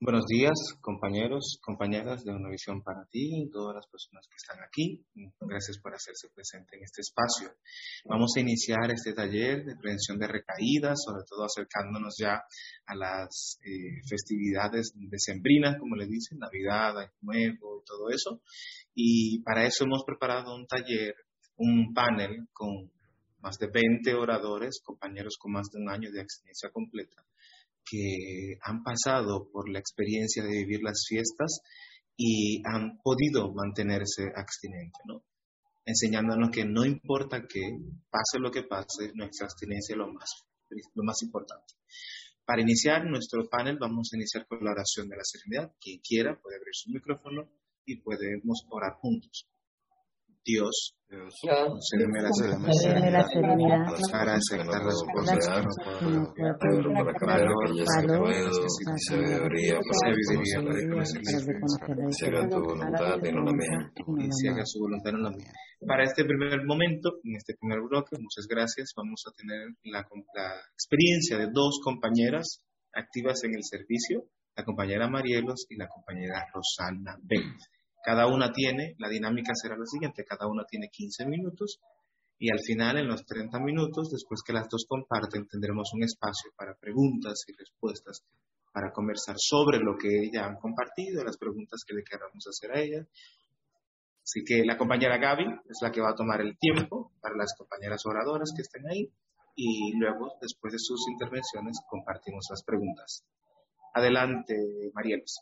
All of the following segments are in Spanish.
Buenos días, compañeros, compañeras de Una Visión para ti y todas las personas que están aquí. Gracias por hacerse presente en este espacio. Vamos a iniciar este taller de prevención de recaídas, sobre todo acercándonos ya a las eh, festividades decembrinas, como le dicen, Navidad, Año Nuevo y todo eso. Y para eso hemos preparado un taller, un panel con más de 20 oradores, compañeros con más de un año de experiencia completa que han pasado por la experiencia de vivir las fiestas y han podido mantenerse abstinentes, ¿no? Enseñándonos que no importa que pase lo que pase, nuestra abstinencia es lo más, lo más importante. Para iniciar nuestro panel vamos a iniciar con la oración de la serenidad. Quien quiera puede abrir su micrófono y podemos orar juntos. Dios, concédeme la serenidad para aceptar las cosas que no puedo, sabiduría para se haga tu voluntad y no la mía. Y se haga su voluntad y no la mía. Para este primer momento, en este primer bloque, muchas gracias. Vamos a tener la, la experiencia de dos compañeras activas en el servicio, la compañera Marielos y la compañera Rosana B. Cada una tiene, la dinámica será la siguiente, cada una tiene 15 minutos y al final, en los 30 minutos, después que las dos comparten, tendremos un espacio para preguntas y respuestas, para conversar sobre lo que ya han compartido, las preguntas que le queramos hacer a ella. Así que la compañera Gaby es la que va a tomar el tiempo para las compañeras oradoras que estén ahí y luego, después de sus intervenciones, compartimos las preguntas. Adelante, Marielos.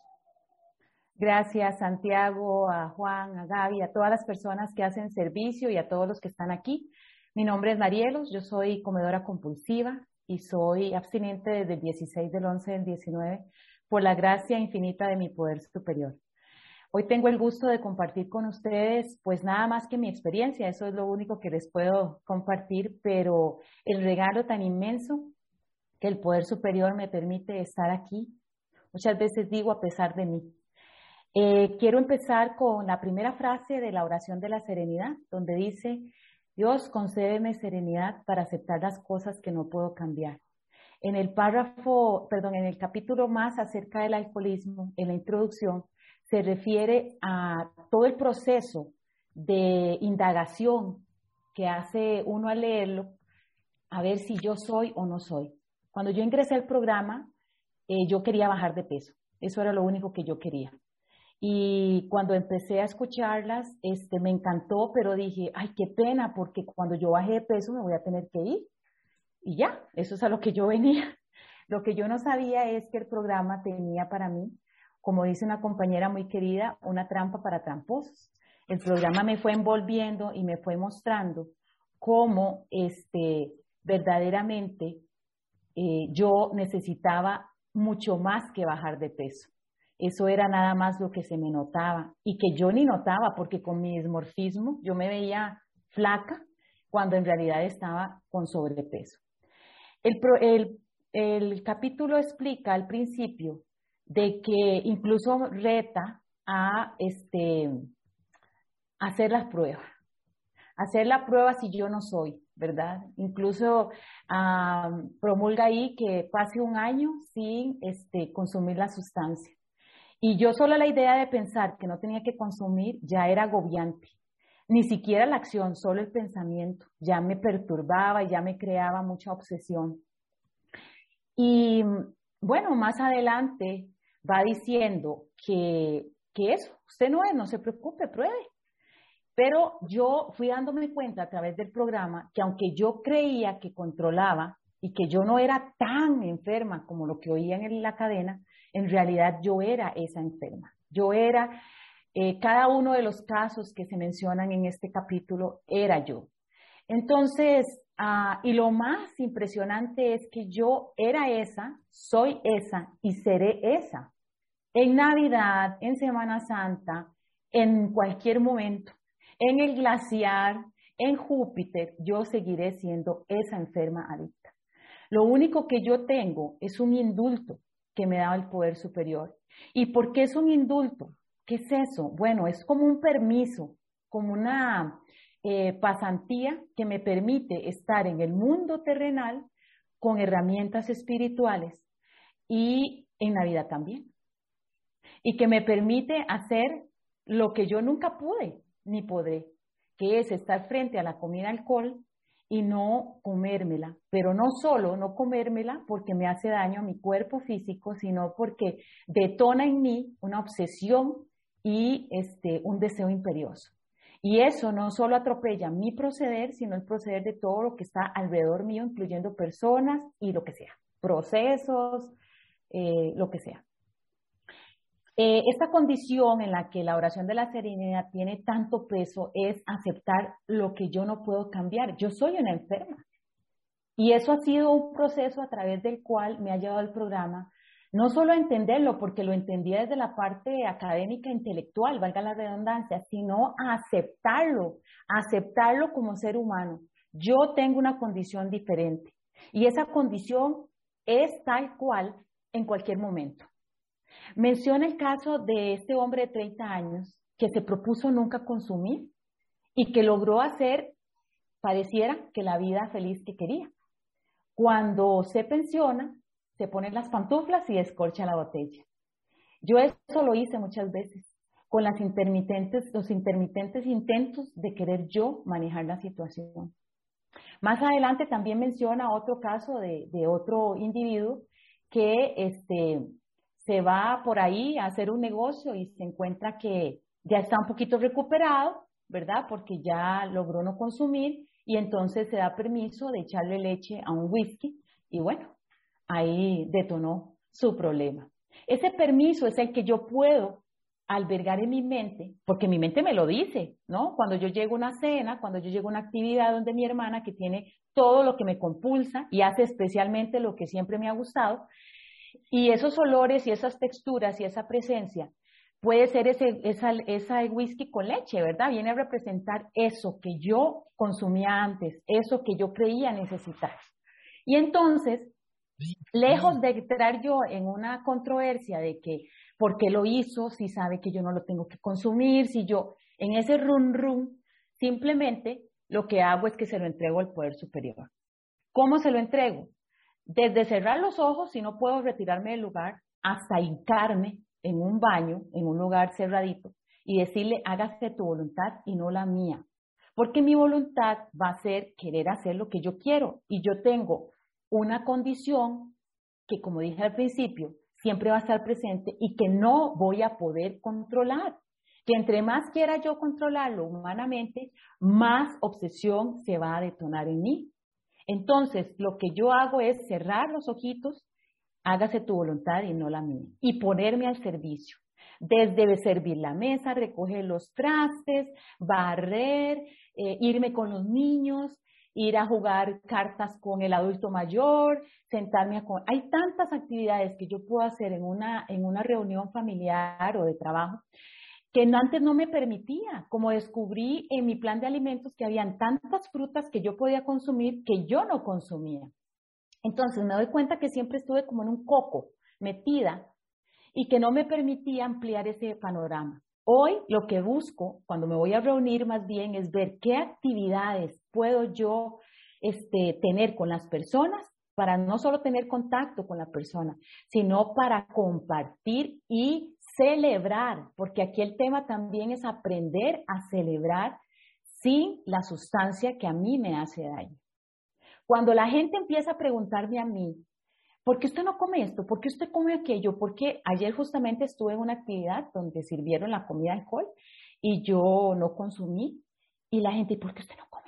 Gracias, Santiago, a Juan, a Gaby, a todas las personas que hacen servicio y a todos los que están aquí. Mi nombre es Marielos, yo soy comedora compulsiva y soy abstinente desde el 16 del 11 del 19 por la gracia infinita de mi poder superior. Hoy tengo el gusto de compartir con ustedes, pues nada más que mi experiencia, eso es lo único que les puedo compartir, pero el regalo tan inmenso que el poder superior me permite estar aquí, muchas veces digo a pesar de mí. Eh, quiero empezar con la primera frase de la oración de la serenidad, donde dice, Dios, concédeme serenidad para aceptar las cosas que no puedo cambiar. En el párrafo, perdón, en el capítulo más acerca del alcoholismo, en la introducción, se refiere a todo el proceso de indagación que hace uno al leerlo, a ver si yo soy o no soy. Cuando yo ingresé al programa, eh, yo quería bajar de peso. Eso era lo único que yo quería. Y cuando empecé a escucharlas, este, me encantó, pero dije, ay, qué pena, porque cuando yo baje de peso me voy a tener que ir. Y ya, eso es a lo que yo venía. Lo que yo no sabía es que el programa tenía para mí, como dice una compañera muy querida, una trampa para tramposos. El programa me fue envolviendo y me fue mostrando cómo este, verdaderamente eh, yo necesitaba mucho más que bajar de peso. Eso era nada más lo que se me notaba y que yo ni notaba porque con mi dismorfismo yo me veía flaca cuando en realidad estaba con sobrepeso. El, capítulo explica al principio de que incluso reta a este, hacer las pruebas, hacer la prueba si yo no soy, ¿verdad? Incluso promulga ahí que pase un año sin este, consumir la sustancia. Y yo solo la idea de pensar que no tenía que consumir ya era agobiante. Ni siquiera la acción, solo el pensamiento ya me perturbaba y ya me creaba mucha obsesión. Y bueno, más adelante va diciendo que, que eso, usted no es, no se preocupe, pruebe. Pero yo fui dándome cuenta a través del programa que aunque yo creía que controlaba y que yo no era tan enferma como lo que oían en la cadena, en realidad yo era esa enferma. Yo era, eh, cada uno de los casos que se mencionan en este capítulo era yo. Entonces, ah, y lo más impresionante es que yo era esa, soy esa y seré esa. En Navidad, en Semana Santa, en cualquier momento, en el glaciar, en Júpiter, yo seguiré siendo esa enferma adicta. Lo único que yo tengo es un indulto que me daba el poder superior. ¿Y por qué es un indulto? ¿Qué es eso? Bueno, es como un permiso, como una eh, pasantía que me permite estar en el mundo terrenal con herramientas espirituales y en la vida también. y que me permite hacer lo que yo nunca pude ni podré, que es estar frente a la comida alcohol y no comérmela, pero no solo no comérmela porque me hace daño a mi cuerpo físico, sino porque detona en mí una obsesión y este, un deseo imperioso. Y eso no solo atropella mi proceder, sino el proceder de todo lo que está alrededor mío, incluyendo personas y lo que sea, procesos, eh, lo que sea. Eh, esta condición en la que la oración de la serenidad tiene tanto peso es aceptar lo que yo no puedo cambiar. Yo soy una enferma. Y eso ha sido un proceso a través del cual me ha llevado el programa, no solo a entenderlo, porque lo entendía desde la parte académica intelectual, valga la redundancia, sino a aceptarlo, a aceptarlo como ser humano. Yo tengo una condición diferente y esa condición es tal cual en cualquier momento. Menciona el caso de este hombre de 30 años que se propuso nunca consumir y que logró hacer, pareciera, que la vida feliz que quería. Cuando se pensiona, se pone las pantuflas y escorcha la botella. Yo eso lo hice muchas veces con las intermitentes, los intermitentes intentos de querer yo manejar la situación. Más adelante también menciona otro caso de, de otro individuo que este, se va por ahí a hacer un negocio y se encuentra que ya está un poquito recuperado, ¿verdad? Porque ya logró no consumir y entonces se da permiso de echarle leche a un whisky y bueno, ahí detonó su problema. Ese permiso es el que yo puedo albergar en mi mente, porque mi mente me lo dice, ¿no? Cuando yo llego a una cena, cuando yo llego a una actividad donde mi hermana que tiene todo lo que me compulsa y hace especialmente lo que siempre me ha gustado, y esos olores y esas texturas y esa presencia puede ser ese, esa, esa whisky con leche, ¿verdad? Viene a representar eso que yo consumía antes, eso que yo creía necesitar. Y entonces, lejos de entrar yo en una controversia de que, ¿por qué lo hizo? Si sabe que yo no lo tengo que consumir, si yo, en ese run run, simplemente lo que hago es que se lo entrego al poder superior. ¿Cómo se lo entrego? Desde cerrar los ojos, si no puedo retirarme del lugar, hasta hincarme en un baño, en un lugar cerradito, y decirle, hágase tu voluntad y no la mía. Porque mi voluntad va a ser querer hacer lo que yo quiero. Y yo tengo una condición que, como dije al principio, siempre va a estar presente y que no voy a poder controlar. Que entre más quiera yo controlarlo humanamente, más obsesión se va a detonar en mí. Entonces, lo que yo hago es cerrar los ojitos, hágase tu voluntad y no la mía, y ponerme al servicio. Desde servir la mesa, recoger los trastes, barrer, eh, irme con los niños, ir a jugar cartas con el adulto mayor, sentarme a... Hay tantas actividades que yo puedo hacer en una, en una reunión familiar o de trabajo que antes no me permitía, como descubrí en mi plan de alimentos que habían tantas frutas que yo podía consumir que yo no consumía. Entonces me doy cuenta que siempre estuve como en un coco, metida, y que no me permitía ampliar ese panorama. Hoy lo que busco, cuando me voy a reunir más bien, es ver qué actividades puedo yo este, tener con las personas para no solo tener contacto con la persona, sino para compartir y celebrar, porque aquí el tema también es aprender a celebrar sin la sustancia que a mí me hace daño. Cuando la gente empieza a preguntarme a mí, ¿por qué usted no come esto? ¿Por qué usted come aquello? Porque ayer justamente estuve en una actividad donde sirvieron la comida alcohol y yo no consumí. Y la gente, ¿por qué usted no come?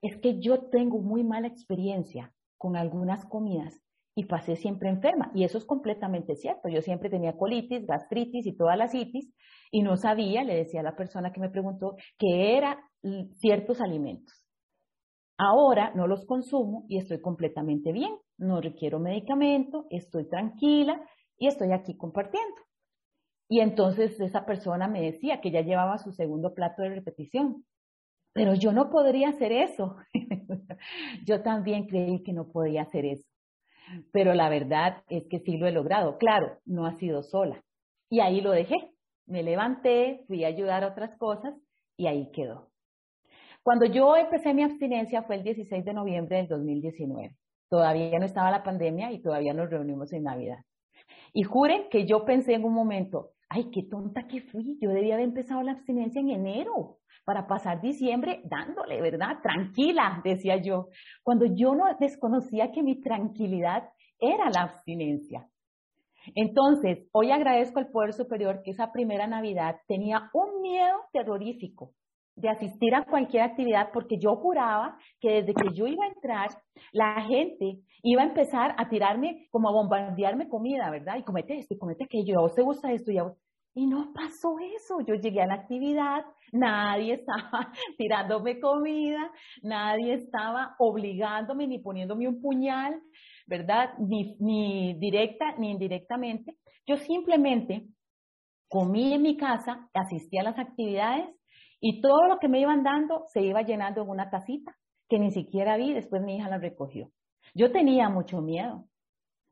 Es que yo tengo muy mala experiencia con algunas comidas y pasé siempre enferma. Y eso es completamente cierto. Yo siempre tenía colitis, gastritis y todas las itis y no sabía, le decía a la persona que me preguntó, que eran ciertos alimentos. Ahora no los consumo y estoy completamente bien. No requiero medicamento, estoy tranquila y estoy aquí compartiendo. Y entonces esa persona me decía que ya llevaba su segundo plato de repetición. Pero yo no podría hacer eso. yo también creí que no podía hacer eso pero la verdad es que sí lo he logrado. Claro, no ha sido sola. Y ahí lo dejé. Me levanté, fui a ayudar a otras cosas y ahí quedó. Cuando yo empecé mi abstinencia fue el 16 de noviembre del 2019. Todavía no estaba la pandemia y todavía nos reunimos en Navidad. Y juren que yo pensé en un momento, ay, qué tonta que fui, yo debía haber empezado la abstinencia en enero para pasar diciembre dándole, ¿verdad? Tranquila, decía yo, cuando yo no desconocía que mi tranquilidad era la abstinencia. Entonces, hoy agradezco al Poder Superior que esa primera Navidad tenía un miedo terrorífico de asistir a cualquier actividad porque yo juraba que desde que yo iba a entrar, la gente iba a empezar a tirarme, como a bombardearme comida, ¿verdad? Y comete esto y comete aquello, a vos te gusta esto y a vos... Y no pasó eso. Yo llegué a la actividad, nadie estaba tirándome comida, nadie estaba obligándome ni poniéndome un puñal, ¿verdad? Ni, ni directa ni indirectamente. Yo simplemente comí en mi casa, asistí a las actividades y todo lo que me iban dando se iba llenando en una tacita que ni siquiera vi, después mi hija la recogió. Yo tenía mucho miedo.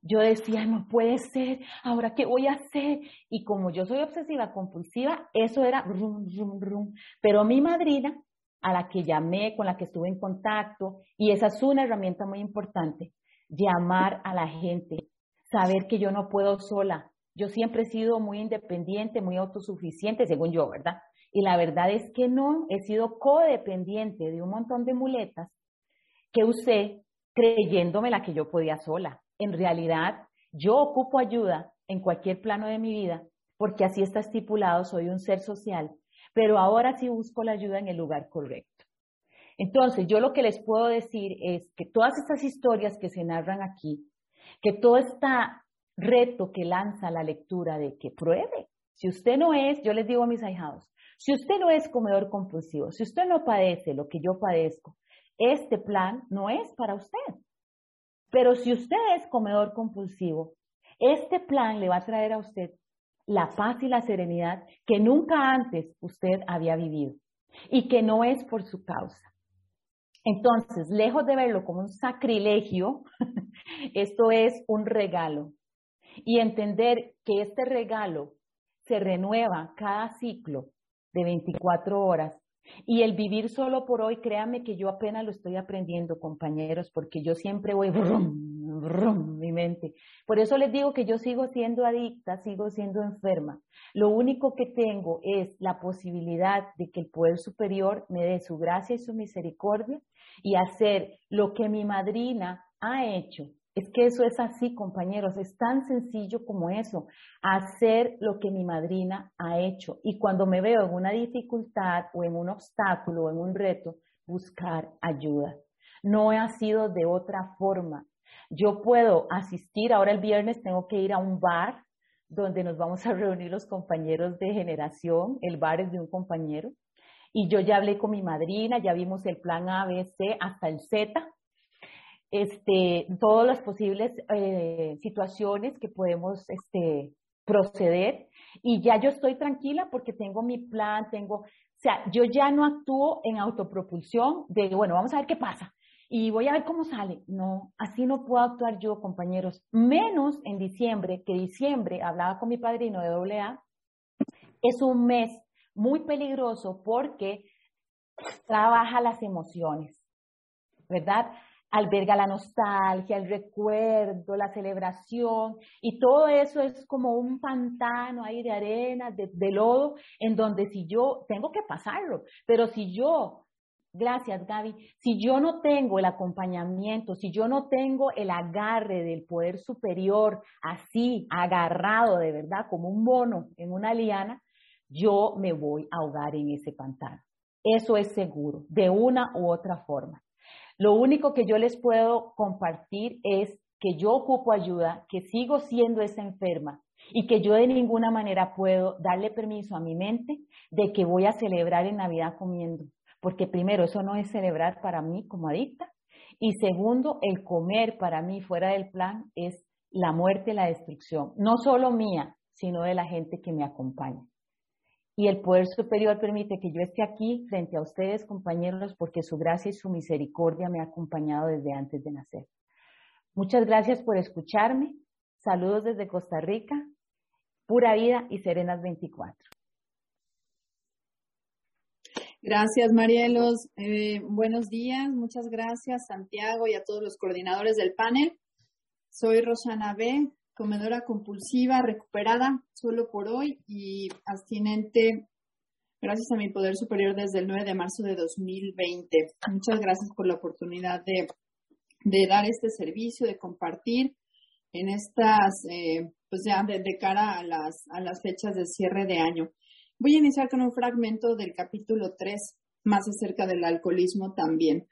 Yo decía, no puede ser, ahora qué voy a hacer. Y como yo soy obsesiva compulsiva, eso era rum, rum, rum. Pero mi madrina, a la que llamé, con la que estuve en contacto, y esa es una herramienta muy importante, llamar a la gente, saber que yo no puedo sola. Yo siempre he sido muy independiente, muy autosuficiente, según yo, ¿verdad? Y la verdad es que no, he sido codependiente de un montón de muletas que usé creyéndome la que yo podía sola. En realidad, yo ocupo ayuda en cualquier plano de mi vida porque así está estipulado, soy un ser social, pero ahora sí busco la ayuda en el lugar correcto. Entonces, yo lo que les puedo decir es que todas estas historias que se narran aquí, que todo este reto que lanza la lectura de que pruebe, si usted no es, yo les digo a mis ahijados, si usted no es comedor compulsivo, si usted no padece lo que yo padezco, este plan no es para usted. Pero si usted es comedor compulsivo, este plan le va a traer a usted la paz y la serenidad que nunca antes usted había vivido y que no es por su causa. Entonces, lejos de verlo como un sacrilegio, esto es un regalo. Y entender que este regalo se renueva cada ciclo de 24 horas. Y el vivir solo por hoy, créame que yo apenas lo estoy aprendiendo, compañeros, porque yo siempre voy brum, brum, mi mente. Por eso les digo que yo sigo siendo adicta, sigo siendo enferma. Lo único que tengo es la posibilidad de que el poder superior me dé su gracia y su misericordia y hacer lo que mi madrina ha hecho es que eso es así, compañeros, es tan sencillo como eso, hacer lo que mi madrina ha hecho. Y cuando me veo en una dificultad o en un obstáculo o en un reto, buscar ayuda. No ha sido de otra forma. Yo puedo asistir, ahora el viernes tengo que ir a un bar donde nos vamos a reunir los compañeros de generación, el bar es de un compañero, y yo ya hablé con mi madrina, ya vimos el plan A, B, C hasta el Z, este, todas las posibles eh, situaciones que podemos este, proceder y ya yo estoy tranquila porque tengo mi plan, tengo, o sea, yo ya no actúo en autopropulsión de, bueno, vamos a ver qué pasa y voy a ver cómo sale. No, así no puedo actuar yo, compañeros, menos en diciembre, que diciembre, hablaba con mi padrino de AA, es un mes muy peligroso porque trabaja las emociones, ¿verdad? Alberga la nostalgia, el recuerdo, la celebración, y todo eso es como un pantano ahí de arena, de, lodo, en donde si yo tengo que pasarlo, pero si yo Gracias, Gaby. Si yo no tengo el acompañamiento, si yo no tengo el agarre del poder superior, así, agarrado de verdad, como un mono en una liana, yo me voy a ahogar en ese pantano. Eso es seguro, de una u otra forma. Lo único que yo les puedo compartir es que yo ocupo ayuda, que sigo siendo esa enferma y que yo de ninguna manera puedo darle permiso a mi mente de que voy a celebrar en Navidad comiendo. Porque primero, eso no es celebrar para mí como adicta. Y segundo, el comer para mí fuera del plan es la muerte la destrucción, no solo mía, sino de la gente que me acompaña y el poder superior permite que yo esté aquí frente a ustedes, compañeros, porque su gracia y su misericordia me ha acompañado desde antes de nacer. Muchas gracias por escucharme. Saludos desde Costa Rica. Pura vida y serenas 24. Gracias, Marielos. Eh, buenos días. Muchas gracias, Santiago, y a todos los coordinadores del panel. Soy Rosana B., comedora compulsiva, recuperada solo por hoy y abstinente gracias a mi poder superior desde el 9 de marzo de 2020. Muchas gracias por la oportunidad de, dar este servicio, de compartir en estas, eh, pues ya de, cara a las, a las fechas de cierre de año. Voy a iniciar con un fragmento del capítulo 3, más acerca del alcoholismo también.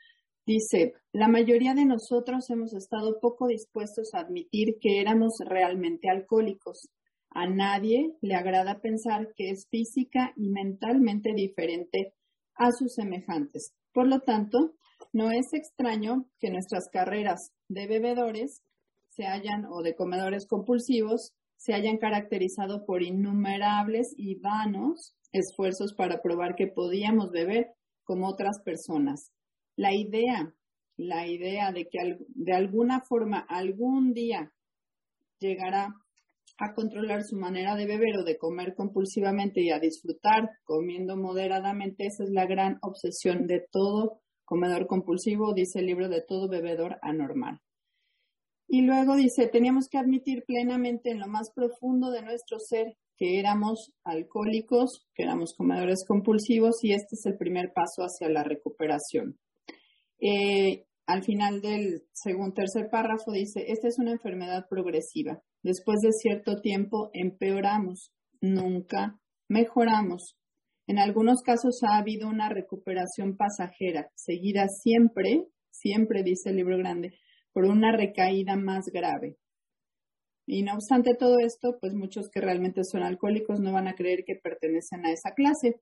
Dice, la mayoría de nosotros hemos estado poco dispuestos a admitir que éramos realmente alcohólicos. A nadie le agrada pensar que es física y mentalmente diferente a sus semejantes. Por lo tanto, no es extraño que nuestras carreras de bebedores se hayan o de comedores compulsivos se hayan caracterizado por innumerables y vanos esfuerzos para probar que podíamos beber como otras personas, la idea, la idea de que de alguna forma algún día llegará a controlar su manera de beber o de comer compulsivamente y a disfrutar comiendo moderadamente, esa es la gran obsesión de todo comedor compulsivo, dice el libro de todo bebedor anormal. Y luego dice, teníamos que admitir plenamente en lo más profundo de nuestro ser que éramos alcohólicos, que éramos comedores compulsivos y este es el primer paso hacia la recuperación. Eh, al final del segundo, tercer párrafo dice, esta es una enfermedad progresiva. Después de cierto tiempo empeoramos, nunca mejoramos. En algunos casos ha habido una recuperación pasajera, seguida siempre, siempre dice el libro grande, por una recaída más grave. Y no obstante todo esto, pues muchos que realmente son alcohólicos no van a creer que pertenecen a esa clase.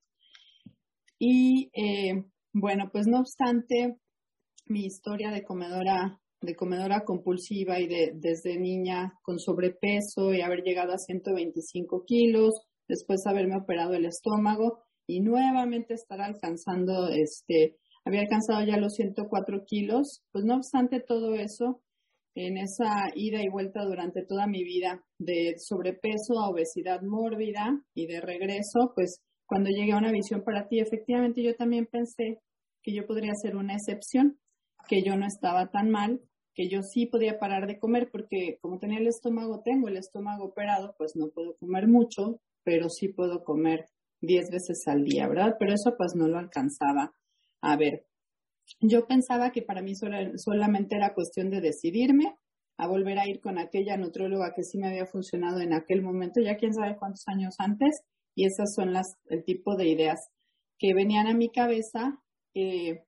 Y eh, bueno, pues no obstante, mi historia de comedora, de comedora compulsiva y de desde niña con sobrepeso y haber llegado a 125 kilos, después haberme operado el estómago y nuevamente estar alcanzando, este, había alcanzado ya los 104 kilos, pues no obstante todo eso, en esa ida y vuelta durante toda mi vida de sobrepeso a obesidad mórbida y de regreso, pues cuando llegué a una visión para ti, efectivamente yo también pensé que yo podría ser una excepción que yo no estaba tan mal, que yo sí podía parar de comer porque como tenía el estómago, tengo el estómago operado, pues no puedo comer mucho, pero sí puedo comer 10 veces al día, ¿verdad? Pero eso pues no lo alcanzaba a ver. Yo pensaba que para mí solamente era cuestión de decidirme a volver a ir con aquella nutróloga que sí me había funcionado en aquel momento, ya quién sabe cuántos años antes, y esas son las, el tipo de ideas que venían a mi cabeza eh,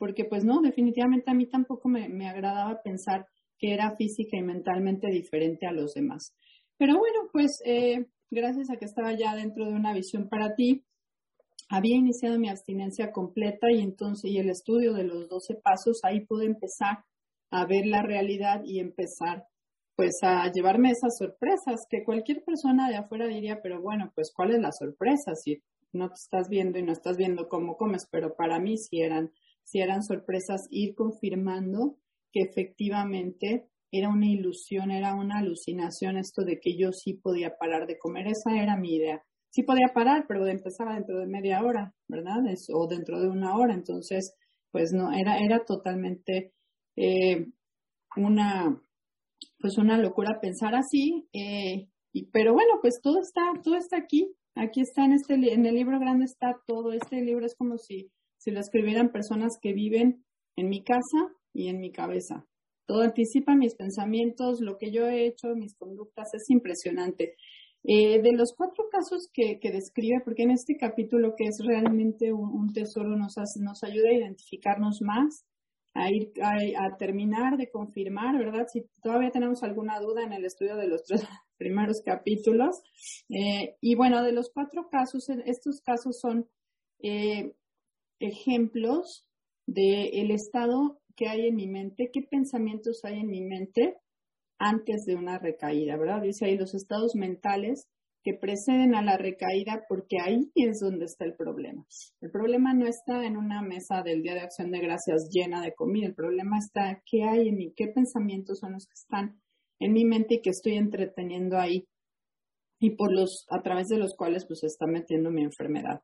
porque pues no, definitivamente a mí tampoco me, agradaba pensar que era física y mentalmente diferente a los demás. Pero bueno, pues eh, gracias a que estaba ya dentro de una visión para ti, había iniciado mi abstinencia completa y entonces y el estudio de los 12 pasos, ahí pude empezar a ver la realidad y empezar pues a llevarme esas sorpresas que cualquier persona de afuera diría, pero bueno, pues ¿cuál es la sorpresa? Si no te estás viendo y no estás viendo cómo comes, pero para mí sí eran si eran sorpresas, ir confirmando que efectivamente era una ilusión, era una alucinación esto de que yo sí podía parar de comer. Esa era mi idea. Sí podía parar, pero empezaba dentro de media hora, ¿verdad? o dentro de una hora. Entonces, pues no, era, era totalmente eh, una, pues una locura pensar así. Eh, pero bueno, pues todo está, todo está aquí. Aquí está en este, en el libro grande está todo. Este libro es como si si lo escribieran personas que viven en mi casa y en mi cabeza. Todo anticipa mis pensamientos, lo que yo he hecho, mis conductas, es impresionante. Eh, de los cuatro casos que, describe, porque en este capítulo que es realmente un, tesoro nos, nos ayuda a identificarnos más, a ir a, terminar de confirmar, ¿verdad? Si todavía tenemos alguna duda en el estudio de los tres primeros capítulos. Eh, y bueno, de los cuatro casos, estos casos son eh, ejemplos del estado que hay en mi mente, qué pensamientos hay en mi mente antes de una recaída, ¿verdad? Dice ahí los estados mentales que preceden a la recaída porque ahí es donde está el problema. El problema no está en una mesa del Día de Acción de Gracias llena de comida, el problema está qué hay en mí, qué pensamientos son los que están en mi mente y que estoy entreteniendo ahí y por los a través de los cuales pues está metiendo mi enfermedad.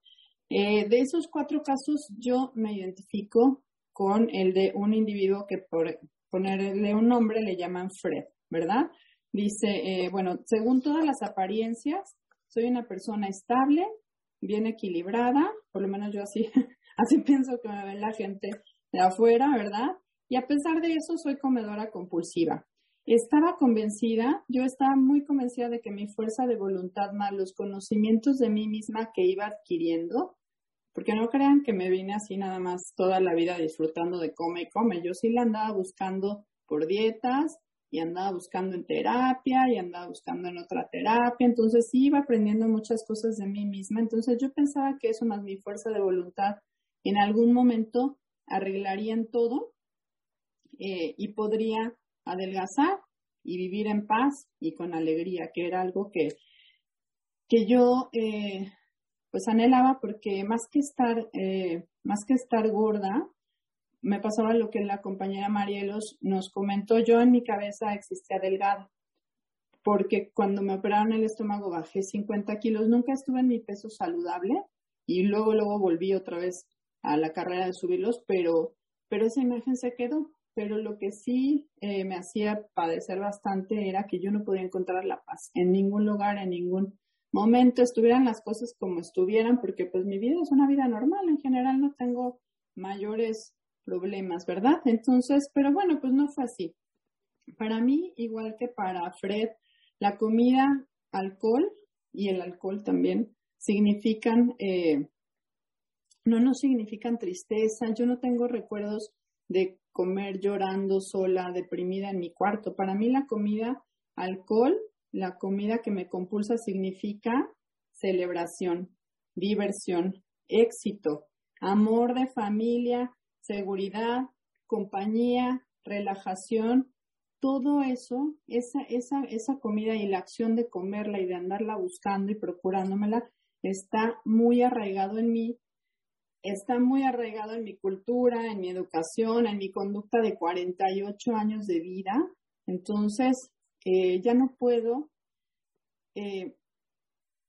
Eh, de esos cuatro casos, yo me identifico con el de un individuo que por ponerle un nombre le llaman Fred, ¿verdad? Dice, eh, bueno, según todas las apariencias, soy una persona estable, bien equilibrada, por lo menos yo así, así pienso que me ve la gente de afuera, ¿verdad? Y a pesar de eso, soy comedora compulsiva. Estaba convencida, yo estaba muy convencida de que mi fuerza de voluntad más los conocimientos de mí misma que iba adquiriendo, porque no crean que me vine así nada más toda la vida disfrutando de come y come. Yo sí la andaba buscando por dietas, y andaba buscando en terapia y andaba buscando en otra terapia, entonces iba aprendiendo muchas cosas de mí misma, entonces yo pensaba que eso más mi fuerza de voluntad en algún momento arreglarían todo eh, y podría adelgazar y vivir en paz y con alegría, que era algo que, que yo eh, pues anhelaba porque más que estar, eh, más que estar gorda, me pasaba lo que la compañera Marielos nos comentó. Yo en mi cabeza existía delgada, porque cuando me operaron el estómago bajé 50 kilos, nunca estuve en mi peso saludable y luego, luego volví otra vez a la carrera de subirlos, pero, pero esa imagen se quedó. Pero lo que sí eh, me hacía padecer bastante era que yo no podía encontrar la paz en ningún lugar, en ningún momento, estuvieran las cosas como estuvieran, porque pues mi vida es una vida normal, en general no tengo mayores problemas, ¿verdad? Entonces, pero bueno, pues no fue así. Para mí, igual que para Fred, la comida, alcohol y el alcohol también significan, eh, no no significan tristeza. Yo no tengo recuerdos de comer llorando sola, deprimida en mi cuarto. Para mí la comida, alcohol, la comida que me compulsa significa celebración, diversión, éxito, amor de familia, seguridad, compañía, relajación, todo eso, esa, esa, esa comida y la acción de comerla y de andarla buscando y procurándomela, está muy arraigado en mí, está muy arraigado en mi cultura, en mi educación, en mi conducta de 48 años de vida. Entonces, eh, ya no puedo eh,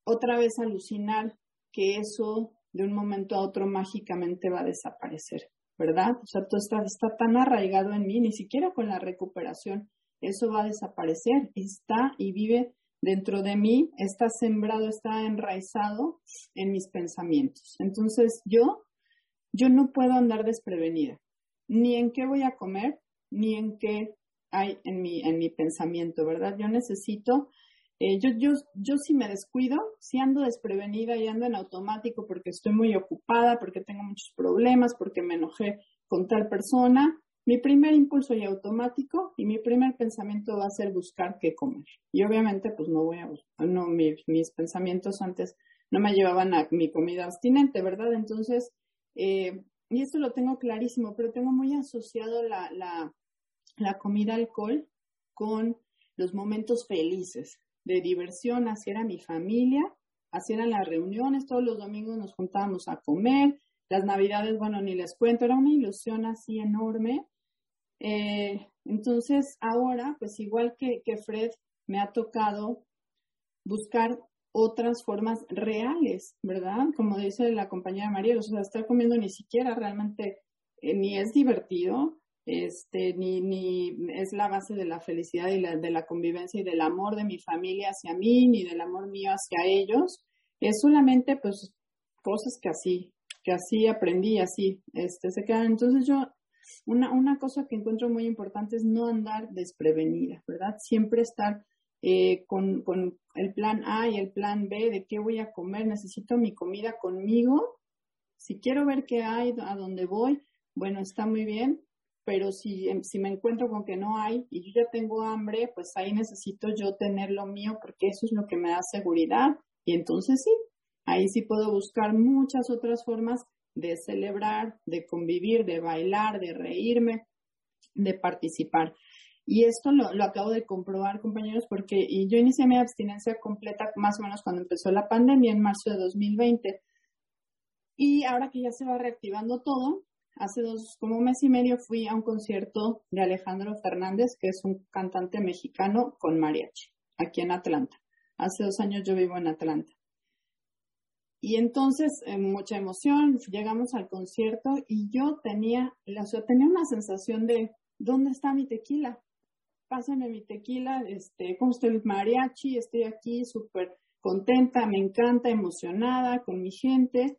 otra vez alucinar que eso de un momento a otro mágicamente va a desaparecer. ¿verdad? O sea, todo está, está tan arraigado en mí, ni siquiera con la recuperación, eso va a desaparecer, está y vive dentro de mí, está sembrado, está enraizado en mis pensamientos. Entonces, yo, yo no puedo andar desprevenida, ni en qué voy a comer, ni en qué hay en mi, en mi pensamiento, ¿verdad? Yo necesito eh, yo, yo, yo si me descuido, si ando desprevenida y ando en automático porque estoy muy ocupada, porque tengo muchos problemas, porque me enojé con tal persona, mi primer impulso y automático y mi primer pensamiento va a ser buscar qué comer. Y obviamente pues no voy a, no, mis pensamientos antes no me llevaban a mi comida abstinente, ¿verdad? Entonces, eh, y esto lo tengo clarísimo, pero tengo muy asociado la, la, comida alcohol con los momentos felices de diversión, así era mi familia, así eran las reuniones, todos los domingos nos juntábamos a comer, las navidades, bueno, ni les cuento, era una ilusión así enorme. Eh, entonces, ahora, pues igual que, que Fred, me ha tocado buscar otras formas reales, ¿verdad? Como dice la compañera María, o sea, estar comiendo ni siquiera realmente eh, ni es divertido, este, ni, ni es la base de la felicidad y la, de la convivencia y del amor de mi familia hacia mí, ni del amor mío hacia ellos. Es solamente, pues, cosas que así, que así aprendí, así, este, se quedan. Entonces yo, una, una cosa que encuentro muy importante es no andar desprevenida, ¿verdad? Siempre estar eh, con, con el plan A y el plan B de qué voy a comer, necesito mi comida conmigo. Si quiero ver qué hay, a dónde voy, bueno, está muy bien, pero si, em, si me encuentro con que no hay y yo ya tengo hambre, pues ahí necesito yo tener lo mío porque eso es lo que me da seguridad y entonces sí, ahí sí puedo buscar muchas otras formas de celebrar, de convivir, de bailar, de reírme, de participar. Y esto lo, acabo de comprobar, compañeros, porque yo inicié mi abstinencia completa más o menos cuando empezó la pandemia en marzo de 2020. Y ahora que ya se va reactivando todo, hace dos, como un mes y medio fui a un concierto de Alejandro Fernández, que es un cantante mexicano con mariachi, aquí en Atlanta. Hace dos años yo vivo en Atlanta. Y entonces, mucha emoción, llegamos al concierto y yo tenía, sea, tenía una sensación de, ¿dónde está mi tequila? Pásenme mi tequila, este, ¿cómo estoy el mariachi? Estoy aquí súper contenta, me encanta, emocionada con mi gente.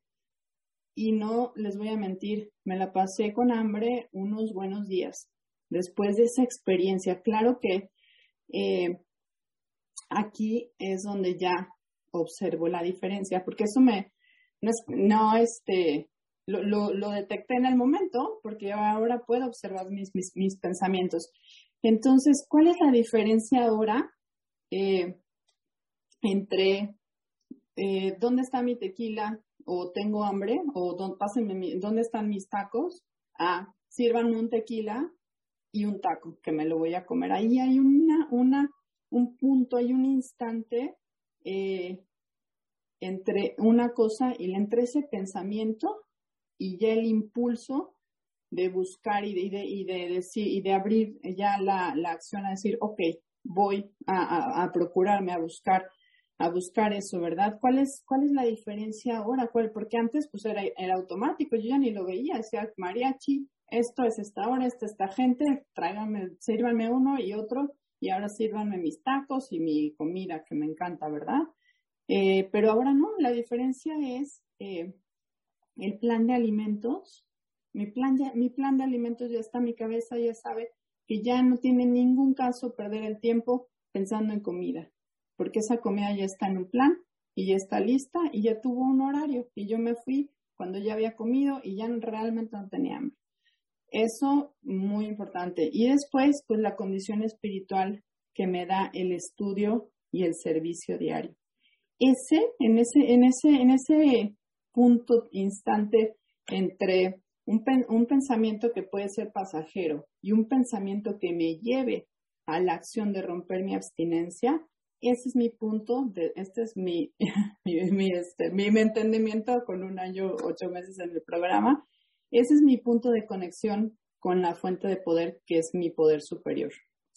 Y no les voy a mentir, me la pasé con hambre unos buenos días después de esa experiencia. Claro que eh, aquí es donde ya observo la diferencia, porque eso me, no, este, lo, lo, detecté en el momento, porque ahora puedo observar mis, mis, pensamientos. Entonces, ¿cuál es la diferencia ahora eh, entre eh, dónde está mi tequila o tengo hambre o dónde, están mis tacos? Ah, sírvanme un tequila y un taco que me lo voy a comer. Ahí hay una, una, un punto, hay un instante eh, entre una cosa y entre ese pensamiento y ya el impulso de buscar y de, y de, decir y de abrir ya la, la, acción a decir, ok, voy a, a, procurarme, a buscar, a buscar eso, ¿verdad? ¿Cuál es, cuál es la diferencia ahora? ¿Cuál? Porque antes pues era, era automático, yo ya ni lo veía, decía mariachi, esto es esta hora, esta esta gente, tráiganme, sírvanme uno y otro, y ahora sírvanme mis tacos y mi comida que me encanta, ¿verdad? Eh, pero ahora no, la diferencia es eh, el plan de alimentos. Mi plan, de, mi plan de alimentos ya está, mi cabeza ya sabe que ya no tiene ningún caso perder el tiempo pensando en comida, porque esa comida ya está en un plan y ya está lista y ya tuvo un horario y yo me fui cuando ya había comido y ya realmente no tenía hambre. Eso muy importante. Y después, pues la condición espiritual que me da el estudio y el servicio diario ese, en ese, en ese, en ese punto instante entre un, pensamiento que puede ser pasajero y un pensamiento que me lleve a la acción de romper mi abstinencia, ese es mi punto, de, este es mi, mi, este, mi, entendimiento con un año, ocho meses en el programa, ese es mi punto de conexión con la fuente de poder que es mi poder superior.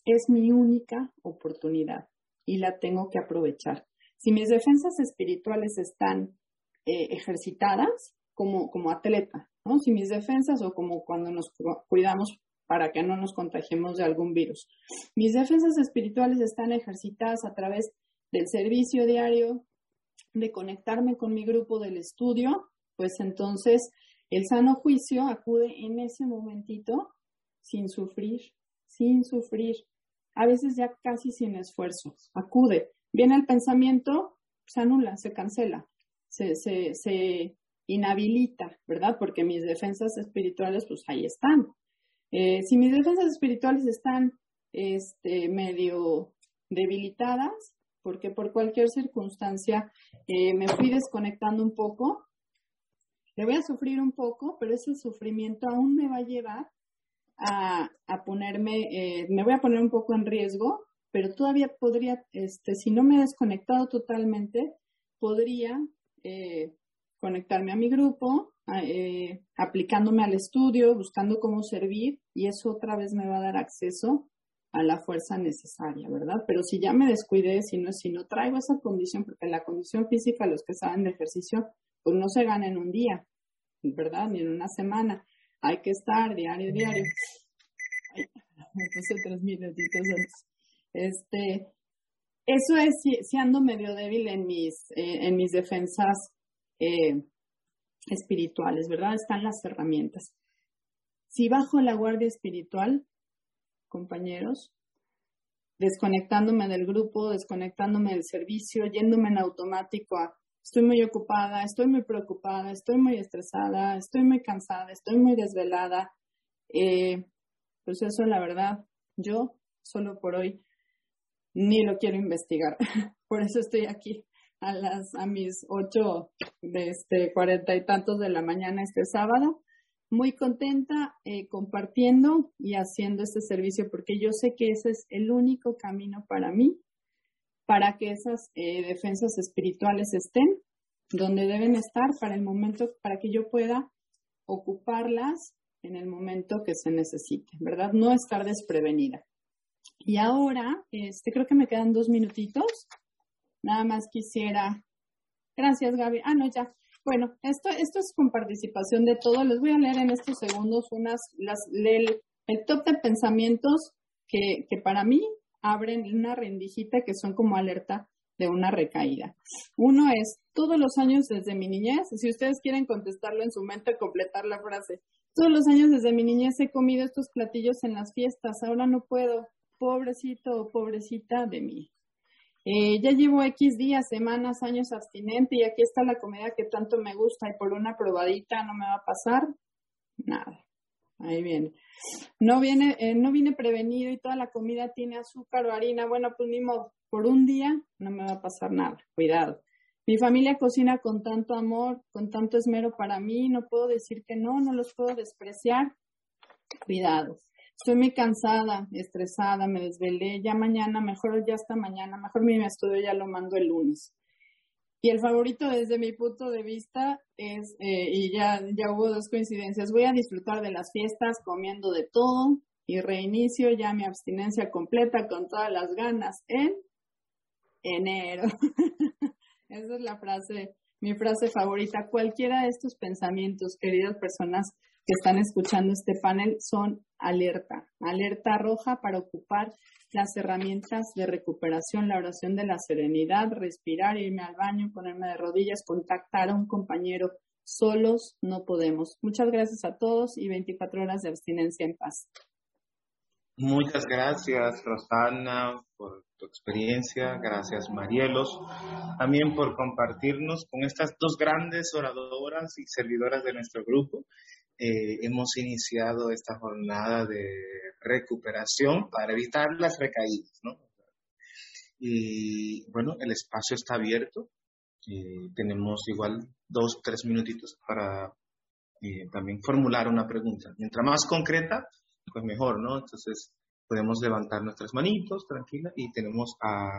Es mi única oportunidad y la tengo que aprovechar. Si mis defensas espirituales están eh, ejercitadas como, como atleta, ¿no? Si mis defensas o como cuando nos cuidamos para que no nos contagiemos de algún virus. Mis defensas espirituales están ejercitadas a través del servicio diario, de conectarme con mi grupo del estudio, pues entonces el sano juicio acude en ese momentito sin sufrir, sin sufrir, a veces ya casi sin esfuerzo, acude Viene el pensamiento, se anula, se cancela, se, se, se inhabilita, ¿verdad? Porque mis defensas espirituales, pues ahí están. Eh, si mis defensas espirituales están este, medio debilitadas, porque por cualquier circunstancia eh, me fui desconectando un poco, le voy a sufrir un poco, pero ese sufrimiento aún me va a llevar a, a ponerme, eh, me voy a poner un poco en riesgo pero todavía podría, este, si no me he desconectado totalmente, podría conectarme a mi grupo, eh, aplicándome al estudio, buscando cómo servir y eso otra vez me va a dar acceso a la fuerza necesaria, ¿verdad? Pero si ya me descuidé, si no, si no traigo esa condición, porque la condición física, los que saben de ejercicio, pues no se gana en un día, ¿verdad? Ni en una semana. Hay que estar diario, diario. Ay, me tres minutitos antes. Este, eso es si, medio débil en mis, eh, en mis defensas eh, espirituales, ¿verdad? Están las herramientas. Si bajo la guardia espiritual, compañeros, desconectándome del grupo, desconectándome del servicio, yéndome en automático a estoy muy ocupada, estoy muy preocupada, estoy muy estresada, estoy muy cansada, estoy muy desvelada. Eh, pues eso, la verdad, yo solo por hoy ni lo quiero investigar. Por eso estoy aquí a las a mis ocho de este cuarenta y tantos de la mañana este sábado, muy contenta eh, compartiendo y haciendo este servicio porque yo sé que ese es el único camino para mí para que esas eh, defensas espirituales estén donde deben estar para el momento para que yo pueda ocuparlas en el momento que se necesite, ¿verdad? No estar desprevenida. Y ahora, este, creo que me quedan dos minutitos. Nada más quisiera. Gracias, Gaby. Ah, no, ya. Bueno, esto, esto es con participación de todos. Les voy a leer en estos segundos unas, las, el, el top de pensamientos que, que para mí abren una rendijita que son como alerta de una recaída. Uno es, todos los años desde mi niñez, si ustedes quieren contestarlo en su mente, completar la frase, todos los años desde mi niñez he comido estos platillos en las fiestas, ahora no puedo, pobrecito o pobrecita de mí. Eh, ya llevo X días, semanas, años abstinente y aquí está la comida que tanto me gusta y por una probadita no me va a pasar nada. Ahí viene. No viene, eh, no viene prevenido y toda la comida tiene azúcar o harina. Bueno, pues ni por un día no me va a pasar nada. Cuidado. Mi familia cocina con tanto amor, con tanto esmero para mí, no puedo decir que no, no los puedo despreciar. Cuidado. Estoy muy cansada, estresada, me desvelé, ya mañana, mejor ya hasta mañana, mejor mi estudio ya lo mando el lunes. Y el favorito desde mi punto de vista es, eh, y ya, ya hubo dos coincidencias, voy a disfrutar de las fiestas comiendo de todo y reinicio ya mi abstinencia completa con todas las ganas en enero. Esa es la frase, mi frase favorita. Cualquiera de estos pensamientos, queridas personas que están escuchando este panel, son alerta, alerta roja para ocupar las herramientas de recuperación, la oración de la serenidad, respirar, irme al baño, ponerme de rodillas, contactar a un compañero. Solos no podemos. Muchas gracias a todos y 24 horas de abstinencia en paz. Muchas gracias, Rosana, por tu experiencia. Gracias, Marielos, también por compartirnos con estas dos grandes oradoras y servidoras de nuestro grupo. Eh, hemos iniciado esta jornada de recuperación para evitar las recaídas, ¿no? Y bueno, el espacio está abierto. Eh, tenemos igual dos, tres minutitos para eh, también formular una pregunta. Mientras más concreta, pues mejor, ¿no? Entonces podemos levantar nuestras manitos tranquila y tenemos a,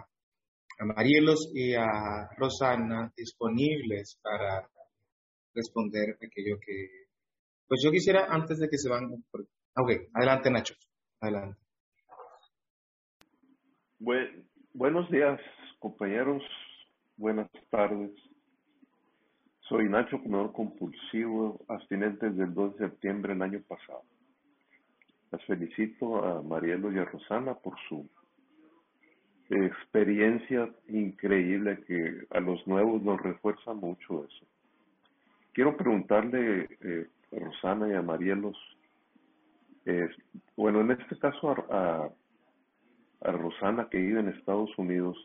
a Marielos y a Rosana disponibles para responder aquello que... Pues yo quisiera, antes de que se van... Ok, adelante Nacho, adelante. buenos días, compañeros. Buenas tardes. Soy Nacho, comedor compulsivo, abstinente desde el 2 de septiembre del año pasado. Las felicito a Marielo y a Rosana por su experiencia increíble que a los nuevos nos refuerza mucho eso. Quiero preguntarle eh, Rosana y a Marielos, bueno, en este caso a, a, Rosana que vive en Estados Unidos,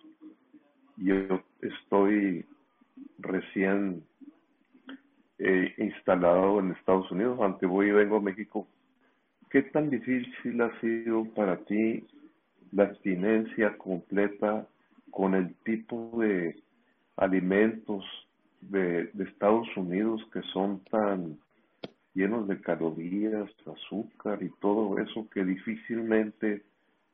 yo estoy recién eh, instalado en Estados Unidos, aunque voy y vengo a México. ¿Qué tan difícil ha sido para ti la abstinencia completa con el tipo de alimentos de, Estados Unidos que son tan llenos de calorías, azúcar y todo eso que difícilmente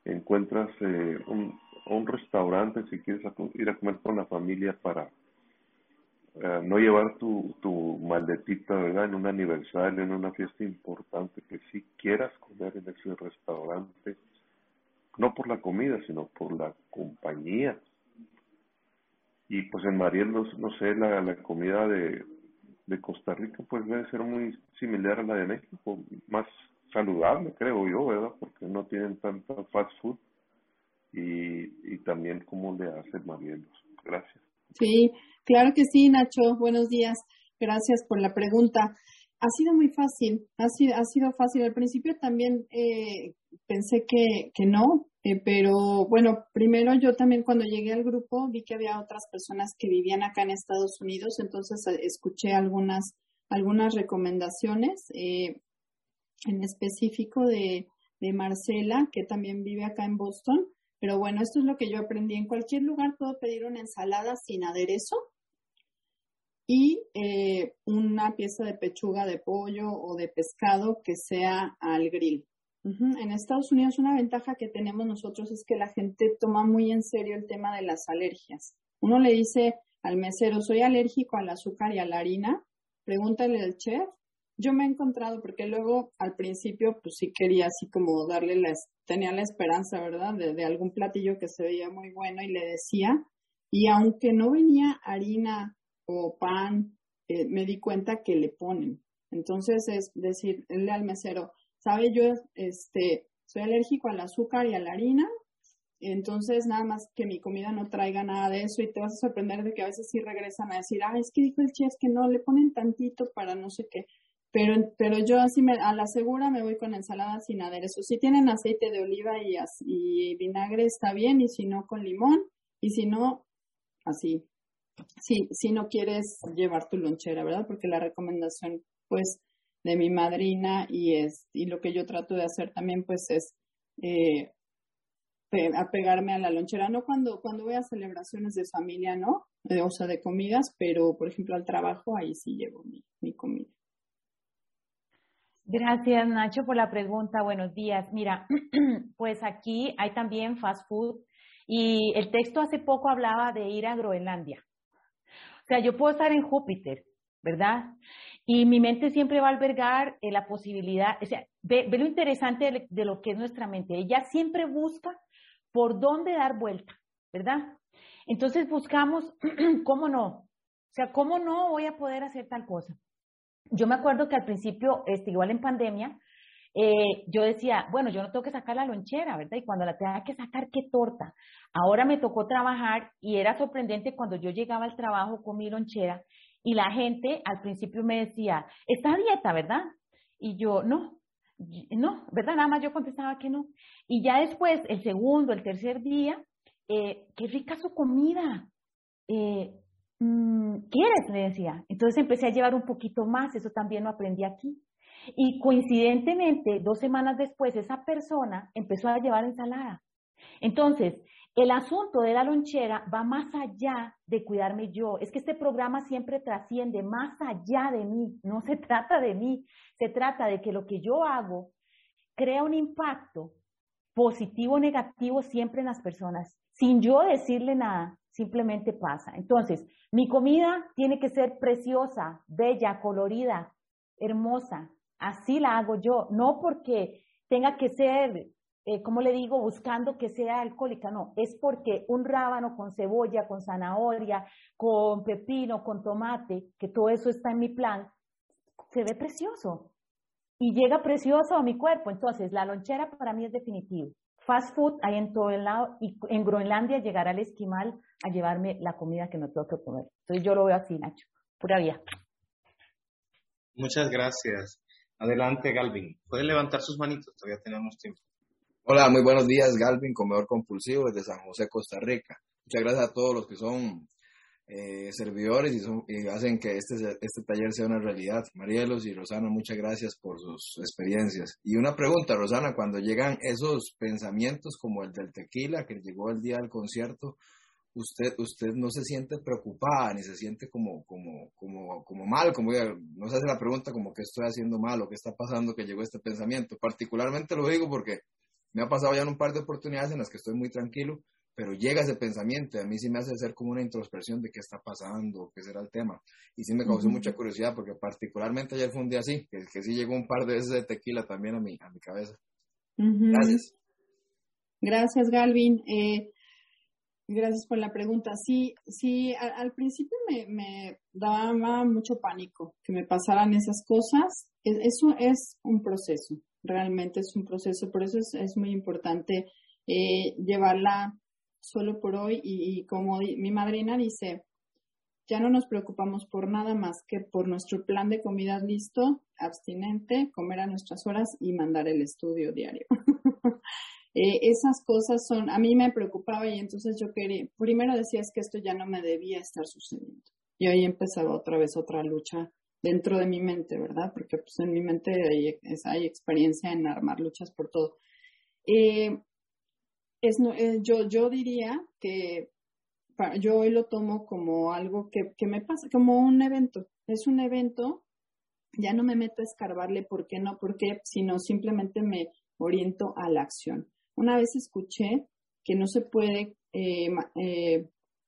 encuentras eh, un, restaurante si quieres ir a comer con la familia para eh, no llevar tu, tu maletita, ¿verdad? En un aniversario, en una fiesta importante, que si quieras comer en ese restaurante, no por la comida, sino por la compañía. Y pues en Mariel, no, sé, la, la comida de, de Costa Rica pues debe ser muy similar a la de México, más saludable, creo yo, ¿verdad? Porque no tienen tanta fast food. Y, y también cómo le hace Marielos. Gracias. Sí, claro que sí, Nacho. Buenos días. Gracias por la pregunta. Ha sido muy fácil, ha sido, ha sido fácil. Al principio también eh, pensé que, que no, eh, pero bueno, primero yo también cuando llegué al grupo vi que había otras personas que vivían acá en Estados Unidos, entonces eh, escuché algunas, algunas recomendaciones, en específico de, Marcela, que también vive acá en Boston, pero bueno, esto es lo que yo aprendí. En cualquier lugar puedo pedir una ensalada sin aderezo y eh, una pieza de pechuga de pollo o de pescado que sea al grill. En Estados Unidos una ventaja que tenemos nosotros es que la gente toma muy en serio el tema de las alergias. Uno le dice al mesero, soy alérgico al azúcar y a la harina, pregúntale al chef yo me he encontrado, porque luego al principio pues sí quería así como darle la, tenía la esperanza, ¿verdad? De, algún platillo que se veía muy bueno y le decía, y aunque no venía harina o pan, eh, me di cuenta que le ponen. Entonces es decirle al mesero, sabe yo, este, soy alérgico al azúcar y a la harina, entonces nada más que mi comida no traiga nada de eso y te vas a sorprender de que a veces sí regresan a decir, ah, es que dijo el chef que no, le ponen tantito para no sé qué. Pero, pero yo así me, a la segura me voy con ensalada sin aderezo. Si tienen aceite de oliva y, y vinagre está bien y si no con limón y si no, así. Si, si no quieres llevar tu lonchera, ¿verdad? Porque la recomendación pues de mi madrina y es y lo que yo trato de hacer también pues es eh, apegarme a la lonchera, no cuando, cuando voy a celebraciones de familia, ¿no? o sea, de comidas, pero por ejemplo al trabajo, ahí sí llevo mi, mi comida. Gracias, Nacho, por la pregunta. Buenos días. Mira, pues aquí hay también fast food y el texto hace poco hablaba de ir a Groenlandia. O sea, yo puedo estar en Júpiter, ¿verdad? Y mi mente siempre va a albergar eh, la posibilidad, o sea, ve, lo interesante de, de, lo que es nuestra mente. Ella siempre busca por dónde dar vuelta, ¿verdad? Entonces buscamos, ¿cómo no? O sea, ¿cómo no voy a poder hacer tal cosa? Yo me acuerdo que al principio, este, igual en pandemia, eh, yo decía, bueno, yo no tengo que sacar la lonchera, ¿verdad? Y cuando la tenga que sacar, qué torta. Ahora me tocó trabajar y era sorprendente cuando yo llegaba al trabajo con mi lonchera y la gente al principio me decía, está dieta, ¿verdad? Y yo, no, no, ¿verdad? Nada más yo contestaba que no. Y ya después, el segundo, el tercer día, eh, qué rica su comida. Eh, mm, ¿Quieres? Le decía. Entonces empecé a llevar un poquito más, eso también lo aprendí aquí. Y coincidentemente, dos semanas después, esa persona empezó a llevar ensalada. Entonces, el asunto de la lonchera va más allá de cuidarme yo. Es que este programa siempre trasciende más allá de mí. No se trata de mí, se trata de que lo que yo hago crea un impacto positivo o negativo siempre en las personas. Sin yo decirle nada, simplemente pasa. Entonces, mi comida tiene que ser preciosa, bella, colorida, hermosa. Así la hago yo, no porque tenga que ser eh, como le digo, buscando que sea alcohólica, no, es porque un rábano con cebolla, con zanahoria, con pepino, con tomate, que todo eso está en mi plan, se ve precioso y llega precioso a mi cuerpo. Entonces, la lonchera para mí es definitivo. Fast food hay en todo el lado y en Groenlandia llegará el esquimal a llevarme la comida que no tengo que comer. Entonces, yo lo veo así, Nacho, pura vida. Muchas gracias. Adelante, Galvin. Puede levantar sus manitos, todavía tenemos tiempo. Hola, muy buenos días, Galvin, comedor compulsivo desde San José, Costa Rica. Muchas gracias a todos los que son eh, servidores y, hacen que este, este taller sea una realidad. Marielos y Rosana, muchas gracias por sus experiencias. Y una pregunta, Rosana, cuando llegan esos pensamientos como el del tequila que llegó el día del concierto, usted, usted no se siente preocupada ni se siente como, como, como, como mal, como no se hace la pregunta como que estoy haciendo mal o qué está pasando que llegó este pensamiento. Particularmente lo digo porque me ha pasado ya en un par de oportunidades en las que estoy muy tranquilo, pero llega ese pensamiento y a mí sí me hace hacer como una introspección de qué está pasando, qué será el tema. Y sí me causó mucha curiosidad porque particularmente ayer fue un día así, que, que sí llegó un par de veces de tequila también a mi, a mi cabeza. Gracias. Gracias, Galvin. Eh, gracias por la pregunta. Sí, sí, al, principio me, me, daba mucho pánico que me pasaran esas cosas. Eso es un proceso realmente es un proceso, por eso es, muy importante eh, llevarla solo por hoy y, como mi madrina dice, ya no nos preocupamos por nada más que por nuestro plan de comidas listo, abstinente, comer a nuestras horas y mandar el estudio diario. Eh, esas cosas son, a mí me preocupaba y entonces yo quería, primero decía es que esto ya no me debía estar sucediendo. Y ahí empezaba otra vez otra lucha dentro de mi mente, ¿verdad? Porque pues en mi mente hay, experiencia en armar luchas por todo. Eh, es, eh, yo, yo diría que yo hoy lo tomo como algo que, que, me pasa, como un evento. Es un evento, ya no me meto a escarbarle por qué no, por qué, sino simplemente me oriento a la acción. Una vez escuché que no se puede eh,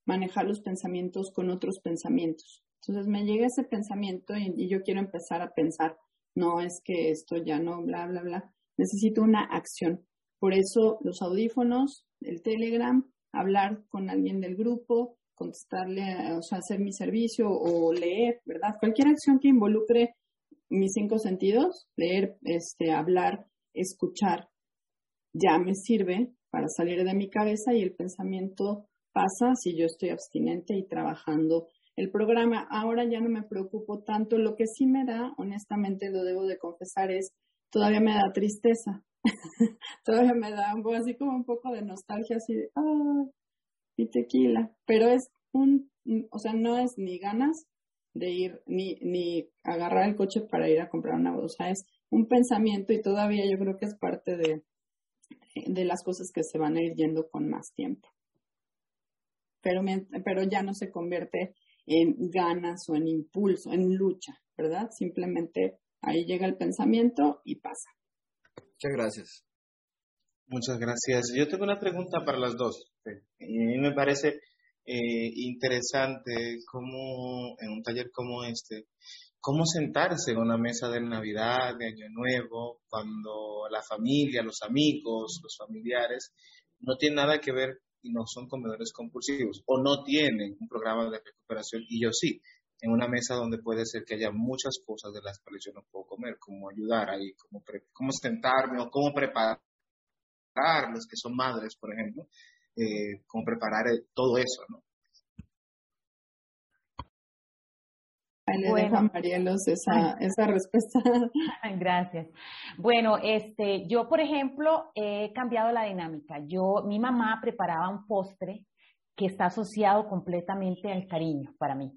manejar los pensamientos con otros pensamientos. Entonces me llega ese pensamiento y, yo quiero empezar a pensar, no es que esto ya no, bla, bla, bla. Necesito una acción. Por eso los audífonos, el Telegram, hablar con alguien del grupo, contestarle, o sea, hacer mi servicio o leer, ¿verdad? Cualquier acción que involucre mis cinco sentidos, leer, este, hablar, escuchar, ya me sirve para salir de mi cabeza y el pensamiento pasa si yo estoy abstinente y trabajando el programa. Ahora ya no me preocupo tanto. Lo que sí me da, honestamente lo debo de confesar, es todavía me da tristeza. todavía me da un poco, así como un poco de nostalgia, así de, ah, y tequila. Pero es un, o sea, no es ni ganas de ir, ni, ni agarrar el coche para ir a comprar una bolsa. Es un pensamiento y todavía yo creo que es parte de, de las cosas que se van a ir yendo con más tiempo. Pero, pero ya no se convierte en ganas o en impulso, en lucha, ¿verdad? Simplemente ahí llega el pensamiento y pasa. Muchas gracias. Muchas gracias. Yo tengo una pregunta para las dos. A mí me parece eh, interesante cómo en un taller como este cómo sentarse en una mesa de Navidad, de Año Nuevo, cuando la familia, los amigos, los familiares no tienen nada que ver y no son comedores compulsivos o no tienen un programa de recuperación y yo sí, en una mesa donde puede ser que haya muchas cosas de las cuales yo no puedo comer, como ayudar ahí, como, cómo sentarme o cómo preparar, los que son madres, por ejemplo, eh, cómo preparar eh, todo eso, ¿no? Le bueno. a Marielos esa, esa respuesta. Gracias. Bueno, este, yo, por ejemplo, he cambiado la dinámica. Yo, mi mamá preparaba un postre que está asociado completamente al cariño para mí.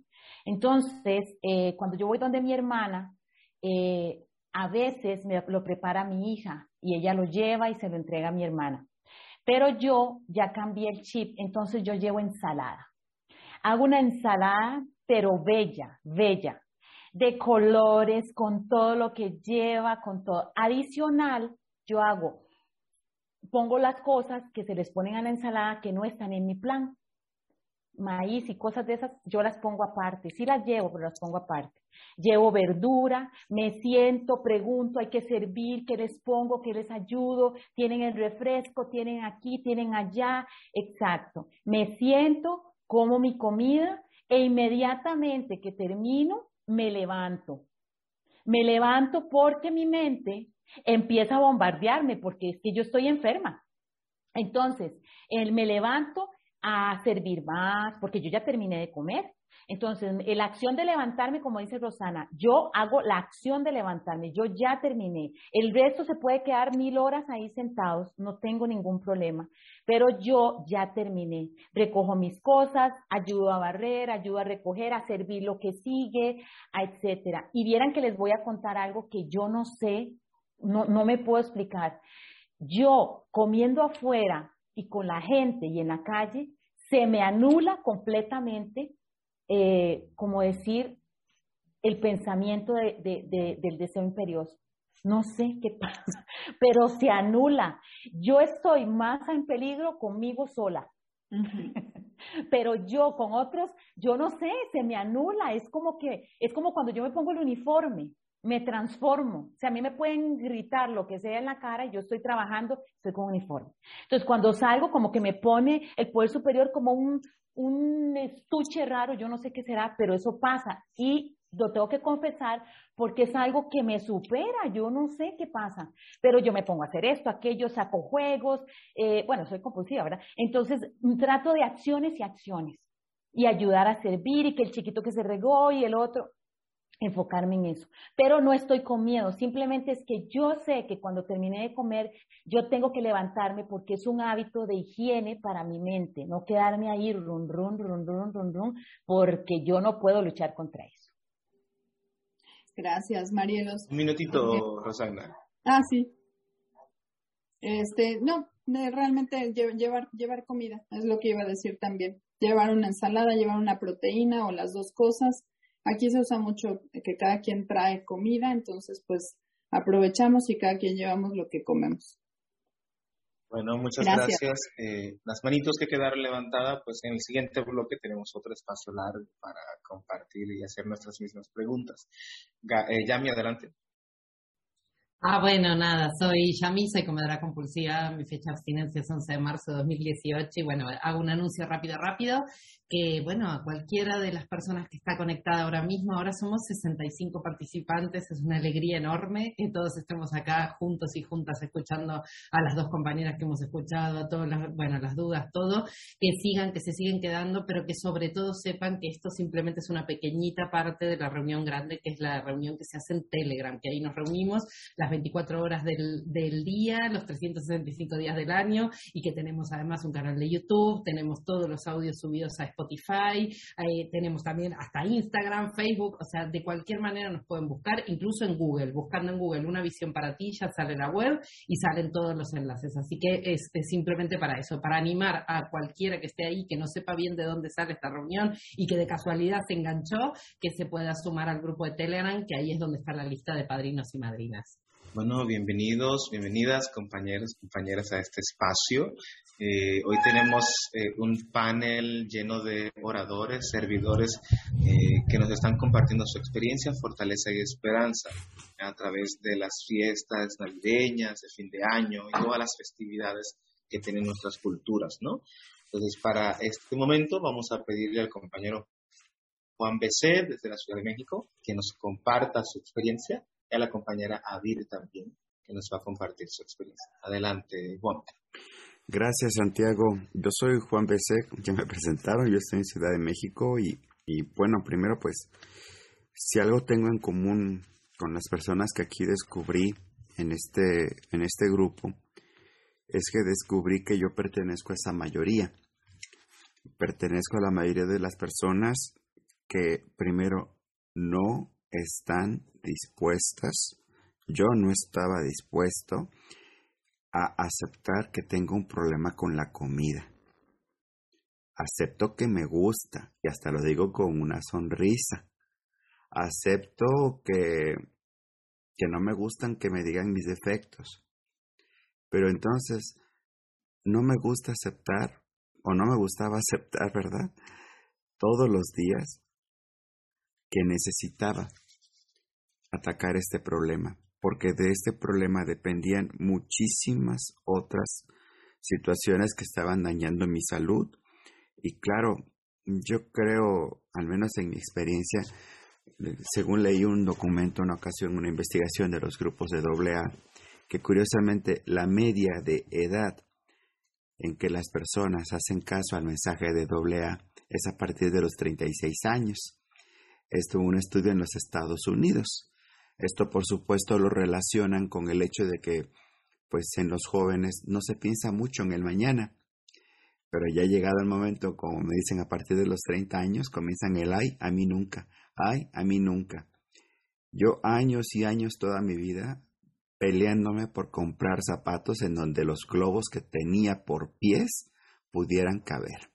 Entonces, eh, cuando yo voy donde mi hermana, eh, a veces me lo prepara mi hija y ella lo lleva y se lo entrega a mi hermana. Pero yo ya cambié el chip, entonces yo llevo ensalada. Hago una ensalada pero bella, bella, de colores, con todo lo que lleva, con todo. Adicional, yo hago, pongo las cosas que se les ponen a la ensalada que no están en mi plan. Maíz y cosas de esas, yo las pongo aparte. Sí las llevo, pero las pongo aparte. Llevo verdura, me siento, pregunto, hay que servir, ¿qué les pongo? ¿Qué les ayudo? ¿Tienen el refresco? ¿Tienen aquí? ¿Tienen allá? Exacto. Me siento, como mi comida e inmediatamente que termino, me levanto. Me levanto porque mi mente empieza a bombardearme porque es que yo estoy enferma. Entonces, me levanto a servir más porque yo ya terminé de comer. Entonces, la acción de levantarme, como dice Rosana, yo hago la acción de levantarme, yo ya terminé. El resto se puede quedar mil horas ahí sentados, no tengo ningún problema, pero yo ya terminé. Recojo mis cosas, ayudo a barrer, ayudo a recoger, a servir lo que sigue, etcétera. Y vieran que les voy a contar algo que yo no sé, no, no me puedo explicar. Yo comiendo afuera y con la gente y en la calle, se me anula completamente eh, como decir, el pensamiento del deseo imperioso. No sé qué pasa, pero se anula. Yo estoy más en peligro conmigo sola. pero yo con otros, yo no sé, se me anula. Es como que, es como cuando yo me pongo el uniforme, me transformo. O sea, a mí me pueden gritar lo que sea en la cara y yo estoy trabajando, estoy con uniforme. Entonces, cuando salgo, como que me pone el poder superior como un, un estuche raro, yo no sé qué será, pero eso pasa. Y lo tengo que confesar porque es algo que me supera, yo no sé qué pasa, pero yo me pongo a hacer esto, aquello, saco juegos, eh, bueno, soy compulsiva, ¿verdad? Entonces trato de acciones y acciones y ayudar a servir y que el chiquito que se regó y el otro, enfocarme en eso. Pero no estoy con miedo, simplemente es que yo sé que cuando termine de comer, yo tengo que levantarme porque es un hábito de higiene para mi mente, no quedarme ahí run, run, run, run, run, run, porque yo no puedo luchar contra eso. Gracias, Marielos. Un minutito, Rosana. Ah, sí. Este, no, realmente llevar, llevar comida, es lo que iba a decir también. Llevar una ensalada, llevar una proteína o las dos cosas Aquí se usa mucho que cada quien trae comida, entonces pues aprovechamos y cada quien llevamos lo que comemos. Bueno, muchas gracias. Eh, las manitos que quedaron levantadas, pues en el siguiente bloque tenemos otro espacio largo para compartir y hacer nuestras mismas preguntas. Eh, Yami, adelante. Ah, bueno, nada, soy Yami, soy comedora compulsiva, mi fecha de abstinencia es 11 de marzo de 2018 y bueno, hago un anuncio rápido, rápido. Que, bueno, a cualquiera de las personas que está conectada ahora mismo, ahora somos 65 participantes, es una alegría enorme que todos estemos acá juntos y juntas escuchando a las dos compañeras que hemos escuchado, a todas las, bueno, las dudas, todo, que sigan, que se siguen quedando, pero que sobre todo sepan que esto simplemente es una pequeñita parte de la reunión grande, que es la reunión que se hace en Telegram, que ahí nos reunimos las 24 horas del, del día, los 365 días del año, y que tenemos además un canal de YouTube, tenemos todos los audios subidos a tenemos también hasta Instagram, Facebook, o sea, de cualquier manera nos pueden buscar, incluso en Google, buscando en Google una visión para ti, ya sale la web y salen todos los enlaces. Así que es, simplemente para eso, para animar a cualquiera que esté ahí, que no sepa bien de dónde sale esta reunión y que de casualidad se enganchó, que se pueda sumar al grupo de Telegram, que ahí es donde está la lista de padrinos y madrinas. Bueno, bienvenidos, bienvenidas compañeros, compañeras a este espacio. Eh, hoy tenemos eh, un panel lleno de oradores, servidores eh, que nos están compartiendo su experiencia, fortaleza y esperanza a través de las fiestas navideñas, de fin de año y todas las festividades que tienen nuestras culturas, ¿no? Entonces, para este momento vamos a pedirle al compañero Juan BC desde la Ciudad de México que nos comparta su experiencia y a la compañera Adir también, que nos va a compartir su experiencia. Adelante, Juan. Gracias, Santiago. Yo soy Juan Besek, ya me presentaron, yo estoy en Ciudad de México y, y bueno, primero pues, si algo tengo en común con las personas que aquí descubrí en este, en este grupo, es que descubrí que yo pertenezco a esa mayoría. Pertenezco a la mayoría de las personas que primero no están dispuestas, yo no estaba dispuesto a aceptar que tengo un problema con la comida. Acepto que me gusta y hasta lo digo con una sonrisa. Acepto que, que no me gustan que me digan mis defectos. Pero entonces no me gusta aceptar o no me gustaba aceptar, ¿verdad? Todos los días que necesitaba atacar este problema, porque de este problema dependían muchísimas otras situaciones que estaban dañando mi salud. Y claro, yo creo, al menos en mi experiencia, según leí un documento, una ocasión, una investigación de los grupos de AA, que curiosamente la media de edad en que las personas hacen caso al mensaje de AA es a partir de los 36 años. Esto un estudio en los Estados Unidos. Esto, por supuesto, lo relacionan con el hecho de que, pues, en los jóvenes no se piensa mucho en el mañana. Pero ya llegado el momento, como me dicen, a partir de los 30 años, comienzan el ay, a mí nunca, ay, a mí nunca. Yo años y años toda mi vida peleándome por comprar zapatos en donde los globos que tenía por pies pudieran caber.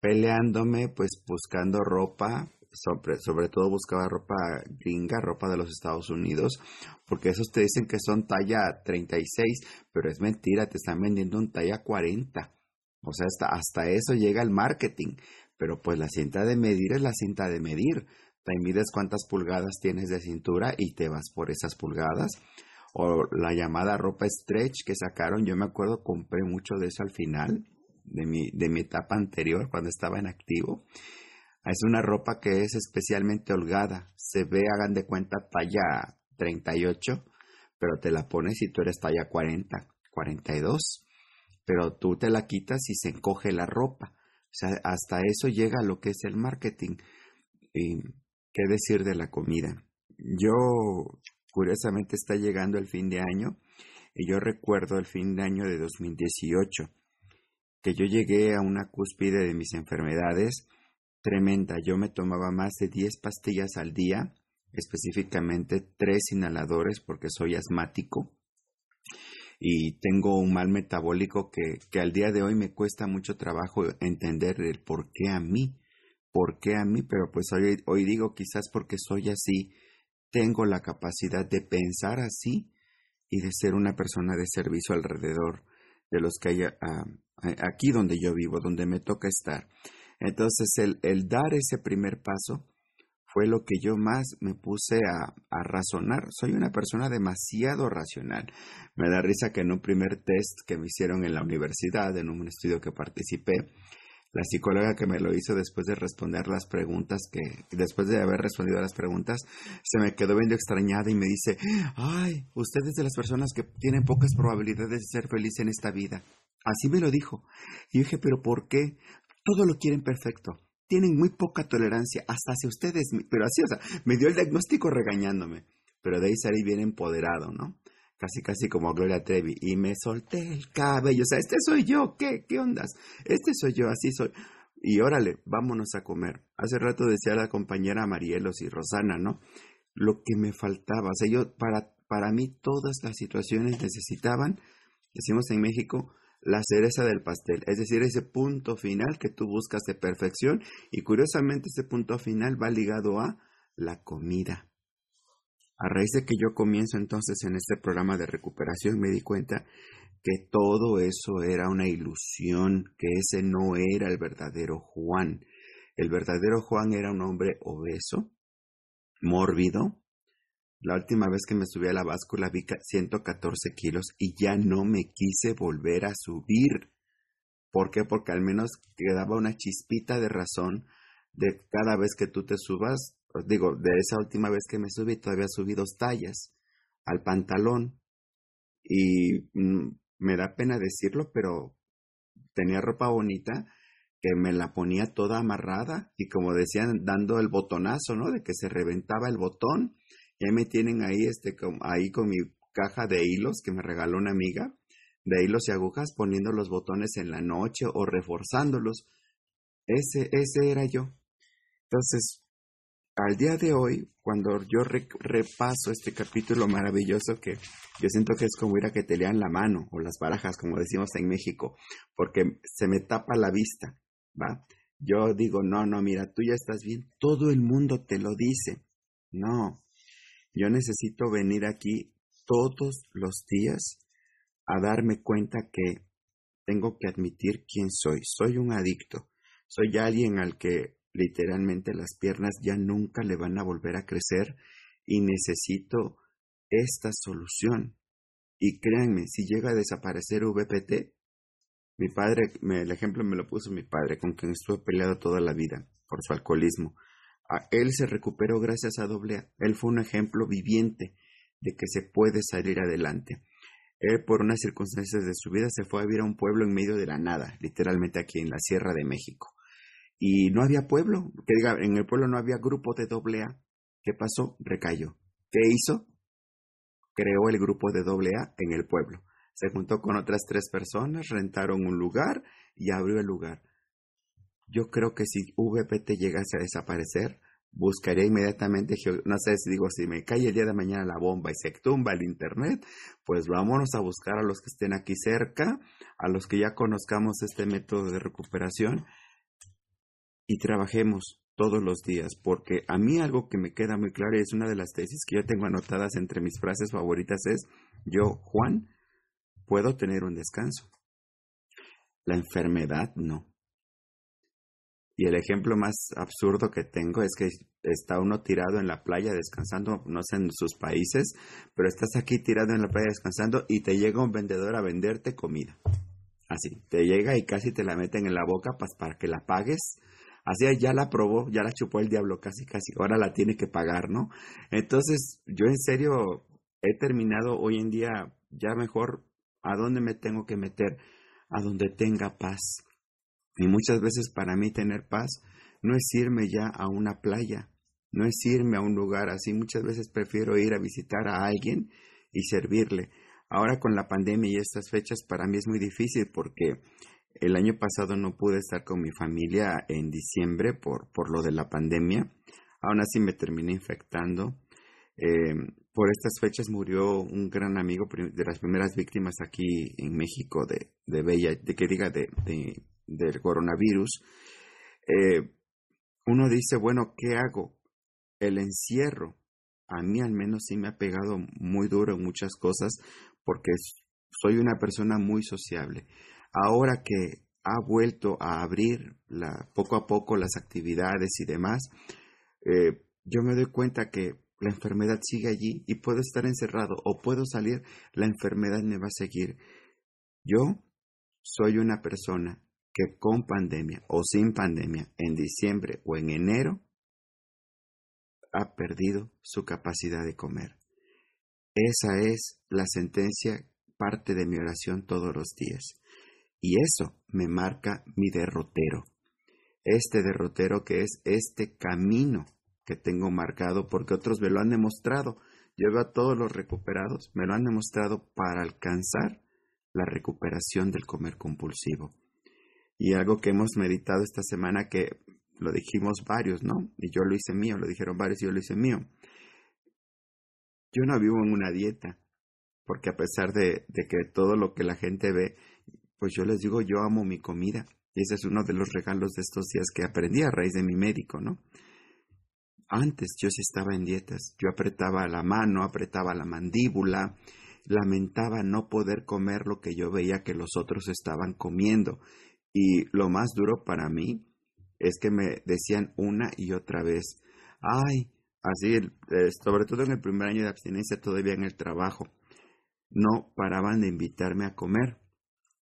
Peleándome, pues buscando ropa sobre, todo buscaba ropa gringa, ropa de los Estados Unidos, porque esos te dicen que son talla 36, pero es mentira, te están vendiendo un talla 40. O sea, hasta, hasta eso llega el marketing. Pero pues la cinta de medir es la cinta de medir. Te mides cuántas pulgadas tienes de cintura y te vas por esas pulgadas. O la llamada ropa stretch que sacaron, yo me acuerdo, compré mucho de eso al final de mi, de mi etapa anterior, cuando estaba en activo. Es una ropa que es especialmente holgada. Se ve, hagan de cuenta, talla 38, pero te la pones y tú eres talla 40, 42. Pero tú te la quitas y se encoge la ropa. O sea, hasta eso llega lo que es el marketing. Y, ¿Qué decir de la comida? Yo, curiosamente, está llegando el fin de año y yo recuerdo el fin de año de 2018 que yo llegué a una cúspide de mis enfermedades tremenda. Yo me tomaba más de 10 pastillas al día, específicamente 3 inhaladores porque soy asmático y tengo un mal metabólico que, que, al día de hoy me cuesta mucho trabajo entender el por qué a mí, por qué a mí, pero pues hoy, hoy digo quizás porque soy así, tengo la capacidad de pensar así y de ser una persona de servicio alrededor de los que hay aquí donde yo vivo, donde me toca estar. Entonces, el, dar ese primer paso fue lo que yo más me puse a, razonar. Soy una persona demasiado racional. Me da risa que en un primer test que me hicieron en la universidad, en un estudio que participé, la psicóloga que me lo hizo después de responder las preguntas que, después de haber respondido a las preguntas, se me quedó viendo extrañada y me dice, ay, usted es de las personas que tienen pocas probabilidades de ser feliz en esta vida. Así me lo dijo. Y dije, pero ¿por qué? Todo lo quieren perfecto. Tienen muy poca tolerancia, hasta hacia ustedes, pero así, o sea, me dio el diagnóstico regañándome. Pero de ahí salí bien empoderado, ¿no? casi casi como Gloria Trevi, y me solté el cabello, o sea, este soy yo, ¿qué? ¿Qué ondas? Este soy yo, así soy. Y órale, vámonos a comer. Hace rato decía la compañera Marielos y Rosana, ¿no? Lo que me faltaba, o sea, yo, para, para mí todas las situaciones necesitaban, decimos en México, la cereza del pastel, es decir, ese punto final que tú buscas de perfección y curiosamente ese punto final va ligado a la comida. A raíz de que yo comienzo entonces en este programa de recuperación, me di cuenta que todo eso era una ilusión, que ese no era el verdadero Juan. El verdadero Juan era un hombre obeso, mórbido. La última vez que me subí a la báscula vi 114 kilos y ya no me quise volver a subir. ¿Por qué? Porque al menos quedaba una chispita de razón de cada vez que tú te subas, digo, de esa última vez que me subí, todavía subí dos tallas al pantalón y mm, me da pena decirlo, pero tenía ropa bonita que me la ponía toda amarrada y como decían, dando el botonazo, ¿no? De que se reventaba el botón. Y ahí me tienen ahí, este, ahí con mi caja de hilos que me regaló una amiga, de hilos y agujas, poniendo los botones en la noche o reforzándolos. Ese, ese era yo. Entonces, al día de hoy, cuando yo repaso este capítulo maravilloso que yo siento que es como ir a que te lean la mano o las barajas, como decimos en México, porque se me tapa la vista, ¿va? Yo digo, no, no, mira, tú ya estás bien, todo el mundo te lo dice. No, yo necesito venir aquí todos los días a darme cuenta que tengo que admitir quién soy. Soy un adicto, soy alguien al que literalmente las piernas ya nunca le van a volver a crecer y necesito esta solución. Y créanme, si llega a desaparecer VPT, mi padre, el ejemplo me lo puso mi padre, con quien estuve peleado toda la vida por su alcoholismo. A él se recuperó gracias a doble Él fue un ejemplo viviente de que se puede salir adelante. Él, por unas circunstancias de su vida, se fue a vivir a un pueblo en medio de la nada, literalmente aquí en la Sierra de México y no había pueblo, que diga, en el pueblo no había grupo de doble A. ¿Qué pasó? Recayó. ¿Qué hizo? Creó el grupo de doble A en el pueblo. Se juntó con otras tres personas, rentaron un lugar y abrió el lugar. Yo creo que si VPT llegase a desaparecer, buscaría inmediatamente, no sé si digo, si me cae el día de mañana la bomba y se tumba el Internet, pues vámonos a buscar a los que estén aquí cerca, a los que ya conozcamos este método de recuperación y trabajemos todos los días, porque a mí algo que me queda muy claro y es una de las tesis que yo tengo anotadas entre mis frases favoritas es, yo, Juan, puedo tener un descanso. La enfermedad no. Y el ejemplo más absurdo que tengo es que está uno tirado en la playa descansando, no sé en sus países, pero estás aquí tirado en la playa descansando y te llega un vendedor a venderte comida. Así, te llega y casi te la meten en la boca para que la pagues Así ya la probó, ya la chupó el diablo casi, casi, ahora la tiene que pagar, ¿no? Entonces, yo en serio he terminado hoy en día ya mejor a dónde me tengo que meter, a donde tenga paz. Y muchas veces para mí tener paz no es irme ya a una playa, no es irme a un lugar así, muchas veces prefiero ir a visitar a alguien y servirle. Ahora con la pandemia y estas fechas para mí es muy difícil porque el año pasado no pude estar con mi familia en diciembre por, por lo de la pandemia. Aún así me terminé infectando. Eh, por estas fechas murió un gran amigo de las primeras víctimas aquí en México de, de Bella, de que diga de, del coronavirus. Eh, uno dice, bueno, ¿qué hago? El encierro, a mí al menos sí me ha pegado muy duro en muchas cosas porque soy una persona muy sociable ahora que ha vuelto a abrir poco a poco las actividades y demás, eh, yo me doy cuenta que la enfermedad sigue allí y puedo estar encerrado o puedo salir, la enfermedad me va a seguir. Yo soy una persona que con pandemia o sin pandemia, en diciembre o en enero, ha perdido su capacidad de comer. Esa es la sentencia, parte de mi oración todos los días. Y eso me marca mi derrotero. Este derrotero que es este camino que tengo marcado porque otros me lo han demostrado. Yo veo a todos los recuperados, me lo han demostrado para alcanzar la recuperación del comer compulsivo. Y algo que hemos meditado esta semana que lo dijimos varios, ¿no? Y yo lo hice mío, lo dijeron varios y yo lo hice mío. Yo no vivo en una dieta, porque a pesar de, que todo lo que la gente ve, pues yo les digo, yo amo mi comida. Y ese es uno de los regalos de estos días que aprendí a raíz de mi médico, ¿no? Antes yo sí estaba en dietas, yo apretaba la mano, apretaba la mandíbula, lamentaba no poder comer lo que yo veía que los otros estaban comiendo. Y lo más duro para mí es que me decían una y otra vez, ay, así, eh, sobre todo en el primer año de abstinencia, todavía en el trabajo, no paraban de invitarme a comer.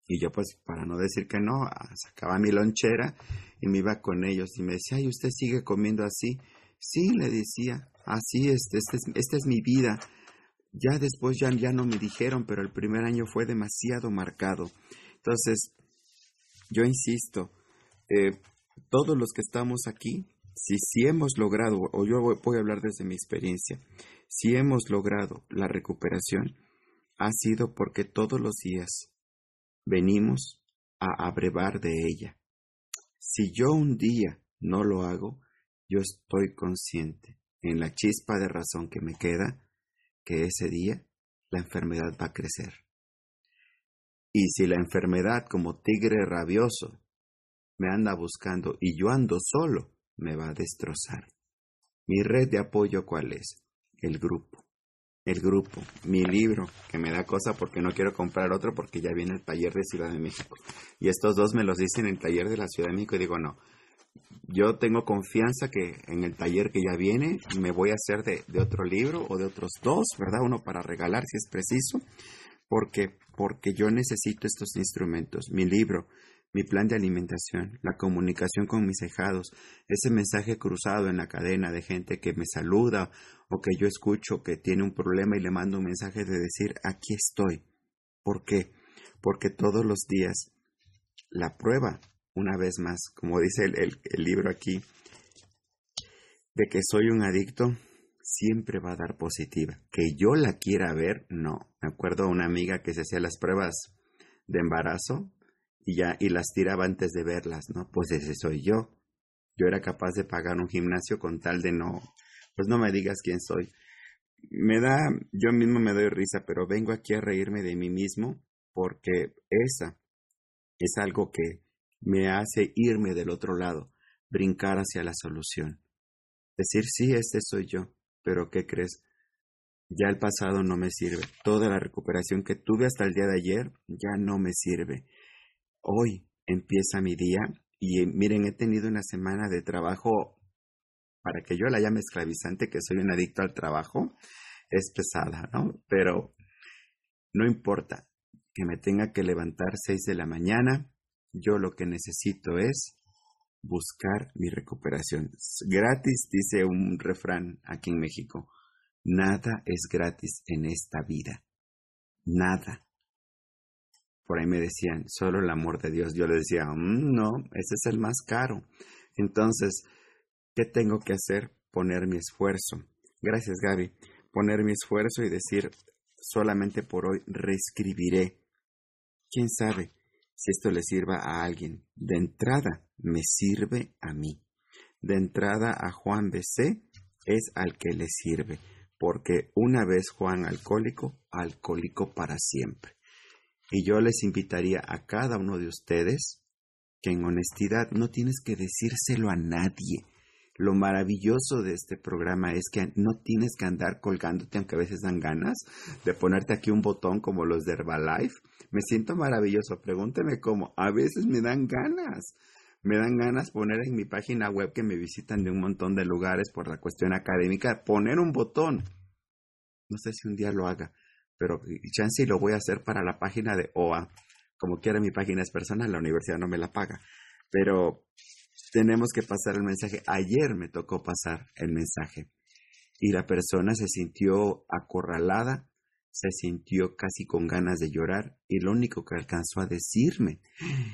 Y yo pues para no decir que no, sacaba mi lonchera y me iba con ellos y me decía, ay, usted sigue comiendo así. Sí, le decía, así es, esta es, es mi vida. Ya después ya, ya no me dijeron, pero el primer año fue demasiado marcado. Entonces, yo insisto, eh, todos los que estamos aquí, si, si hemos logrado, o yo voy a hablar desde mi experiencia, si hemos logrado la recuperación, ha sido porque todos los días venimos a abrevar de ella. Si yo un día no lo hago, yo estoy consciente en la chispa de razón que me queda que ese día la enfermedad va a crecer. Y si la enfermedad como tigre rabioso me anda buscando y yo ando solo, me va a destrozar. Mi red de apoyo cuál es? El grupo. El grupo, mi libro, que me da cosa porque no quiero comprar otro porque ya viene el taller de Ciudad de México. Y estos dos me los dicen en el taller de la Ciudad de México y digo, no, yo tengo confianza que en el taller que ya viene me voy a hacer de, de, otro libro o de otros dos, ¿verdad? Uno para regalar si es preciso, porque, porque yo necesito estos instrumentos. Mi libro, mi plan de alimentación, la comunicación con mis hijados, ese mensaje cruzado en la cadena de gente que me saluda o que yo escucho que tiene un problema y le mando un mensaje de decir, aquí estoy. ¿Por qué? Porque todos los días la prueba una vez más, como dice el, libro aquí, de que soy un adicto, siempre va a dar positiva. Que yo la quiera ver, no. Me acuerdo de una amiga que se hacía las pruebas de embarazo y ya y las tiraba antes de verlas, ¿no? Pues ese soy yo. Yo era capaz de pagar un gimnasio con tal de no, pues no me digas quién soy. Me da, yo mismo me doy risa, pero vengo aquí a reírme de mí mismo porque esa es algo que me hace irme del otro lado, brincar hacia la solución. Decir, sí, este soy yo, pero ¿qué crees? Ya el pasado no me sirve. Toda la recuperación que tuve hasta el día de ayer ya no me sirve. Hoy empieza mi día y miren, he tenido una semana de trabajo, para que yo la llame esclavizante, que soy un adicto al trabajo, es pesada, ¿no? Pero no importa que me tenga que levantar seis de la mañana, yo lo que necesito es buscar mi recuperación. Gratis, dice un refrán aquí en México. Nada es gratis en esta vida. Nada. Por ahí me decían, solo el amor de Dios. Yo le decía, mm, no, ese es el más caro. Entonces, ¿qué tengo que hacer? Poner mi esfuerzo. Gracias, Gaby. Poner mi esfuerzo y decir, solamente por hoy reescribiré. ¿Quién sabe? Si esto le sirva a alguien. De entrada, me sirve a mí. De entrada a Juan BC es al que le sirve, porque una vez Juan alcohólico, alcohólico para siempre. Y yo les invitaría a cada uno de ustedes que en honestidad no tienes que decírselo a nadie. Lo maravilloso de este programa es que no tienes que andar colgándote, aunque a veces dan ganas, de ponerte aquí un botón como los de Herbalife me siento maravilloso. Pregúnteme cómo. A veces me dan ganas. Me dan ganas poner en mi página web que me visitan de un montón de lugares por la cuestión académica, poner un botón. No sé si un día lo haga, pero chance y lo voy a hacer para la página de OA como quiera mi página es personal, la universidad no me la paga, pero tenemos que pasar el mensaje. Ayer me tocó pasar el mensaje y la persona se sintió acorralada, se sintió casi con ganas de llorar y lo único que alcanzó a decirme,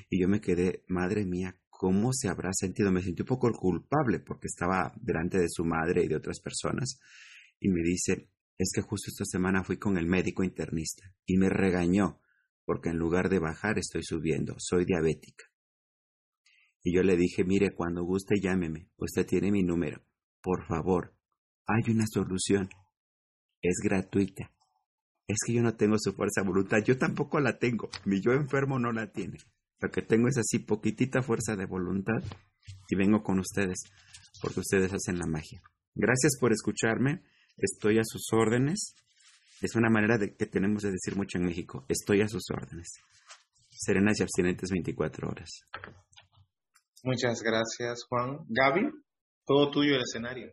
y yo me quedé, madre mía, ¿cómo se habrá sentido? Me sentí un poco culpable porque estaba delante de su madre y de otras personas y me dice, es que justo esta semana fui con el médico internista y me regañó porque en lugar de bajar estoy subiendo, soy diabética. Y yo le dije, mire, cuando guste llámeme, usted tiene mi número, por favor, hay una solución, es gratuita. Es que yo no tengo su fuerza voluntad, yo tampoco la tengo, mi yo enfermo no la tiene. Lo que tengo es así poquitita fuerza de voluntad y vengo con ustedes, porque ustedes hacen la magia. Gracias por escucharme, estoy a sus órdenes. Es una manera de que tenemos de decir mucho en México, estoy a sus órdenes. Serenas y abstinentes 24 horas. Muchas gracias, Juan. Gaby, todo tuyo el escenario.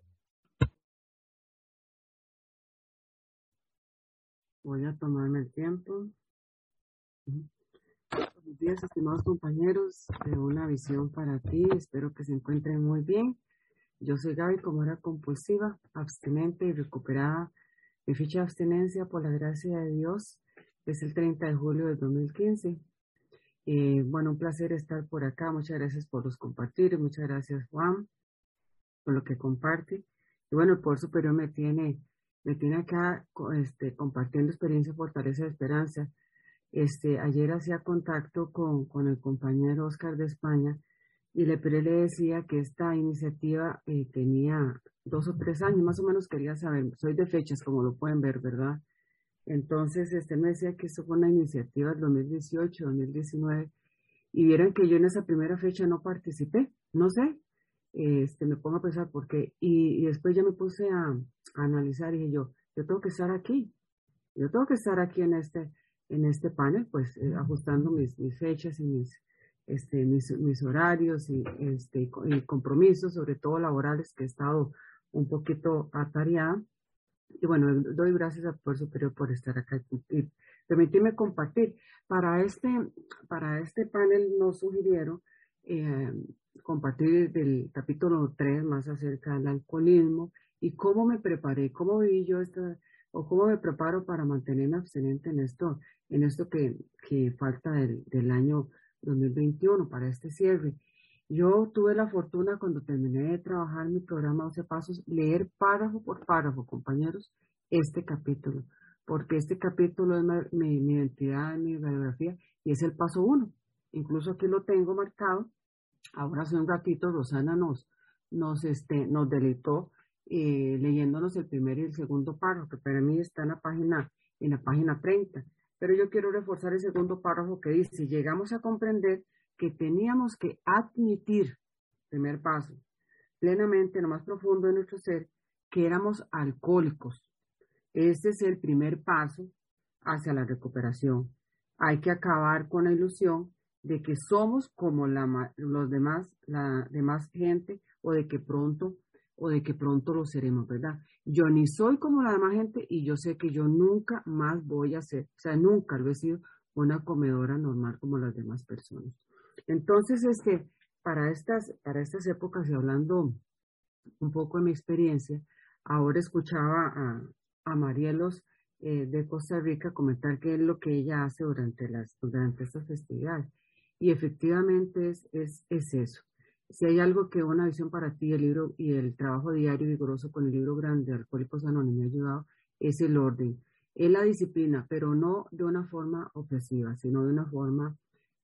Voy a tomarme el tiempo. Buenos días, estimados compañeros Una Visión para Ti. Espero que se encuentren muy bien. Yo soy Gaby, como era compulsiva, abstinente y recuperada. Mi ficha de abstinencia, por la gracia de Dios, es el 30 de julio de 2015. Eh, bueno, un placer estar por acá. Muchas gracias por los compartir. Muchas gracias, Juan, por lo que comparte. Y bueno, Poder Superior me tiene, me tiene acá este, compartiendo experiencia, fortaleza de esperanza. Este, ayer hacía contacto con, con el compañero Oscar de España y le, le decía que esta iniciativa eh, tenía dos o tres años, más o menos quería saber, soy de fechas, como lo pueden ver, ¿verdad? Entonces, este me decía que eso fue una iniciativa del 2018, 2019, y vieron que yo en esa primera fecha no participé, no sé, este, me pongo a pensar por qué, y, después ya me puse a, analizar y dije yo, yo tengo que estar aquí, yo tengo que estar aquí en este, en este panel, pues eh, ajustando mis, fechas y mis, este, mis, mis horarios y, este, y compromisos, sobre todo laborales, que he estado un poquito atareada. Y bueno, doy gracias al Poder Superior por estar acá y permitirme compartir. Para este, para este panel nos sugirieron eh, compartir del capítulo 3 más acerca del alcoholismo y cómo me preparé, cómo viví yo esta, o cómo me preparo para mantenerme abstinente en esto, en esto que, que falta del, del año 2021 para este cierre. Yo tuve la fortuna cuando terminé de trabajar mi programa 12 Pasos, leer párrafo por párrafo, compañeros, este capítulo, porque este capítulo es mi, mi identidad, mi biografía, y es el paso uno. Incluso aquí lo tengo marcado. Ahora hace un ratito Rosana nos, nos, este, nos deleitó eh, leyéndonos el primer y el segundo párrafo, que para mí está en la página, en la página 30. Pero yo quiero reforzar el segundo párrafo que dice, llegamos a comprender que teníamos que admitir, primer paso, plenamente, en lo más profundo de nuestro ser, que éramos alcohólicos. Este es el primer paso hacia la recuperación. Hay que acabar con la ilusión de que somos como la, los demás, la demás gente, o de que pronto, o de que pronto lo seremos, ¿verdad? Yo ni soy como la demás gente y yo sé que yo nunca más voy a ser, o sea, nunca lo he sido una comedora normal como las demás personas. Entonces, este, para estas, para estas épocas y hablando un poco de mi experiencia, ahora escuchaba a, a Marielos eh, de Costa Rica comentar qué es lo que ella hace durante, las, durante estas festividades. Y efectivamente es, es, es eso. Si hay algo que una visión para ti, el libro y el trabajo diario vigoroso con el libro grande de Alcohólicos Anónimos ha ayudado, es el orden. Es la disciplina, pero no de una forma opresiva, sino de una forma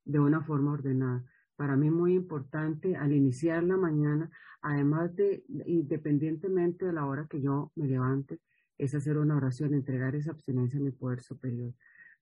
de una forma ordenada. Para mí muy importante al iniciar la mañana, además de, independientemente de la hora que yo me levante, es hacer una oración, entregar esa abstinencia a mi poder superior.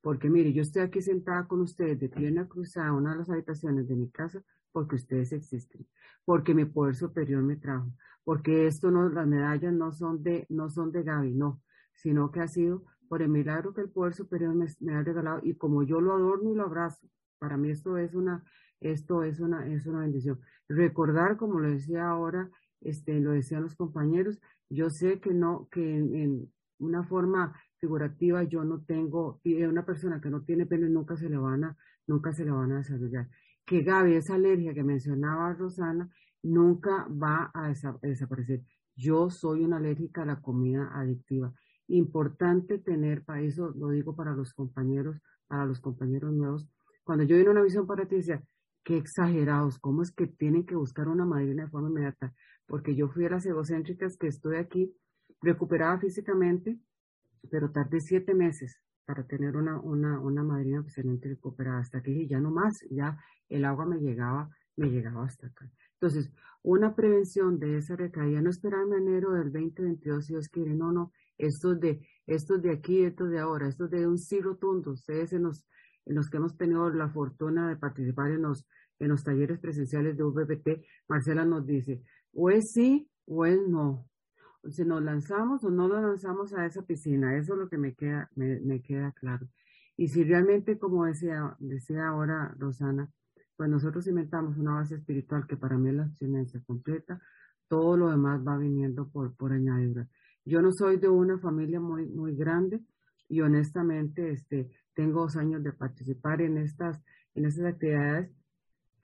Porque mire, yo estoy aquí sentada con ustedes de pierna cruzada en una de las habitaciones de mi casa porque ustedes existen, porque mi poder superior me trajo, porque esto no, las medallas no son de, no son de Gaby, no, sino que ha sido por el milagro que el poder superior me, me ha regalado y como yo lo adorno y lo abrazo, para mí esto es una, esto es una, es una bendición. Recordar, como lo decía ahora, este, lo decían los compañeros, yo sé que no, que en, una forma figurativa yo no tengo, una persona que no tiene pene nunca se le van a, nunca se la van a desarrollar. Que Gaby, esa alergia que mencionaba Rosana, nunca va a desaparecer. Yo soy una alérgica a la comida adictiva. Importante tener, para eso lo digo para los compañeros, para los compañeros nuevos. Cuando yo vine a una visión para ti, decía, qué exagerados, cómo es que tienen que buscar una madrina de forma inmediata. Porque yo fui a las egocéntricas que estoy aquí, recuperada físicamente, pero tardé siete meses para tener una, una, una madrina excelente recuperada. Hasta que ya no más, ya el agua me llegaba, me llegaba hasta acá. Entonces, una prevención de esa recaída, no esperarme enero del 2022 si Dios quiere, no, no, estos de, estos de aquí, estos de ahora, estos de un sí rotundo, ustedes los, en los que hemos tenido la fortuna de participar en los, en los talleres presenciales de VPT, Marcela nos dice, o es sí o es no. Si nos lanzamos o no nos lanzamos a esa piscina, eso es lo que me queda, me, me queda claro. Y si realmente, como decía, decía ahora Rosana, pues nosotros inventamos una base espiritual que para mí es la abstinencia completa, todo lo demás va viniendo por, por añadidura. Yo no soy de una familia muy, muy grande y honestamente este, tengo dos años de participar en estas, en estas actividades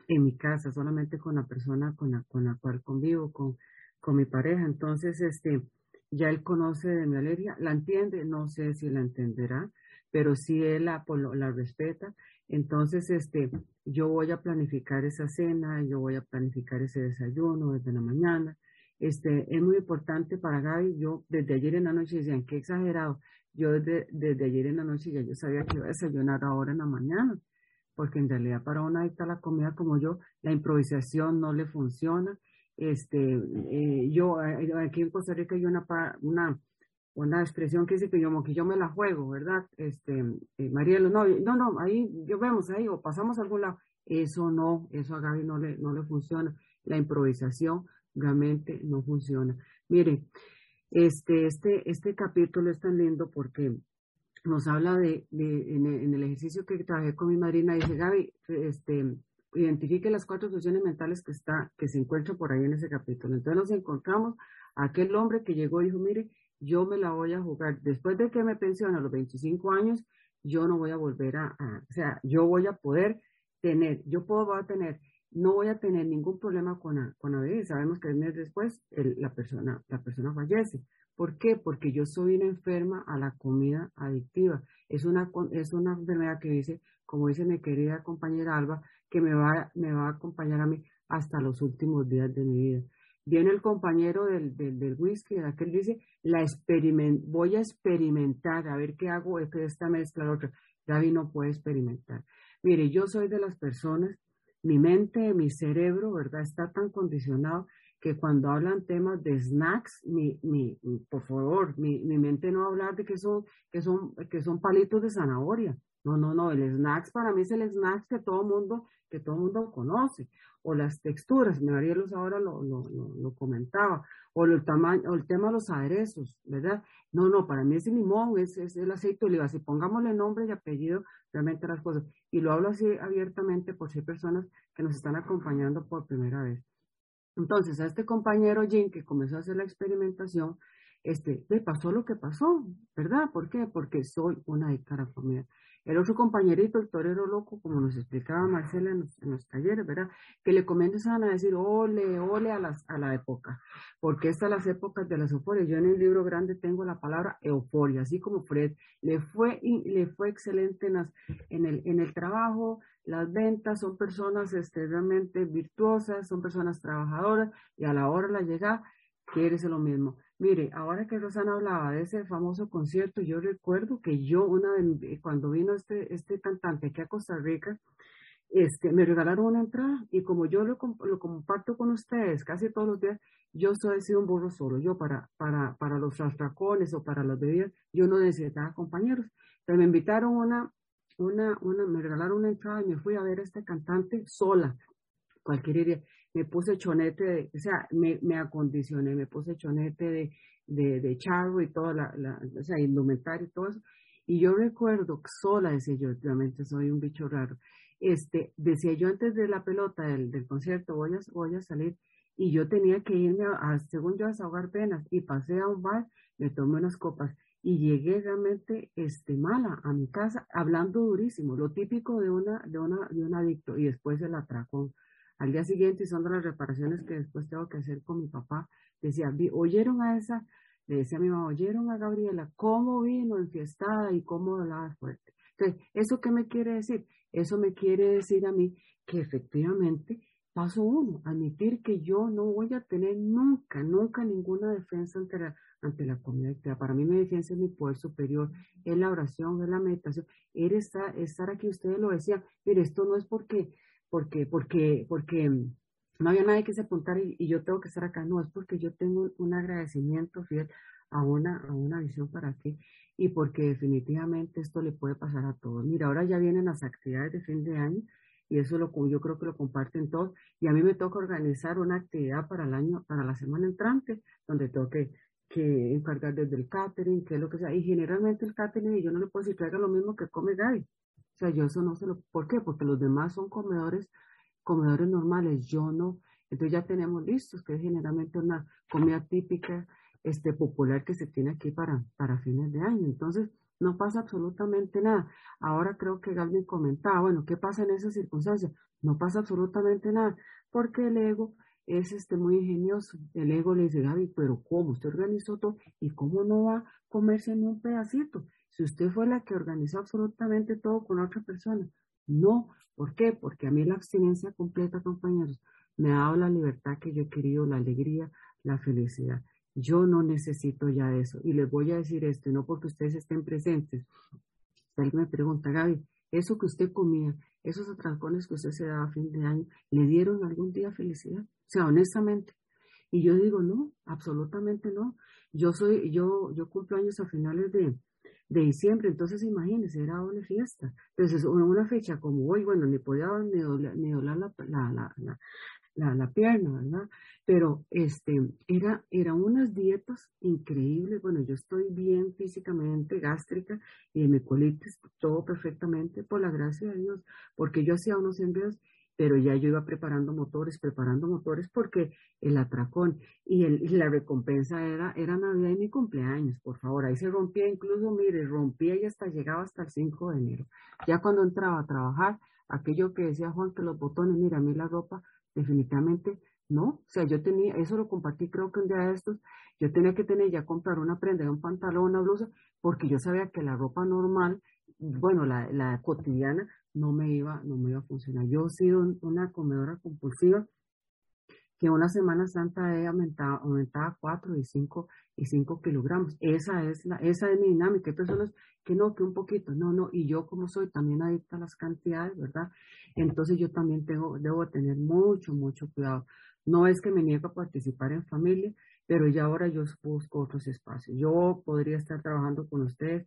en mi casa, solamente con la persona con la, con la cual convivo, con, con mi pareja. Entonces, este, ya él conoce de mi alergia, la entiende, no sé si la entenderá, pero sí él la, la respeta. Entonces, este, yo voy a planificar esa cena, yo voy a planificar ese desayuno desde la mañana. Este, es muy importante para Gaby. Yo desde ayer en la noche decían, qué exagerado. Yo desde, desde ayer en la noche ya yo sabía que iba a desayunar ahora en la mañana, porque en realidad para una adicta la comida como yo, la improvisación no le funciona. Este, eh, yo, eh, aquí en Costa Rica hay una, una, una expresión que dice que yo, que yo me la juego, ¿verdad? Este, eh, Marielo, no, no, no, ahí yo vemos ahí o pasamos a algún lado. Eso no, eso a Gaby no le, no le funciona. La improvisación realmente no funciona. Mire, este, este, este capítulo es tan lindo porque nos habla de, de en, el, ejercicio que trabajé con mi madrina, dice Gaby, este, identifique las cuatro funciones mentales que está, que se encuentran por ahí en ese capítulo. Entonces nos encontramos a aquel hombre que llegó y dijo, mire, yo me la voy a jugar. Después de que me pensione a los 25 años, yo no voy a volver a, a, o sea, yo voy a poder tener, yo puedo voy a tener, no voy a tener ningún problema con la, con. Sabemos que el mes después la persona, la persona fallece. ¿Por qué? Porque yo soy una enferma a la comida adictiva. Es una, es una enfermedad que dice, como dice mi querida compañera Alba, que me va, me va a acompañar a mí hasta los últimos días de mi vida. Viene el compañero del, del, whisky, aquel dice, la experiment, voy a experimentar, a ver qué hago de esta mezcla, la otra. Gaby no puede experimentar. Mire, yo soy de las personas, mi mente, mi cerebro, ¿verdad? Está tan condicionado que cuando hablan temas de snacks, mi, mi, por favor, mi, mi mente no va a hablar de que son, que son, que son palitos de zanahoria. No, no, no, el snacks para mí es el snacks que todo mundo, que todo mundo conoce. O las texturas, Marielos ahora lo, lo, lo, comentaba. O el tamaño, o el tema de los aderezos, ¿verdad? No, no, para mí es el limón, es, es el aceite de oliva. Si pongámosle nombre y apellido realmente las cosas. Y lo hablo así abiertamente por si hay personas que nos están acompañando por primera vez. Entonces, a este compañero Jim que comenzó a hacer la experimentación, este, le pasó lo que pasó, ¿verdad? ¿Por qué? Porque soy una adicta a comida. El otro compañerito, el torero loco, como nos explicaba Marcela en los, en los talleres, ¿verdad? Que le comienzan a decir, ole, ole a, las, a la época, porque estas las épocas de las euforias. Yo en el libro grande tengo la palabra euforia, así como Fred, le fue, le fue excelente en, las, en, el, en el trabajo, las ventas, son personas este, realmente virtuosas, son personas trabajadoras, y a la hora de la llegada, quieres lo mismo. Mire, ahora que Rosana hablaba de ese famoso concierto, yo recuerdo que yo una vez, cuando vino este, este cantante aquí a Costa Rica, este, me regalaron una entrada y como yo lo, lo comparto con ustedes casi todos los días, yo soy sido un burro solo. Yo para, para, para los rastracones o para las bebidas, yo no necesitaba compañeros. Entonces me invitaron una, una, una, me regalaron una entrada y me fui a ver a este cantante sola, cualquier día me puse chonete, de, o sea, me, acondicioné, me puse chonete de, de, de charro y toda la, la, o sea, indumentario y todo eso. Y yo recuerdo, sola, decía yo, realmente soy un bicho raro. Este, decía yo antes de la pelota del, del concierto, voy a, voy a salir, y yo tenía que irme, a, según yo, a desahogar penas, y pasé a un bar, me tomé unas copas, y llegué realmente este, mala a mi casa, hablando durísimo, lo típico de una, de una, de un adicto, y después el atracón. Al día siguiente, y son de las reparaciones que después tengo que hacer con mi papá, decía, ¿oyeron a esa? Le decía a mi mamá, ¿oyeron a Gabriela cómo vino enfiestada y cómo hablaba fuerte? Entonces, ¿eso qué me quiere decir? Eso me quiere decir a mí que efectivamente Paso uno, admitir que yo no voy a tener nunca, nunca ninguna defensa ante la, ante la comunidad. Para mí mi defensa es mi poder superior, es la oración, es la meditación, es estar, estar aquí. Ustedes lo decían, mire, esto no es porque, porque, porque, porque no había nadie que se apuntara y, yo tengo que estar acá. No, es porque yo tengo un agradecimiento fiel a una, a una visión para ti y porque definitivamente esto le puede pasar a todos. Mira, ahora ya vienen las actividades de fin de año y eso lo, yo creo que lo comparten todos. Y a mí me toca organizar una actividad para el año, para la semana entrante, donde tengo que, que encargar desde el catering, que es lo que sea. Y generalmente el catering, yo no le puedo decir que haga lo mismo que come Gaby. O sea, yo eso no se lo, ¿por qué? Porque los demás son comedores, comedores normales, yo no. Entonces ya tenemos listos, que es generalmente una comida típica, este, popular que se tiene aquí para, para fines de año. Entonces, no pasa absolutamente nada. Ahora creo que Galvin comentaba, bueno, ¿qué pasa en esas circunstancias? No pasa absolutamente nada, porque el ego es este muy ingenioso. El ego le dice, Gaby, pero ¿cómo? Usted organizó todo y cómo no va a comerse ni un pedacito. Si usted fue la que organizó absolutamente todo con otra persona. No, ¿por qué? Porque a mí la abstinencia completa, compañeros, me ha dado la libertad que yo he querido, la alegría, la felicidad. Yo no necesito ya eso. Y les voy a decir esto, no porque ustedes estén presentes. Alguien me pregunta, Gaby, eso que usted comía, esos atracones que usted se daba a fin de año, ¿le dieron algún día felicidad? O sea, honestamente. Y yo digo, no, absolutamente no. Yo soy, yo, yo cumplo años a finales de, de diciembre, entonces imagínense, era una fiesta. Entonces, una fecha como hoy, bueno, ni podía ni doblar, ni la, la, la, la, la pierna, ¿verdad? Pero este, era, era unas dietas increíbles. Bueno, yo estoy bien físicamente, gástrica, y mi colitis, todo perfectamente, por la gracia de Dios, porque yo hacía unos envíos, pero ya yo iba preparando motores, preparando motores, porque el atracón y, el, la recompensa era, era Navidad y mi cumpleaños, por favor. Ahí se rompía, incluso, mire, rompía y hasta llegaba hasta el 5 de enero. Ya cuando entraba a trabajar, aquello que decía Juan, que los botones, mira, a mí la ropa definitivamente no. O sea, yo tenía, eso lo compartí creo que un día de estos, yo tenía que tener ya comprar una prenda, un pantalón, una blusa, porque yo sabía que la ropa normal, bueno, la, la cotidiana, no me iba, no me iba a funcionar. Yo he sido una comedora compulsiva que una Semana Santa he aumentado, aumentaba 4 y 5 y 5 kilogramos. Esa es la, esa es mi dinámica. Hay personas que no, que un poquito, no, no, y yo como soy también adicta a las cantidades, ¿verdad? Entonces yo también tengo, debo tener mucho, mucho cuidado. No es que me niego a participar en familia, pero ya ahora yo busco otros espacios. Yo podría estar trabajando con ustedes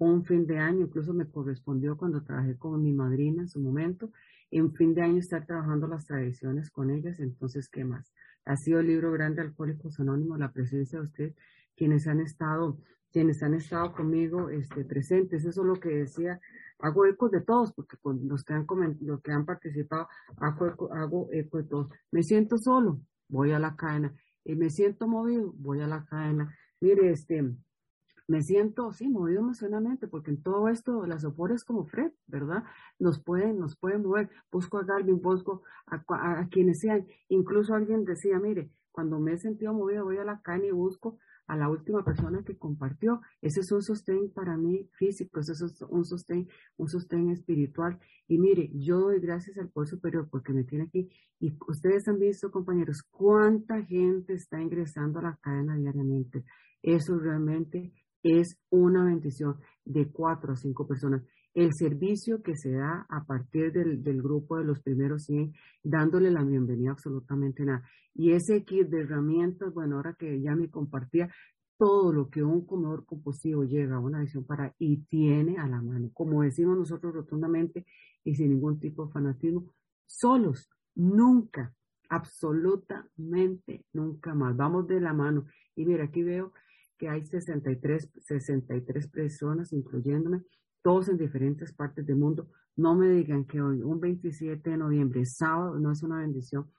un fin de año, incluso me correspondió cuando trabajé con mi madrina en su momento, en fin de año estar trabajando las tradiciones con ellas, entonces, ¿qué más? Ha sido el libro grande Alcohólicos Anónimos, la presencia de ustedes, quienes han estado, quienes han estado conmigo este, presentes, eso es lo que decía, hago eco de todos, porque con los que han los que han participado, hago eco, hago eco de todos. Me siento solo, voy a la cadena, y me siento movido, voy a la cadena. Mire, este, me siento, sí, movido emocionalmente, porque en todo esto las opores como Fred, ¿verdad? Nos pueden, nos pueden mover. Busco a Galvin, busco a, quienes sean. Incluso alguien decía, mire, cuando me he sentido movido, voy a la caña y busco a la última persona que compartió. Ese es un sostén para mí físico, ese es un sostén, un sostén espiritual. Y mire, yo doy gracias al Poder Superior porque me tiene aquí. Y ustedes han visto, compañeros, cuánta gente está ingresando a la cadena diariamente. Eso realmente es una bendición de cuatro a cinco personas. El servicio que se da a partir del, grupo de los primeros 100, dándole la bienvenida absolutamente nada. Y ese kit de herramientas, bueno, ahora que ya me compartía, todo lo que un comedor compulsivo llega a una visión para y tiene a la mano, como decimos nosotros rotundamente y sin ningún tipo de fanatismo, solos, nunca, absolutamente nunca más. Vamos de la mano. Y mira, aquí veo que hay 63, 63 personas, incluyéndome, todos en diferentes partes del mundo. No me digan que hoy, un 27 de noviembre, sábado, no es una bendición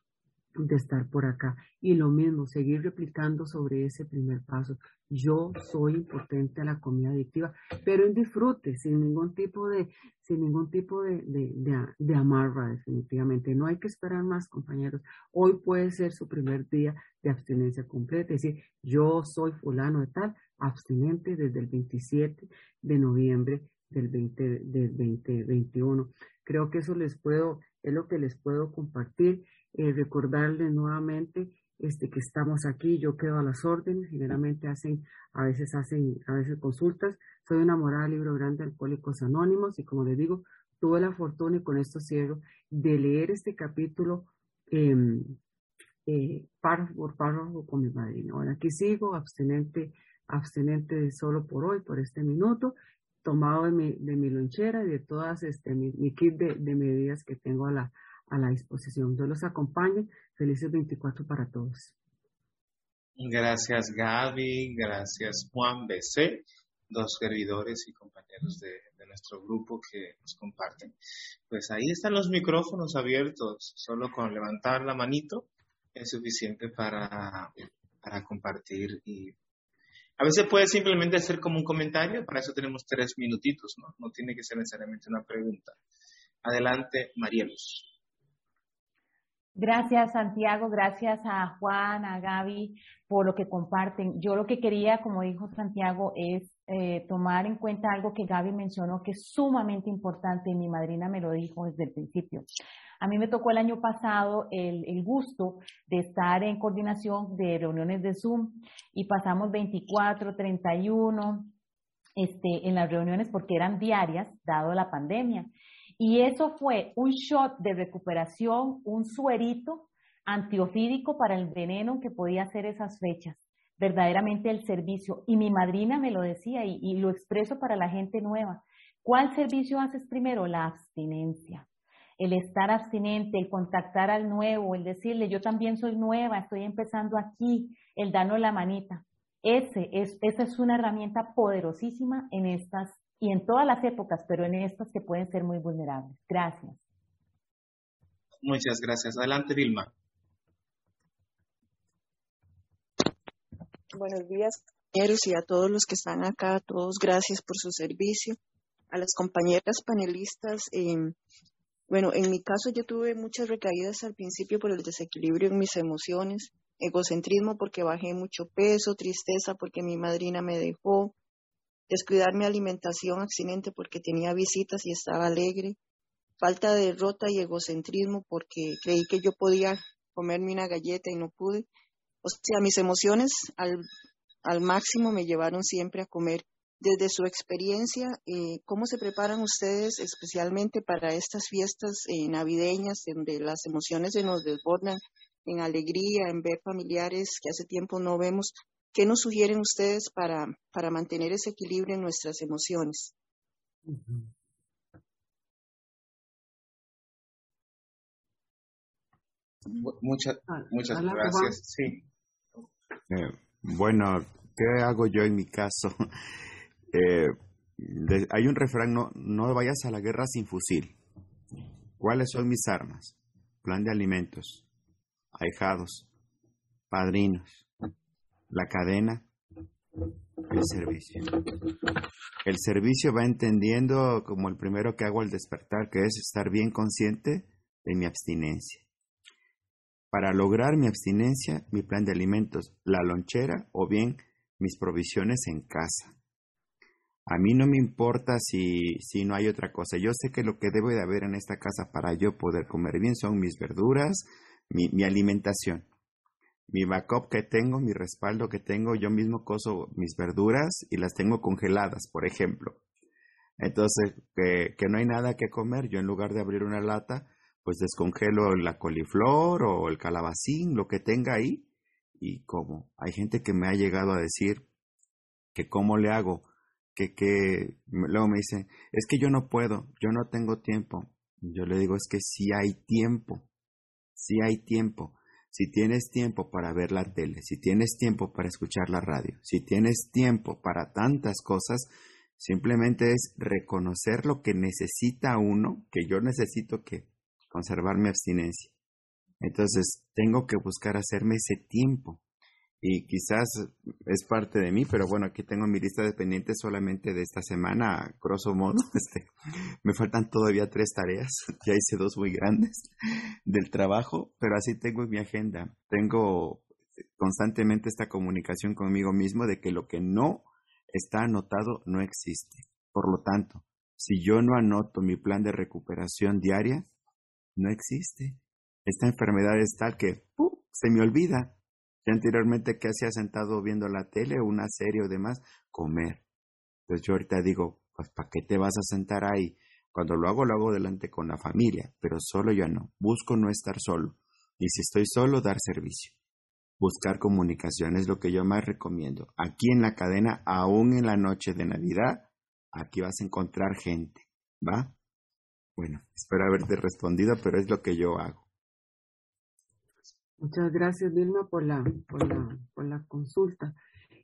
de estar por acá. Y lo mismo, seguir replicando sobre ese primer paso. Yo soy impotente a la comida adictiva, pero en disfrute, sin ningún tipo de, sin ningún tipo de, de, de, amarra, definitivamente. No hay que esperar más, compañeros. Hoy puede ser su primer día de abstinencia completa. Es decir, yo soy fulano de tal, abstinente desde el 27 de noviembre del, 20, del 2021. Creo que eso les puedo, es lo que les puedo compartir. Eh, nuevamente este, que estamos aquí, yo quedo a las órdenes, generalmente hacen, a veces hacen, a veces consultas. Soy una morada libro grande de Alcohólicos Anónimos y como les digo, tuve la fortuna y con esto cierro de leer este capítulo eh, eh, párrafo por párrafo con mi madrina. Ahora aquí sigo abstinente, abstinente solo por hoy, por este minuto, tomado de mi, de mi lonchera y de todas este, mi, kit de, de medidas que tengo a la, a la disposición. Yo los acompaño. Felices 24 para todos. Gracias Gaby, gracias Juan BC, dos servidores y compañeros de, nuestro grupo que nos comparten. Pues ahí están los micrófonos abiertos, solo con levantar la manito es suficiente para, para compartir y a veces puede simplemente ser como un comentario, para eso tenemos tres minutitos, ¿no? No tiene que ser necesariamente una pregunta. Adelante, Marielos. Gracias, Santiago. Gracias a Juan, a Gaby, por lo que comparten. Yo lo que quería, como dijo Santiago, es eh, tomar en cuenta algo que Gaby mencionó que es sumamente importante y mi madrina me lo dijo desde el principio. A mí me tocó el año pasado el, el, gusto de estar en coordinación de reuniones de Zoom y pasamos 24, 31 este, en las reuniones porque eran diarias, dado la pandemia. Y eso fue un shot de recuperación, un suerito antiofídico para el veneno que podía hacer esas fechas. Verdaderamente el servicio. Y mi madrina me lo decía y, lo expreso para la gente nueva. ¿Cuál servicio haces primero? La abstinencia. El estar abstinente, el contactar al nuevo, el decirle, yo también soy nueva, estoy empezando aquí, el darnos la manita. Ese es, esa es una herramienta poderosísima en estas y en todas las épocas, pero en estas que pueden ser muy vulnerables. Gracias. Muchas gracias. Adelante, Vilma. Buenos días, compañeros, y a todos los que están acá, a todos gracias por su servicio. A las compañeras panelistas, eh, bueno, en mi caso yo tuve muchas recaídas al principio por el desequilibrio en mis emociones, egocentrismo porque bajé mucho peso, tristeza porque mi madrina me dejó, descuidar mi alimentación accidente porque tenía visitas y estaba alegre, falta de derrota y egocentrismo porque creí que yo podía comerme una galleta y no pude. O sea, mis emociones al, al máximo me llevaron siempre a comer. Desde su experiencia, eh, ¿cómo se preparan ustedes especialmente para estas fiestas eh, navideñas donde las emociones se nos desbordan en alegría, en ver familiares que hace tiempo no vemos? ¿Qué nos sugieren ustedes para, para mantener ese equilibrio en nuestras emociones? Muchas, ah, muchas gracias. Sí. Eh, bueno, ¿qué hago yo en mi caso? Eh, hay un refrán, no, no vayas a la guerra sin fusil. ¿Cuáles son mis armas? Plan de alimentos, ahijados, padrinos, la cadena, el servicio. El servicio va entendiendo como el primero que hago al despertar, que es estar bien consciente de mi abstinencia. Para lograr mi abstinencia, mi plan de alimentos, la lonchera o bien mis provisiones en casa. A mí no me importa si, si no hay otra cosa. Yo sé que lo que debe de haber en esta casa para yo poder comer bien son mis verduras, mi, mi alimentación mi backup que tengo, mi respaldo que tengo, yo mismo coso mis verduras y las tengo congeladas, por ejemplo. Entonces, que, que no hay nada que comer, yo en lugar de abrir una lata, pues descongelo la coliflor o el calabacín, lo que tenga ahí, y como hay gente que me ha llegado a decir que cómo le hago, que, que luego me dicen, es que yo no puedo, yo no tengo tiempo. Yo le digo, es que sí hay tiempo, sí hay tiempo si tienes tiempo para ver la tele, si tienes tiempo para escuchar la radio, si tienes tiempo para tantas cosas, simplemente es reconocer lo que necesita uno, que yo necesito que conservar mi abstinencia. Entonces, tengo que buscar hacerme ese tiempo. Y quizás es parte de mí, pero bueno, aquí tengo mi lista de pendientes solamente de esta semana, grosso modo. Este, me faltan todavía tres tareas, ya hice dos muy grandes del trabajo, pero así tengo en mi agenda. Tengo constantemente esta comunicación conmigo mismo de que lo que no está anotado no existe. Por lo tanto, si yo no anoto mi plan de recuperación diaria, no existe. Esta enfermedad es tal que se me olvida. Ya anteriormente que hacía sentado viendo la tele o una serie o demás, comer. Entonces yo ahorita digo, pues ¿para qué te vas a sentar ahí? Cuando lo hago, lo hago delante con la familia, pero solo ya no. Busco no estar solo. Y si estoy solo, dar servicio. Buscar comunicación es lo que yo más recomiendo. Aquí en la cadena, aún en la noche de Navidad, aquí vas a encontrar gente, ¿va? Bueno, espero haberte respondido, pero es lo que yo hago. Muchas gracias, Vilma, por la, por la, por la consulta.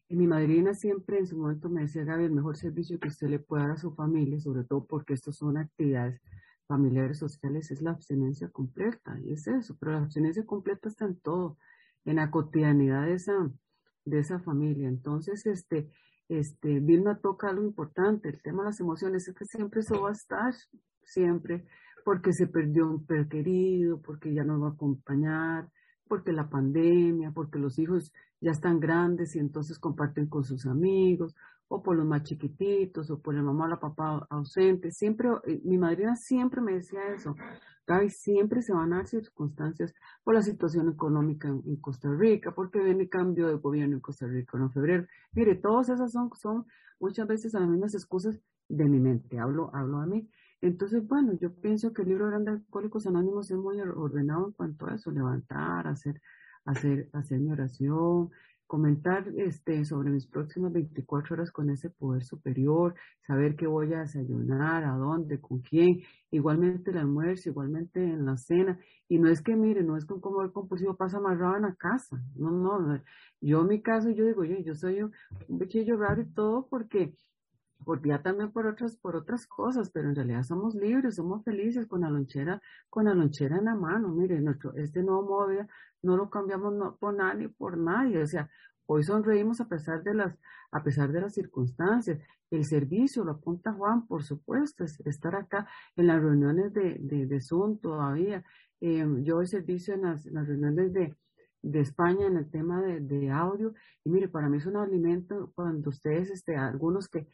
Y mi madrina siempre en su momento me decía, Gaby, el mejor servicio que usted le puede dar a su familia, sobre todo porque estas son actividades familiares sociales, es la abstinencia completa. Y es eso, pero la abstinencia completa está en todo, en la cotidianidad de esa, de esa familia. Entonces, este, este, Vilma toca algo importante, el tema de las emociones, es que siempre eso va a estar, siempre, porque se perdió un per querido, porque ya no va a acompañar, porque la pandemia, porque los hijos ya están grandes y entonces comparten con sus amigos, o por los más chiquititos, o por la mamá o la papá ausente. Siempre, eh, mi madrina siempre me decía eso. Gaby, siempre se van a dar circunstancias por la situación económica en, Costa Rica, porque viene cambio de gobierno en Costa Rica en febrero. Mire, todas esas son, son muchas veces las mismas excusas de mi mente. Hablo, hablo a mí. Entonces, bueno, yo pienso que el libro Grande Alcohólicos Anónimos es muy ordenado en cuanto a eso, levantar, hacer, hacer, hacer mi oración, comentar este, sobre mis próximas 24 horas con ese poder superior, saber qué voy a desayunar, a dónde, con quién, igualmente el almuerzo, igualmente en la cena. Y no es que, mire, no es que un comedor compulsivo pasa amarrado en la casa. No, no, yo en mi caso, yo digo, yo, yo soy un, un raro y todo porque ya también por otras, por otras cosas, pero en realidad somos libres, somos felices con la lonchera, con la lonchera en la mano. Mire, nuestro, este nuevo móvil no lo cambiamos por nada ni por nadie. O sea, hoy sonreímos a pesar de las, a pesar de las circunstancias. El servicio, lo apunta Juan, por supuesto, es estar acá en las reuniones de, de, Zoom todavía. Eh, yo el servicio en las reuniones de, de España en el tema de, audio. Y mire, para mí es un alimento cuando ustedes, este, algunos que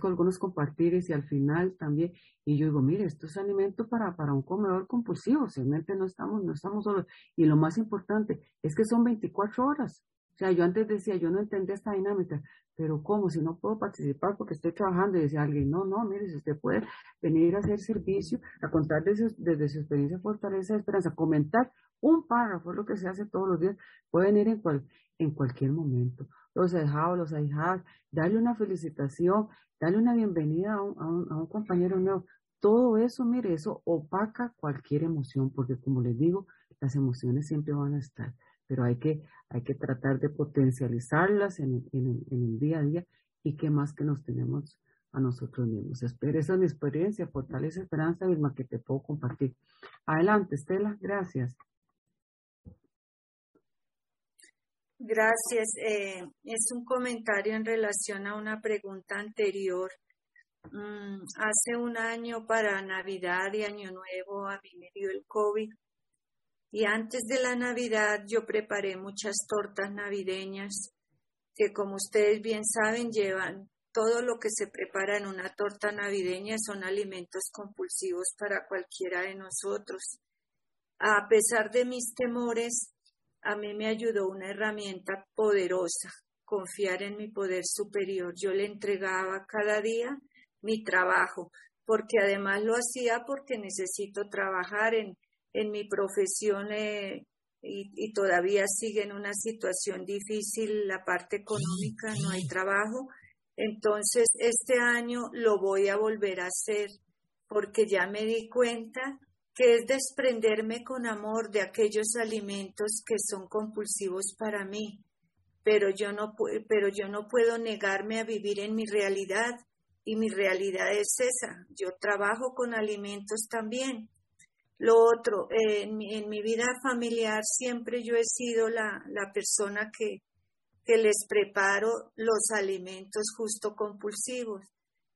con algunos compartir y al final también, y yo digo, mire, esto es alimento para, para un comedor compulsivo, realmente no estamos, no estamos solos. Y lo más importante es que son 24 horas. O sea, yo antes decía, yo no entendía esta dinámica, pero ¿cómo? Si no puedo participar porque estoy trabajando y decía alguien, no, no, mire, si usted puede venir a hacer servicio, a contar desde, desde su experiencia, fortaleza, esperanza, comentar un párrafo, lo que se hace todos los días, puede venir en, cual, en cualquier momento. Los ahijados, los ahijadas, darle una felicitación, darle una bienvenida a un, a un compañero nuevo. Todo eso, mire, eso opaca cualquier emoción, porque como les digo, las emociones siempre van a estar pero hay que, hay que tratar de potencializarlas en, en, en, el día a día y qué más que nos tenemos a nosotros mismos. Espero, esa es mi experiencia, fortaleza, esperanza, misma que te puedo compartir. Adelante, Estela, gracias. Gracias. Eh, es un comentario en relación a una pregunta anterior. Mm, hace un año para Navidad y Año Nuevo a mí me dio el COVID y antes de la Navidad yo preparé muchas tortas navideñas que como ustedes bien saben llevan todo lo que se prepara en una torta navideña son alimentos compulsivos para cualquiera de nosotros. A pesar de mis temores, a mí me ayudó una herramienta poderosa, confiar en mi poder superior. Yo le entregaba cada día mi trabajo, porque además lo hacía porque necesito trabajar en en mi profesión eh, y, todavía sigue en una situación difícil la parte económica, no hay trabajo. Entonces, este año lo voy a volver a hacer porque ya me di cuenta que es desprenderme con amor de aquellos alimentos que son compulsivos para mí. Pero yo no, pero yo no puedo negarme a vivir en mi realidad y mi realidad es esa. Yo trabajo con alimentos también Lo otro, en, mi, en, mi, vida familiar siempre yo he sido la, la persona que, que les preparo los alimentos justo compulsivos.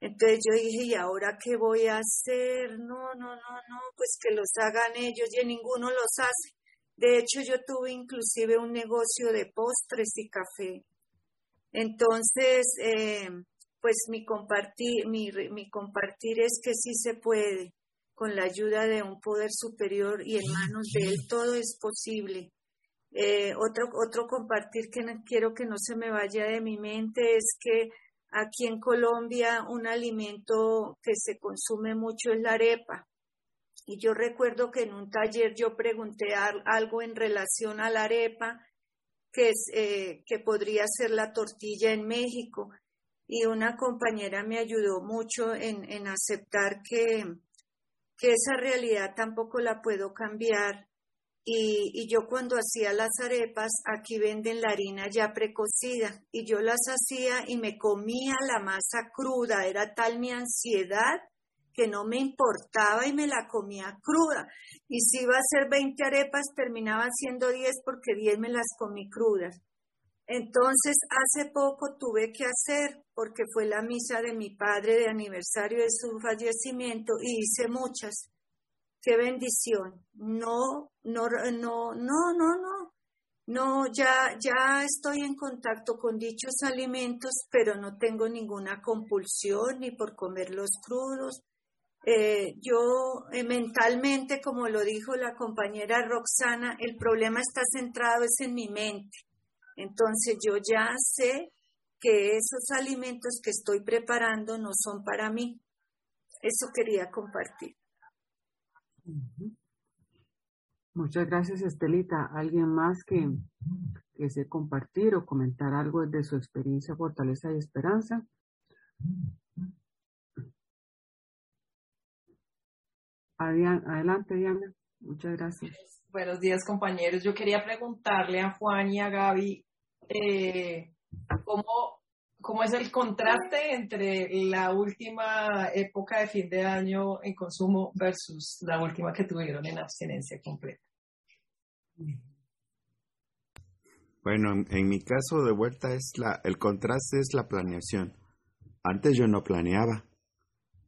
Entonces yo dije, ¿y ahora qué voy a hacer? No, no, no, no, pues que los hagan ellos y ninguno los hace. De hecho, yo tuve inclusive un negocio de postres y café. Entonces, eh, pues mi compartir, mi, mi compartir es que sí se puede, con la ayuda de un poder superior y en manos de él todo es posible. Eh, otro, otro compartir que quiero que no se me vaya de mi mente es que Aquí en Colombia un alimento que se consume mucho es la arepa. Y yo recuerdo que en un taller yo pregunté algo en relación a la arepa, que, eh, que podría ser la tortilla en México. Y una compañera me ayudó mucho en, en aceptar que, que esa realidad tampoco la puedo cambiar y, yo cuando hacía las arepas, aquí venden la harina ya precocida y yo las hacía y me comía la masa cruda. Era tal mi ansiedad que no me importaba y me la comía cruda. Y si iba a hacer 20 arepas, terminaba siendo 10 porque 10 me las comí crudas. Entonces, hace poco tuve que hacer, porque fue la misa de mi padre de aniversario de su fallecimiento, y hice muchas qué bendición. No, no, no, no, no, no. No, ya, ya estoy en contacto con dichos alimentos, pero no tengo ninguna compulsión ni por comerlos crudos. Eh, yo eh, mentalmente, como lo dijo la compañera Roxana, el problema está centrado es en mi mente. Entonces yo ya sé que esos alimentos que estoy preparando no son para mí. Eso quería compartir. Muchas gracias, Estelita. ¿Alguien más que, desee compartir o comentar algo de su experiencia, fortaleza y esperanza? Adelante, Diana. Muchas gracias. Buenos días, compañeros. Yo quería preguntarle a Juan y a Gaby eh, cómo ¿Cómo es el contraste entre la última época de fin de año en consumo versus la última que tuvieron en abstinencia completa? Bueno, en, mi caso de vuelta es la, el contraste es la planeación. Antes yo no planeaba,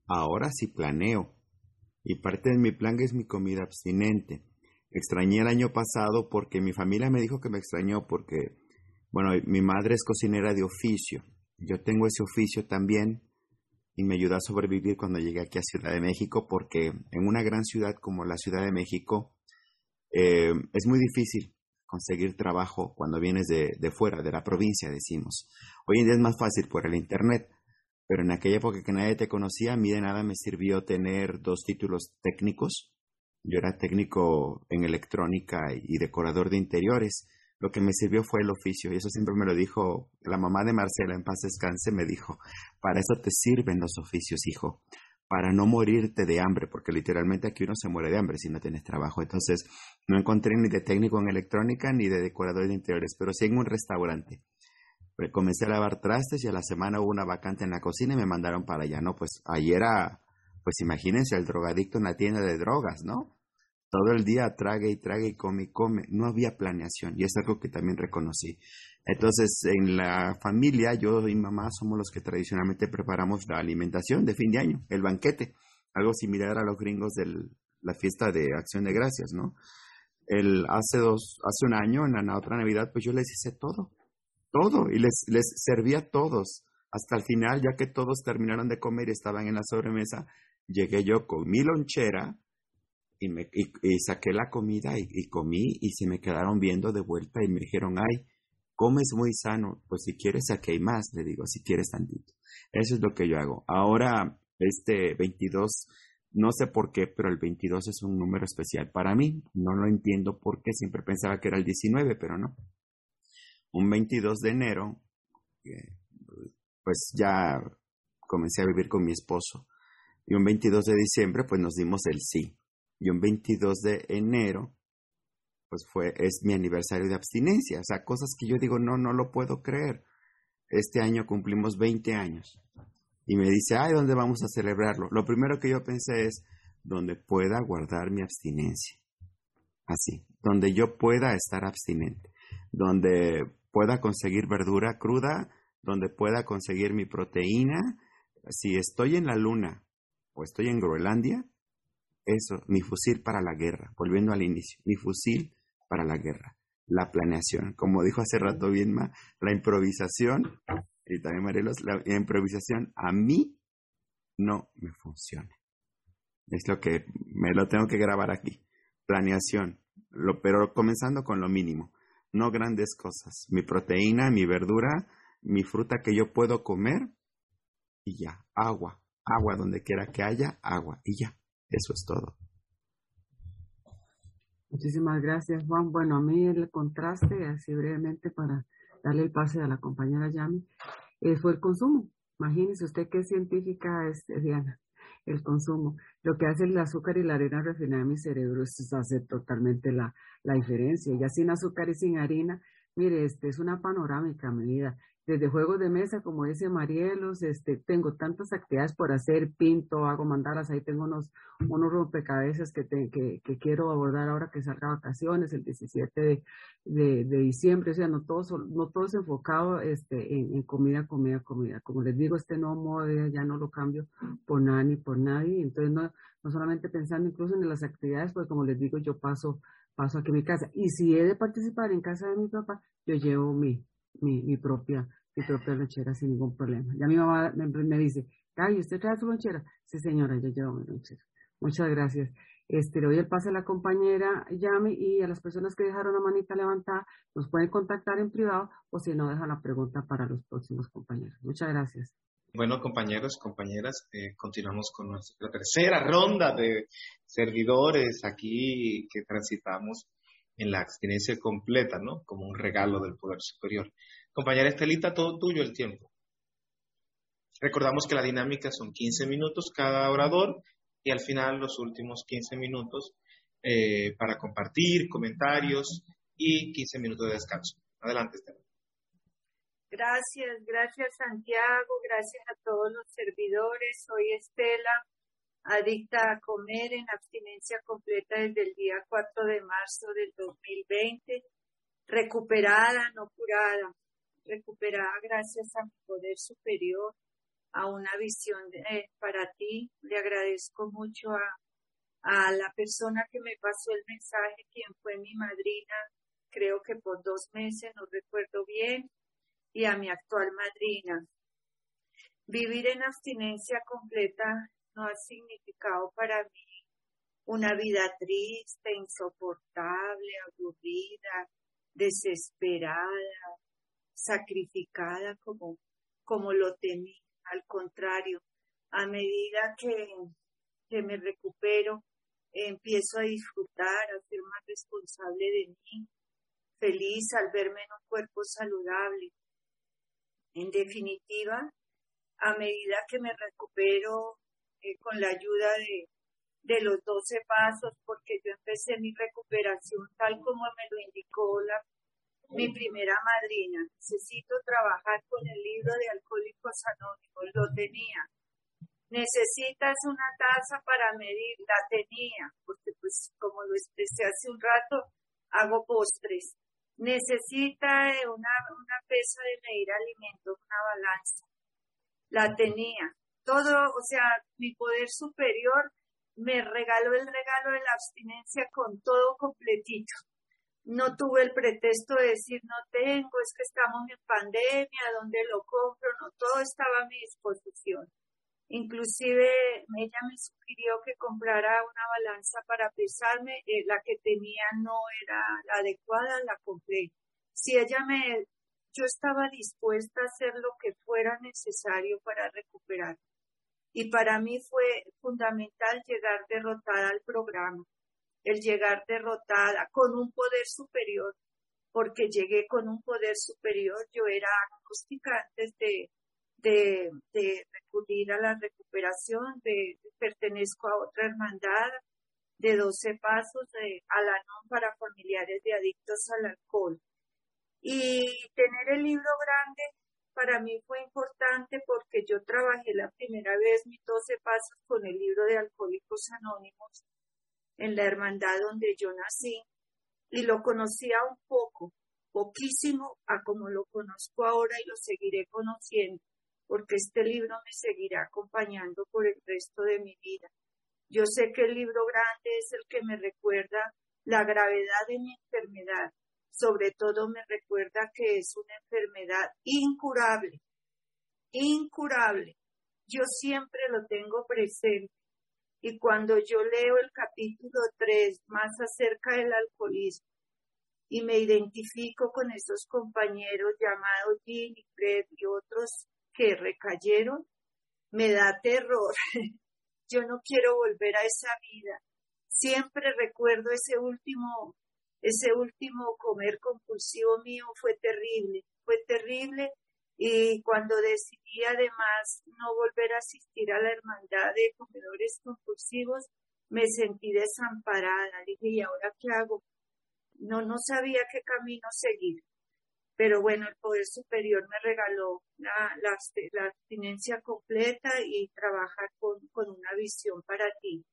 ahora sí planeo. Y parte de mi plan es mi comida abstinente. Extrañé el año pasado porque mi familia me dijo que me extrañó porque, bueno, mi madre es cocinera de oficio yo tengo ese oficio también y me ayuda a sobrevivir cuando llegué aquí a Ciudad de México porque en una gran ciudad como la Ciudad de México eh, es muy difícil conseguir trabajo cuando vienes de, de, fuera, de la provincia, decimos. Hoy en día es más fácil por el Internet, pero en aquella época que nadie te conocía, a mí de nada me sirvió tener dos títulos técnicos. Yo era técnico en electrónica y decorador de interiores lo que me sirvió fue el oficio. Y eso siempre me lo dijo la mamá de Marcela, en paz descanse, me dijo, para eso te sirven los oficios, hijo, para no morirte de hambre, porque literalmente aquí uno se muere de hambre si no tienes trabajo. Entonces, no encontré ni de técnico en electrónica ni de decorador de interiores, pero sí en un restaurante. Comencé a lavar trastes y a la semana hubo una vacante en la cocina y me mandaron para allá, ¿no? Pues ayer era, pues imagínense, el drogadicto en la tienda de drogas, ¿no? todo el día trague y trague y come y come. No había planeación y es algo que también reconocí. Entonces, en la familia, yo y mamá somos los que tradicionalmente preparamos la alimentación de fin de año, el banquete, algo similar a los gringos de la fiesta de acción de gracias, ¿no? El, hace dos, hace un año, en la otra Navidad, pues yo les hice todo, todo, y les, les servía a todos. Hasta el final, ya que todos terminaron de comer y estaban en la sobremesa, llegué yo con mi lonchera, y, me, y, saqué la comida y, comí y se me quedaron viendo de vuelta y me dijeron, ay, comes muy sano, pues si quieres saqué más, le digo, si quieres tantito. Eso es lo que yo hago. Ahora, este 22, no sé por qué, pero el 22 es un número especial para mí. No lo entiendo por qué, siempre pensaba que era el 19, pero no. Un 22 de enero, eh, pues ya comencé a vivir con mi esposo. Y un 22 de diciembre, pues nos dimos el sí y un 22 de enero, pues fue, es mi aniversario de abstinencia. O sea, cosas que yo digo, no, no lo puedo creer. Este año cumplimos 20 años. Y me dice, ay, ¿dónde vamos a celebrarlo? Lo primero que yo pensé es, donde pueda guardar mi abstinencia. Así, donde yo pueda estar abstinente, donde pueda conseguir verdura cruda, donde pueda conseguir mi proteína. Si estoy en la luna o estoy en Groenlandia, eso, mi fusil para la guerra, volviendo al inicio, mi fusil para la guerra, la planeación, como dijo hace rato Bienma, la improvisación, y también Marelos, la improvisación a mí no me funciona. Es lo que me lo tengo que grabar aquí. Planeación, lo, pero comenzando con lo mínimo, no grandes cosas. Mi proteína, mi verdura, mi fruta que yo puedo comer y ya, agua, agua donde quiera que haya, agua y ya, eso es todo. Muchísimas gracias, Juan. Bueno, a mí el contraste, así brevemente para darle el pase a la compañera Yami, eh, fue el consumo. Imagínese usted qué científica es, Diana el consumo. Lo que hace el azúcar y la harina refinada en mi cerebro, eso hace totalmente la, la diferencia. Ya sin azúcar y sin harina, mire, este es una panorámica mi vida desde juegos de mesa, como dice Marielos, este, tengo tantas actividades por hacer, pinto, hago mandalas, ahí tengo unos, unos rompecabezas que, que, que, quiero abordar ahora que salga vacaciones, el 17 de, de, diciembre, o sea, no todo, no todo es enfocado este, en, comida, comida, comida. Como les digo, este nuevo modo ya no lo cambio por nada ni por nadie, entonces no, no solamente pensando incluso en las actividades, porque como les digo, yo paso, paso aquí en mi casa, y si he de participar en casa de mi papá, yo llevo mi, mi, propia mi propia lonchera sin ningún problema. Ya mi mamá me, me dice, ay, ¿usted trae su lonchera? Sí, señora, yo llevo mi lonchera. Muchas gracias. Este, le doy el pase a la compañera Yami y a las personas que dejaron la manita levantada, nos pueden contactar en privado o si no, dejan la pregunta para los próximos compañeros. Muchas gracias. Bueno, compañeros, compañeras, eh, continuamos con nuestra tercera ronda de servidores aquí que transitamos en la abstinencia completa, ¿no? Como un regalo del poder superior. Compañera Estelita, todo tuyo el tiempo. Recordamos que la dinámica son 15 minutos cada orador y al final los últimos 15 minutos eh, para compartir comentarios y 15 minutos de descanso. Adelante, Estela. Gracias, gracias Santiago, gracias a todos los servidores. Soy Estela, adicta a comer en abstinencia completa desde el día 4 de marzo del 2020, recuperada, no curada, recuperada gracias a mi poder superior, a una visión para ti. Le agradezco mucho a, a la persona que me pasó el mensaje, quien fue mi madrina, creo que por dos meses, no recuerdo bien, y a mi actual madrina. Vivir en abstinencia completa no ha significado para mí una vida triste, insoportable, aburrida, desesperada, sacrificada como, como lo temí. Al contrario, a medida que, que me recupero, empiezo a disfrutar, a ser más responsable de mí, feliz al verme en un cuerpo saludable. En definitiva, a medida que me recupero eh, con la ayuda de, de los 12 pasos, porque yo empecé mi recuperación tal como me lo indicó la mi primera madrina. Necesito trabajar con el libro de Alcohólicos Anónimos. Lo tenía. Necesitas una taza para medir. La tenía, porque pues como lo expresé hace un rato, hago postres. Necesita una, una pesa de medir alimentos, una balanza. La tenía. Todo, o sea, mi poder superior me regaló el regalo de la abstinencia con todo completito no tuve el pretexto de decir no tengo, es que estamos en pandemia, ¿dónde lo compro? No, todo estaba a mi disposición. Inclusive ella me sugirió que comprara una balanza para pesarme, eh, la que tenía no era la adecuada, la compré. Si ella me, yo estaba dispuesta a hacer lo que fuera necesario para recuperar. Y para mí fue fundamental llegar derrotada al programa el llegar derrotada con un poder superior, porque llegué con un poder superior, yo era acústica antes de, de, de recurrir a la recuperación, de, pertenezco a otra hermandad de 12 pasos de Alanón para familiares de adictos al alcohol. Y tener el libro grande para mí fue importante porque yo trabajé la primera vez mis 12 pasos con el libro de Alcohólicos Anónimos en la hermandad donde yo nací y lo conocía un poco, poquísimo a como lo conozco ahora y lo seguiré conociendo porque este libro me seguirá acompañando por el resto de mi vida. Yo sé que el libro grande es el que me recuerda la gravedad de mi enfermedad. Sobre todo me recuerda que es una enfermedad incurable, incurable. Yo siempre lo tengo presente. Y cuando yo leo el capítulo 3 más acerca del alcoholismo y me identifico con esos compañeros llamados Jim y Fred y otros que recayeron, me da terror. Yo no quiero volver a esa vida. Siempre recuerdo ese último, ese último comer compulsivo mío fue terrible, fue terrible. Y cuando decidí además no volver a asistir a la hermandad de comedores compulsivos, me sentí desamparada. Dije, ¿y ahora qué hago? No, no sabía qué camino seguir pero bueno, el Poder Superior me regaló la, la, abstinencia completa y trabajar con, una visión para ti.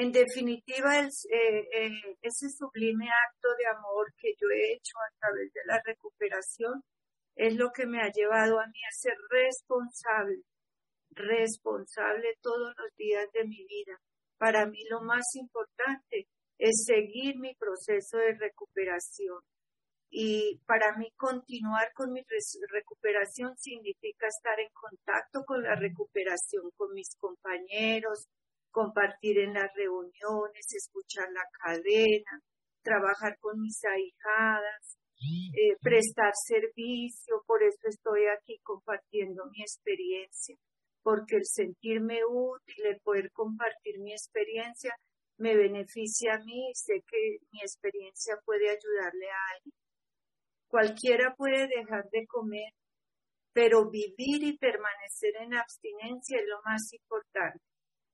En definitiva, eh, eh, ese sublime acto de amor que yo he hecho a través de la recuperación es lo que me ha llevado a mí a ser responsable, responsable todos los días de mi vida. Para mí lo más importante es seguir mi proceso de recuperación y para mí continuar con mi recuperación significa estar en contacto con la recuperación con mis compañeros, compartir en las reuniones, escuchar la cadena, trabajar con mis ahijadas, eh, prestar servicio, por eso estoy aquí compartiendo mi experiencia, porque el sentirme útil, el poder compartir mi experiencia, me beneficia a mí y sé que mi experiencia puede ayudarle a alguien. Cualquiera puede dejar de comer, pero vivir y permanecer en abstinencia es lo más importante.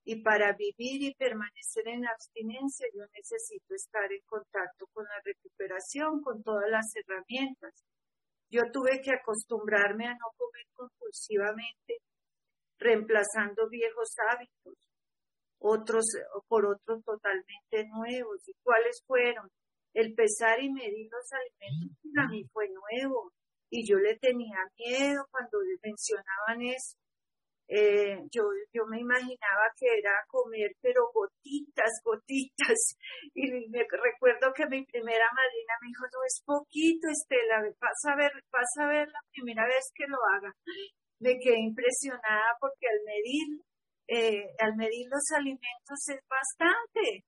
Y para vivir y permanecer en abstinencia yo necesito estar en contacto con la recuperación, con todas las herramientas. Yo tuve que acostumbrarme a no comer compulsivamente, reemplazando viejos hábitos, otros por otros totalmente nuevos. ¿Y cuáles fueron? el pesar y medir los alimentos para mí fue nuevo y yo le tenía miedo cuando mencionaban eso. Eh, yo, yo me imaginaba que era comer, pero gotitas, gotitas. Y me recuerdo que mi primera madrina me dijo, no es poquito, Estela, vas a ver, vas a ver la primera vez que lo haga. Me quedé impresionada porque al medir, eh, al medir los alimentos es bastante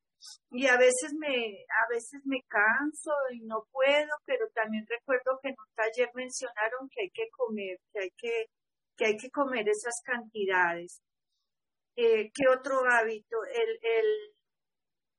y a veces me a veces me canso y no puedo pero también recuerdo que en un taller mencionaron que hay que comer que hay que que hay que comer esas cantidades eh, qué otro hábito el,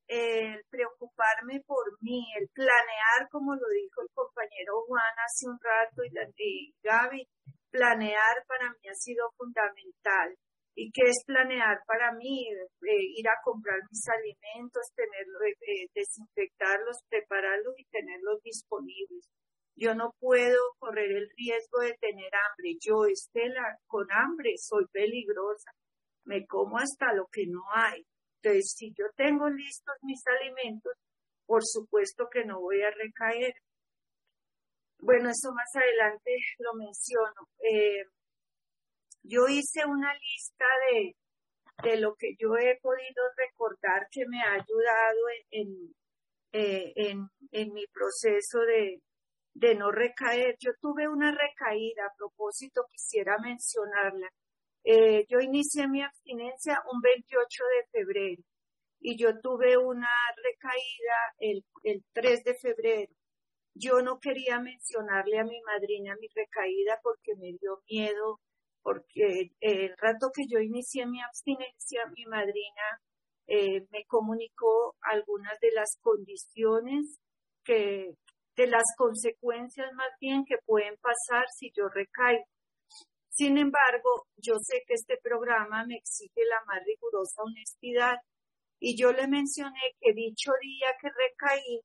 el preocuparme por mí, el planear, como lo dijo el compañero Juan hace un rato y, Gaby, planear para mí ha sido fundamental. Y qué es planear para mí, eh, ir a comprar mis alimentos, tenerlos, eh, desinfectarlos, prepararlos y tenerlos disponibles. Yo no puedo correr el riesgo de tener hambre. Yo, Estela, con hambre soy peligrosa. Me como hasta lo que no hay. Entonces, si yo tengo listos mis alimentos, por supuesto que no voy a recaer. Bueno, eso más adelante lo menciono. Yo hice una lista de, de lo que yo he podido recordar que me ha ayudado en, en, eh, en, mi proceso de, de no recaer. Yo tuve una recaída, a propósito quisiera mencionarla. Eh, yo inicié mi abstinencia un 28 de febrero y yo tuve una recaída el, el 3 de febrero. Yo no quería mencionarle a mi madrina mi recaída porque me dio miedo porque el rato que yo inicié mi abstinencia, mi madrina eh, me comunicó algunas de las condiciones que, de las consecuencias más bien que pueden pasar si yo recaigo. Sin embargo, yo sé que este programa me exige la más rigurosa honestidad y yo le mencioné que dicho día que recaí,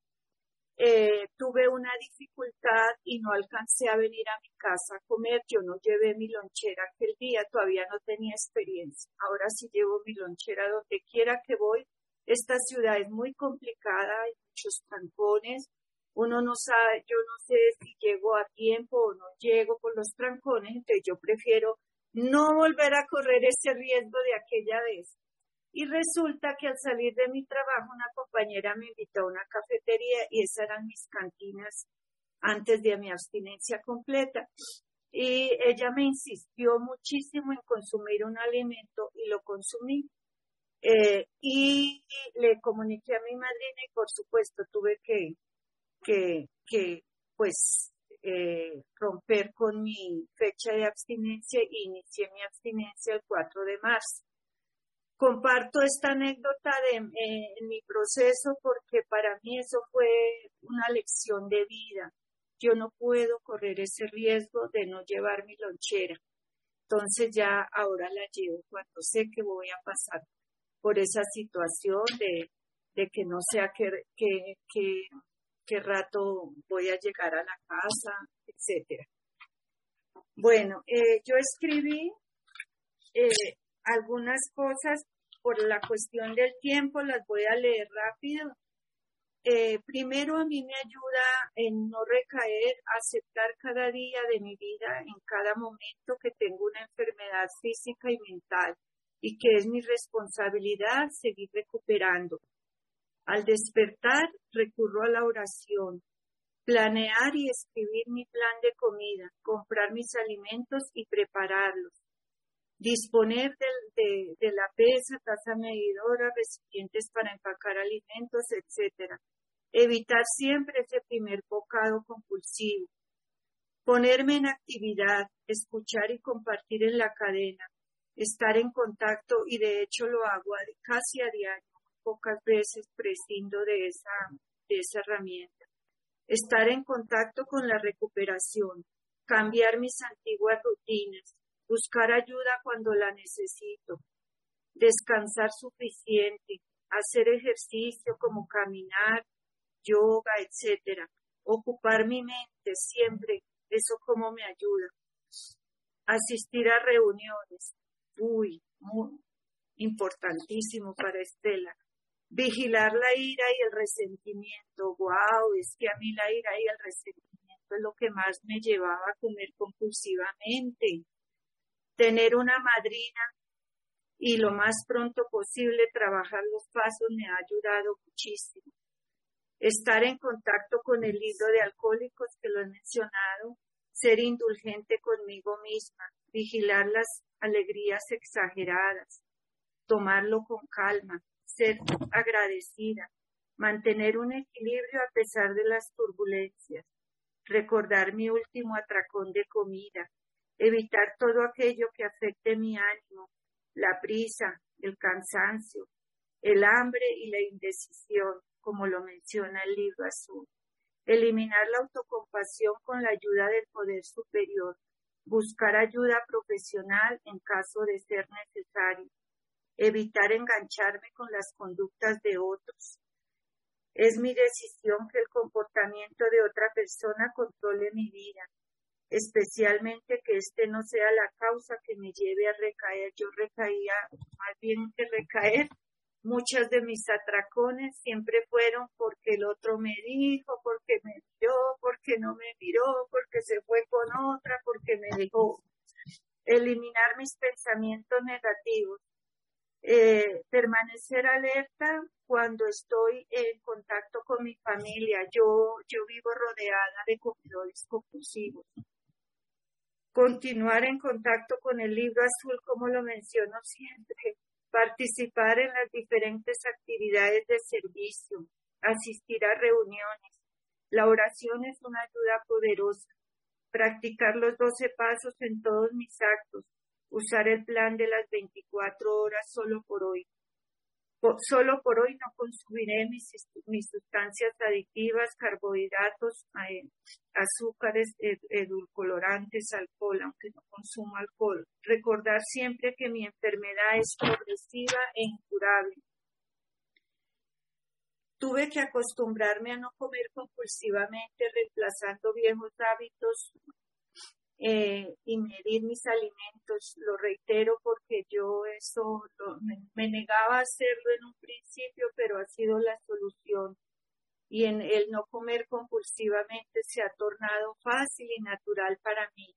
eh, tuve una dificultad y no alcancé a venir a mi casa a comer. Yo no llevé mi lonchera aquel día, todavía no tenía experiencia. Ahora sí llevo mi lonchera donde quiera que voy. Esta ciudad es muy complicada, hay muchos trancones. Uno no sabe, yo no sé si llego a tiempo o no llego por los trancones, entonces yo prefiero no volver a correr ese riesgo de aquella vez. Y resulta que al salir de mi trabajo, una compañera me invitó a una cafetería y esas eran mis cantinas antes de mi abstinencia completa. Y ella me insistió muchísimo en consumir un alimento y lo consumí. Eh, y le comuniqué a mi madrina y por supuesto tuve que, que, que pues, eh, romper con mi fecha de abstinencia e inicié mi abstinencia el 4 de marzo. Comparto esta anécdota de, eh, en mi proceso porque para mí eso fue una lección de vida. Yo no puedo correr ese riesgo de no llevar mi lonchera. Entonces ya ahora la llevo cuando sé que voy a pasar por esa situación de, de que no sé a qué, qué, qué, rato voy a llegar a la casa, etcétera. Bueno, eh, yo escribí eh, algunas cosas por la cuestión del tiempo, las voy a leer rápido. Eh, primero a mí me ayuda en no recaer, aceptar cada día de mi vida, en cada momento que tengo una enfermedad física y mental y que es mi responsabilidad seguir recuperando. Al despertar recurro a la oración, planear y escribir mi plan de comida, comprar mis alimentos y prepararlos, disponer de, la pesa, taza medidora, recipientes para empacar alimentos, etc. Evitar siempre ese primer bocado compulsivo. Ponerme en actividad, escuchar y compartir en la cadena, estar en contacto y de hecho lo hago casi a diario, pocas veces prescindo de esa, de esa herramienta. Estar en contacto con la recuperación, cambiar mis antiguas rutinas, buscar ayuda cuando la necesito, descansar suficiente, hacer ejercicio como caminar, yoga, etcétera, ocupar mi mente siempre, eso como me ayuda. Asistir a reuniones, uy, muy importantísimo para Estela. Vigilar la ira y el resentimiento, wow, es que a mí la ira y el resentimiento es lo que más me llevaba a comer compulsivamente tener una madrina y lo más pronto posible trabajar los pasos me ha ayudado muchísimo. Estar en contacto con el libro de alcohólicos que lo he mencionado, ser indulgente conmigo misma, vigilar las alegrías exageradas, tomarlo con calma, ser agradecida, mantener un equilibrio a pesar de las turbulencias, recordar mi último atracón de comida, evitar todo aquello que afecte mi ánimo, la prisa, el cansancio, el hambre y la indecisión, como lo menciona el libro azul. Eliminar la autocompasión con la ayuda del poder superior. Buscar ayuda profesional en caso de ser necesario. Evitar engancharme con las conductas de otros. Es mi decisión que el comportamiento de otra persona controle mi vida especialmente que este no sea la causa que me lleve a recaer. Yo recaía, más bien que recaer, muchas de mis atracones siempre fueron porque el otro me dijo, porque me miró, porque no me miró, porque se fue con otra, porque me dejó. Eliminar mis pensamientos negativos. Eh, permanecer alerta cuando estoy en contacto con mi familia. Yo, yo vivo rodeada de comedores compulsivos continuar en contacto con el libro azul, como lo menciono siempre, participar en las diferentes actividades de servicio, asistir a reuniones. La oración es una ayuda poderosa. Practicar los doce pasos en todos mis actos. Usar el plan de las 24 horas solo por hoy solo por hoy no consumiré mis, mis sustancias adictivas, carbohidratos, azúcares, edulcorantes, alcohol, aunque no consumo alcohol. Recordar siempre que mi enfermedad es progresiva e incurable. tuve que acostumbrarme a no comer compulsivamente, reemplazando viejos hábitos eh, medir mis alimentos. Lo reitero porque yo eso me, negaba a hacerlo en un principio, pero ha sido la solución. Y en el no comer compulsivamente se ha tornado fácil y natural para mí.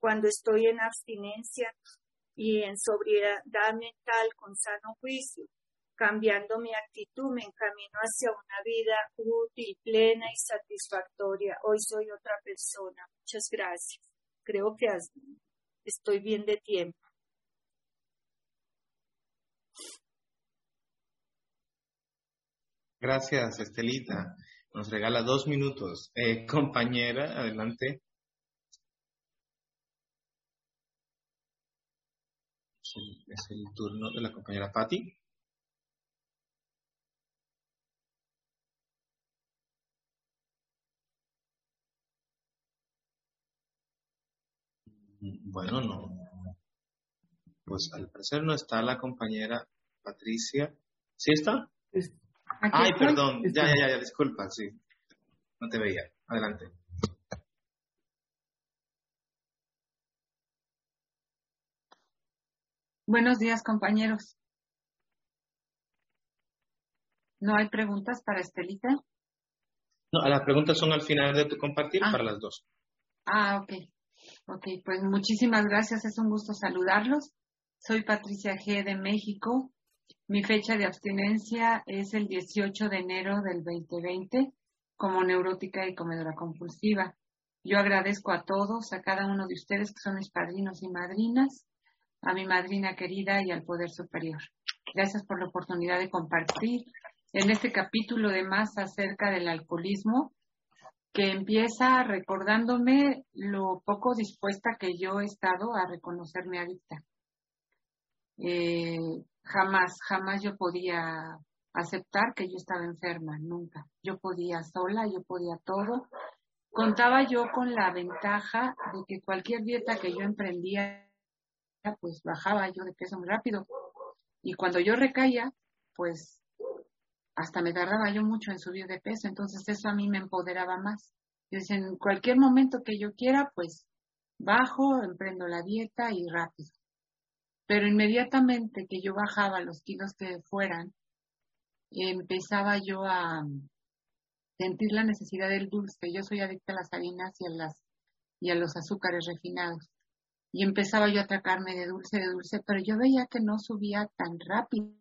Cuando estoy en abstinencia y en sobriedad mental con sano juicio, cambiando mi actitud, me encamino hacia una vida útil, plena y satisfactoria. Hoy soy otra persona. Muchas gracias creo que estoy bien de tiempo. Gracias, Estelita. Nos regala dos minutos. Eh, compañera, adelante. Es el, turno de la compañera Patti. Bueno, no. Pues al parecer no está la compañera Patricia. ¿Sí está? Ay, perdón. Ya, ya, ya, disculpa, sí. No te veía. Adelante. Buenos días, compañeros. ¿No hay preguntas para Estelita? No, las preguntas son al final de tu compartir ah. para las dos. Ah, ok. Ok, pues muchísimas gracias, es un gusto saludarlos. Soy Patricia G. de México. Mi fecha de abstinencia es el 18 de enero del 2020 como neurótica y comedora compulsiva. Yo agradezco a todos, a cada uno de ustedes que son mis padrinos y madrinas, a mi madrina querida y al Poder Superior. Gracias por la oportunidad de compartir en este capítulo de más acerca del alcoholismo que empieza recordándome lo poco dispuesta que yo he estado a reconocerme adicta. Eh, jamás, jamás yo podía aceptar que yo estaba enferma, nunca. Yo podía sola, yo podía todo. Contaba yo con la ventaja de que cualquier dieta que yo emprendía, pues bajaba yo de peso muy rápido. Y cuando yo recaía, pues hasta me tardaba yo mucho en subir de peso, entonces eso a mí me empoderaba más. Entonces, en cualquier momento que yo quiera, pues bajo, emprendo la dieta y rápido. Pero inmediatamente que yo bajaba los kilos que fueran, empezaba yo a sentir la necesidad del dulce. Yo soy adicta a las harinas y a, las, y a los azúcares refinados. Y empezaba yo a atacarme de dulce, de dulce, pero yo veía que no subía tan rápido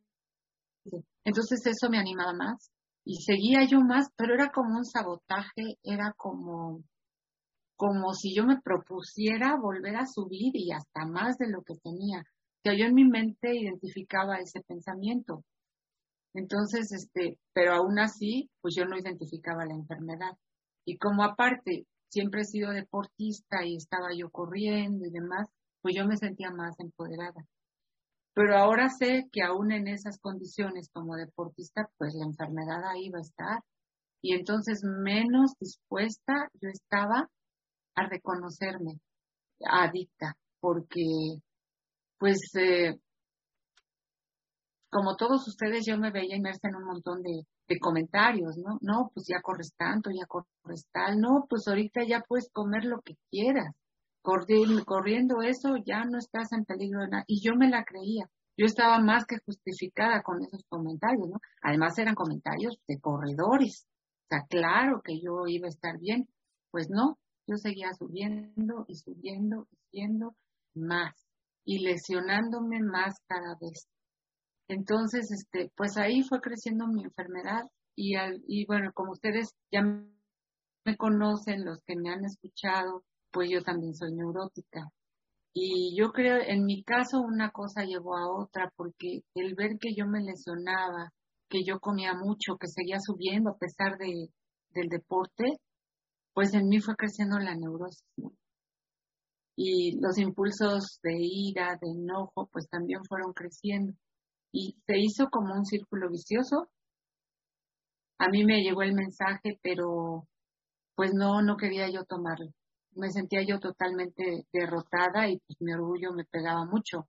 entonces eso me animaba más y seguía yo más, pero era como un sabotaje, era como, como si yo me propusiera volver a subir y hasta más de lo que tenía. Que yo en mi mente identificaba ese pensamiento. Entonces, este, pero aún así, pues yo no identificaba la enfermedad. Y como aparte siempre he sido deportista y estaba yo corriendo y demás, pues yo me sentía más empoderada. Pero ahora sé que aún en esas condiciones como deportista, pues la enfermedad ahí va a estar. Y entonces menos dispuesta yo estaba a reconocerme adicta, porque pues eh, como todos ustedes yo me veía inmersa en un montón de, de comentarios, ¿no? No, pues ya corres tanto, ya corres tal, no, pues ahorita ya puedes comer lo que quieras corriendo, eso, ya no estás en peligro de nada. Y yo me la creía. Yo estaba más que justificada con esos comentarios, ¿no? Además eran comentarios de corredores. O sea, claro que yo iba a estar bien. Pues no, yo seguía subiendo y subiendo y subiendo más y lesionándome más cada vez. Entonces, este, pues ahí fue creciendo mi enfermedad y, al, y bueno, como ustedes ya me conocen, los que me han escuchado, pues yo también soy neurótica. Y yo creo, en mi caso, una cosa llevó a otra, porque el ver que yo me lesionaba, que yo comía mucho, que seguía subiendo a pesar de, del deporte, pues en mí fue creciendo la neurosis. Y los impulsos de ira, de enojo, pues también fueron creciendo. Y se hizo como un círculo vicioso. A mí me llegó el mensaje, pero pues no, no quería yo tomarlo me sentía yo totalmente derrotada y pues mi orgullo me pegaba mucho.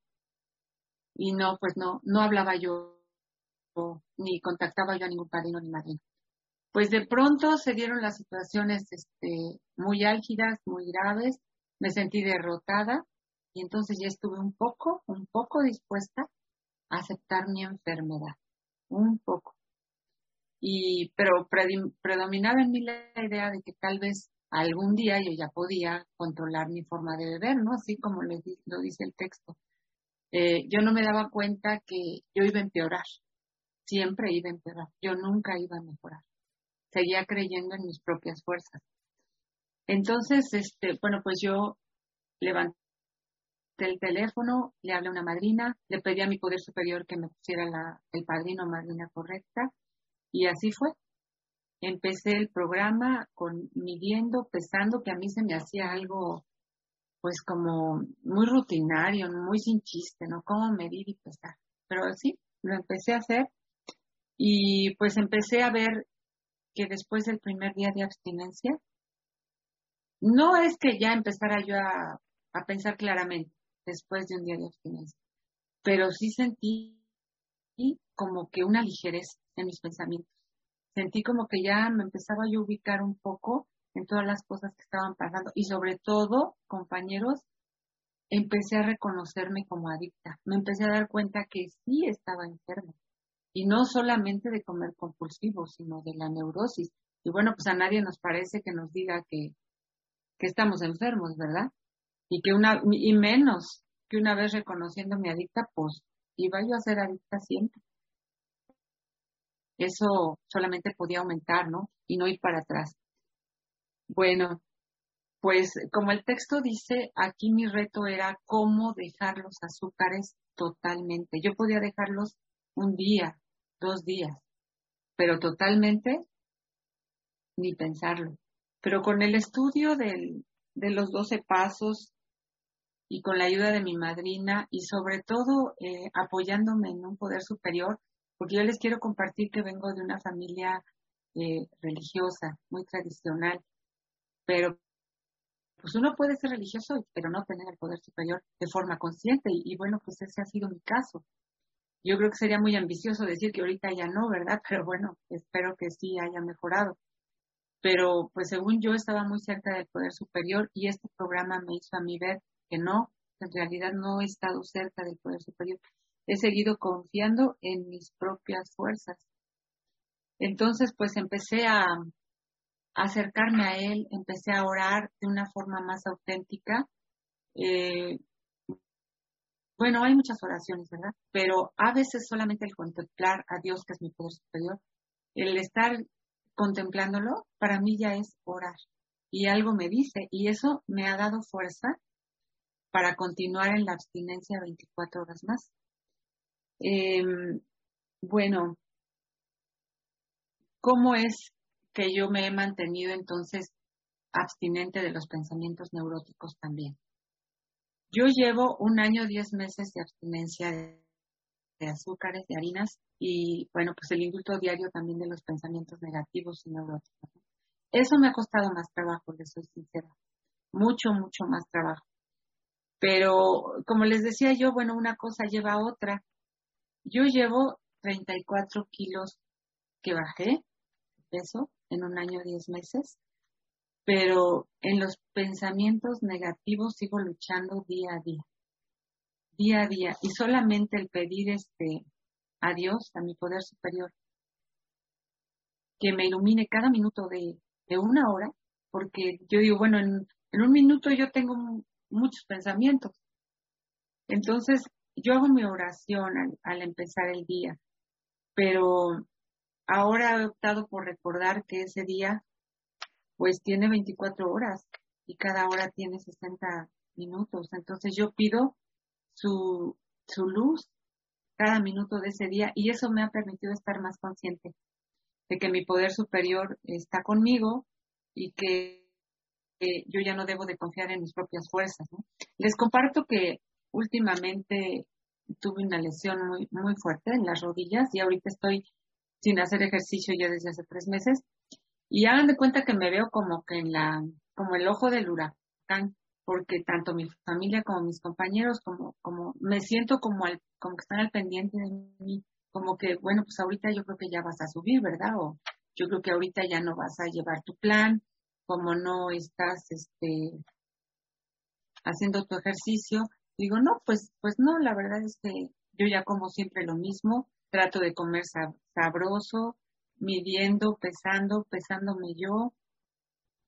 Y no, pues no, no hablaba yo ni contactaba yo a ningún padrino ni madrina. pues de pronto se dieron las situaciones este, muy álgidas, muy graves, me sentí derrotada y entonces ya estuve un poco, un poco dispuesta a aceptar mi enfermedad, un poco. Y, pero predominaba en mí la idea de que tal vez algún día yo ya podía controlar mi forma de beber, ¿no? Así como lo dice el texto. Eh, yo no me daba cuenta que yo iba a empeorar, siempre iba a empeorar, yo nunca iba a mejorar. Seguía creyendo en mis propias fuerzas. Entonces, este, bueno, pues yo levanté el teléfono, le hablé a una madrina, le pedí a mi poder superior que me pusiera la, el padrino madrina correcta, y así fue. Empecé el programa con midiendo, pesando, que a mí se me hacía algo, pues como muy rutinario, muy sin chiste, ¿no? Cómo medir y pesar. Pero sí, lo empecé a hacer y pues empecé a ver que después del primer día de abstinencia, no es que ya empezara yo a, a pensar claramente después de un día de abstinencia, pero sí sentí como que una ligereza en mis pensamientos. Sentí como que ya me empezaba yo a ubicar un poco en todas las cosas que estaban pasando y sobre todo, compañeros, empecé a reconocerme como adicta. Me empecé a dar cuenta que sí estaba enferma y no solamente de comer compulsivo, sino de la neurosis. Y bueno, pues a nadie nos parece que nos diga que, que estamos enfermos, ¿verdad? Y que una, y menos que una vez reconociéndome adicta, pues iba yo a ser adicta siempre eso solamente podía aumentar, ¿no? Y no ir para atrás. Bueno, pues como el texto dice, aquí mi reto era cómo dejar los azúcares totalmente. Yo podía dejarlos un día, dos días, pero totalmente ni pensarlo. Pero con el estudio de los doce pasos y con la ayuda de mi madrina y sobre todo eh, apoyándome en un poder superior, porque yo les quiero compartir que vengo de una familia eh, religiosa, muy tradicional, pero pues uno puede ser religioso, pero no tener el poder superior de forma consciente, y, bueno, pues ese ha sido mi caso. Yo creo que sería muy ambicioso decir que ahorita ya no, ¿verdad? Pero bueno, espero que sí haya mejorado. Pero pues según yo estaba muy cerca del poder superior y este programa me hizo a mí ver que no, en realidad no he estado cerca del poder superior he seguido confiando en mis propias fuerzas. Entonces, pues empecé a, acercarme a Él, empecé a orar de una forma más auténtica. Eh, bueno, hay muchas oraciones, ¿verdad? Pero a veces solamente el contemplar a Dios, que es mi poder superior, el estar contemplándolo, para mí ya es orar. Y algo me dice, y eso me ha dado fuerza para continuar en la abstinencia 24 horas más. Em, bueno, ¿cómo es que yo me he mantenido entonces abstinente de los pensamientos neuróticos también? Yo llevo un año, diez meses de abstinencia de, azúcares, de harinas y, bueno, pues el indulto diario también de los pensamientos negativos y neuróticos. Eso me ha costado más trabajo, les soy sincera. Mucho, mucho más trabajo. Pero, como les decía yo, bueno, una cosa lleva a otra. Yo llevo 34 kilos que bajé peso en un año 10 meses, pero en los pensamientos negativos sigo luchando día a día, día a día, y solamente el pedir este a Dios, a mi poder superior, que me ilumine cada minuto de, una hora, porque yo digo, bueno, en, en un minuto yo tengo muchos pensamientos. Entonces, yo hago mi oración al, empezar el día, pero ahora he optado por recordar que ese día pues tiene 24 horas y cada hora tiene 60 minutos. Entonces yo pido su, su luz cada minuto de ese día y eso me ha permitido estar más consciente de que mi poder superior está conmigo y que, yo ya no debo de confiar en mis propias fuerzas. Les comparto que últimamente tuve una lesión muy, muy fuerte en las rodillas y ahorita estoy sin hacer ejercicio ya desde hace tres meses. Y hagan de cuenta que me veo como que en la, como el ojo del huracán, porque tanto mi familia como mis compañeros, como, como, me siento como al, como que están al pendiente de mí, como que, bueno, pues ahorita yo creo que ya vas a subir, ¿verdad? O yo creo que ahorita ya no vas a llevar tu plan, como no estás este, haciendo tu ejercicio. Digo, no, pues, pues no, la verdad es que yo ya como siempre lo mismo, trato de comer sabroso, midiendo, pesando, pesándome yo,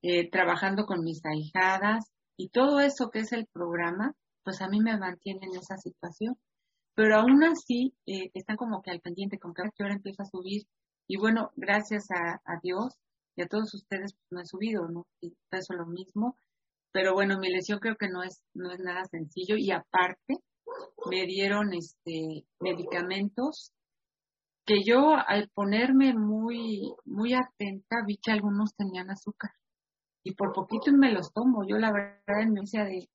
eh, trabajando con mis ahijadas y todo eso que es el programa, pues a mí me mantiene en esa situación. Pero aún así eh, están como que al pendiente, con que ahora empieza a subir. Y bueno, gracias a, Dios y a todos ustedes pues, no he subido, ¿no? Y eso lo mismo. Pero bueno, mi lesión creo que no es, no es nada sencillo y aparte me dieron este medicamentos que yo al ponerme muy, muy atenta vi que algunos tenían azúcar y por poquito me los tomo. Yo la verdad en media de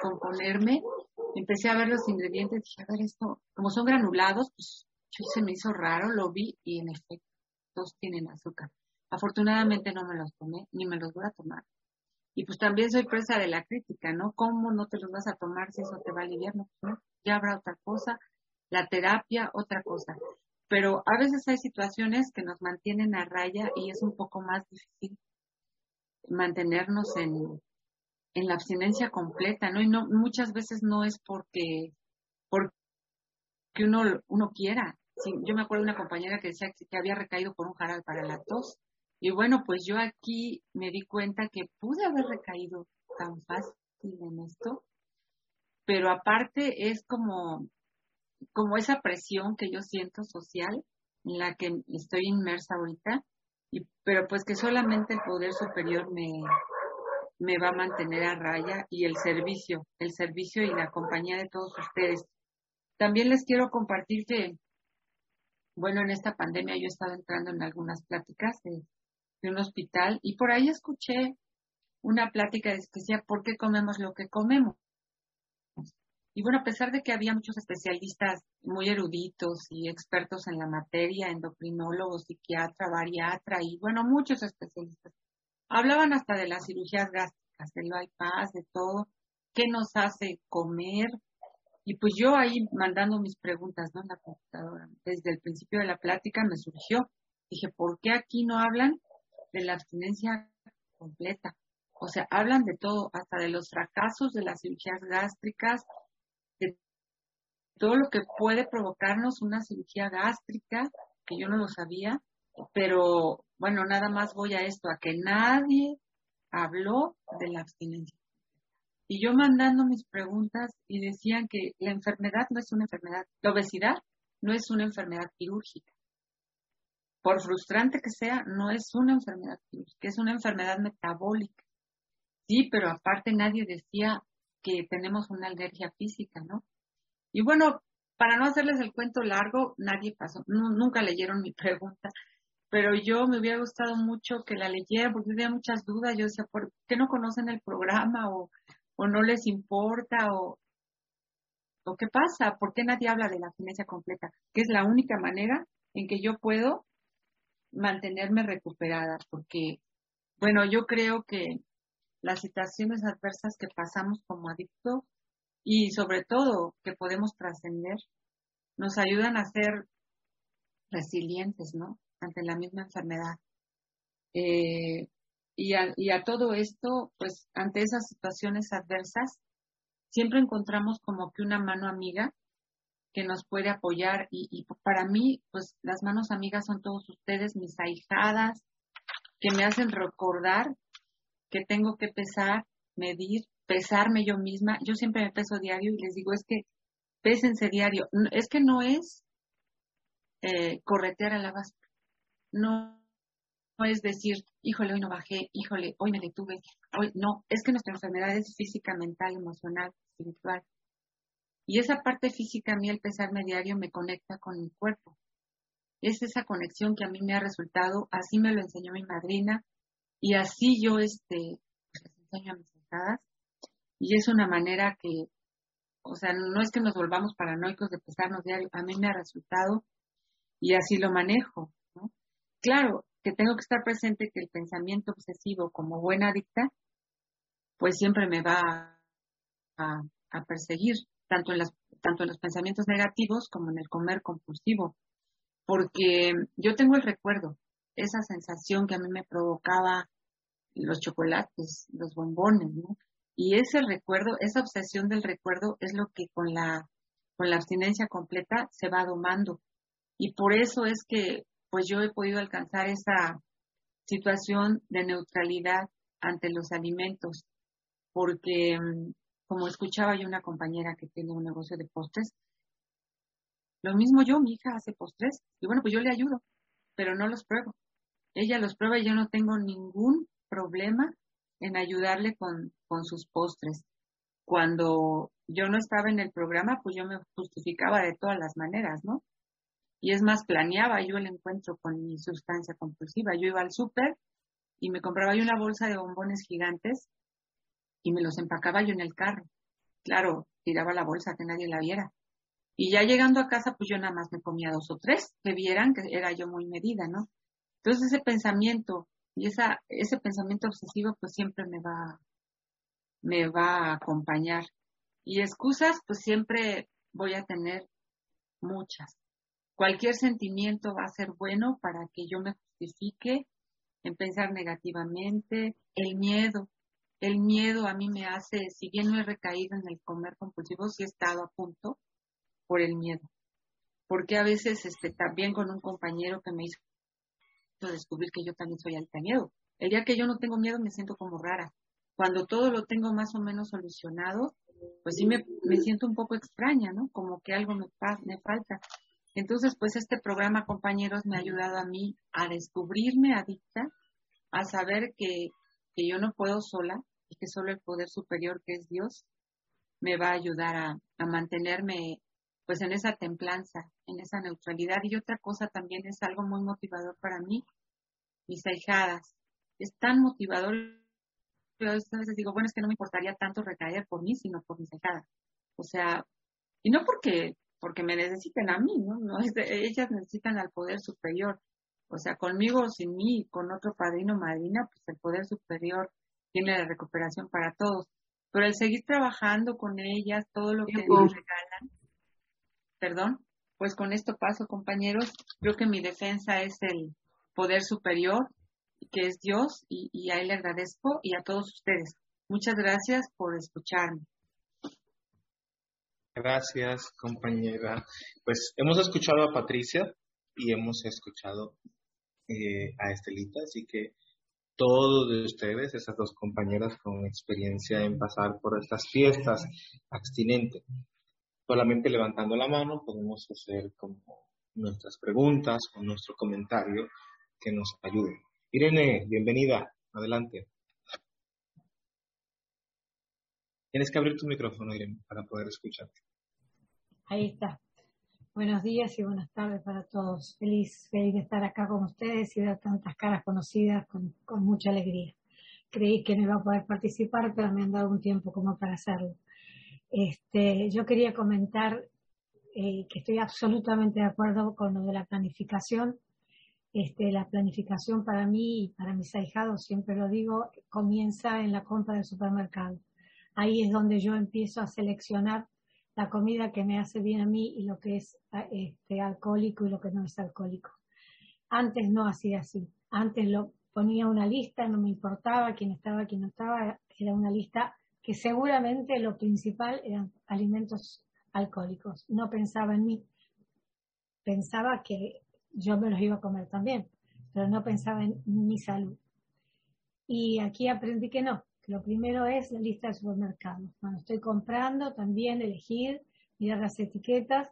componerme, empecé a ver los ingredientes, dije, a ver esto, como son granulados, pues yo se me hizo raro, lo vi y en efecto, todos tienen azúcar. Afortunadamente no me los tomé, ni me los voy a tomar. Y pues también soy presa de la crítica, ¿no? ¿Cómo no te los vas a tomar si eso te va a aliviar? No, pues, ya habrá otra cosa, la terapia, otra cosa. Pero a veces hay situaciones que nos mantienen a raya y es un poco más difícil mantenernos en, en la abstinencia completa, ¿no? Y no, muchas veces no es porque, porque uno, uno quiera. yo me acuerdo de una compañera que decía que, había recaído por un jaral para la tos. Y bueno, pues yo aquí me di cuenta que pude haber recaído tan fácil en esto, pero aparte es como, como esa presión que yo siento social en la que estoy inmersa ahorita, y, pero pues que solamente el poder superior me, me va a mantener a raya y el servicio, el servicio y la compañía de todos ustedes. También les quiero compartir que, bueno, en esta pandemia yo he estado entrando en algunas pláticas de, un hospital y por ahí escuché una plática que decía, ¿por qué comemos lo que comemos? Y bueno, a pesar de que había muchos especialistas muy eruditos y expertos en la materia, endocrinólogos, psiquiatra, bariatra y bueno, muchos especialistas, hablaban hasta de las cirugías gástricas, del bypass, de todo, qué nos hace comer. Y pues yo ahí mandando mis preguntas, ¿no? En la computadora. Desde el principio de la plática me surgió. Dije, ¿por qué aquí no hablan de la abstinencia completa? O sea, hablan de todo, hasta de los fracasos de las cirugías gástricas, de todo lo que puede provocarnos una cirugía gástrica, que yo no lo sabía, pero bueno, nada más voy a esto, a que nadie habló de la abstinencia. Y yo mandando mis preguntas y decían que la enfermedad no es una enfermedad, la obesidad no es una enfermedad quirúrgica. Por frustrante que sea, no es una enfermedad quirúrgica, es una enfermedad metabólica. Sí, pero aparte nadie decía que tenemos una alergia física, ¿no? Y bueno, para no hacerles el cuento largo, nadie pasó, nunca leyeron mi pregunta, pero yo me hubiera gustado mucho que la leyeran porque tenía muchas dudas. Yo decía, ¿por qué no conocen el programa o, no les importa o, o qué pasa? ¿Por qué nadie habla de la abstinencia completa? Que es la única manera en que yo puedo mantenerme recuperada, porque, bueno, yo creo que las situaciones adversas que pasamos como adictos y sobre todo que podemos trascender, nos ayudan a ser resilientes, ¿no? ante la misma enfermedad. Eh, y, a, todo esto, pues ante esas situaciones adversas, siempre encontramos como que una mano amiga que nos puede apoyar y, para mí, pues las manos amigas son todos ustedes, mis ahijadas, que me hacen recordar que tengo que pesar, medir, pesarme yo misma. Yo siempre me peso diario y les digo, es que pésense diario. Es que no es eh, corretear a la base no, es decir, híjole, hoy no bajé, híjole, hoy me detuve, hoy no, es que nuestra enfermedad es física, mental, emocional, espiritual. Y esa parte física, a mí el pesarme diario me conecta con mi cuerpo. Es esa conexión que a mí me ha resultado, así me lo enseñó mi madrina, y así yo este, pues, les enseño a mis hijas. Y es una manera que, o sea, no es que nos volvamos paranoicos de pesarnos diario, a mí me ha resultado y así lo manejo claro que tengo que estar presente que el pensamiento obsesivo como buena adicta, pues siempre me va a, perseguir, tanto en, las, tanto en los pensamientos negativos como en el comer compulsivo, porque yo tengo el recuerdo esa sensación que a mí me provocaba los chocolates, los bombones, ¿no? Y ese recuerdo, esa obsesión del recuerdo es lo que con la, con la abstinencia completa se va domando. Y por eso es que pues yo he podido alcanzar esa situación de neutralidad ante los alimentos, porque mm, como escuchaba yo una compañera que tiene un negocio de postres, lo mismo yo, mi hija hace postres, y bueno, pues yo le ayudo, pero no los pruebo. Ella los prueba y yo no tengo ningún problema en ayudarle con, con sus postres. Cuando yo no estaba en el programa, pues yo me justificaba de todas las maneras, ¿no? Y es más, planeaba yo el encuentro con mi sustancia compulsiva. Yo iba al súper y me compraba yo una bolsa de bombones gigantes y me los empacaba yo en el carro. Claro, tiraba la bolsa que nadie la viera. Y ya llegando a casa, pues yo nada más me comía dos o tres, que vieran que era yo muy medida, ¿no? Entonces ese pensamiento y esa, ese pensamiento obsesivo pues siempre me va, me va a acompañar. Y excusas pues siempre voy a tener muchas. Cualquier sentimiento va a ser bueno para que yo me justifique en pensar negativamente. El miedo, el miedo a mí me hace, si bien no he recaído en el comer compulsivo, sí he estado a punto por el miedo. Porque a veces este, también con un compañero que me hizo descubrir que yo también soy alta miedo. El día que yo no tengo miedo me siento como rara. Cuando todo lo tengo más o menos solucionado, pues sí me, me siento un poco extraña, ¿no? Como que algo me, me falta. Entonces, pues este programa, compañeros, me ha ayudado a mí a descubrirme adicta, a saber que, que yo no puedo sola y que solo el poder superior que es Dios me va a ayudar a, mantenerme pues en esa templanza, en esa neutralidad. Y otra cosa también es algo muy motivador para mí, mis ahijadas. Es tan motivador, yo a veces digo, bueno, es que no me importaría tanto recaer por mí, sino por mis ahijadas. O sea, y no porque, porque me necesiten a mí, ¿no? no ellas necesitan al poder superior. O sea, conmigo o sin mí, con otro padrino o madrina, pues el poder superior tiene la recuperación para todos. Pero el seguir trabajando con ellas, todo lo que nos regalan, perdón, pues con esto paso, compañeros. Creo que mi defensa es el poder superior, que es Dios, y, a Él le agradezco y a todos ustedes. Muchas gracias por escucharme. Gracias, compañera. Pues hemos escuchado a Patricia y hemos escuchado eh, a Estelita, así que todos de ustedes, esas dos compañeras con experiencia en pasar por estas fiestas abstinentes, solamente levantando la mano podemos hacer como nuestras preguntas o nuestro comentario que nos ayude. Irene, bienvenida, adelante. Tienes que abrir tu micrófono, Irene, para poder escucharte. Ahí está. Buenos días y buenas tardes para todos. Feliz, feliz de estar acá con ustedes y ver tantas caras conocidas con, con mucha alegría. Creí que no iba a poder participar, pero me han dado un tiempo como para hacerlo. Este, yo quería comentar eh, que estoy absolutamente de acuerdo con lo de la planificación. Este, la planificación para mí y para mis ahijados, siempre lo digo, comienza en la compra del supermercado. Ahí es donde yo empiezo a seleccionar la comida que me hace bien a mí y lo que es este, alcohólico y lo que no es alcohólico. Antes no hacía así. Antes lo ponía una lista, no me importaba quién estaba, quién no estaba, era una lista que seguramente lo principal eran alimentos alcohólicos. No pensaba en mí. Pensaba que yo me los iba a comer también, pero no pensaba en mi salud. Y aquí aprendí que no, lo primero es la lista de supermercados. Cuando estoy comprando, también elegir, mirar las etiquetas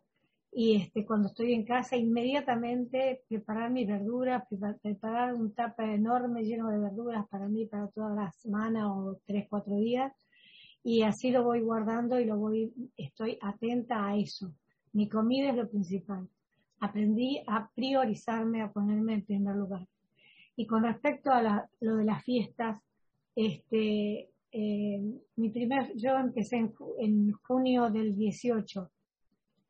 y este, cuando estoy en casa, inmediatamente preparar mis verduras, preparar un tapa enorme lleno de verduras para mí para toda la semana o tres, cuatro días y así lo voy guardando y lo voy, estoy atenta a eso. Mi comida es lo principal. Aprendí a priorizarme, a ponerme en primer lugar. Y con respecto a lo de las fiestas, este, eh, mi primer, yo empecé en, junio del 18,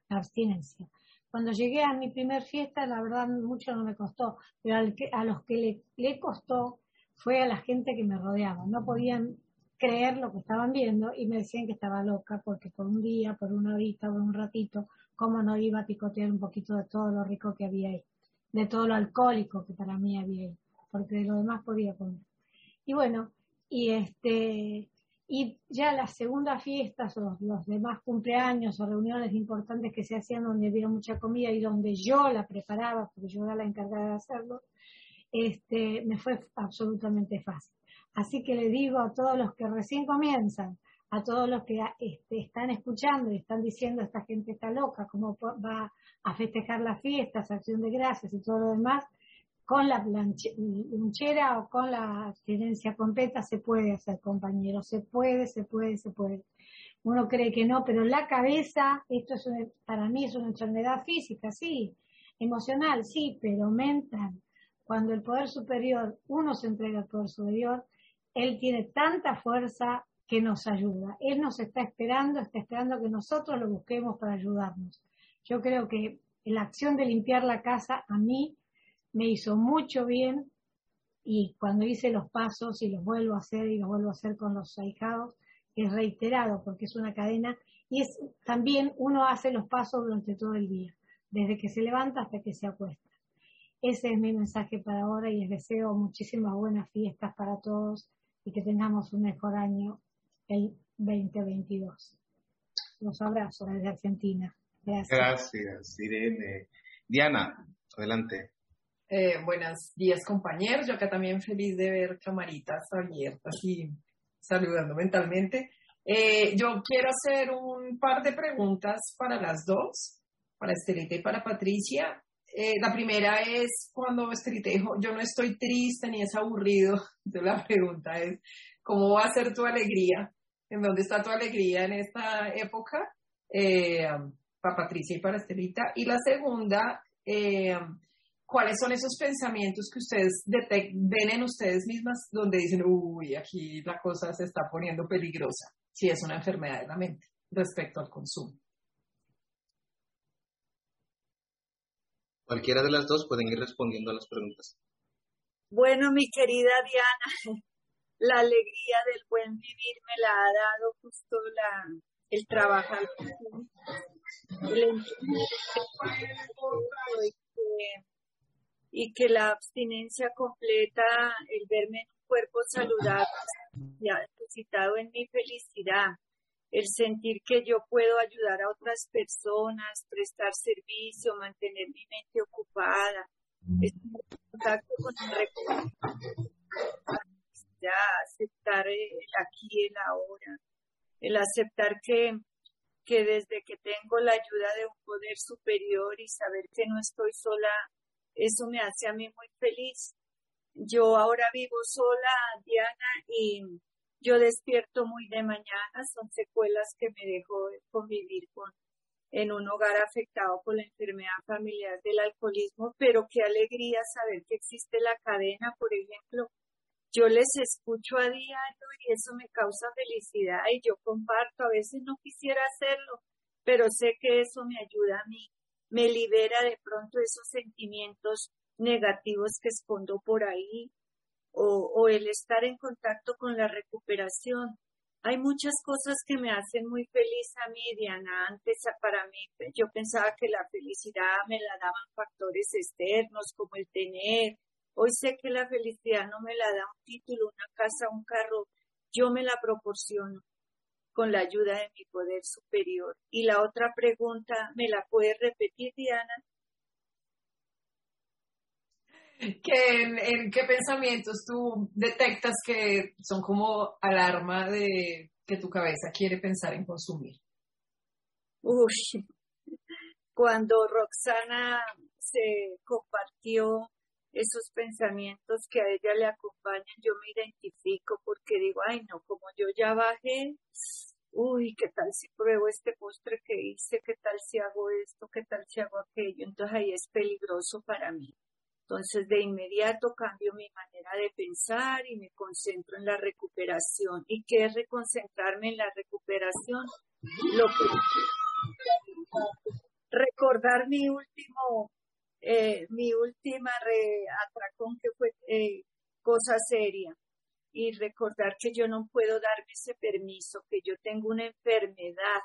la abstinencia. Cuando llegué a mi primer fiesta, la verdad mucho no me costó, pero a los que le, le costó fue a la gente que me rodeaba. No podían creer lo que estaban viendo y me decían que estaba loca porque por un día, por una horita, por un ratito, cómo no iba a picotear un poquito de todo lo rico que había ahí. de todo lo alcohólico que para mí había, porque de lo demás podía comer. Y bueno, y este, y ya las segundas fiestas o los, demás cumpleaños o reuniones importantes que se hacían donde había mucha comida y donde yo la preparaba, porque yo era la encargada de hacerlo, este, me fue absolutamente fácil. Así que le digo a todos los que recién comienzan, a todos los que este, están escuchando y están diciendo esta gente está loca, cómo va a festejar las fiestas, acción de gracias y todo lo demás, con la lunchera o con la abstinencia completa se puede hacer, compañero, se puede, se puede, se puede. Uno cree que no, pero la cabeza, esto es para mí es una enfermedad física, sí, emocional, sí, pero mental. Cuando el poder superior, uno se entrega al poder superior, él tiene tanta fuerza que nos ayuda. Él nos está esperando, está esperando que nosotros lo busquemos para ayudarnos. Yo creo que la acción de limpiar la casa a mí me hizo mucho bien y cuando hice los pasos y los vuelvo a hacer y los vuelvo a hacer con los ahijados, es reiterado porque es una cadena y es también uno hace los pasos durante todo el día, desde que se levanta hasta que se acuesta. Ese es mi mensaje para ahora y les deseo muchísimas buenas fiestas para todos y que tengamos un mejor año el 2022. Los abrazo desde Argentina. Gracias. Gracias, Irene. Diana, adelante. Eh, buenos días, compañeros. Yo acá también feliz de ver camaritas abiertas y saludando mentalmente. Eh, yo quiero hacer un par de preguntas para las dos, para Estelita y para Patricia. Eh, la primera es cuando Estelita dijo, yo no estoy triste ni es aburrido. Entonces la pregunta es, ¿cómo va a ser tu alegría? ¿En dónde está tu alegría en esta época? para Patricia y para Estelita. Y la segunda, eh, ¿cuáles son esos pensamientos que ustedes ven en ustedes mismas donde dicen, uy, aquí la cosa se está poniendo peligrosa, si es una enfermedad de la mente respecto al consumo? Cualquiera de las dos pueden ir respondiendo a las preguntas. Bueno, mi querida Diana, la alegría del buen vivir me la ha dado justo la, el trabajar el y que la abstinencia completa, el verme en un cuerpo saludable, ha depositado en mi felicidad, el sentir que yo puedo ayudar a otras personas, prestar servicio, mantener mi mente ocupada, estar contacto con el aceptar el aquí y el ahora, el aceptar que que desde que tengo la ayuda de un poder superior y saber que no estoy sola, eso me hace a mí muy feliz. Yo ahora vivo sola, Diana, y yo despierto muy de mañana, son secuelas que me dejó convivir con en un hogar afectado por la enfermedad familiar del alcoholismo, pero qué alegría saber que existe la cadena, por ejemplo, yo les escucho a diario y eso me causa felicidad. Y yo comparto, a veces no quisiera hacerlo, pero sé que eso me ayuda a mí, me libera de pronto esos sentimientos negativos que escondo por ahí o, el estar en contacto con la recuperación. Hay muchas cosas que me hacen muy feliz a mí, Diana. Antes, para mí, yo pensaba que la felicidad me la daban factores externos como el tener, Hoy sé que la felicidad no me la da un título, una casa, un carro, yo me la proporciono con la ayuda de mi poder superior. Y la otra pregunta, ¿me la puedes repetir, Diana? ¿En, qué pensamientos tú detectas que son como alarma de que tu cabeza quiere pensar en consumir? Uy, cuando Roxana se compartió esos pensamientos que a ella le acompañan, yo me identifico porque digo, ay no, como yo ya bajé, uy, ¿qué tal si pruebo este postre que hice? ¿Qué tal si hago esto? ¿Qué tal si hago aquello? Entonces ahí es peligroso para mí. Entonces de inmediato cambio mi manera de pensar y me concentro en la recuperación. ¿Y qué es reconcentrarme en la recuperación? Lo que recordar mi último eh, mi última atracón que fue eh, cosa seria y recordar que yo no puedo darme ese permiso, que yo tengo una enfermedad,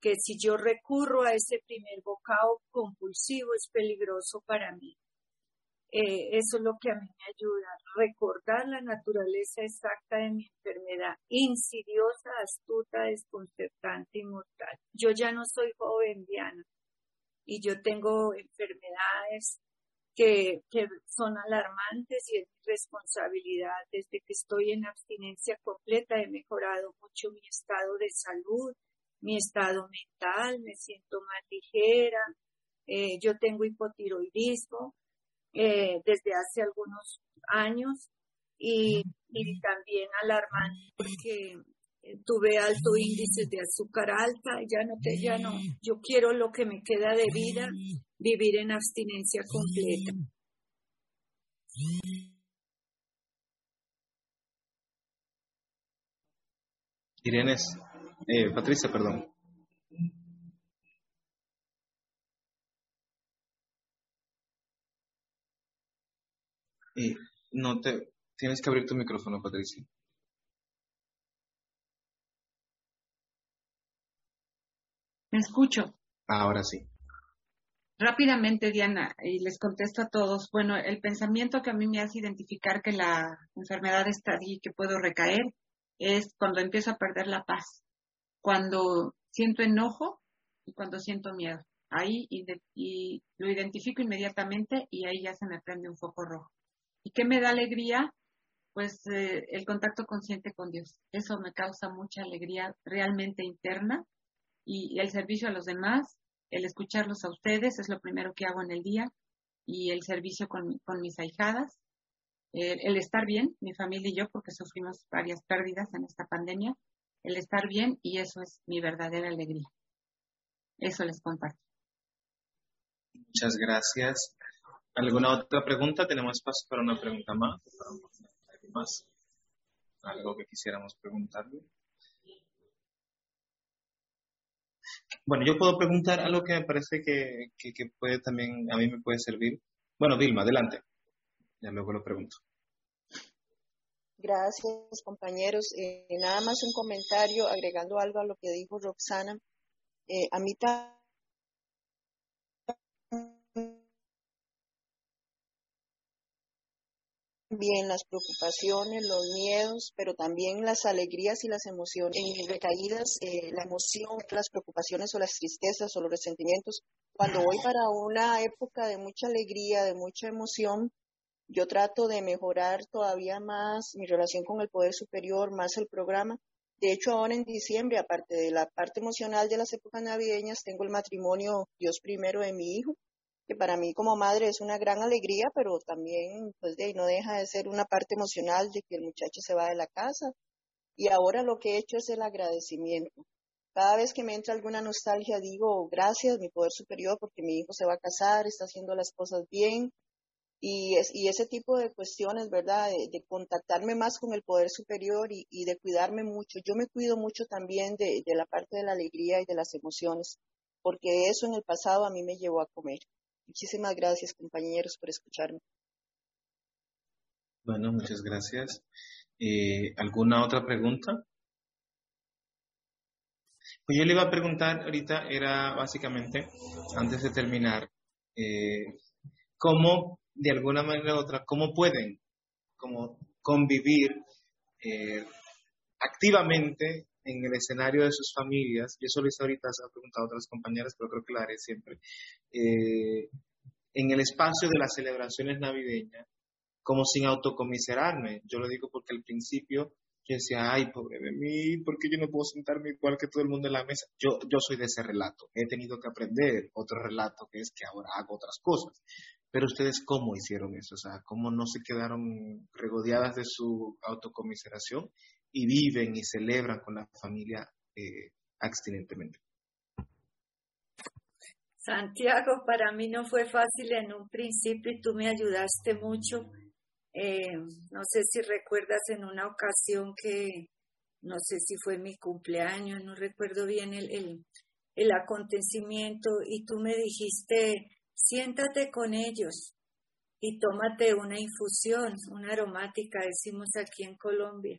que si yo recurro a ese primer bocado compulsivo es peligroso para mí. Eh, eso es lo que a mí me ayuda, recordar la naturaleza exacta de mi enfermedad, insidiosa, astuta, desconcertante y mortal. Yo ya no soy joven, Diana, y yo tengo enfermedades que, que son alarmantes y es mi responsabilidad. Desde que estoy en abstinencia completa he mejorado mucho mi estado de salud, mi estado mental, me siento más ligera, eh, yo tengo hipotiroidismo eh, desde hace algunos años y, y también alarmante porque tuve alto índice de azúcar alta, ya no te, ya no, yo quiero lo que me queda de vida, vivir en abstinencia completa. Irene, eh, Patricia, perdón. Y no te tienes que abrir tu micrófono, Patricia. Escucho. Ahora sí. Rápidamente, Diana, y les contesto a todos. Bueno, el pensamiento que a mí me hace identificar que la enfermedad está allí, que puedo recaer, es cuando empiezo a perder la paz, cuando siento enojo y cuando siento miedo. Ahí y, lo identifico inmediatamente y ahí ya se me prende un foco rojo. ¿Y qué me da alegría? Pues eh, el contacto consciente con Dios. Eso me causa mucha alegría realmente interna y, el servicio a los demás, el escucharlos a ustedes es lo primero que hago en el día y el servicio con, con mis ahijadas, el, estar bien, mi familia y yo, porque sufrimos varias pérdidas en esta pandemia, el estar bien y eso es mi verdadera alegría. Eso les comparto. Muchas gracias. ¿Alguna otra pregunta? Tenemos espacio para una pregunta más. más? ¿Algo que quisiéramos preguntarle? Bueno, yo puedo preguntar algo que me parece que, que, puede también, a mí me puede servir. Bueno, Vilma, adelante. Ya luego lo pregunto. Gracias, compañeros. Eh, nada más un comentario agregando algo a lo que dijo Roxana. Eh, a mí también las preocupaciones, los miedos, pero también las alegrías y las emociones. En recaídas, eh, la emoción, las preocupaciones o las tristezas o los resentimientos. Cuando voy para una época de mucha alegría, de mucha emoción, yo trato de mejorar todavía más mi relación con el poder superior, más el programa. De hecho, ahora en diciembre, aparte de la parte emocional de las épocas navideñas, tengo el matrimonio Dios primero de mi hijo, que para mí como madre es una gran alegría, pero también pues de no deja de ser una parte emocional de que el muchacho se va de la casa. Y ahora lo que he hecho es el agradecimiento. Cada vez que me entra alguna nostalgia digo gracias, mi poder superior, porque mi hijo se va a casar, está haciendo las cosas bien. Y, y ese tipo de cuestiones, ¿verdad? De, contactarme más con el poder superior y, de cuidarme mucho. Yo me cuido mucho también de, de la parte de la alegría y de las emociones, porque eso en el pasado a mí me llevó a comer. Muchísimas gracias, compañeros, por escucharme. Bueno, muchas gracias. Eh, ¿Alguna otra pregunta? Pues yo le iba a preguntar ahorita, era básicamente, antes de terminar, eh, cómo, de alguna manera u otra, cómo pueden como convivir eh, activamente en el escenario de sus familias, y eso lo hice ahorita, se he preguntado a otras compañeras, pero creo que lo haré siempre, eh, en el espacio de las celebraciones navideñas, como sin autocomiserarme. Yo lo digo porque al principio yo decía, ay, pobre de mí, ¿por qué yo no puedo sentarme igual que todo el mundo en la mesa? Yo, yo soy de ese relato, he tenido que aprender otro relato que es que ahora hago otras cosas. Pero ustedes, ¿cómo hicieron eso? O sea, ¿cómo no se quedaron regodeadas de su autocomiseración y viven y celebran con la familia eh, abstinentemente. Santiago, para mí no fue fácil en un principio y tú me ayudaste mucho. Eh, no sé si recuerdas en una ocasión que, no sé si fue mi cumpleaños, no recuerdo bien el, el, el acontecimiento y tú me dijiste, siéntate con ellos y tómate una infusión, una aromática, decimos aquí en Colombia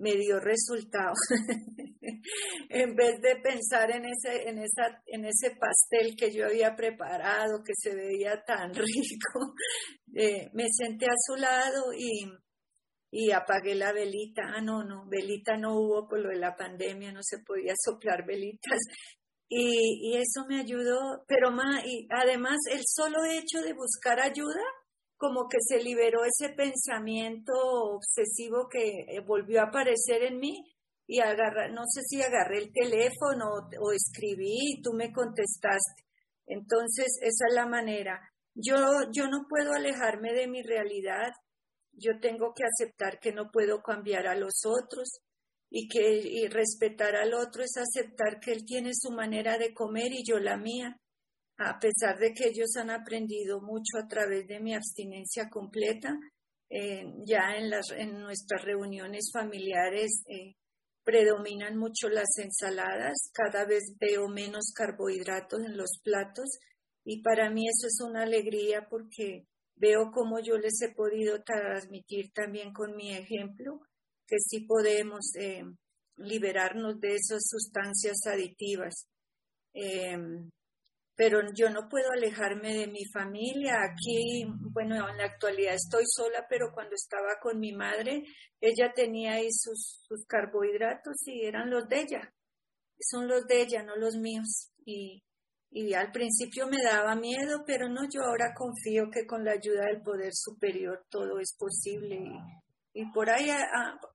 me dio resultado. en vez de pensar en ese, en, esa, en ese pastel que yo había preparado, que se veía tan rico, eh, me senté a su lado y, y apagué la velita. Ah, no, no, velita no hubo por lo de la pandemia, no se podía soplar velitas. Y, y eso me ayudó, pero más, y además el solo hecho de buscar ayuda, como que se liberó ese pensamiento obsesivo que eh, volvió a aparecer en mí y agarra, no sé si agarré el teléfono o, o escribí y tú me contestaste. Entonces, esa es la manera. Yo, yo no puedo alejarme de mi realidad. Yo tengo que aceptar que no puedo cambiar a los otros y que y respetar al otro es aceptar que él tiene su manera de comer y yo la mía. A pesar de que ellos han aprendido mucho a través de mi abstinencia completa, eh, ya en, las, en nuestras reuniones familiares eh, predominan mucho las ensaladas, cada vez veo menos carbohidratos en los platos y para mí eso es una alegría porque veo cómo yo les he podido transmitir también con mi ejemplo que sí podemos eh, liberarnos de esas sustancias aditivas. Eh, pero yo no puedo alejarme de mi familia. Aquí, bueno, en la actualidad estoy sola, pero cuando estaba con mi madre, ella tenía ahí sus, sus carbohidratos y eran los de ella. Son los de ella, no los míos. Y, y al principio me daba miedo, pero no, yo ahora confío que con la ayuda del poder superior todo es posible. Y, por ahí,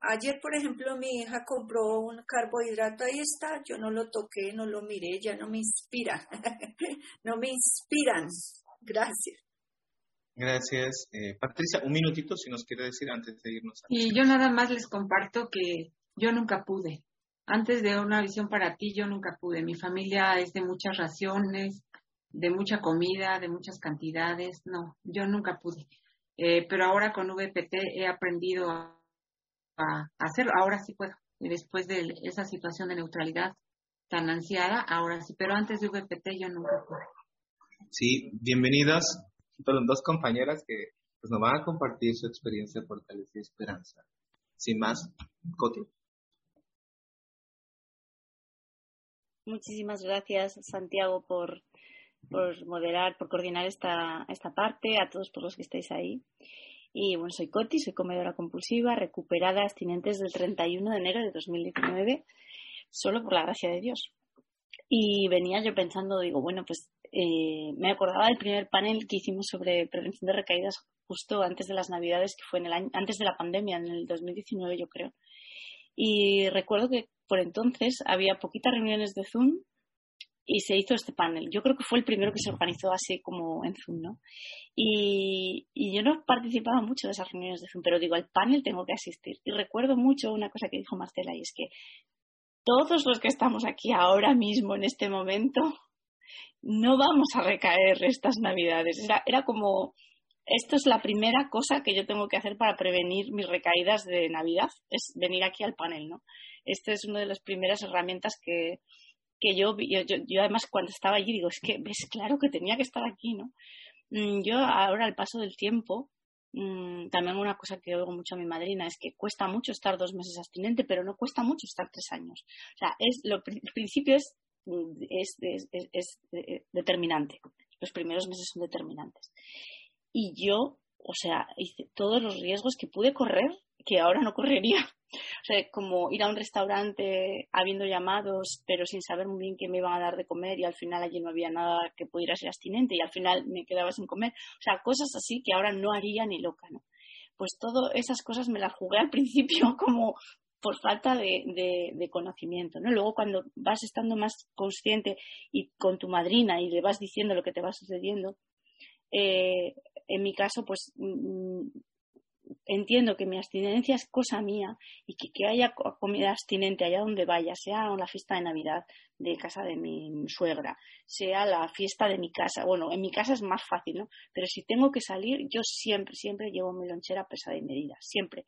ayer, por ejemplo, mi hija compró un carbohidrato, ahí está, yo no lo toqué, no lo miré, ya no me inspira, no me inspiran. Gracias. Gracias. Eh, Patricia, un minutito si nos quiere decir antes de irnos. Y yo nada más les comparto que yo nunca pude. Antes de una visión para ti, yo nunca pude. Mi familia es de muchas raciones, de mucha comida, de muchas cantidades. No, yo nunca pude. Eh, pero ahora con VPT he aprendido a, a, hacerlo. Ahora sí puedo. Y después de esa situación de neutralidad tan ansiada, ahora sí. Pero antes de VPT yo nunca pude. Sí, bienvenidas fueron dos compañeras que pues, nos van a compartir su experiencia de fortaleza y esperanza. Sin más, Coti. Muchísimas gracias, Santiago, por, por moderar, por coordinar esta, esta parte, a todos por los que estáis ahí. Y bueno, soy Coti, soy comedora compulsiva, recuperada, abstinentes del 31 de enero de 2019, solo por la gracia de Dios. Y venía yo pensando, digo, bueno, pues eh, me acordaba del primer panel que hicimos sobre prevención de recaídas justo antes de las Navidades, que fue en el año, antes de la pandemia, en el 2019 yo creo. Y recuerdo que por entonces había poquitas reuniones de Zoom y se hizo este panel. Yo creo que fue el primero que se organizó así como en Zoom, ¿no? Y, y, yo no participaba mucho de esas reuniones de Zoom, pero digo, al panel tengo que asistir. Y recuerdo mucho una cosa que dijo Marcela, y es que todos los que estamos aquí ahora mismo, en este momento, no vamos a recaer estas navidades. Era, era como, esto es la primera cosa que yo tengo que hacer para prevenir mis recaídas de Navidad, es venir aquí al panel, ¿no? Esta es una de las primeras herramientas que, que yo, yo, yo, además cuando estaba allí digo, es que ves claro que tenía que estar aquí, ¿no? Mm, yo ahora al paso del tiempo, mm, también una cosa que oigo mucho a mi madrina es que cuesta mucho estar dos meses abstinente, pero no cuesta mucho estar tres años. O sea, es lo, el principio es es, es, es, eh, determinante. Los primeros meses son determinantes. Y yo, o sea, hice todos los riesgos que pude correr que ahora no correría. O sea, como ir a un restaurante habiendo llamados, pero sin saber muy bien qué me iban a dar de comer y al final allí no había nada que pudiera ser abstinente y al final me quedaba sin comer. O sea, cosas así que ahora no haría ni loca, ¿no? Pues todas esas cosas me las jugué al principio como por falta de, conocimiento, ¿no? Luego cuando vas estando más consciente y con tu madrina y le vas diciendo lo que te va sucediendo, eh, en mi caso, pues mm, entiendo que mi abstinencia es cosa mía y que, que haya comida abstinente allá donde vaya, sea la fiesta de Navidad de casa de mi suegra, sea la fiesta de mi casa. Bueno, en mi casa es más fácil, ¿no? Pero si tengo que salir, yo siempre, siempre llevo mi lonchera pesada y medida, siempre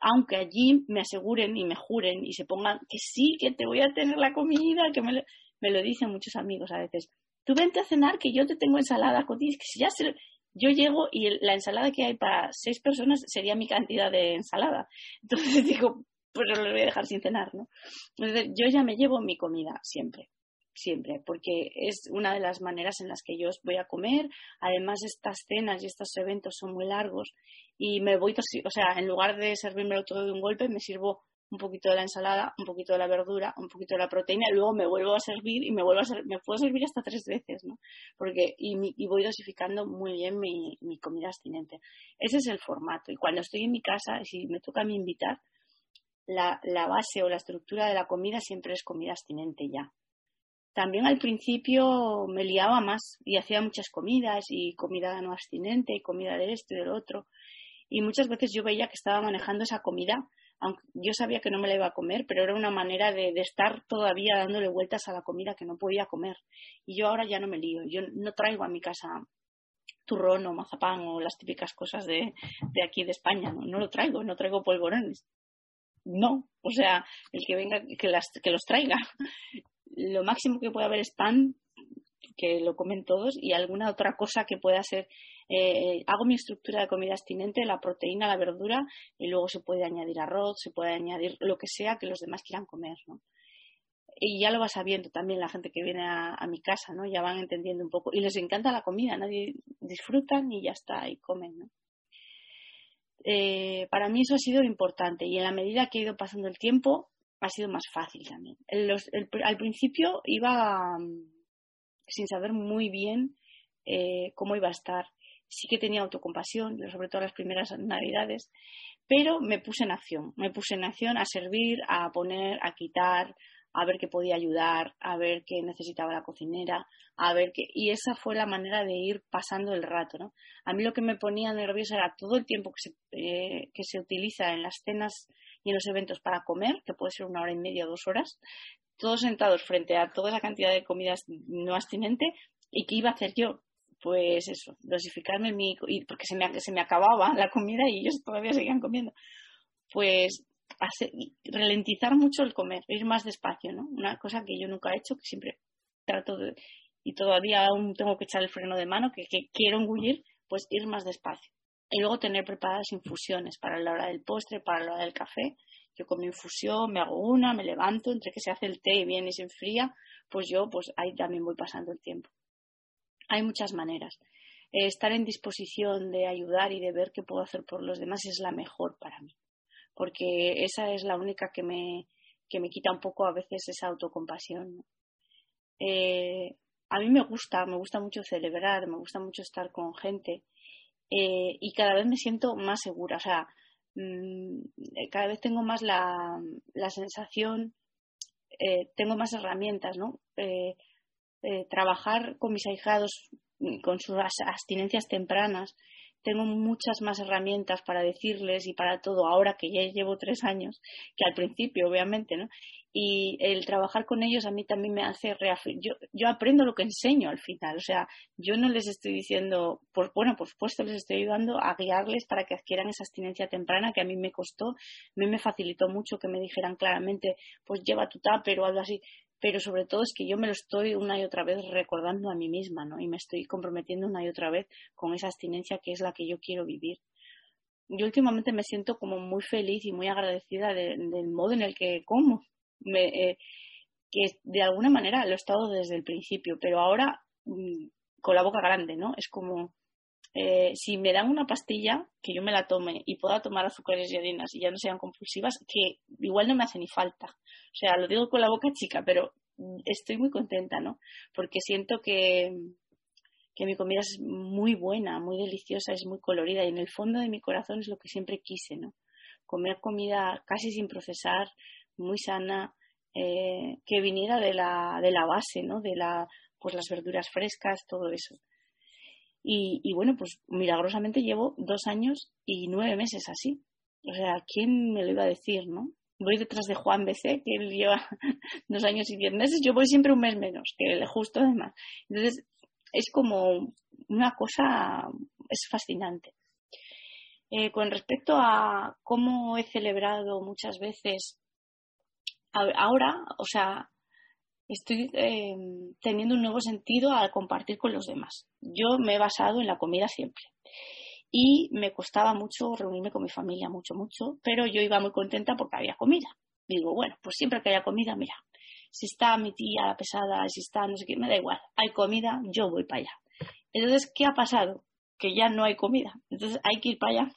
aunque allí me aseguren y me juren y se pongan que sí, que te voy a tener la comida, que me lo, me lo dicen muchos amigos a veces. Tú vente a cenar que yo te tengo ensalada, que si ya se, yo llego y la ensalada que hay para seis personas sería mi cantidad de ensalada. Entonces digo, pues lo voy a dejar sin cenar, ¿no? Entonces yo ya me llevo mi comida siempre. siempre, porque es una de las maneras en las que yo voy a comer. Además, estas cenas y estos eventos son muy largos y me voy, o sea, en lugar de servirme todo de un golpe, me sirvo un poquito de la ensalada, un poquito de la verdura, un poquito de la proteína, y luego me vuelvo a servir y me vuelvo a ser, me puedo servir hasta tres veces, ¿no? Porque, y, voy dosificando muy bien mi, mi, comida abstinente. Ese es el formato. Y cuando estoy en mi casa, si me toca a mí invitar, la, la base o la estructura de la comida siempre es comida abstinente ya. También al principio me liaba más y hacía muchas comidas y comida no abstinente y comida de esto y del otro. Y muchas veces yo veía que estaba manejando esa comida aunque yo sabía que no me la iba a comer, pero era una manera de, estar todavía dándole vueltas a la comida que no podía comer. Y yo ahora ya no me lío, yo no traigo a mi casa turrón o mazapán o las típicas cosas de, aquí de España, ¿no? no lo traigo, no traigo polvorones. No, o sea, el que venga, que, las, que los traiga. Lo máximo que puede haber es pan, que lo comen todos, y alguna otra cosa que pueda ser eh, hago mi estructura de comida abstinente, la proteína, la verdura y luego se puede añadir arroz, se puede añadir lo que sea que los demás quieran comer, ¿no? Y ya lo va sabiendo también la gente que viene a, mi casa, ¿no? Ya van entendiendo un poco. Y les encanta la comida, nadie disfrutan y ya está, y comen, ¿no? Eh, para mí eso ha sido importante y en la medida que he ido pasando el tiempo ha sido más fácil también. al principio iba mm, sin saber muy bien eh, cómo iba a estar sí que tenía autocompasión, sobre todo las primeras navidades, pero me puse en acción, me puse en acción a servir, a poner, a quitar, a ver qué podía ayudar, a ver qué necesitaba la cocinera, a ver qué... Y esa fue la manera de ir pasando el rato, ¿no? A mí lo que me ponía nerviosa era todo el tiempo que se, eh, que se utiliza en las cenas y en los eventos para comer, que puede ser una hora y media o dos horas, todos sentados frente a toda esa cantidad de comidas no abstinente, y qué iba a hacer yo, pues eso, dosificarme mi, porque se me, se me acababa la comida y ellos todavía seguían comiendo. Pues hacer, ralentizar mucho el comer, ir más despacio, ¿no? Una cosa que yo nunca he hecho, que siempre trato de, y todavía aún tengo que echar el freno de mano, que, que quiero engullir, pues ir más despacio. Y luego tener preparadas infusiones para la hora del postre, para la hora del café. Yo con mi infusión me hago una, me levanto, entre que se hace el té y viene y se enfría, pues yo pues ahí también voy pasando el tiempo. Hay muchas maneras. Eh, estar en disposición de ayudar y de ver qué puedo hacer por los demás es la mejor para mí, porque esa es la única que me, que me quita un poco a veces esa autocompasión. Eh, a mí me gusta, me gusta mucho celebrar, me gusta mucho estar con gente eh, y cada vez me siento más segura. O sea, mm, cada vez tengo más la, la sensación, tengo más herramientas, ¿no? Eh, trabajar con mis ahijados mm, con sus abstinencias tempranas, tengo muchas más herramientas para decirles y para todo ahora que ya llevo tres años que al principio, obviamente, ¿no? Y el trabajar con ellos a mí también me hace reafirmar. Yo, yo aprendo lo que enseño al final, o sea, yo no les estoy diciendo, pues bueno, por supuesto les estoy ayudando a guiarles para que adquieran esa abstinencia temprana que a mí me costó, a mí me facilitó mucho que me dijeran claramente, pues lleva tu tupper o algo así pero sobre todo es que yo me lo estoy una y otra vez recordando a mí misma, ¿no? Y me estoy comprometiendo una y otra vez con esa abstinencia que es la que yo quiero vivir. Yo últimamente me siento como muy feliz y muy agradecida del modo en el que como, eh, que de alguna manera lo he estado desde el principio, pero ahora mm, con la boca grande, ¿no? Es como, eh, si me dan una pastilla, que yo me la tome y pueda tomar azúcares y harinas y ya no sean compulsivas, que igual no me hace ni falta. O sea, lo digo con la boca chica, pero estoy muy contenta, ¿no? Porque siento que, que mi comida es muy buena, muy deliciosa, es muy colorida y en el fondo de mi corazón es lo que siempre quise, ¿no? Comer comida casi sin procesar, muy sana, eh, que viniera de la, de la base, ¿no? De la, pues las verduras frescas, todo eso. Y, y bueno, pues milagrosamente llevo dos años y nueve meses así. O sea, ¿quién me lo iba a decir, no? voy detrás de Juan BC, que él lleva dos años y diez meses, yo voy siempre un mes menos que él, justo además. Entonces, es como una cosa, es fascinante. Eh, con respecto a cómo he celebrado muchas veces, ahora, o sea, estoy eh, teniendo un nuevo sentido al compartir con los demás. Yo me he basado en la comida siempre y me costaba mucho reunirme con mi familia, mucho, mucho, pero yo iba muy contenta porque había comida. Digo, bueno, pues siempre que haya comida, mira, si está mi tía la pesada, si está no sé qué, me da igual, hay comida, yo voy para allá. Entonces, ¿qué ha pasado? Que ya no hay comida. Entonces hay que ir para allá,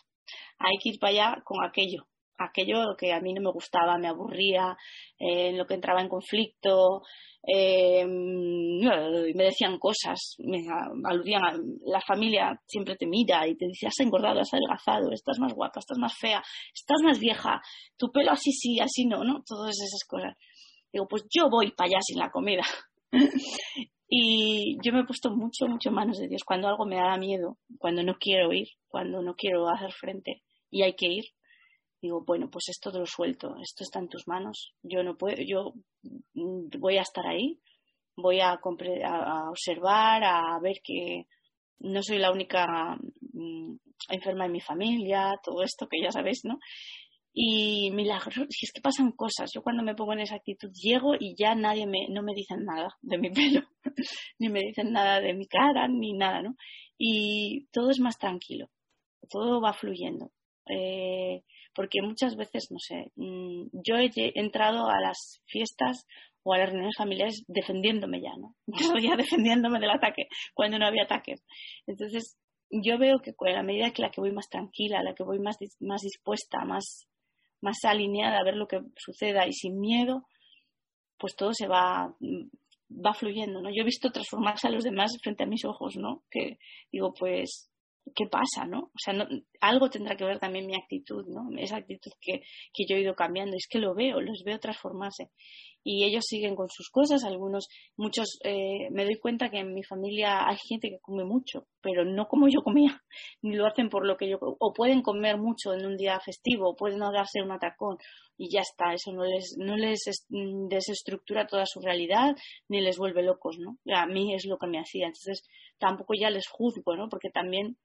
hay que ir para allá con aquello, aquello que a mí no me gustaba, me aburría, eh, en lo que entraba en conflicto, eh, me decían cosas, me aludían a la familia siempre te mira y te dice has engordado, has adelgazado, estás más guapa, estás más fea, estás más vieja, tu pelo así sí, así no, ¿no? Todas esas cosas. Digo, pues yo voy para allá sin la comida. y yo me he puesto mucho, mucho manos de Dios. Cuando algo me da miedo, cuando no quiero ir, cuando no quiero hacer frente y hay que ir, digo, bueno, pues esto te lo suelto, esto está en tus manos, yo no puedo, yo mm, voy a estar ahí, voy a, a observar, a ver que no soy la única mm, enferma en mi familia, todo esto que ya sabéis, ¿no? Y milagros, si es que pasan cosas, yo cuando me pongo en esa actitud llego y ya nadie me, no me dicen nada de mi pelo, ni me dicen nada de mi cara, ni nada, ¿no? Y todo es más tranquilo, todo va fluyendo. Eh, porque muchas veces, no sé, mm, yo he entrado a las fiestas o a las reuniones familiares defendiéndome ya, ¿no? ya defendiéndome del ataque, cuando no había ataque. Entonces, yo veo que a la medida que la que voy más tranquila, la que voy más, más dispuesta, más, más alineada a ver lo que suceda y sin miedo, pues todo se va, va fluyendo, ¿no? Yo he visto transformarse a los demás frente a mis ojos, ¿no? Que digo, pues ¿qué pasa, no? O sea, algo tendrá que ver también mi actitud, ¿no? Esa actitud que, que yo he ido cambiando, es que lo veo, los veo transformarse. Y ellos siguen con sus cosas, algunos, muchos, eh, me doy cuenta que en mi familia hay gente que come mucho, pero no como yo comía, ni lo hacen por lo que yo, o pueden comer mucho en un día festivo, o pueden no darse un atacón, y ya está, eso no les, no les desestructura toda su realidad, ni les vuelve locos, ¿no? A mí es lo que me hacía, entonces tampoco ya les juzgo, ¿no? Porque también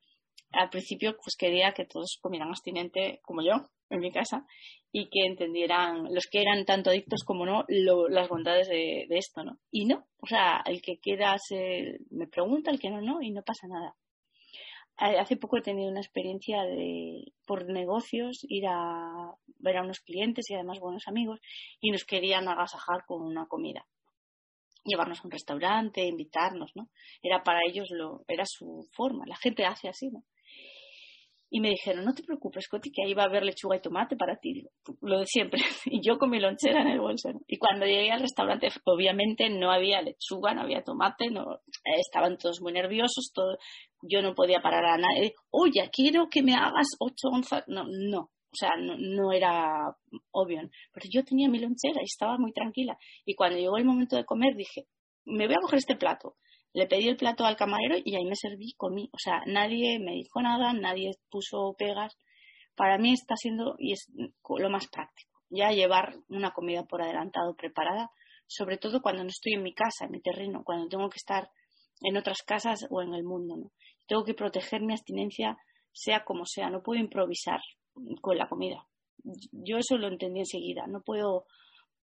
al principio pues quería que todos comieran abstinente como yo en mi casa y que entendieran los que eran tanto adictos como no las bondades de, esto, ¿no? Y no, o sea, el que queda se, me pregunta, el que no, no, y no pasa nada. Hace poco he tenido una experiencia de, por negocios, ir a ver a unos clientes y además buenos amigos y nos querían agasajar con una comida llevarnos a un restaurante, invitarnos, ¿no? Era para ellos lo, era su forma. La gente hace así, ¿no? Y me dijeron, no te preocupes, Coti, que ahí va a haber lechuga y tomate para ti. lo de siempre. Y yo con mi lonchera en el bolso. Y cuando llegué al restaurante, obviamente no había lechuga, no había tomate, no, estaban todos muy nerviosos, todo, yo no podía parar a nadie. Oye, quiero que me hagas ocho onzas. No, no. O sea, no, no era obvio. Pero yo tenía mi lonchera y estaba muy tranquila. Y cuando llegó el momento de comer, dije, me voy a coger este plato le pedí el plato al camarero y ahí me serví, comí. O sea, nadie me dijo nada, nadie puso pegas. Para mí está siendo y es lo más práctico. Ya llevar una comida por adelantado preparada, sobre todo cuando no estoy en mi casa, en mi terreno, cuando tengo que estar en otras casas o en el mundo. ¿no? Tengo que proteger mi abstinencia sea como sea, no puedo improvisar con la comida. Yo eso lo entendí enseguida, no puedo,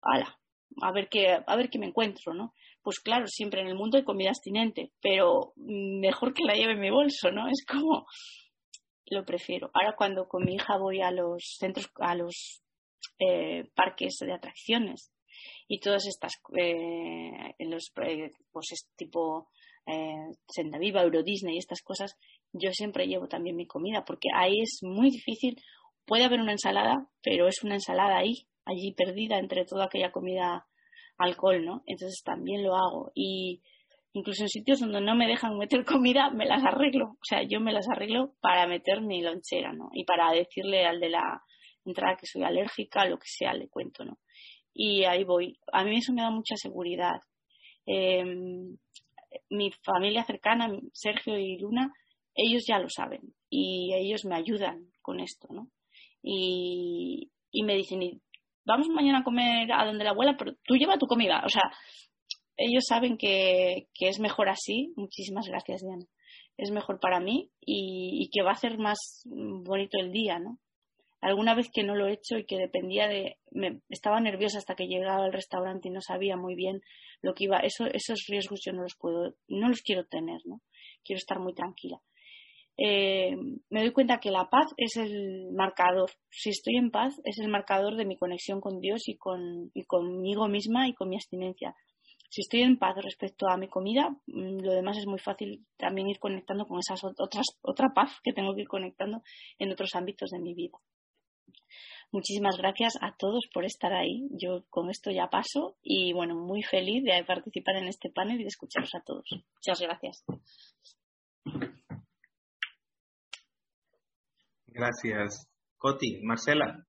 ala, a ver qué, a ver qué me encuentro, ¿no? Pues claro, siempre en el mundo hay comida abstinente, pero mejor que la lleve en mi bolso, ¿no? Es como lo prefiero. Ahora cuando con mi hija voy a los centros, a los eh, parques de atracciones y todas estas, eh, en los, eh, pues tipo eh, Senda Viva, Euro Disney y estas cosas, yo siempre llevo también mi comida porque ahí es muy difícil. Puede haber una ensalada, pero es una ensalada ahí allí perdida entre toda aquella comida alcohol, ¿no? Entonces también lo hago. Y incluso en sitios donde no me dejan meter comida, me las arreglo. O sea, yo me las arreglo para meter mi lonchera, ¿no? Y para decirle al de la entrada que soy alérgica, lo que sea, le cuento, ¿no? Y ahí voy. A mí eso me da mucha seguridad. Em, mi familia cercana, Sergio y Luna, ellos ya lo saben y ellos me ayudan con esto, ¿no? Y, y me dicen, vamos mañana a comer a donde la abuela, pero tú lleva tu comida. O sea, ellos saben que, es mejor así. Muchísimas gracias, Diana. Es mejor para mí y, que va a hacer más bonito el día, ¿no? Alguna vez que no lo he hecho y que dependía de... Me, estaba nerviosa hasta que llegaba al restaurante y no sabía muy bien lo que iba... Eso, esos riesgos yo no los puedo... No los quiero tener, ¿no? Quiero estar muy tranquila. Eh, me doy cuenta que la paz es el marcador. Si estoy en paz, es el marcador de mi conexión con Dios y, con, y conmigo misma y con mi abstinencia. Si estoy en paz respecto a mi comida, mm, lo demás es muy fácil también ir conectando con esas otras, otra paz que tengo que ir conectando en otros ámbitos de mi vida. Muchísimas gracias a todos por estar ahí. Yo con esto ya paso y bueno, muy feliz de participar en este panel y de escucharos a todos. Muchas gracias. Gracias. Coti, Marcela.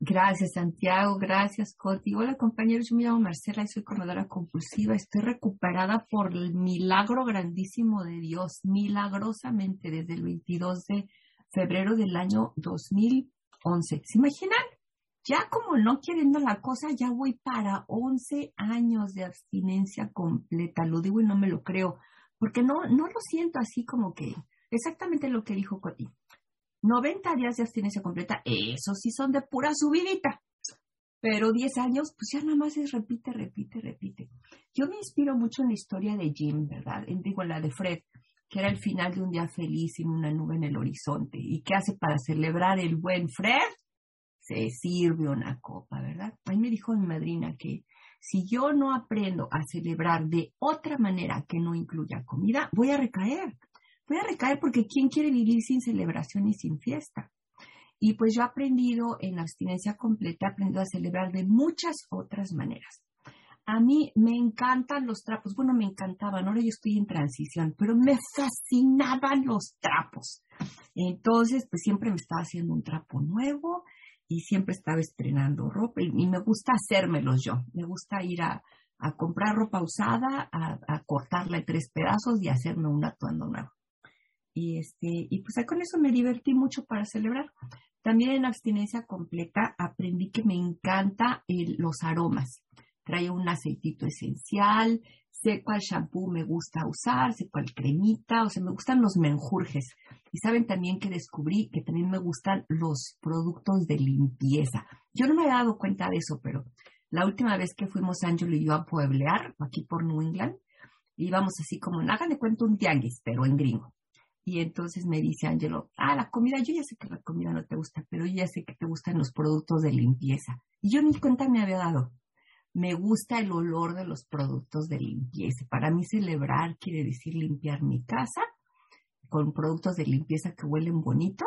Gracias, Santiago. Gracias, Coti. Hola, compañeros. Yo me llamo Marcela y soy comedora compulsiva. Estoy recuperada por el milagro grandísimo de Dios, milagrosamente desde el 22 de febrero del año 2011. ¿Se imaginan? Ya como no queriendo la cosa, ya voy para 11 años de abstinencia completa. Lo digo y no me lo creo porque no, no lo siento así como que exactamente lo que dijo Coti. 90 días de abstinencia completa, eso sí son de pura subidita. Pero 10 años, pues ya nada más es repite, repite, repite. Yo me inspiro mucho en la historia de Jim, ¿verdad? En, digo, la de Fred, que era el final de un día feliz sin una nube en el horizonte. ¿Y qué hace para celebrar el buen Fred? Se sirve una copa, ¿verdad? A me dijo mi madrina que si yo no aprendo a celebrar de otra manera que no incluya comida, voy a recaer. Voy a recaer porque ¿quién quiere vivir sin celebración y sin fiesta? Y pues yo he aprendido en abstinencia completa, he aprendido a celebrar de muchas otras maneras. A mí me encantan los trapos. Bueno, me encantaban, ahora yo estoy en transición, pero me fascinaban los trapos. Entonces, pues siempre me estaba haciendo un trapo nuevo y siempre estaba estrenando ropa y, me gusta hacérmelos yo. Me gusta ir a, comprar ropa usada, a, cortarla en tres pedazos y hacerme un atuendo nuevo. Y, este, y pues con eso me divertí mucho para celebrar. También en abstinencia completa aprendí que me encanta los aromas. Trae un aceitito esencial, sé cuál shampoo me gusta usar, sé cuál cremita, o sea, me gustan los menjurjes. Y saben también que descubrí que también me gustan los productos de limpieza. Yo no me había dado cuenta de eso, pero la última vez que fuimos Ángelo y yo a pueblear, aquí por New England, íbamos así como, hagan de cuenta un tianguis, pero en gringo. Y entonces me dice Ángelo, ah, la comida, yo ya sé que la comida no te gusta, pero yo ya sé que te gustan los productos de limpieza. Y yo ni cuenta me había dado me gusta el olor de los productos de limpieza. Para mí celebrar quiere decir limpiar mi casa con productos de limpieza que huelen bonito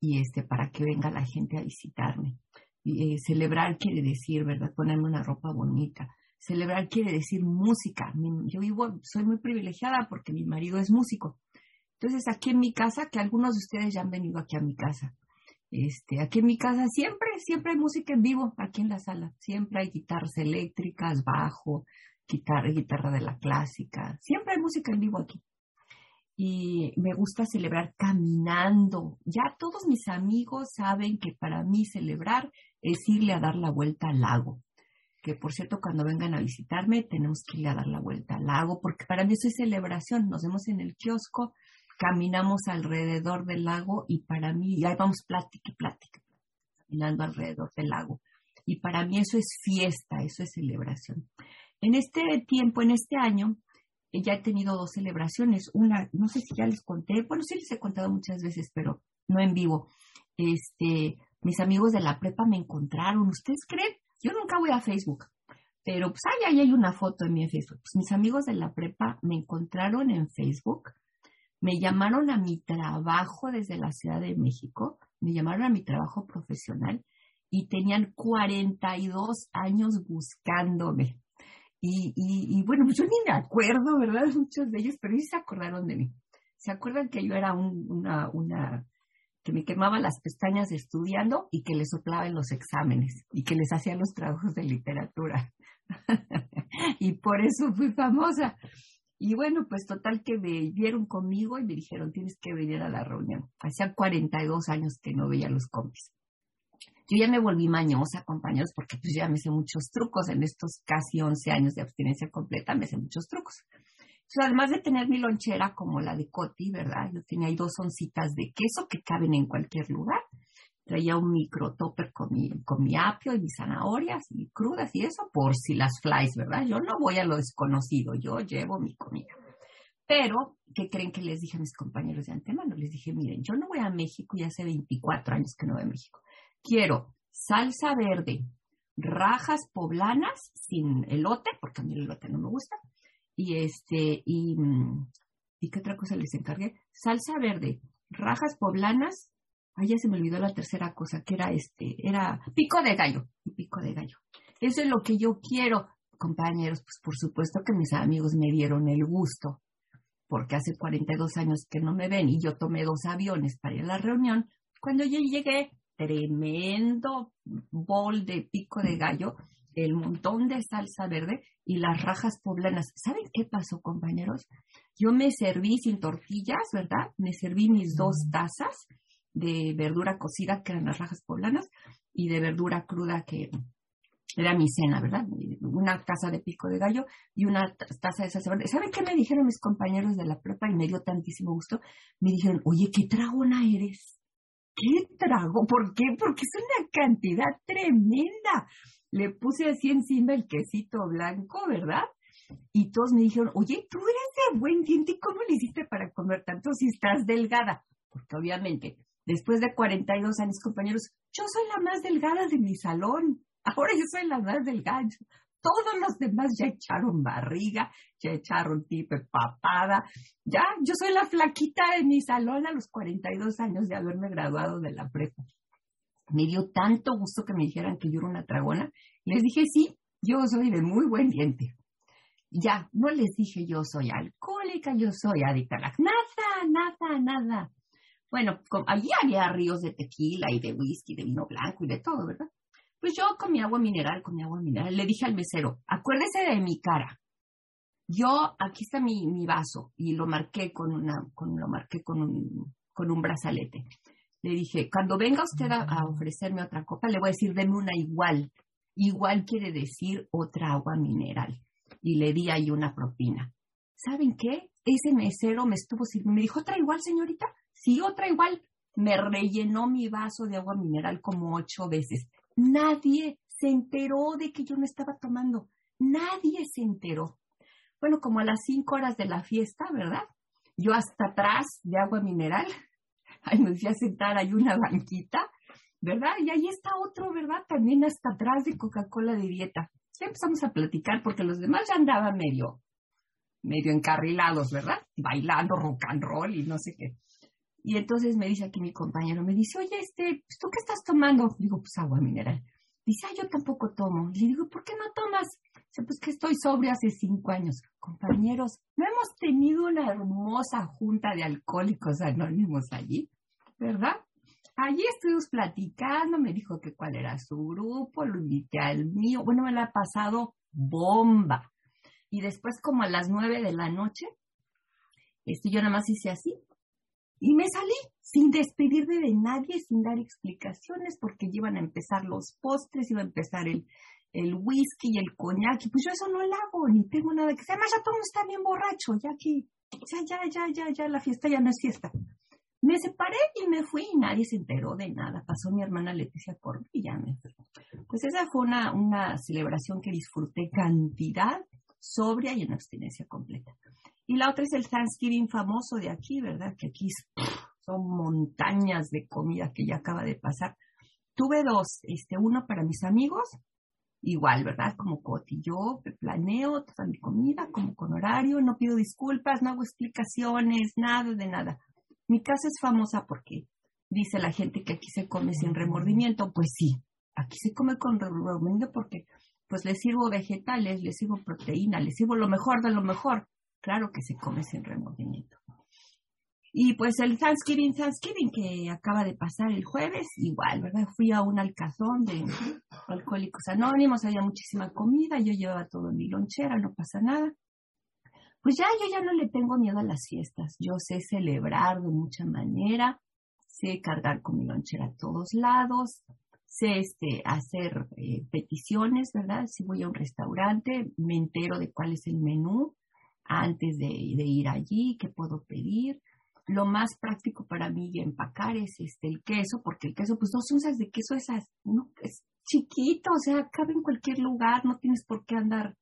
y este para que venga la gente a visitarme. Eh, celebrar quiere decir, ¿verdad? Ponerme una ropa bonita. Celebrar quiere decir música. yo vivo, soy muy privilegiada porque mi marido es músico. Entonces, aquí en mi casa, que algunos de ustedes ya han venido aquí a mi casa, este, aquí en mi casa siempre, siempre hay música en vivo, aquí en la sala. Siempre hay guitarras eléctricas, bajo, guitarra, guitarra de la clásica. Siempre hay música en vivo aquí. Y me gusta celebrar caminando. Ya todos mis amigos saben que para mí celebrar es irle a dar la vuelta al lago. Que por cierto, cuando vengan a visitarme, tenemos que irle a dar la vuelta al lago, porque para mí eso es celebración. Nos vemos en el kiosco, caminamos alrededor del lago y para mí, y ahí vamos plática y plática, caminando alrededor del lago. Y para mí eso es fiesta, eso es celebración. En este tiempo, en este año, eh, ya he tenido dos celebraciones. Una, no sé si ya les conté, bueno, sí les he contado muchas veces, pero no en vivo. Este, mis amigos de la prepa me encontraron. ¿Ustedes creen? Yo nunca voy a Facebook, pero pues ahí, hay una foto en mi Facebook. Pues mis amigos de la prepa me encontraron en Facebook me llamaron a mi trabajo desde la Ciudad de México, me llamaron a mi trabajo profesional y tenían 42 años buscándome. Y, y, bueno, pues yo ni me acuerdo, ¿verdad? Muchos de ellos, pero ellos se acordaron de mí. Se acuerdan que yo era una, una, que me quemaba las pestañas estudiando y que les soplaba en los exámenes y que les hacía los trabajos de literatura. y por eso fui famosa. Y bueno, pues total que me vieron conmigo y me dijeron, tienes que venir a la reunión. Hacía 42 años que no veía los compis. Yo ya me volví mañosa, compañeros, porque pues ya me sé muchos trucos en estos casi 11 años de abstinencia completa, me sé muchos trucos. además de tener mi lonchera como la de Coti, ¿verdad? Yo tenía ahí dos oncitas de queso que caben en cualquier lugar. Traía un micro topper con mi, con mi apio y mis zanahorias y crudas y eso por si las flies, ¿verdad? Yo no voy a lo desconocido, yo llevo mi comida. Pero, ¿qué creen que les dije a mis compañeros de antemano? Les dije, miren, yo no voy a México y hace 24 años que no voy a México. Quiero salsa verde, rajas poblanas sin elote, porque a mí el elote no me gusta, y este, y, mm, ¿y qué otra cosa les encargué? Salsa verde, rajas poblanas, ay, ya se me olvidó la tercera cosa, que era este, era pico de gallo, pico de gallo. Eso es lo que yo quiero, compañeros, pues por supuesto que mis amigos me dieron el gusto, porque hace 42 años que no me ven y yo tomé dos aviones para ir a la reunión. Cuando yo llegué, tremendo bol de pico de gallo, el montón de salsa verde y las rajas poblanas. ¿Saben qué pasó, compañeros? Yo me serví sin tortillas, ¿verdad? Me serví mis dos tazas de verdura cocida, que eran las rajas poblanas, y de verdura cruda, que era mi cena, ¿verdad? Una taza de pico de gallo y una taza de salsa verde. ¿Saben qué me dijeron mis compañeros de la prepa? Y me dio tantísimo gusto. Me dijeron, oye, qué tragona eres. ¿Qué trago? ¿Por qué? Porque es una cantidad tremenda. Le puse así encima el quesito blanco, ¿verdad? Y todos me dijeron, oye, tú eres de buen diente, ¿y cómo le hiciste para comer tanto si estás delgada? Porque obviamente, después de 42 años, compañeros, yo soy la más delgada de mi salón. Ahora yo soy la más delgada. Todos los demás ya echaron barriga, ya echaron tipo papada. Ya, yo soy la flaquita de mi salón a los 42 años de haberme graduado de la prepa. Me dio tanto gusto que me dijeran que yo era una tragona. Les dije, sí, yo soy de muy buen diente. Ya, no les dije yo soy alcohólica, yo soy adicta a la... Nada, nada, nada. Bueno, allí había ríos de tequila y de whisky, de vino blanco y de todo, ¿verdad? Pues yo con mi agua mineral, con mi agua mineral, le dije al mesero, acuérdese de mi cara. Yo, aquí está mi, mi vaso y lo marqué con una, con, lo marqué con un, con un brazalete. Le dije, cuando venga usted a, ofrecerme otra copa, le voy a decir, deme una igual. Igual quiere decir otra agua mineral. Y le di ahí una propina. ¿Saben qué? Ese mesero me estuvo sirviendo. Me dijo, ¿otra igual, señorita? Sí, otra igual. Me rellenó mi vaso de agua mineral como ocho veces. Nadie se enteró de que yo no estaba tomando. Nadie se enteró. Bueno, como a las cinco horas de la fiesta, ¿verdad? Yo hasta atrás de agua mineral. Ahí me fui a sentar, hay una banquita, ¿verdad? Y ahí está otro, ¿verdad? También hasta atrás de Coca-Cola de dieta. Ya empezamos a platicar porque los demás ya andaban medio, medio encarrilados, ¿verdad? Bailando rock and roll y no sé qué. Y entonces me dice aquí mi compañero, me dice, oye, este, pues, ¿tú qué estás tomando? Digo, pues agua mineral. Dice, ah, yo tampoco tomo. Le digo, ¿por qué no tomas? Dice, pues que estoy sobria hace cinco años. Compañeros, ¿no hemos tenido una hermosa junta de alcohólicos anónimos allí? ¿Verdad? Allí estuvimos platicando, me dijo que cuál era su grupo, lo invité al mío. Bueno, me la ha pasado bomba. Y después, como a las nueve de la noche, este, yo nada más hice así, y me salí sin despedirme de nadie, sin dar explicaciones, porque iban a empezar los postres, iba a empezar el, el whisky y el coñac, y pues yo eso no lo hago, ni tengo nada que hacer. Además, ya todo está bien borracho, ya que, ya, ya, ya, ya, ya, la fiesta ya no es fiesta. Me separé y me fui y nadie se enteró de nada. Pasó mi hermana Leticia por mí y ya me fui. Pues esa fue una, una celebración que disfruté cantidad, sobria y en abstinencia completa. Y la otra es el Thanksgiving famoso de aquí, ¿verdad? Que aquí son montañas de comida que ya acaba de pasar. Tuve dos, este, uno para mis amigos, igual, ¿verdad? Como Coti, yo planeo toda mi comida, como con horario, no pido disculpas, no hago explicaciones, nada de nada. Mi casa es famosa porque dice la gente que aquí se come sin remordimiento, pues sí, aquí se come con remordimiento porque pues les sirvo vegetales, les sirvo proteína, les sirvo lo mejor de lo mejor claro que se come sin remordimiento. Y pues el Thanksgiving, Thanksgiving que acaba de pasar el jueves, igual, ¿verdad? Fui a un alcazón de alcohólicos anónimos, había muchísima comida, yo llevaba todo en mi lonchera, no pasa nada. Pues ya, yo ya no le tengo miedo a las fiestas, yo sé celebrar de mucha manera, sé cargar con mi lonchera a todos lados, sé este, hacer eh, peticiones, ¿verdad? Si voy a un restaurante, me entero de cuál es el menú, antes de, ir allí, qué puedo pedir. Lo más práctico para mí empacar es este, el queso, porque el queso, pues dos onzas de queso es, no, es chiquito, o sea, cabe en cualquier lugar, no tienes por qué andar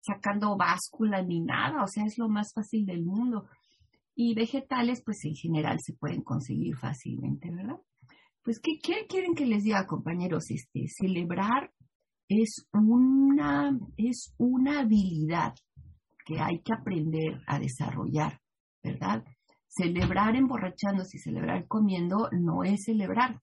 sacando báscula ni nada, o sea, es lo más fácil del mundo. Y vegetales, pues en general se pueden conseguir fácilmente, ¿verdad? Pues, ¿qué, quieren que les diga, compañeros? Este, celebrar es una, es una habilidad que hay que aprender a desarrollar, ¿verdad? Celebrar emborrachándose y celebrar comiendo no es celebrar.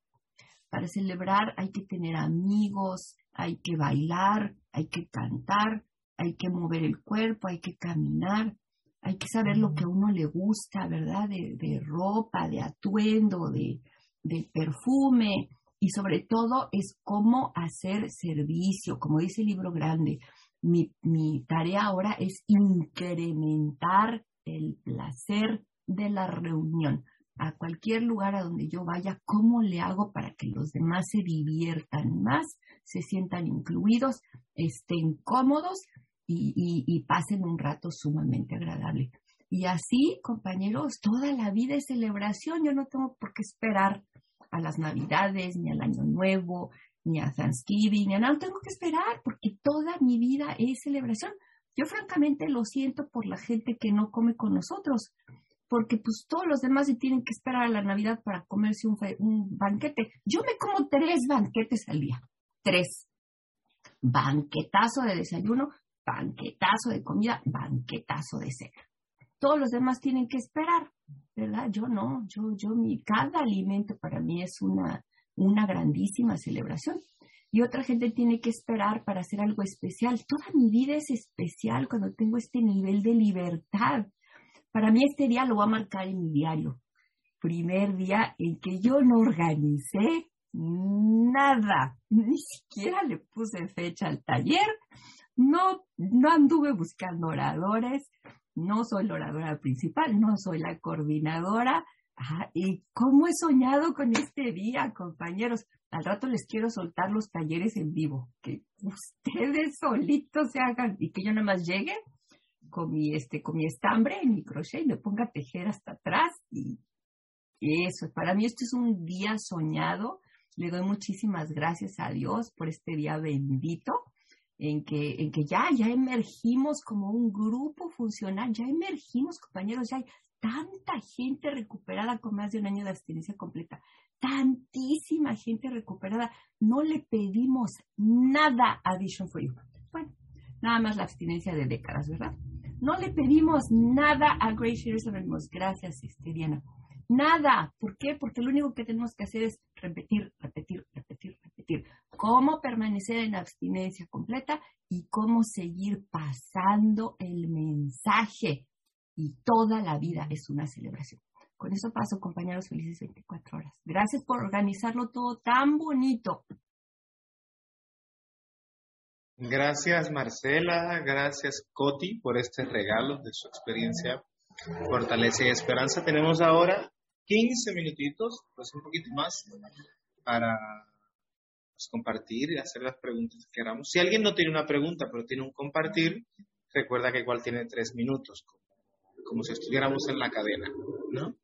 Para celebrar hay que tener amigos, hay que bailar, hay que cantar, hay que mover el cuerpo, hay que caminar, hay que saber lo que a uno le gusta, ¿verdad? De, ropa, de atuendo, de, de perfume y sobre todo es cómo hacer servicio, como dice el libro grande. Mi, mi tarea ahora es incrementar el placer de la reunión. A cualquier lugar a donde yo vaya, ¿cómo le hago para que los demás se diviertan más, se sientan incluidos, estén cómodos y, pasen un rato sumamente agradable? Y así, compañeros, toda la vida es celebración. Yo no tengo por qué esperar a las Navidades, ni al Año Nuevo, ni a Thanksgiving, ni a nada. Tengo que esperar porque toda mi vida es celebración. Yo francamente lo siento por la gente que no come con nosotros, porque pues todos los demás se tienen que esperar a la Navidad para comerse un, un banquete. Yo me como tres banquetes al día, tres. Banquetazo de desayuno, banquetazo de comida, banquetazo de cena. Todos los demás tienen que esperar, ¿verdad? Yo no, yo, yo, mi, cada alimento para mí es una, una grandísima celebración. Y otra gente tiene que esperar para hacer algo especial. Toda mi vida es especial cuando tengo este nivel de libertad para mí este día lo voy a marcar en mi diario. Primer día en que yo no organicé nada, ni siquiera le puse fecha al taller, no, no anduve buscando oradores, no soy la oradora principal, no soy la coordinadora. ¿Y cómo he soñado con este día, compañeros? Al rato les quiero soltar los talleres en vivo, que ustedes solitos se hagan y que yo nada más llegue con mi, este, con mi estambre, en mi crochet, y me ponga a tejer hasta atrás. Y eso, para mí esto es un día soñado. Le doy muchísimas gracias a Dios por este día bendito en que, en que ya, ya emergimos como un grupo funcional, ya emergimos, compañeros, ya tanta gente recuperada con más de un año de abstinencia completa, tantísima gente recuperada. No le pedimos nada a Vision for You. Bueno, nada más la abstinencia de décadas, ¿verdad? No le pedimos nada a Grace Shares Anonymous. Gracias, este, Diana. Nada. ¿Por qué? Porque lo único que tenemos que hacer es repetir, repetir, repetir, repetir. Cómo permanecer en abstinencia completa y cómo seguir pasando el mensaje. Y toda la vida es una celebración. Con eso paso, compañeros, felices 24 horas. Gracias por organizarlo todo tan bonito. Gracias Marcela, gracias Coti por este regalo de su experiencia Fortaleza y Esperanza. Tenemos ahora 15 minutitos, pues un poquito más, para pues, compartir y hacer las preguntas que queramos. Si alguien no tiene una pregunta, pero tiene un compartir, recuerda que igual tiene tres minutos, como, si estuviéramos en la cadena, ¿no?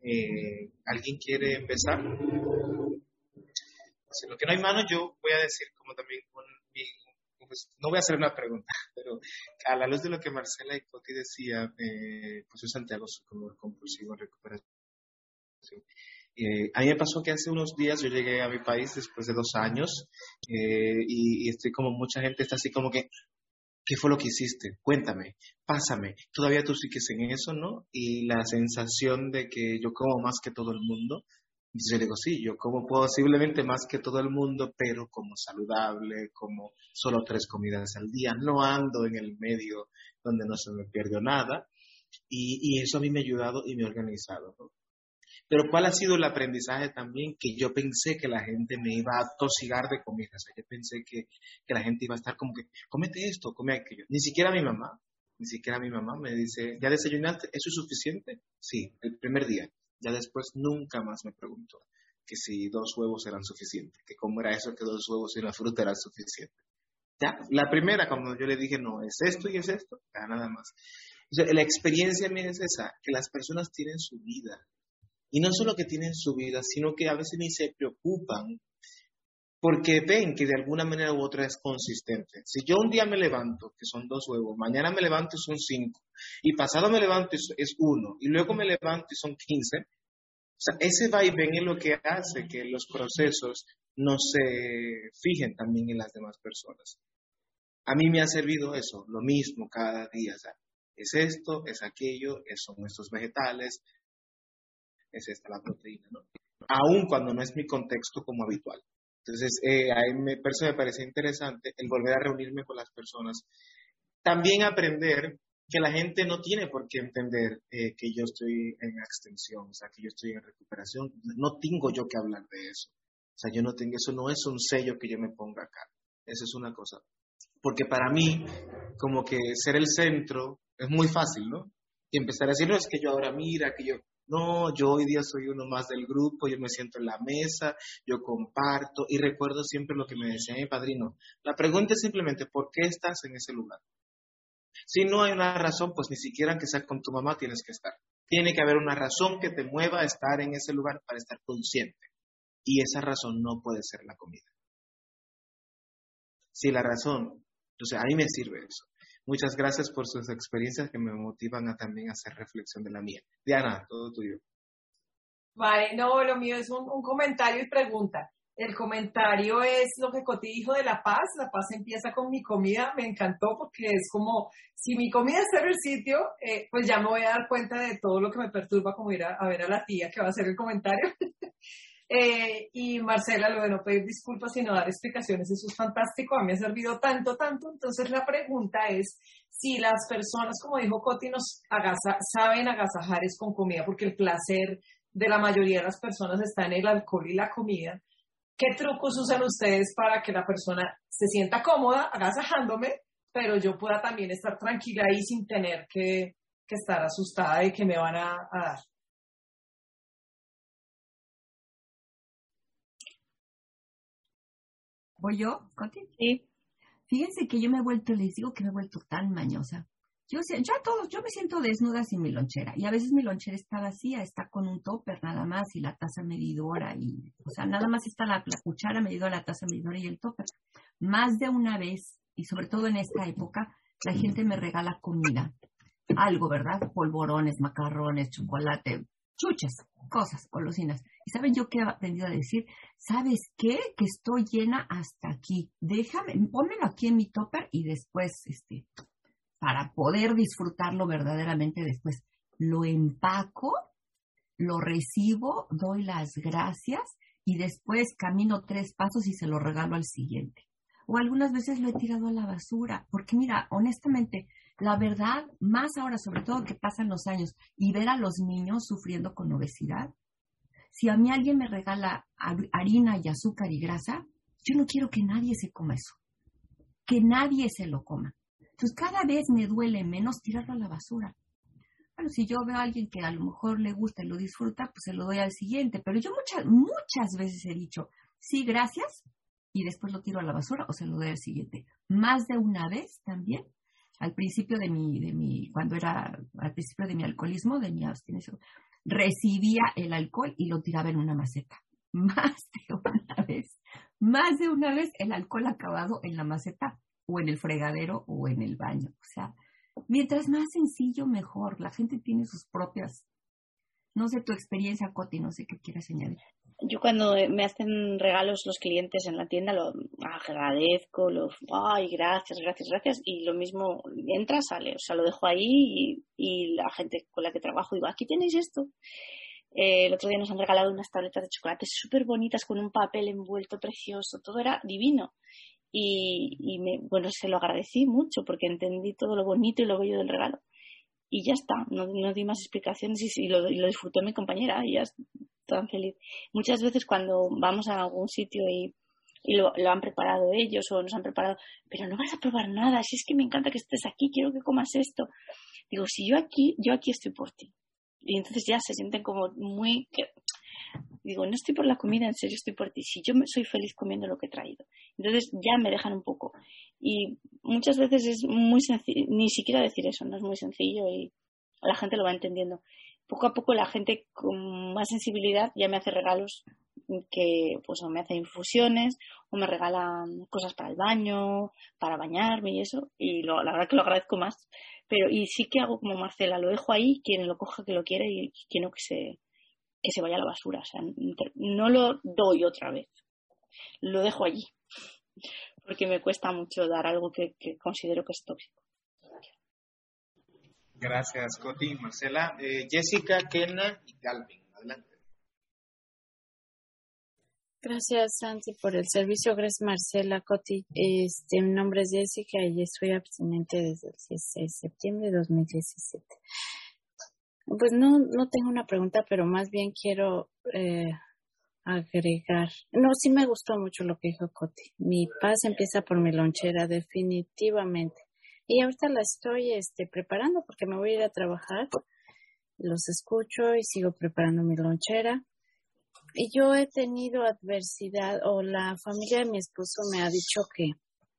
Eh, ¿Alguien quiere empezar? Si lo que no hay mano, yo voy a decir como también con mi pues no voy a hacer una pregunta, pero a la luz de lo que Marcela y Coti decía, eh, pues soy Santiago, como compulsivo recuperación. Eh, a mí me pasó que hace unos días yo llegué a mi país después de dos años eh, y, estoy como mucha gente está así como que, ¿qué fue lo que hiciste? Cuéntame, pásame. Todavía tú sigues en eso, ¿no? Y la sensación de que yo como más que todo el mundo, entonces yo digo, sí, yo como posiblemente más que todo el mundo, pero como saludable, como solo tres comidas al día, no ando en el medio donde no se me pierde nada. Y, eso a mí me ha ayudado y me ha organizado. Pero ¿cuál ha sido el aprendizaje también? Que yo pensé que la gente me iba a tosigar de comida. O sea, yo pensé que, que la gente iba a estar como que, cómete esto, come aquello. Ni siquiera mi mamá, ni siquiera mi mamá me dice, ¿ya desayunaste? ¿Eso es suficiente? Sí, el primer día. Ya después nunca más me preguntó que si dos huevos eran suficientes, que cómo era eso que dos huevos y una fruta eran suficientes. Ya, la primera, cuando yo le dije, no, es esto y es esto, nada más. la experiencia mía es esa, que las personas tienen su vida. Y no solo que tienen su vida, sino que a veces ni se preocupan porque ven que de alguna manera u otra es consistente. Si yo un día me levanto, que son dos huevos, mañana me levanto y son cinco, y pasado me levanto y es uno, y luego me levanto y son quince, o sea, ese vaivén es lo que hace que los procesos no se fijen también en las demás personas. A mí me ha servido eso, lo mismo cada día. Es esto, es aquello, son estos vegetales, es esta la proteína, ¿no? Aún cuando no es mi contexto como habitual. Entonces, eh, a mí me, me parece interesante el volver a reunirme con las personas. También aprender que la gente no tiene por qué entender eh, que yo estoy en extensión, o sea, que yo estoy en recuperación. No tengo yo que hablar de eso. O sea, yo no tengo, eso no es un sello que yo me ponga acá. Eso es una cosa. Porque para mí, como que ser el centro es muy fácil, ¿no? Y empezar a decir, no, es que yo ahora mira, que yo, no, yo hoy día soy uno más del grupo, yo me siento en la mesa, yo comparto y recuerdo siempre lo que me decía mi padrino. La pregunta es simplemente, ¿por qué estás en ese lugar? Si no hay una razón, pues ni siquiera que sea con tu mamá tienes que estar. Tiene que haber una razón que te mueva a estar en ese lugar para estar consciente. Y esa razón no puede ser la comida. Si la razón, entonces a mí me sirve eso. Muchas gracias por sus experiencias que me motivan a también hacer reflexión de la mía. Diana, todo tuyo. Vale, no, lo mío es un, comentario y pregunta. El comentario es lo que Coti dijo de la paz. La paz empieza con mi comida. Me encantó porque es como, si mi comida está en el sitio, eh, pues ya me voy a dar cuenta de todo lo que me perturba, como ir a, a ver a la tía que va a hacer el comentario. Eh, y Marcela, lo de no pedir disculpas sino dar explicaciones, eso es fantástico, a mí me ha servido tanto, tanto. Entonces la pregunta es si las personas, como dijo Coti, nos saben agasajar es con comida, porque el placer de la mayoría de las personas está en el alcohol y la comida. ¿Qué trucos usan ustedes para que la persona se sienta cómoda agasajándome, pero yo pueda también estar tranquila y sin tener que, estar asustada de que me van a dar? ¿Voy yo, Coti? Sí. Fíjense que yo me he vuelto, les digo que me he vuelto tan mañosa. Yo, yo a todos, yo me siento desnuda sin mi lonchera. Y a veces mi lonchera está vacía, está con un topper nada más y la taza medidora. y O sea, nada más está la, cuchara medidora, la taza medidora y el topper. Más de una vez, y sobre todo en esta época, la gente me regala comida. Algo, ¿verdad? Polvorones, macarrones, chocolate, chuches, cosas, golosinas. ¿Y saben yo qué he aprendido a decir? ¿Sabes qué? Que estoy llena hasta aquí. Déjame, pónmelo aquí en mi topper y después, este, para poder disfrutarlo verdaderamente después, lo empaco, lo recibo, doy las gracias y después camino tres pasos y se lo regalo al siguiente. O algunas veces lo he tirado a la basura, porque mira, honestamente, la verdad, más ahora, sobre todo que pasan los años y ver a los niños sufriendo con obesidad, si a mí alguien me regala harina y azúcar y grasa, yo no quiero que nadie se coma eso, que nadie se lo coma. Entonces cada vez me duele menos tirarlo a la basura. Bueno, si yo veo a alguien que a lo mejor le gusta y lo disfruta, pues se lo doy al siguiente. Pero yo muchas, muchas veces he dicho, sí, gracias, y después lo tiro a la basura o se lo doy al siguiente. Más de una vez también al principio de mi, de mi, cuando era al principio de mi alcoholismo, de mi abstinencia, recibía el alcohol y lo tiraba en una maceta. Más de una vez, más de una vez el alcohol acabado en la maceta o en el fregadero o en el baño. O sea, mientras más sencillo, mejor. La gente tiene sus propias, no sé tu experiencia, Coti, no sé qué quieras añadir yo cuando me hacen regalos los clientes en la tienda lo agradezco, lo, ay, gracias, gracias, gracias, y lo mismo entra, sale, o sea, lo dejo ahí y, la gente con la que trabajo digo, aquí tenéis esto. Eh, el otro día nos han regalado unas tabletas de chocolate súper bonitas con un papel envuelto precioso, todo era divino. Y, y me, bueno, se lo agradecí mucho porque entendí todo lo bonito y lo bello del regalo y ya está, no, no di más explicaciones y, lo, lo, disfrutó mi compañera y ya tan feliz. Muchas veces cuando vamos a algún sitio y, lo, han preparado ellos o nos han preparado, pero no vas a probar nada, si es que me encanta que estés aquí, quiero que comas esto. Digo, si yo aquí, yo aquí estoy por ti. Y entonces ya se sienten como muy... Digo, no estoy por la comida, en serio estoy por ti. Si yo me soy feliz comiendo lo que he traído. Entonces ya me dejan un poco. Y muchas veces es muy sencillo, ni siquiera decir eso, no es muy sencillo y la gente lo va entendiendo poco a poco la gente con más sensibilidad ya me hace regalos que pues o me hace infusiones o me regala cosas para el baño, para bañarme y eso, y lo, la verdad que lo agradezco más. Pero, y sí que hago como Marcela, lo dejo ahí, quien lo coja que lo quiera y quien no que se, que se vaya a la basura. O sea, no lo doy otra vez, lo dejo allí, porque me cuesta mucho dar algo que, que considero que es tóxico. Gracias, Coti, Marcela. Eh, Jessica, Kenna y Galvin. Adelante. Gracias, Santi, por el servicio. Gracias, Marcela, Coti. Este, mi nombre es Jessica y soy abstinente desde el 16 de septiembre de 2017. Pues no, no tengo una pregunta, pero más bien quiero eh, agregar. No, sí me gustó mucho lo que dijo Coti. Mi paz empieza por mi lonchera, definitivamente. Y ahorita la estoy este, preparando porque me voy a ir a trabajar. Los escucho y sigo preparando mi lonchera. Y yo he tenido adversidad, o la familia de mi esposo me ha dicho que,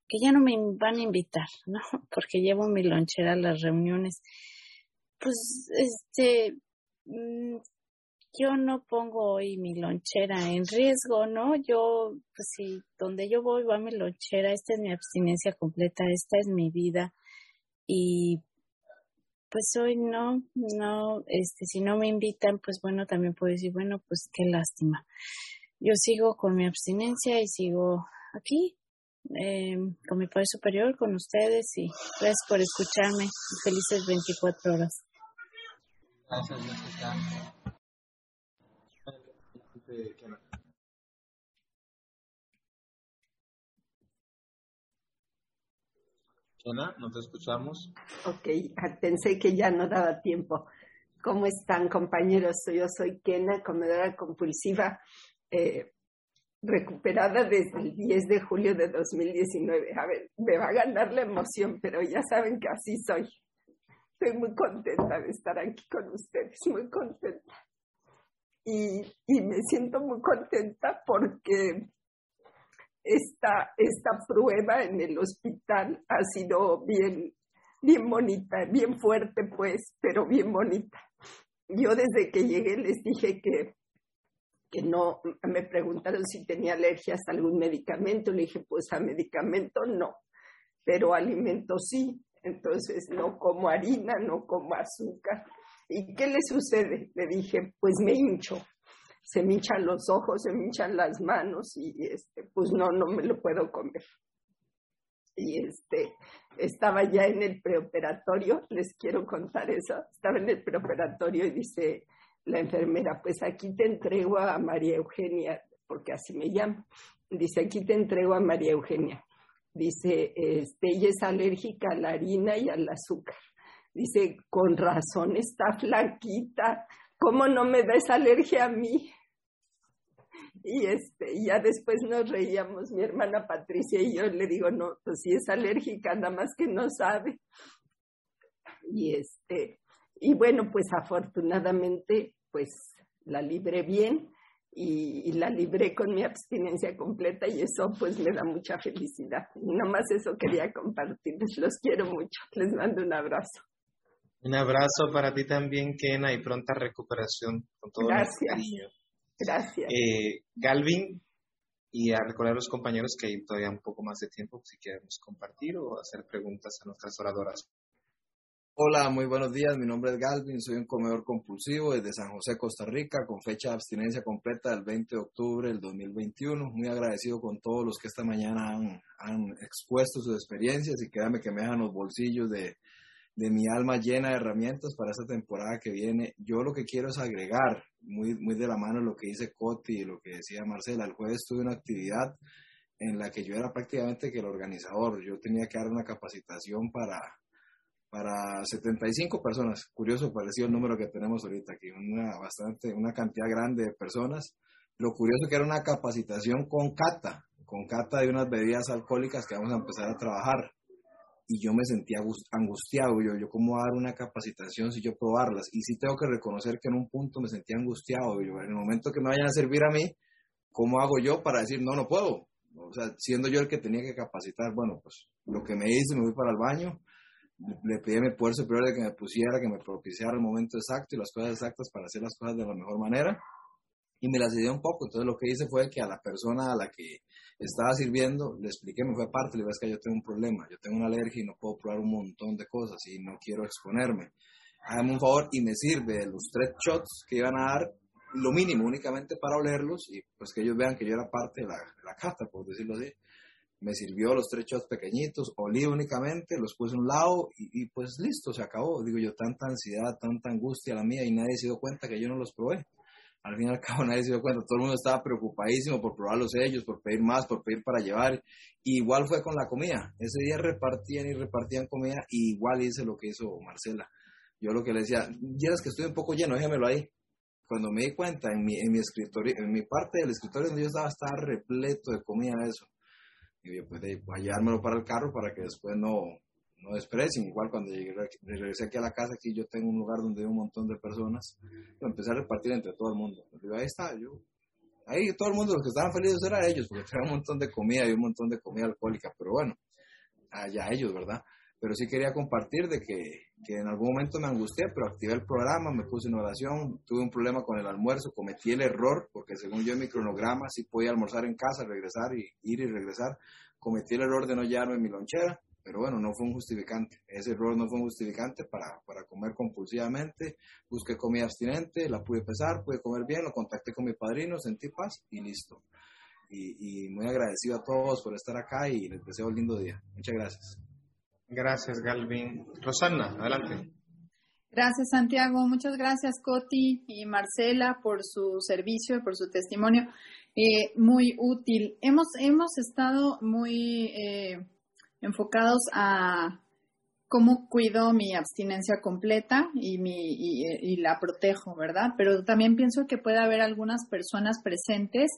que ya no me van a invitar, ¿no? Porque llevo mi lonchera a las reuniones. Pues, este, mm, yo no pongo hoy mi lonchera en riesgo, ¿no? Yo, pues si donde yo voy va mi lonchera, esta es mi abstinencia completa, esta es mi vida y pues hoy no, no, este, si no me invitan, pues bueno, también puedo decir, bueno, pues qué lástima. Yo sigo con mi abstinencia y sigo aquí, eh, con mi Padre Superior, con ustedes y gracias por escucharme. Felices 24 horas. Gracias, Jessica. Ana, no te escuchamos. Ok, pensé que ya no daba tiempo. ¿Cómo están, compañeros? Yo soy Kena, comedora compulsiva, eh, recuperada desde el 10 de julio de 2019. A ver, me va a ganar la emoción, pero ya saben que así soy. Estoy muy contenta de estar aquí con ustedes, muy contenta. Y, y me siento muy contenta porque esta, esta prueba en el hospital ha sido bien, bien bonita, bien fuerte pues, pero bien bonita. Yo desde que llegué les dije que, que no, me preguntaron si tenía alergias a algún medicamento, le dije pues a medicamento no, pero alimento sí, entonces no como harina, no como azúcar. ¿Y qué le sucede? Le dije, pues me hincho se me hinchan los ojos, se me hinchan las manos y este, pues no, no me lo puedo comer. Y este, estaba ya en el preoperatorio, les quiero contar eso, estaba en el preoperatorio y dice la enfermera, pues aquí te entrego a María Eugenia, porque así me llama, dice, aquí te entrego a María Eugenia. Dice, este, ella es alérgica a la harina y al azúcar. Dice, con razón está flaquita, ¿cómo no me da esa alergia a mí? Y este, ya después nos reíamos, mi hermana Patricia y yo le digo, no, pues sí es alérgica, nada más que no sabe. Y este, y bueno, pues afortunadamente, pues la libré bien y, la libré con mi abstinencia completa y eso pues me da mucha felicidad. Nada más eso quería compartirles, los quiero mucho, les mando un abrazo. Un abrazo para ti también, Kena, y pronta recuperación con todo Gracias. Gracias. Eh, Galvin, y a recordar a los compañeros que hay todavía un poco más de tiempo si queremos compartir o hacer preguntas a nuestras oradoras. Hola, muy buenos días. Mi nombre es Galvin, soy un comedor compulsivo desde San José, Costa Rica, con fecha de abstinencia completa del 20 de octubre del 2021. Muy agradecido con todos los que esta mañana han, han expuesto sus experiencias y créanme que me dejan los bolsillos de, de mi alma llena de herramientas para esta temporada que viene. Yo lo que quiero es agregar, muy, muy de la mano lo que dice Coti y lo que decía Marcela. El jueves tuve una actividad en la que yo era prácticamente que el organizador. Yo tenía que dar una capacitación para, para 75 personas. Curioso, parecido el número que tenemos ahorita aquí, una, bastante, una cantidad grande de personas. Lo curioso que era una capacitación con cata, con cata de unas bebidas alcohólicas que vamos a empezar a trabajar y yo me sentía angustiado, yo, yo cómo dar una capacitación si yo probarlas, y sí tengo que reconocer que en un punto me sentía angustiado, yo, en el momento que me vayan a servir a mí, ¿cómo hago yo para decir, no, no puedo? O sea, siendo yo el que tenía que capacitar, bueno, pues lo que me hice, me fui para el baño, le pedí a mi poder superior de que me pusiera, que me propiciara el momento exacto y las cosas exactas para hacer las cosas de la mejor manera. Y me la cedió un poco. Entonces lo que hice fue que a la persona a la que estaba sirviendo, le expliqué, me fue aparte, le dije, es que yo tengo un problema, yo tengo una alergia y no puedo probar un montón de cosas y no quiero exponerme. Hágame un favor y me sirve los tres shots que iban a dar, lo mínimo únicamente para olerlos y pues que ellos vean que yo era parte de la, la cata, por decirlo así. Me sirvió los tres shots pequeñitos, olí únicamente, los puse a un lado y, y pues listo, se acabó. Digo yo, tanta ansiedad, tanta angustia la mía y nadie se dio cuenta que yo no los probé al fin y al cabo nadie se dio cuenta, todo el mundo estaba preocupadísimo por probar los sellos, por pedir más, por pedir para llevar. igual fue con la comida. Ese día repartían y repartían comida y igual hice lo que hizo Marcela. Yo lo que le decía, es que estoy un poco lleno, déjamelo ahí. Cuando me di cuenta, en mi, en mi escritorio, en mi parte del escritorio donde yo estaba, estaba repleto de comida eso. Y yo, pues, voy a llevármelo para el carro para que después no, no desprecien. Igual cuando llegué, regresé aquí a la casa, aquí yo tengo un lugar donde hay un montón de personas, lo empecé a repartir entre todo el mundo. ahí está, yo. Ahí todo el mundo, los que estaban felices eran ellos, porque traía un montón de comida y un montón de comida alcohólica, pero bueno, allá ellos, ¿verdad? Pero sí quería compartir de que, que en algún momento me angustié, pero activé el programa, me puse en oración, tuve un problema con el almuerzo, cometí el error, porque según yo en mi cronograma sí podía almorzar en casa, regresar y ir y regresar, cometí el error de no llevarme mi lonchera, pero bueno, no fue un justificante. Ese error no fue un justificante para, para comer compulsivamente. Busqué comida abstinente, la pude pesar, pude comer bien, lo contacté con mi padrino, sentí paz y listo. Y, y muy agradecido a todos por estar acá y les deseo un lindo día. Muchas gracias. Gracias, Galvin. Rosana, adelante. Gracias, Santiago. Muchas gracias, Coti y Marcela, por su servicio y por su testimonio. Eh, muy útil. Hemos, hemos estado muy... Eh, enfocados a cómo cuido mi abstinencia completa y, la protejo, ¿verdad? Pero también pienso que puede haber algunas personas presentes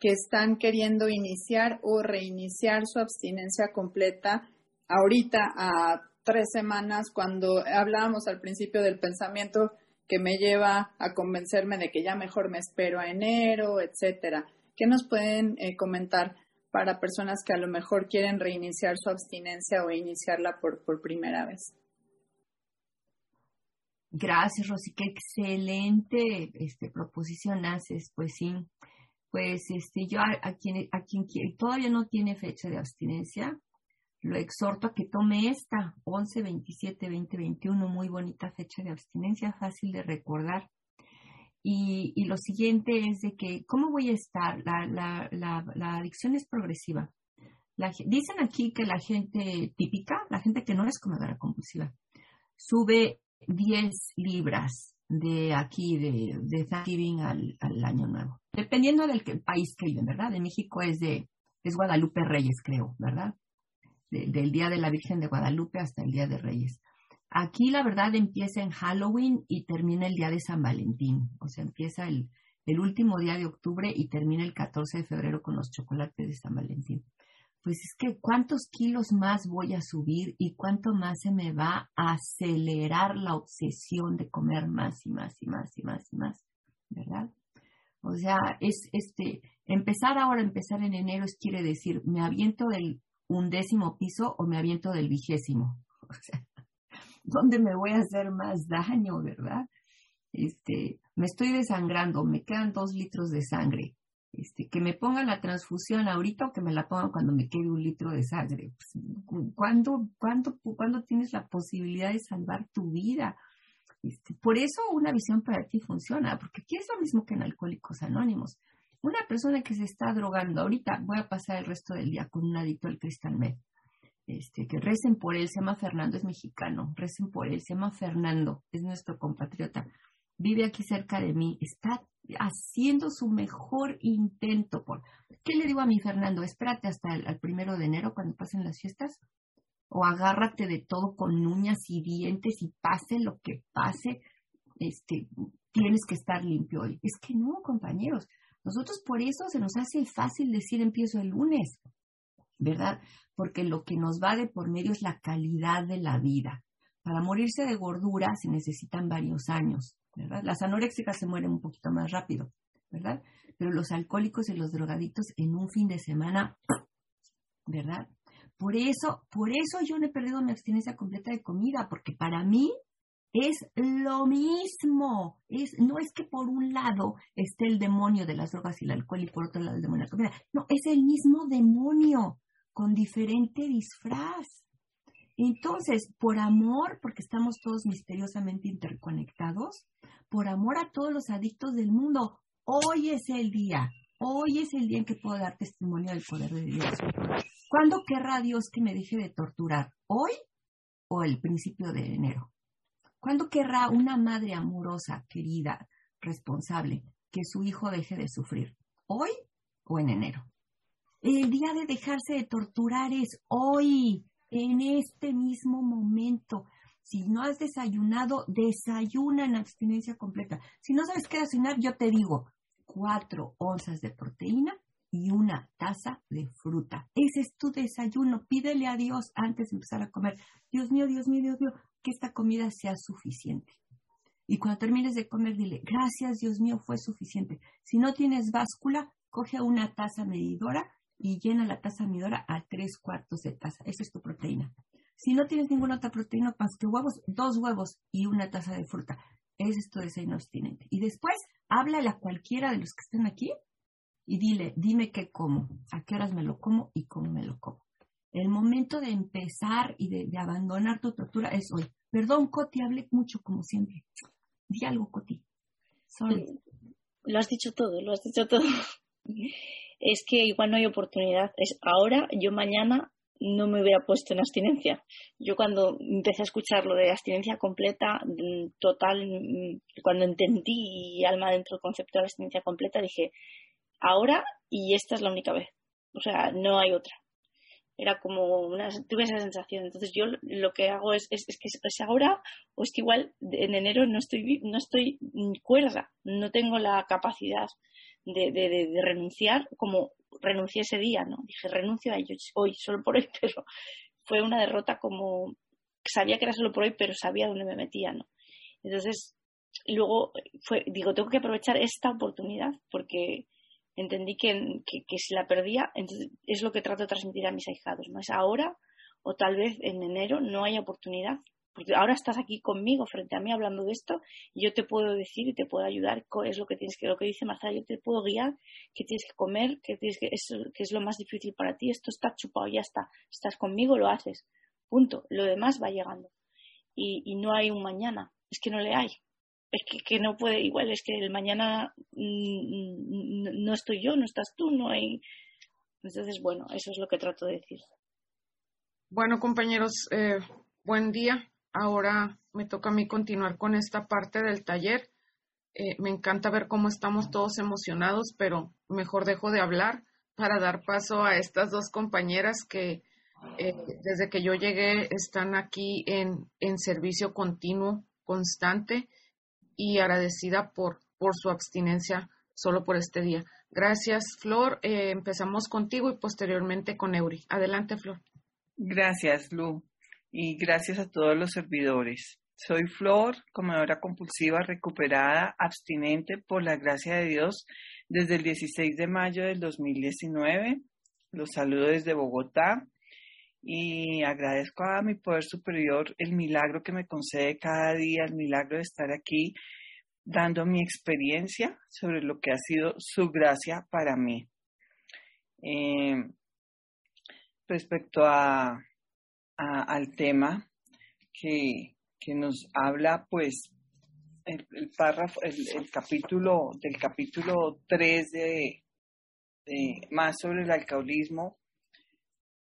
que están queriendo iniciar o reiniciar su abstinencia completa ahorita a tres semanas cuando hablábamos al principio del pensamiento que me lleva a convencerme de que ya mejor me espero a enero, etcétera. ¿Qué nos pueden eh, comentar para personas que a lo mejor quieren reiniciar su abstinencia o iniciarla por, por primera vez. Gracias, Rosy, qué excelente este, proposición haces. Pues sí, pues este, yo a, quien, a quien todavía no tiene fecha de abstinencia, lo exhorto a que tome esta, 11, 27, 20, 21, muy bonita fecha de abstinencia, fácil de recordar. Y, lo siguiente es de que, ¿cómo voy a estar? La, la, la, adicción es progresiva. dicen aquí que la gente típica, la gente que no es comedora compulsiva, sube 10 libras de aquí, de, Thanksgiving al, Año Nuevo. Dependiendo del país que viven, ¿verdad? De México es de es Guadalupe Reyes, creo, ¿verdad? del Día de la Virgen de Guadalupe hasta el Día de Reyes. Aquí la verdad empieza en Halloween y termina el día de San Valentín. O sea, empieza el, el último día de octubre y termina el 14 de febrero con los chocolates de San Valentín. Pues es que cuántos kilos más voy a subir y cuánto más se me va a acelerar la obsesión de comer más y más y más y más y más, ¿verdad? O sea, es este, empezar ahora, empezar en enero, es, quiere decir, me aviento del undécimo piso o me aviento del vigésimo. O sea, ¿dónde me voy a hacer más daño, verdad? Este, me estoy desangrando, me quedan dos litros de sangre. Este, que me pongan la transfusión ahorita o que me la pongan cuando me quede un litro de sangre. Pues, ¿cuándo, cuándo, ¿Cuándo tienes la posibilidad de salvar tu vida? Este, por eso una visión para ti funciona, porque aquí es lo mismo que en Alcohólicos Anónimos. Una persona que se está drogando, ahorita voy a pasar el resto del día con un adicto al cristal med este, que recen por él, se llama Fernando, es mexicano, recen por él, se llama Fernando, es nuestro compatriota, vive aquí cerca de mí, está haciendo su mejor intento por... ¿Qué le digo a mi Fernando? Espérate hasta el, primero de enero cuando pasen las fiestas, o agárrate de todo con uñas y dientes y pase lo que pase, este, tienes que estar limpio hoy. Es que no, compañeros, nosotros por eso se nos hace fácil decir empiezo el lunes, ¿verdad? porque lo que nos va de por medio es la calidad de la vida. Para morirse de gordura se necesitan varios años, ¿verdad? Las anoréxicas se mueren un poquito más rápido, ¿verdad? Pero los alcohólicos y los drogaditos en un fin de semana, ¿verdad? Por eso, por eso yo no he perdido mi abstinencia completa de comida, porque para mí es lo mismo. Es, no es que por un lado esté el demonio de las drogas y el alcohol y por otro lado el demonio de la comida. No, es el mismo demonio con diferente disfraz. Entonces, por amor, porque estamos todos misteriosamente interconectados, por amor a todos los adictos del mundo, hoy es el día, hoy es el día en que puedo dar testimonio del poder de Dios. ¿Cuándo querrá Dios que me deje de torturar? ¿Hoy o el principio de enero? ¿Cuándo querrá una madre amorosa, querida, responsable, que su hijo deje de sufrir? ¿Hoy o en enero? El día de dejarse de torturar es hoy en este mismo momento. Si no has desayunado, desayuna en abstinencia completa. Si no sabes qué desayunar, yo te digo, cuatro onzas de proteína y una taza de fruta. Ese es tu desayuno. Pídele a Dios antes de empezar a comer. Dios mío, Dios mío, Dios mío, que esta comida sea suficiente. Y cuando termines de comer, dile, gracias Dios mío, fue suficiente. Si no tienes báscula, coge una taza medidora y llena la taza midora a tres cuartos de taza. Esa es tu proteína. Si no tienes ninguna otra proteína más que huevos, dos huevos y una taza de fruta. Ese es tu desayuno abstinente. Y después, háblale a cualquiera de los que estén aquí y dile, dime qué como, a qué horas me lo como y cómo me lo como. El momento de empezar y de, abandonar tu tortura es hoy. Perdón, Coti, hablé mucho como siempre. Di algo, Coti. Lo has dicho todo, lo has dicho todo es que igual no hay oportunidad. Es ahora, yo mañana no me hubiera puesto en abstinencia. Yo cuando empecé a escuchar lo de abstinencia completa, mm, total, mm, cuando entendí alma dentro del concepto de abstinencia completa, dije, ahora y esta es la única vez. O sea, no hay otra. Era como una, tuve esa sensación. Entonces yo lo que hago es, es, que es ahora o es que igual en enero no estoy, no estoy cuerda, no tengo la capacidad de, renunciar como renuncié ese día, ¿no? Dije, renuncio a ellos hoy, solo por hoy, pero fue una derrota como, sabía que era solo por hoy, pero sabía dónde me metía, ¿no? Entonces, luego fue, digo, tengo que aprovechar esta oportunidad porque entendí que, que, si la perdía, es lo que trato de transmitir a mis ahijados, ¿no? Es ahora o tal vez en enero no haya oportunidad porque ahora estás aquí conmigo frente a mí hablando de esto y yo te puedo decir y te puedo ayudar es lo que tienes que lo que dice Marta yo te puedo guiar qué tienes que comer qué tienes que es, que es lo más difícil para ti esto está chupado ya está estás conmigo lo haces punto lo demás va llegando. Y, no hay un mañana es que no le hay es que, que no puede igual es que el mañana mm, no estoy yo no estás tú no hay entonces bueno eso es lo que trato de decir. Bueno compañeros eh, buen día ahora me toca a mí continuar con esta parte del taller. Eh, me encanta ver cómo estamos todos emocionados, pero mejor dejo de hablar para dar paso a estas dos compañeras que eh, desde que yo llegué están aquí en, en, servicio continuo, constante y agradecida por, por su abstinencia solo por este día. Gracias, Flor. Eh, empezamos contigo y posteriormente con Eury. Adelante, Flor. Gracias, Lu y gracias a todos los servidores. Soy Flor, comedora compulsiva recuperada, abstinente por la gracia de Dios desde el 16 de mayo del 2019. Los saludo desde Bogotá y agradezco a mi poder superior el milagro que me concede cada día, el milagro de estar aquí dando mi experiencia sobre lo que ha sido su gracia para mí. Eh, respecto a al tema que, nos habla, pues, el, párrafo, el, capítulo, del capítulo 3 de, más sobre el alcoholismo,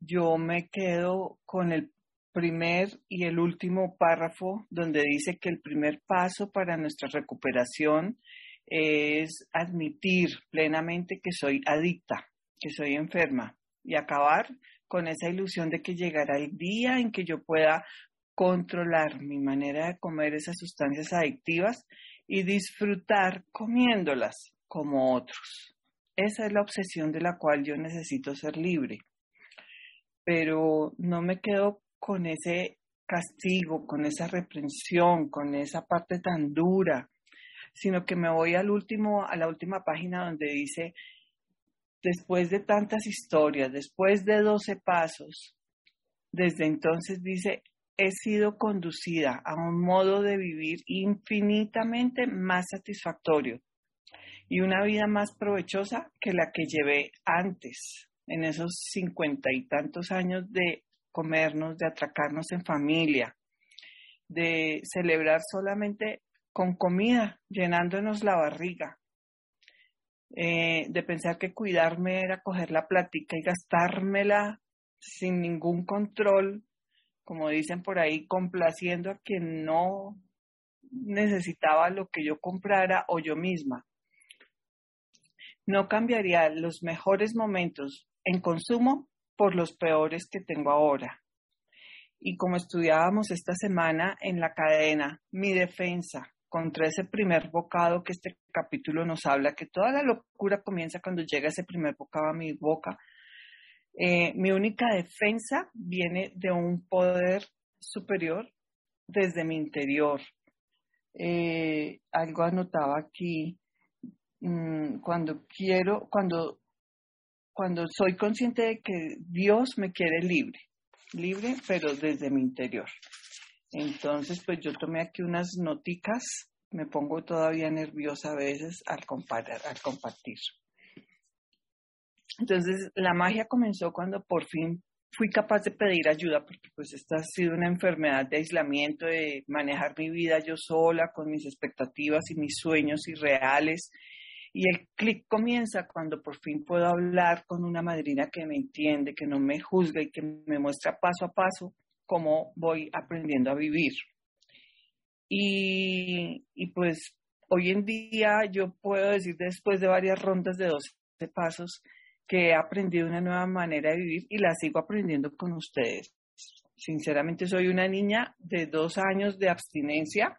yo me quedo con el primer y el último párrafo donde dice que el primer paso para nuestra recuperación es admitir plenamente que soy adicta, que soy enferma y acabar con esa ilusión de que llegará el día en que yo pueda controlar mi manera de comer esas sustancias adictivas y disfrutar comiéndolas como otros. Esa es la obsesión de la cual yo necesito ser libre. Pero no me quedo con ese castigo, con esa reprensión, con esa parte tan dura, sino que me voy al último, a la última página donde dice después de tantas historias, después de 12 pasos, desde entonces dice, he sido conducida a un modo de vivir infinitamente más satisfactorio y una vida más provechosa que la que llevé antes, en esos cincuenta y tantos años de comernos, de atracarnos en familia, de celebrar solamente con comida, llenándonos la barriga, eh, de pensar que cuidarme era coger la plática y gastármela sin ningún control, como dicen por ahí, complaciendo a quien no necesitaba lo que yo comprara o yo misma. No cambiaría los mejores momentos en consumo por los peores que tengo ahora. Y como estudiábamos esta semana en la cadena, mi defensa contra ese primer bocado que este capítulo nos habla, que toda la locura comienza cuando llega ese primer bocado a mi boca. Eh, mi única defensa viene de un poder superior desde mi interior. Eh, algo anotaba aquí, mm, cuando quiero, cuando, cuando soy consciente de que Dios me quiere libre, libre, pero desde mi interior. Entonces, pues yo tomé aquí unas noticas, me pongo todavía nerviosa a veces al, al compartir. Entonces, la magia comenzó cuando por fin fui capaz de pedir ayuda, porque pues esta ha sido una enfermedad de aislamiento, de manejar mi vida yo sola, con mis expectativas y mis sueños irreales. Y el clic comienza cuando por fin puedo hablar con una madrina que me entiende, que no me juzga y que me muestra paso a paso cómo voy aprendiendo a vivir. Y, pues hoy en día yo puedo decir después de varias rondas de 12 pasos que he aprendido una nueva manera de vivir y la sigo aprendiendo con ustedes. Sinceramente soy una niña de dos años de abstinencia,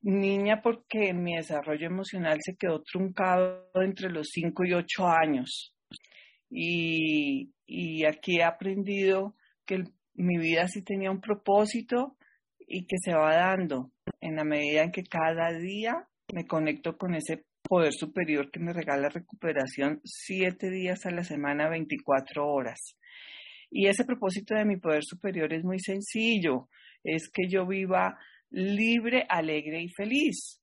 niña porque mi desarrollo emocional se quedó truncado entre los cinco y ocho años. Y, y aquí he aprendido que el mi vida sí tenía un propósito y que se va dando en la medida en que cada día me conecto con ese poder superior que me regala recuperación siete días a la semana, 24 horas. Y ese propósito de mi poder superior es muy sencillo, es que yo viva libre, alegre y feliz.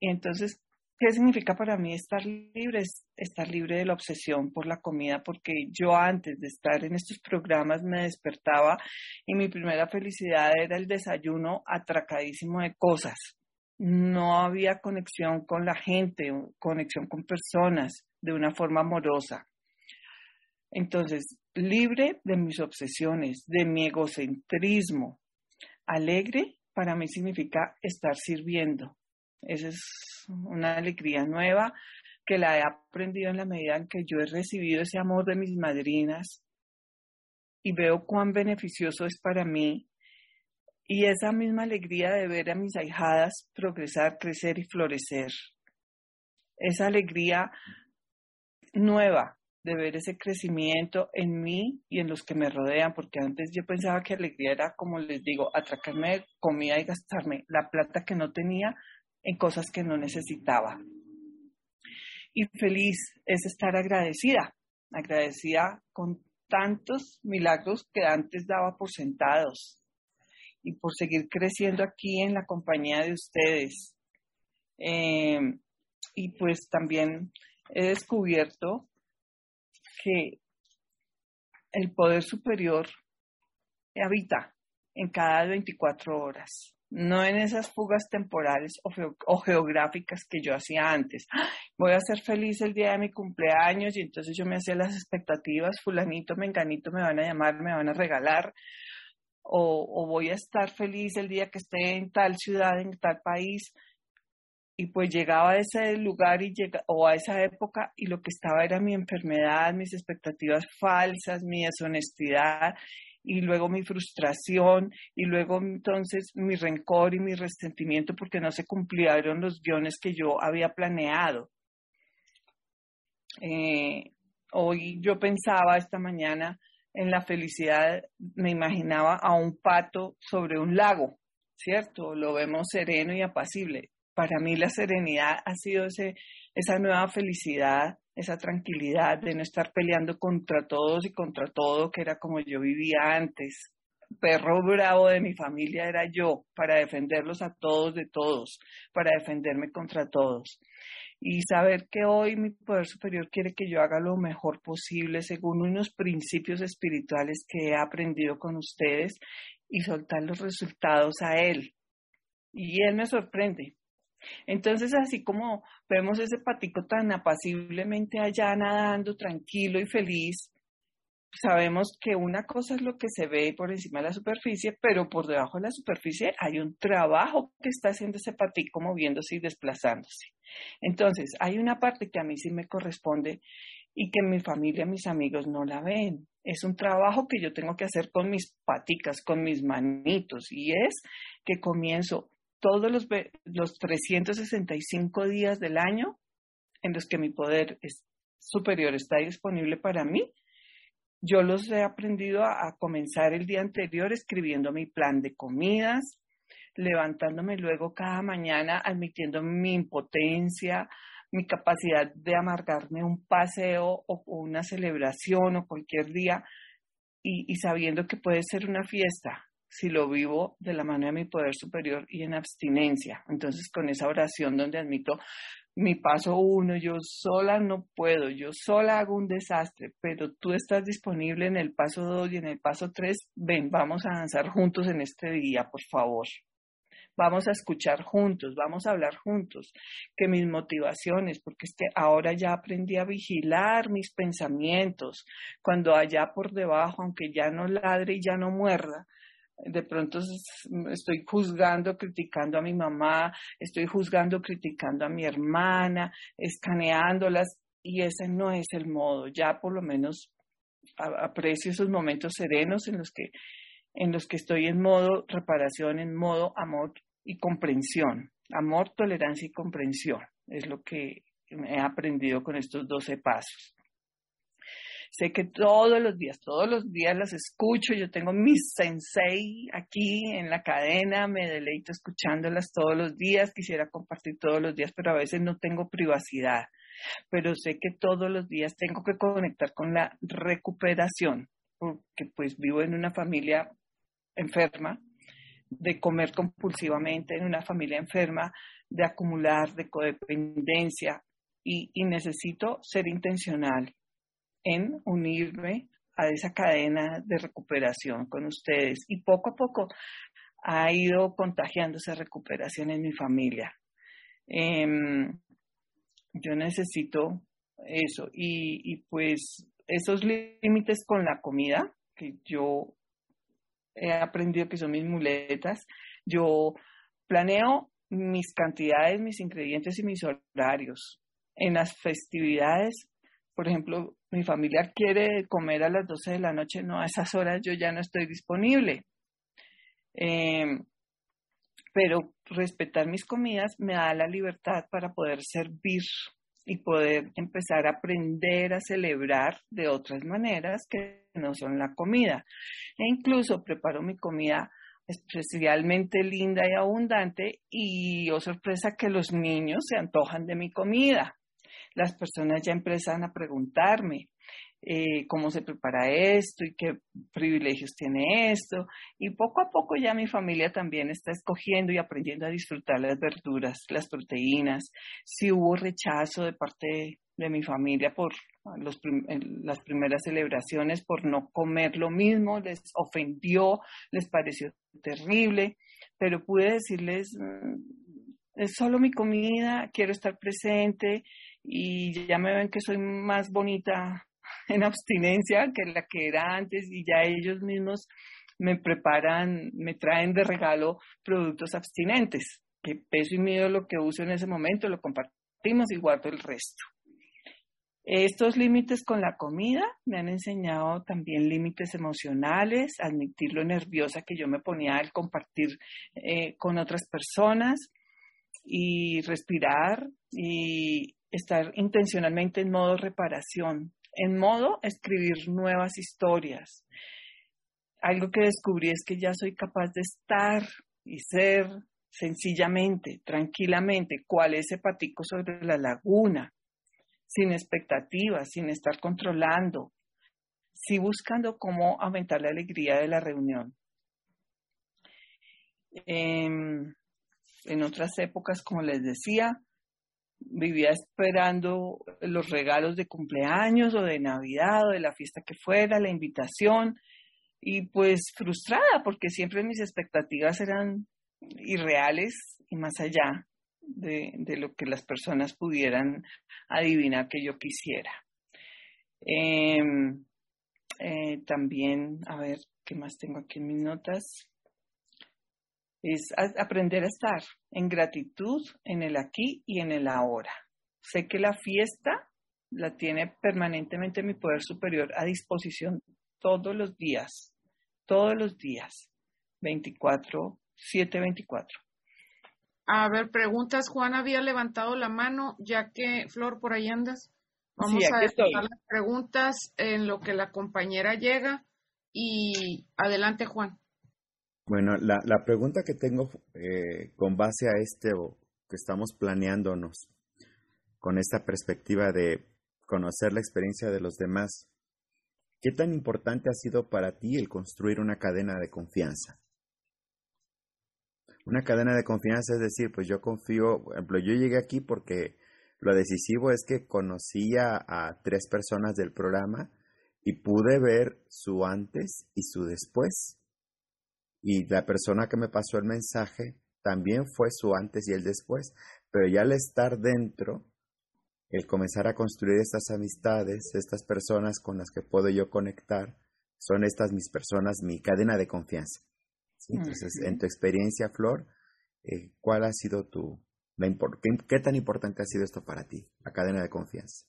Y entonces ¿Qué significa para mí estar libre? estar libre de la obsesión por la comida, porque yo antes de estar en estos programas me despertaba y mi primera felicidad era el desayuno atracadísimo de cosas. No había conexión con la gente, conexión con personas de una forma amorosa. Entonces, libre de mis obsesiones, de mi egocentrismo, alegre para mí significa estar sirviendo, esa es una alegría nueva que la he aprendido en la medida en que yo he recibido ese amor de mis madrinas y veo cuán beneficioso es para mí. Y esa misma alegría de ver a mis ahijadas progresar, crecer y florecer. Esa alegría nueva de ver ese crecimiento en mí y en los que me rodean, porque antes yo pensaba que alegría era, como les digo, atracarme comida y gastarme la plata que no tenía en cosas que no necesitaba. Y feliz es estar agradecida, agradecida con tantos milagros que antes daba por sentados y por seguir creciendo aquí en la compañía de ustedes. Eh, y pues también he descubierto que el poder superior habita en cada 24 horas no en esas fugas temporales o, geográficas que yo hacía antes. Voy a ser feliz el día de mi cumpleaños y entonces yo me hacía las expectativas, fulanito, menganito me van a llamar, me van a regalar, o, voy a estar feliz el día que esté en tal ciudad, en tal país. Y pues llegaba a ese lugar y llega, o a esa época y lo que estaba era mi enfermedad, mis expectativas falsas, mi deshonestidad y luego mi frustración y luego entonces mi rencor y mi resentimiento porque no se cumplieron los guiones que yo había planeado. Eh, hoy yo pensaba esta mañana en la felicidad, me imaginaba a un pato sobre un lago, ¿cierto? Lo vemos sereno y apacible. Para mí la serenidad ha sido ese, esa nueva felicidad esa tranquilidad de no estar peleando contra todos y contra todo, que era como yo vivía antes, perro bravo de mi familia era yo, para defenderlos a todos de todos, para defenderme contra todos. Y saber que hoy mi poder superior quiere que yo haga lo mejor posible según unos principios espirituales que he aprendido con ustedes y soltar los resultados a Él. Y Él me sorprende. Entonces, así como vemos ese patico tan apaciblemente allá nadando tranquilo y feliz, sabemos que una cosa es lo que se ve por encima de la superficie, pero por debajo de la superficie hay un trabajo que está haciendo ese patico moviéndose y desplazándose. Entonces, hay una parte que a mí sí me corresponde y que mi familia, mis amigos no la ven. Es un trabajo que yo tengo que hacer con mis paticas, con mis manitos, y es que comienzo todos los, los 365 días del año en los que mi poder es superior está disponible para mí, yo los he aprendido a, comenzar el día anterior escribiendo mi plan de comidas, levantándome luego cada mañana admitiendo mi impotencia, mi capacidad de amargarme un paseo o, una celebración o cualquier día y, y sabiendo que puede ser una fiesta si lo vivo de la mano de mi poder superior y en abstinencia. Entonces, con esa oración donde admito mi paso uno, yo sola no puedo, yo sola hago un desastre, pero tú estás disponible en el paso dos y en el paso tres, ven, vamos a avanzar juntos en este día, por favor. Vamos a escuchar juntos, vamos a hablar juntos, que mis motivaciones, porque es que ahora ya aprendí a vigilar mis pensamientos, cuando allá por debajo, aunque ya no ladre y ya no muerda, de pronto estoy juzgando, criticando a mi mamá, estoy juzgando, criticando a mi hermana, escaneándolas y ese no es el modo. Ya por lo menos aprecio esos momentos serenos en los que en los que estoy en modo reparación, en modo amor y comprensión. Amor, tolerancia y comprensión es lo que he aprendido con estos 12 pasos. Sé que todos los días, todos los días las escucho. Yo tengo mis sensei aquí en la cadena, me deleito escuchándolas todos los días. Quisiera compartir todos los días, pero a veces no tengo privacidad. Pero sé que todos los días tengo que conectar con la recuperación, porque pues vivo en una familia enferma, de comer compulsivamente, en una familia enferma, de acumular, de codependencia, y, y necesito ser intencional en unirme a esa cadena de recuperación con ustedes y poco a poco ha ido contagiándose recuperación en mi familia. Em, yo necesito eso y, y pues esos límites con la comida que yo he aprendido que son mis muletas, yo planeo mis cantidades, mis ingredientes y mis horarios. En las festividades por ejemplo, mi familia quiere comer a las 12 de la noche, no, a esas horas yo ya no estoy disponible. Em, pero respetar mis comidas me da la libertad para poder servir y poder empezar a aprender a celebrar de otras maneras que no son la comida. E incluso preparo mi comida especialmente linda y abundante y, oh sorpresa, que los niños se antojan de mi comida las personas ya empiezan a preguntarme eh, cómo se prepara esto y qué privilegios tiene esto. Y poco a poco ya mi familia también está escogiendo y aprendiendo a disfrutar las verduras, las proteínas. Si hubo rechazo de parte de, mi familia por las primeras celebraciones, por no comer lo mismo, les ofendió, les pareció terrible, pero pude decirles, mm, es solo mi comida, quiero estar presente, y ya me ven que soy más bonita en abstinencia que la que era antes y ya ellos mismos me preparan, me traen de regalo productos abstinentes, que peso y mido lo que uso en ese momento, lo compartimos y guardo el resto. Estos límites con la comida me han enseñado también límites emocionales, admitir lo nerviosa que yo me ponía al compartir eh, con otras personas y respirar y estar intencionalmente en modo reparación, en modo escribir nuevas historias. Algo que descubrí es que ya soy capaz de estar y ser sencillamente, tranquilamente, cual ese patico sobre la laguna, sin expectativas, sin estar controlando, sí buscando cómo aumentar la alegría de la reunión. Em, en otras épocas, como les decía, vivía esperando los regalos de cumpleaños o de Navidad o de la fiesta que fuera, la invitación, y pues frustrada porque siempre mis expectativas eran irreales y más allá de, lo que las personas pudieran adivinar que yo quisiera. Em, eh, también, a ver, ¿qué más tengo aquí en mis notas? Es aprender a estar en gratitud en el aquí y en el ahora. Sé que la fiesta la tiene permanentemente mi poder superior a disposición todos los días, todos los días, 24, 7, 24. A ver, preguntas. Juan había levantado la mano, ya que Flor, por ahí andas. Vamos a hacer las preguntas en lo que la compañera llega. Y adelante, Juan. Bueno, la, la pregunta que tengo eh, con base a este que estamos planeándonos con esta perspectiva de conocer la experiencia de los demás, ¿qué tan importante ha sido para ti el construir una cadena de confianza? Una cadena de confianza es decir, pues yo confío, ejemplo, yo llegué aquí porque lo decisivo es que conocía a tres personas del programa y pude ver su antes y su después. Y la persona que me pasó el mensaje también fue su antes y el después. Pero ya al estar dentro, el comenzar a construir estas amistades, estas personas con las que puedo yo conectar, son estas mis personas, mi cadena de confianza. Entonces, en tu experiencia, Flor, eh, ¿cuál ha sido tu, ¿qué, tan importante ha sido esto para ti, la cadena de confianza?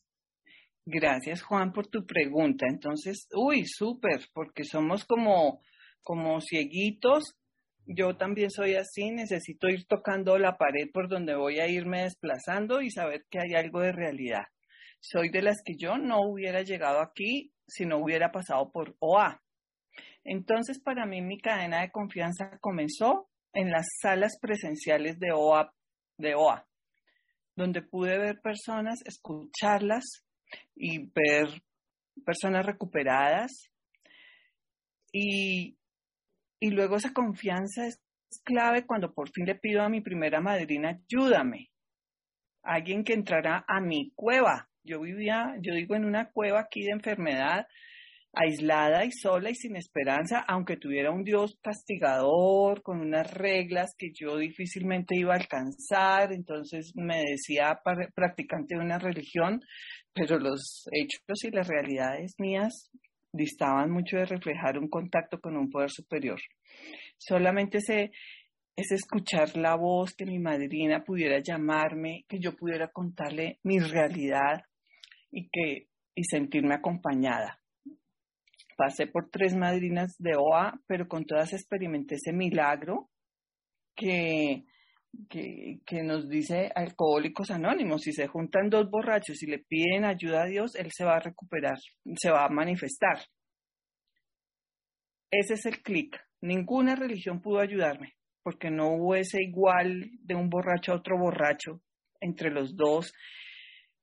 Gracias, Juan, por tu pregunta. Entonces, uy, súper, porque somos como, como cieguitos. Yo también soy así, necesito ir tocando la pared por donde voy a irme desplazando y saber que hay algo de realidad. Soy de las que yo no hubiera llegado aquí si no hubiera pasado por OA. Entonces, para mí mi cadena de confianza comenzó en las salas presenciales de OA, de OA donde pude ver personas, escucharlas y ver personas recuperadas. Y, y luego esa confianza es clave cuando por fin le pido a mi primera madrina, ayúdame. Alguien que entrara a mi cueva. Yo vivía, yo digo, en una cueva aquí de enfermedad aislada y sola y sin esperanza, aunque tuviera un Dios castigador, con unas reglas que yo difícilmente iba a alcanzar, entonces me decía practicante de una religión, pero los hechos y las realidades mías distaban mucho de reflejar un contacto con un poder superior. Solamente ese, ese escuchar la voz, que mi madrina pudiera llamarme, que yo pudiera contarle mi realidad y que y sentirme acompañada pasé por tres madrinas de OA, pero con todas experimenté ese milagro que, que, nos dice Alcohólicos Anónimos, si se juntan dos borrachos y le piden ayuda a Dios, Él se va a recuperar, se va a manifestar. Ese es el clic. Ninguna religión pudo ayudarme, porque no hubo ese igual de un borracho a otro borracho entre los dos,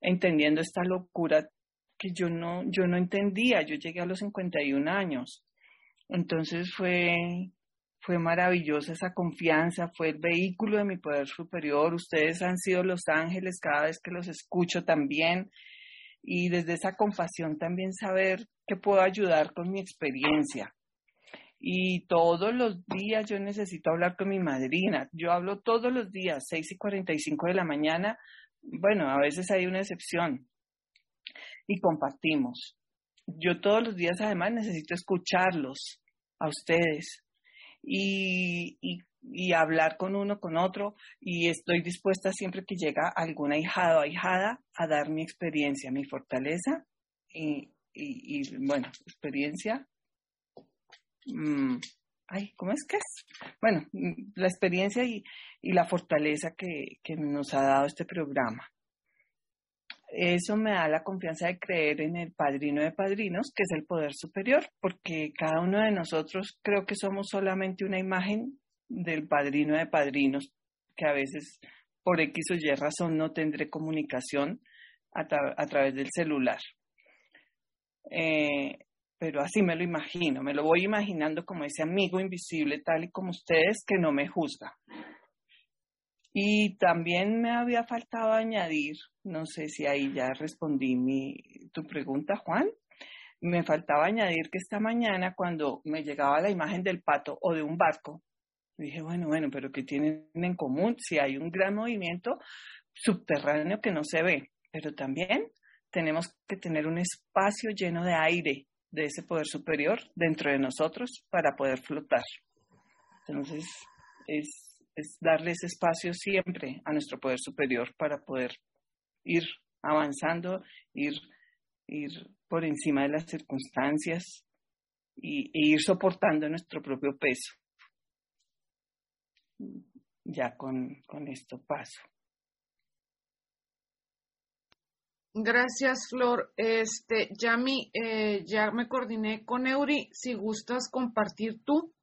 entendiendo esta locura que yo no, yo no entendía. Yo llegué a los 51 años. Entonces fue, fue maravillosa esa confianza, fue el vehículo de mi poder superior. Ustedes han sido los ángeles cada vez que los escucho también. Y desde esa compasión también saber que puedo ayudar con mi experiencia. Y todos los días yo necesito hablar con mi madrina. Yo hablo todos los días, 6 y 45 de la mañana. Bueno, a veces hay una excepción, y compartimos. Yo todos los días además necesito escucharlos a ustedes y, y, hablar con uno, con otro y estoy dispuesta siempre que llega algún ahijado o ahijada a dar mi experiencia, mi fortaleza y, y, bueno, experiencia. Mm, ay, ¿cómo es que es? Bueno, la experiencia y, la fortaleza que, que nos ha dado este programa eso me da la confianza de creer en el padrino de padrinos, que es el poder superior, porque cada uno de nosotros creo que somos solamente una imagen del padrino de padrinos, que a veces por X o Y razón no tendré comunicación a, través del celular. Eh, pero así me lo imagino, me lo voy imaginando como ese amigo invisible tal y como ustedes que no me juzga. Y también me había faltado añadir, no sé si ahí ya respondí mi, tu pregunta, Juan, me faltaba añadir que esta mañana cuando me llegaba la imagen del pato o de un barco, dije, bueno, bueno, pero ¿qué tienen en común? Si hay un gran movimiento subterráneo que no se ve, pero también tenemos que tener un espacio lleno de aire de ese poder superior dentro de nosotros para poder flotar. Entonces, es es darle ese espacio siempre a nuestro poder superior para poder ir avanzando, ir, ir por encima de las circunstancias y, e ir soportando nuestro propio peso. Ya con, con esto paso. Gracias, Flor. Este, Yami, eh, ya me coordiné con Euri. Si gustas compartir tú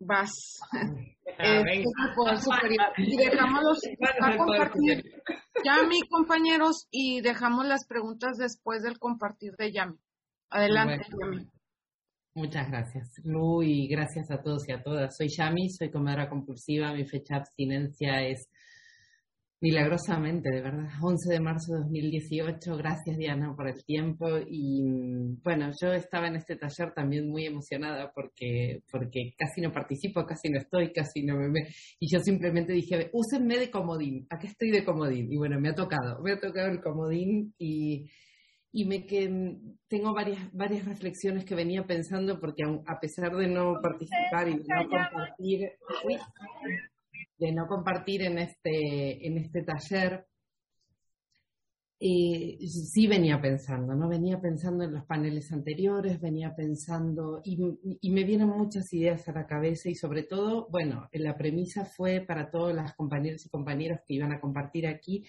vas. Este, y dejamos los, a compartir Yami, compañeros, y dejamos las preguntas después del compartir de Yami. Adelante, Yami. Muchas gracias, Lu, y gracias a todos y a todas. Soy Yami, soy comedora compulsiva, mi fecha de abstinencia es Milagrosamente, de verdad. 11 de marzo de 2018. Gracias, Diana, por el tiempo. Y mm, bueno, yo estaba en este taller también muy emocionada porque, porque casi no participo, casi no estoy, casi no me... Y yo simplemente dije, úsenme de comodín. Aquí estoy de comodín. Y bueno, me ha tocado. Me ha tocado el comodín y, y me que tengo varias, varias reflexiones que venía pensando porque a pesar de no participar y no compartir de no compartir en este, en este taller, eh, sí venía pensando, ¿no? Venía pensando en los paneles anteriores, venía pensando y, y, me vienen muchas ideas a la cabeza y sobre todo, bueno, la premisa fue para todas las compañeras y compañeros que iban a compartir aquí,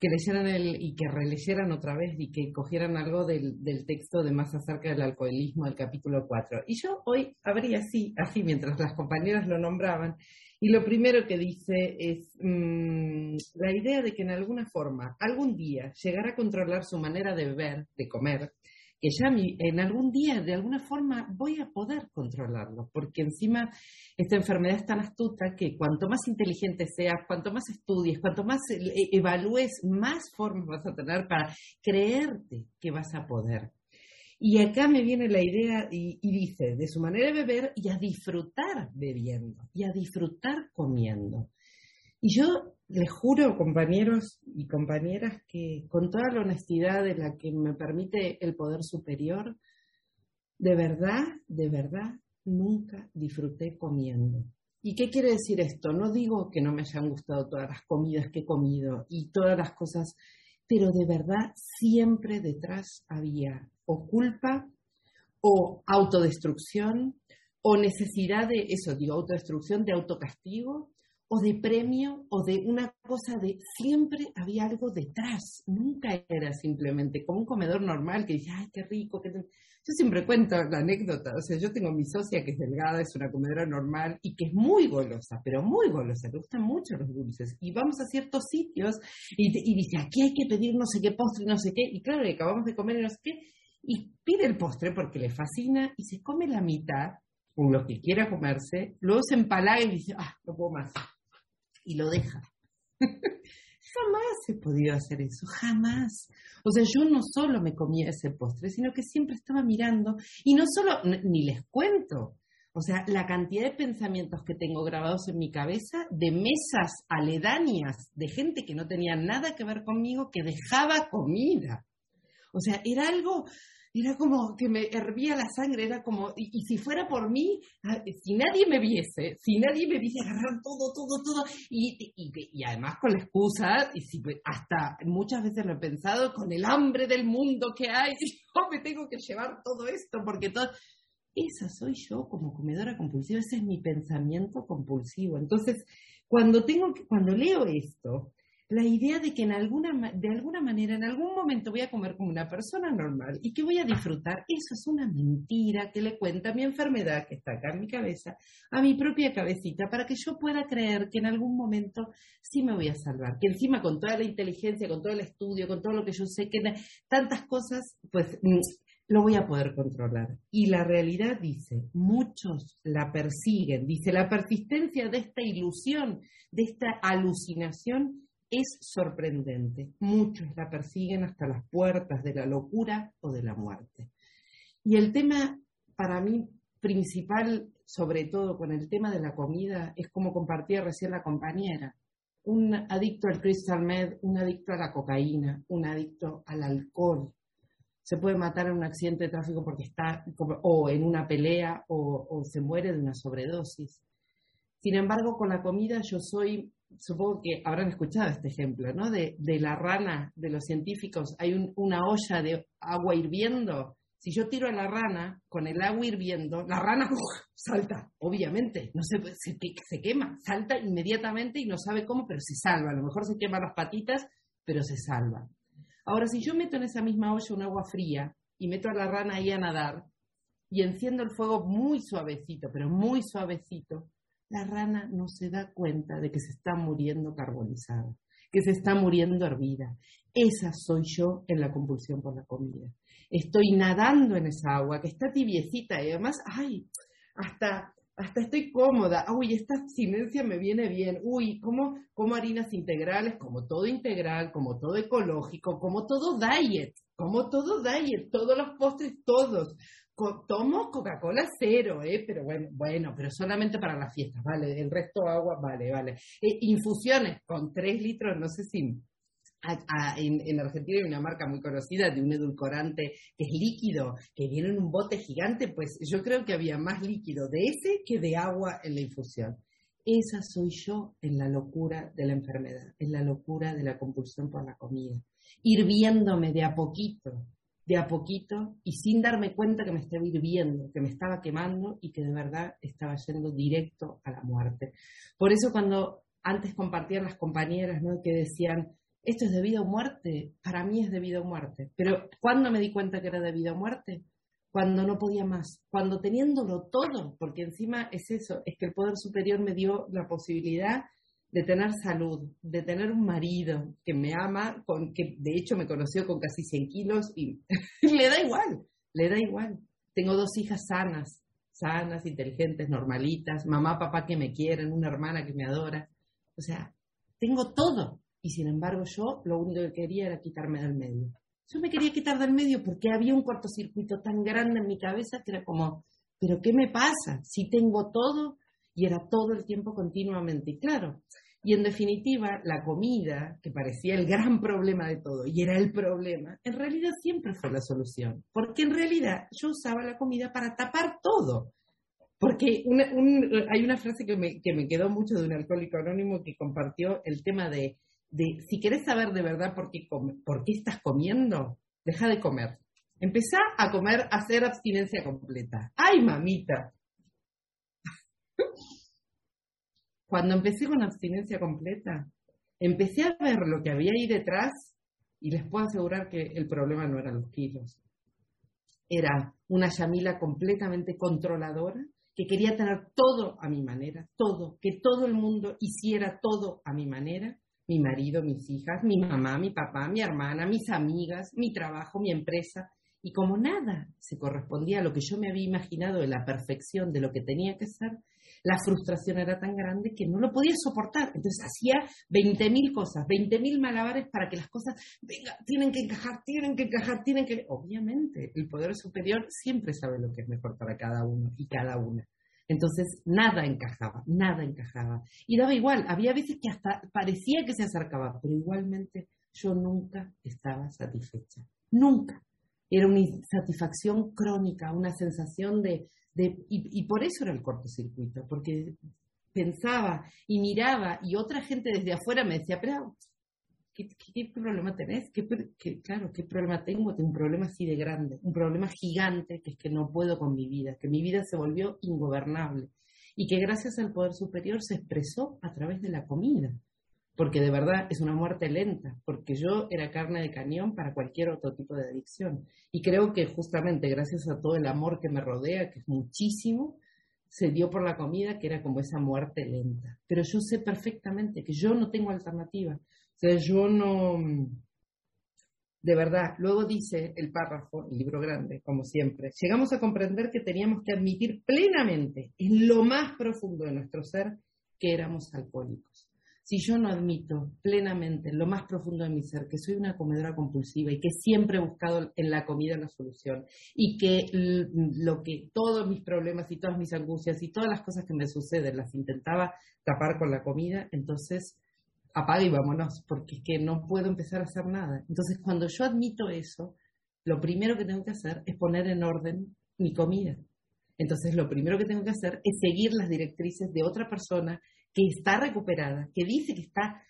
que leyeran el, y que releyeran otra vez y que cogieran algo del, del texto de más acerca del alcoholismo del capítulo 4. Y yo hoy habría así, así mientras las compañeras lo nombraban, y lo primero que dice es mm, la idea de que en alguna forma, algún día, llegará a controlar su manera de beber, de comer, que ya en algún día, de alguna forma, voy a poder controlarlo, porque encima esta enfermedad es tan astuta que cuanto más inteligente seas, cuanto más estudies, cuanto más e, evalúes, más formas vas a tener para creerte que vas a poder. Y acá me viene la idea y, dice, de su manera de beber y a disfrutar bebiendo, y a disfrutar comiendo. Y yo les juro, compañeros y compañeras, que con toda la honestidad de la que me permite el poder superior, de verdad, de verdad, nunca disfruté comiendo. ¿Y qué quiere decir esto? No digo que no me hayan gustado todas las comidas que he comido y todas las cosas, pero de verdad siempre detrás había o culpa o autodestrucción o necesidad de eso, digo, autodestrucción, de autocastigo o de premio o de una cosa de siempre había algo detrás, nunca era simplemente como un comedor normal que dice, ay, qué rico, qué... Yo siempre cuento la anécdota, o sea, yo tengo mi socia que es delgada, es una comedora normal y que es muy golosa, pero muy golosa, le gustan mucho los dulces. Y vamos a ciertos sitios y, y dice, aquí hay que pedir no sé qué postre, no sé qué, y claro, acabamos de comer y no sé qué, y pide el postre porque le fascina y se come la mitad, o lo que quiera comerse, luego se empalaga y dice, ah, no puedo más, y lo deja. jamás he podido hacer eso, jamás. O sea, yo no solo me comía ese postre, sino que siempre estaba mirando y no solo, ni les cuento, o sea, la cantidad de pensamientos que tengo grabados en mi cabeza de mesas aledañas de gente que no tenía nada que ver conmigo que dejaba comida. O sea, era algo era como que me hervía la sangre, era como, y, si fuera por mí, ah, si nadie me viese, si nadie me viese agarrar todo, todo, todo, y, y, además con la excusa, y si, hasta muchas veces lo he pensado, con el hambre del mundo que hay, yo me tengo que llevar todo esto, porque todo... Esa soy yo como comedora compulsiva, ese es mi pensamiento compulsivo. Entonces, cuando, tengo, cuando leo esto, la idea de que en alguna, de alguna manera, en algún momento voy a comer como una persona normal y que voy a disfrutar, eso es una mentira que le cuenta mi enfermedad que está acá en mi cabeza, a mi propia cabecita, para que yo pueda creer que en algún momento sí me voy a salvar, que encima con toda la inteligencia, con todo el estudio, con todo lo que yo sé, que tantas cosas, pues mm, lo voy a poder controlar. Y la realidad dice, muchos la persiguen, dice, la persistencia de esta ilusión, de esta alucinación, es sorprendente. Muchos la persiguen hasta las puertas de la locura o de la muerte. Y el tema, para mí, principal, sobre todo con el tema de la comida, es como compartía recién la compañera. Un adicto al crystal meth, un adicto a la cocaína, un adicto al alcohol, se puede matar en un accidente de tráfico porque está, o en una pelea, o, se muere de una sobredosis. Sin embargo, con la comida yo soy, supongo que habrán escuchado este ejemplo, ¿no? De, la rana de los científicos, hay una olla de agua hirviendo. Si yo tiro a la rana con el agua hirviendo, la rana salta, obviamente, no se, se, se quema, salta inmediatamente y no sabe cómo, pero se salva. A lo mejor se quema las patitas, pero se salva. Ahora, si yo meto en esa misma olla un agua fría y meto a la rana ahí a nadar y enciendo el fuego muy suavecito, pero muy suavecito, la rana no se da cuenta de que se está muriendo carbonizada, que se está muriendo hervida. Esa soy yo en la compulsión por la comida. Estoy nadando en esa agua que está tibiecita y además, ay, hasta hasta estoy cómoda, uy, esta abstinencia me viene bien, uy, como, como harinas integrales, como todo integral, como todo ecológico, como todo diet, como todo diet, todos los postres, todos. Tomo Coca-Cola cero, ¿eh? Pero bueno, bueno, pero solamente para las fiestas, ¿vale? El resto agua, vale, vale. Eh, infusiones con tres litros, no sé si en, Argentina hay una marca muy conocida de un edulcorante que es líquido, que viene en un bote gigante, pues yo creo que había más líquido de ese que de agua en la infusión. Esa soy yo en la locura de la enfermedad, en la locura de la compulsión por la comida, hirviéndome de a poquito, de a poquito y sin darme cuenta que me estaba hirviendo, que me estaba quemando y que de verdad estaba yendo directo a la muerte. Por eso cuando antes compartían las compañeras, ¿no? Que decían, esto es debido a muerte, para mí es debido a muerte. Pero ¿cuándo me di cuenta que era debido a muerte? Cuando no podía más, cuando teniéndolo todo, porque encima es eso, es que el poder superior me dio la posibilidad de tener salud, de tener un marido que me ama, con, que de hecho me conoció con casi 100 kilos y le da igual, le da igual. Tengo dos hijas sanas, sanas, inteligentes, normalitas, mamá, papá que me quieren, una hermana que me adora. O sea, tengo todo, y sin embargo yo lo único que quería era quitarme del medio. Yo me quería quitar del medio porque había un cortocircuito tan grande en mi cabeza que era como, pero ¿qué me pasa? Si tengo todo y era todo el tiempo continuamente. Y claro, y en definitiva, la comida, que parecía el gran problema de todo y era el problema, en realidad siempre fue la solución. Porque en realidad yo usaba la comida para tapar todo. Porque hay una frase que me, que me quedó mucho de un alcohólico anónimo que compartió el tema de de si querés saber de verdad por qué, por qué estás comiendo, deja de comer. Empezá a comer, a hacer abstinencia completa. ¡Ay, mamita! Cuando empecé con abstinencia completa, empecé a ver lo que había ahí detrás y les puedo asegurar que el problema no eran los kilos. Era una Yamila completamente controladora que quería tener todo a mi manera, todo, que todo el mundo hiciera todo a mi manera mi marido, mis hijas, mi mamá, mi papá, mi hermana, mis amigas, mi trabajo, mi empresa. Y como nada se correspondía a lo que yo me había imaginado de la perfección de lo que tenía que ser, la frustración era tan grande que no lo podía soportar. Entonces hacía 20.000 cosas, 20.000 malabares para que las cosas, venga, tienen que encajar, tienen que encajar, tienen que... Obviamente, el poder superior siempre sabe lo que es mejor para cada uno y cada una. Entonces, nada encajaba, nada encajaba. Y daba igual, había veces que hasta parecía que se acercaba, pero igualmente yo nunca estaba satisfecha, nunca. Era una insatisfacción crónica, una sensación de... de y, y por eso era el cortocircuito, porque pensaba y miraba y otra gente desde afuera me decía, pero ¿qué, problema tenés? ¿Qué, claro, ¿qué problema tengo? Tengo un problema así de grande, un problema gigante que es que no puedo con mi vida, que mi vida se volvió ingobernable y que gracias al poder superior se expresó a través de la comida, porque de verdad es una muerte lenta, porque yo era carne de cañón para cualquier otro tipo de adicción. Y creo que justamente gracias a todo el amor que me rodea, que es muchísimo, se dio por la comida, que era como esa muerte lenta. Pero yo sé perfectamente que yo no tengo alternativa. O sea, yo no, de verdad, luego dice el párrafo, el libro grande, como siempre, llegamos a comprender que teníamos que admitir plenamente, en lo más profundo de nuestro ser, que éramos alcohólicos. Si yo no admito plenamente, en lo más profundo de mi ser, que soy una comedora compulsiva y que siempre he buscado en la comida una solución y que lo que todos mis problemas y todas mis angustias y todas las cosas que me suceden las intentaba tapar con la comida, entonces apaga y vámonos, porque es que no puedo empezar a hacer nada. Entonces, cuando yo admito eso, lo primero que tengo que hacer es poner en orden mi comida. Entonces, lo primero que tengo que hacer es seguir las directrices de otra persona que está recuperada, que dice que está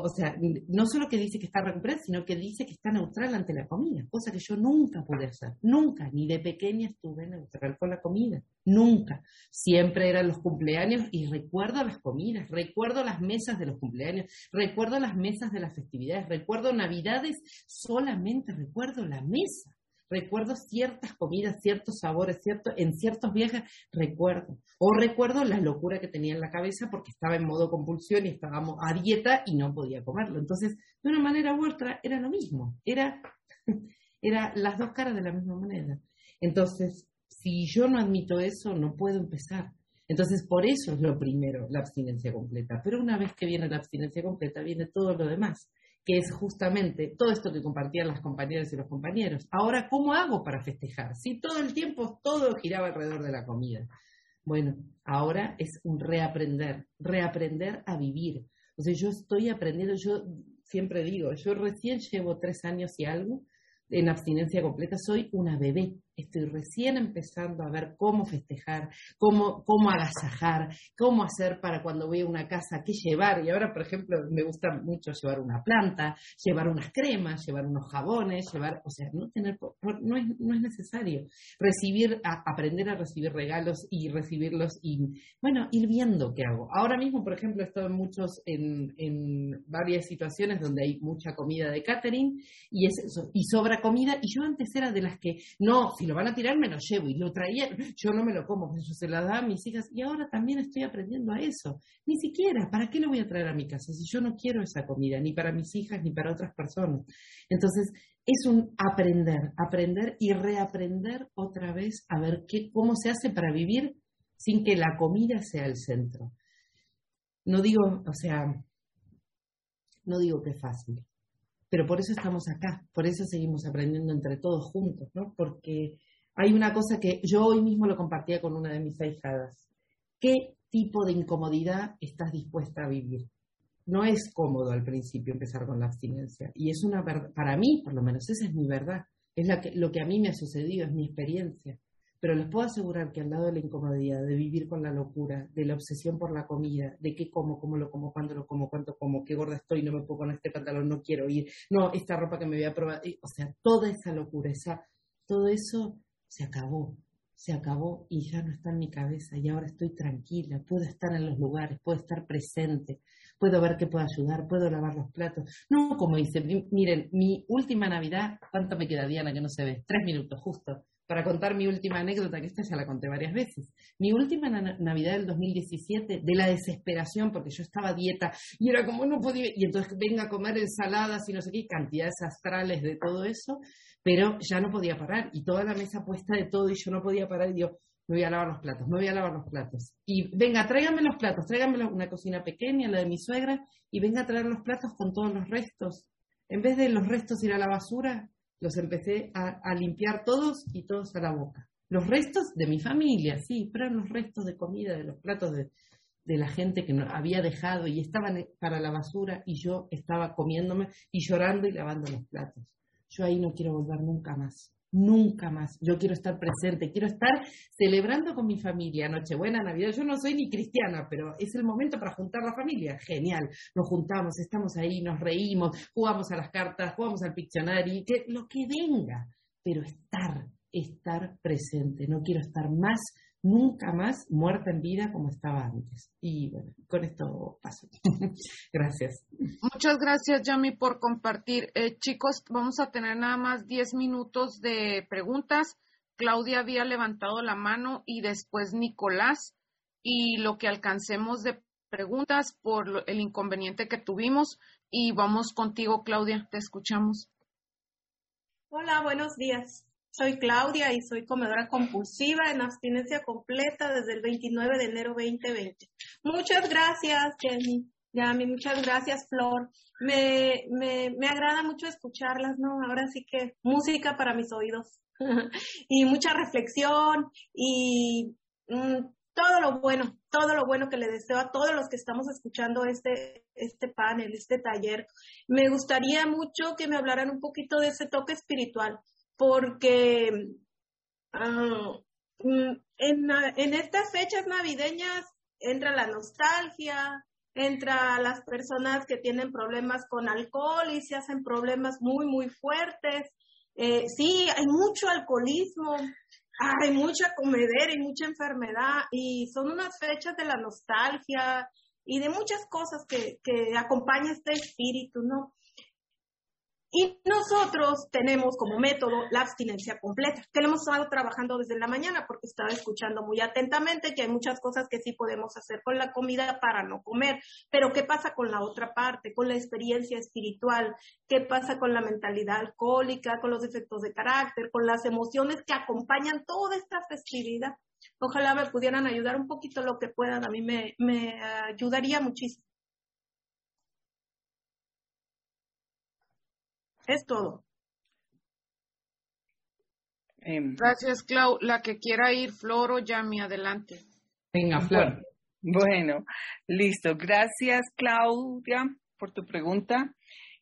o sea, no solo que dice que está recuperada, sino que dice que está neutral ante la comida, cosa que yo nunca pude hacer, nunca, ni de pequeña estuve neutral con la comida, nunca. Siempre eran los cumpleaños y recuerdo las comidas, recuerdo las mesas de los cumpleaños, recuerdo las mesas de las festividades, recuerdo navidades, solamente recuerdo la mesa recuerdo ciertas comidas, ciertos sabores, cierto, en ciertos viajes, recuerdo. O recuerdo la locura que tenía en la cabeza porque estaba en modo compulsión y estábamos a dieta y no podía comerlo. Entonces, de una manera u otra, era lo mismo. Era, era las dos caras de la misma moneda. Entonces, si yo no admito eso, no puedo empezar. Entonces, por eso es lo primero, la abstinencia completa. Pero una vez que viene la abstinencia completa, viene todo lo demás que es justamente todo esto que compartían las compañeras y los compañeros. Ahora, ¿cómo hago para festejar? Si todo el tiempo todo giraba alrededor de la comida. Bueno, ahora es un reaprender, reaprender a vivir. O sea, yo estoy aprendiendo, yo siempre digo, yo recién llevo tres años y algo en abstinencia completa, soy una bebé estoy recién empezando a ver cómo festejar, cómo, cómo agasajar, cómo hacer para cuando voy a una casa, qué llevar. Y ahora, por ejemplo, me gusta mucho llevar una planta, llevar unas cremas, llevar unos jabones, llevar, o sea, no tener, no es, no es necesario. Recibir, aprender a recibir regalos y recibirlos y, bueno, ir viendo qué hago. Ahora mismo, por ejemplo, he estado en muchos, en, en varias situaciones donde hay mucha comida de catering y es y sobra comida. Y yo antes era de las que, no, lo van a tirar, me lo llevo. Y lo traía, yo no me lo como, eso se lo da a mis hijas. Y ahora también estoy aprendiendo a eso. Ni siquiera, ¿para qué lo voy a traer a mi casa si yo no quiero esa comida, ni para mis hijas, ni para otras personas? Entonces, es un aprender, aprender y reaprender otra vez a ver qué, cómo se hace para vivir sin que la comida sea el centro. No digo, o sea, no digo que es fácil, pero por eso estamos acá, por eso seguimos aprendiendo entre todos juntos, ¿no? Porque hay una cosa que yo hoy mismo lo compartía con una de mis ahijadas. ¿Qué tipo de incomodidad estás dispuesta a vivir? No es cómodo al principio empezar con la abstinencia. Y es una verdad, para mí, por lo menos, esa es mi verdad. Es la que, lo que a mí me ha sucedido, es mi experiencia. Pero les puedo asegurar que al lado de la incomodidad, de vivir con la locura, de la obsesión por la comida, de qué como, cómo lo como, cuándo lo como, cuánto como, qué gorda estoy, no me puedo con este pantalón, no quiero ir, no, esta ropa que me voy a probar, o sea, toda esa locura, esa, todo eso se acabó, se acabó y ya no está en mi cabeza y ahora estoy tranquila, puedo estar en los lugares, puedo estar presente, puedo ver qué puedo ayudar, puedo lavar los platos. No, como dice, miren, mi última Navidad, ¿cuánto me queda Diana que no se ve? Tres minutos, justo para contar mi última anécdota, que esta ya la conté varias veces. Mi última Navidad del 2017, de la desesperación, porque yo estaba dieta y era como no podía, y entonces venga a comer ensaladas y no sé qué, cantidades astrales de todo eso, pero ya no podía parar y toda la mesa puesta de todo y yo no podía parar y digo, me voy a lavar los platos, me voy a lavar los platos. Y venga, tráiganme los platos, tráiganme una cocina pequeña, la de mi suegra, y venga a traer los platos con todos los restos. En vez de los restos ir a la basura, los empecé a, limpiar todos y todos a la boca. Los restos de mi familia, sí, pero eran los restos de comida, de los platos de, de la gente que había dejado y estaban para la basura y yo estaba comiéndome y llorando y lavando los platos. Yo ahí no quiero volver nunca más nunca más. Yo quiero estar presente, quiero estar celebrando con mi familia, Nochebuena, Navidad. Yo no soy ni cristiana, pero es el momento para juntar la familia. Genial. Nos juntamos, estamos ahí, nos reímos, jugamos a las cartas, jugamos al Pictionary, que, lo que venga, pero estar, estar presente. No quiero estar más nunca más muerta en vida como estaba antes. Y bueno, con esto paso. gracias. Muchas gracias, Yami, por compartir. Eh, chicos, vamos a tener nada más 10 minutos de preguntas. Claudia había levantado la mano y después Nicolás. Y lo que alcancemos de preguntas por el inconveniente que tuvimos. Y vamos contigo, Claudia, te escuchamos. Hola, buenos días. Soy Claudia y soy comedora compulsiva en abstinencia completa desde el 29 de enero 2020. Muchas gracias, Jenny. Yami, muchas gracias, Flor. Me, me, me agrada mucho escucharlas, ¿no? Ahora sí que música para mis oídos. y mucha reflexión y mm, todo lo bueno, todo lo bueno que le deseo a todos los que estamos escuchando este, este panel, este taller. Me gustaría mucho que me hablaran un poquito de ese toque espiritual, porque en, en estas fechas navideñas entra la nostalgia, entra las personas que tienen problemas con alcohol y se hacen problemas muy, muy fuertes. Eh, sí, hay mucho alcoholismo, hay mucha comedera y mucha enfermedad y son unas fechas de la nostalgia y de muchas cosas que, que acompaña este espíritu, ¿no? Y nosotros tenemos como método la abstinencia completa, que lo hemos estado trabajando desde la mañana porque estaba escuchando muy atentamente que hay muchas cosas que sí podemos hacer con la comida para no comer, pero ¿qué pasa con la otra parte, con la experiencia espiritual? ¿Qué pasa con la mentalidad alcohólica, con los efectos de carácter, con las emociones que acompañan toda esta festividad? Ojalá me pudieran ayudar un poquito lo que puedan, a mí me, me ayudaría muchísimo. Es todo. Em, Gracias, Clau. La que quiera ir, Flor o Yami, adelante. Venga, Flor. Bueno, listo. Gracias, Claudia, por tu pregunta.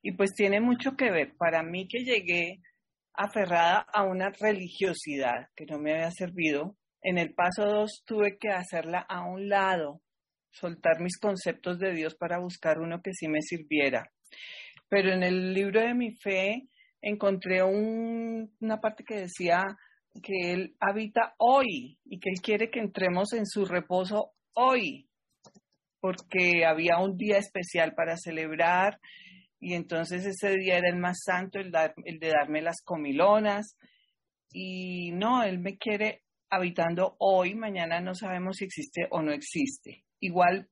Y pues tiene mucho que ver. Para mí que llegué aferrada a una religiosidad que no me había servido, en el paso dos tuve que hacerla a un lado, soltar mis conceptos de Dios para buscar uno que sí me sirviera pero en el libro de mi fe encontré una parte que decía que Él habita hoy y que Él quiere que entremos en su reposo hoy, porque había un día especial para celebrar y entonces ese día era el más santo, el, de darme las comilonas. Y no, Él me quiere habitando hoy, mañana no sabemos si existe o no existe. Igual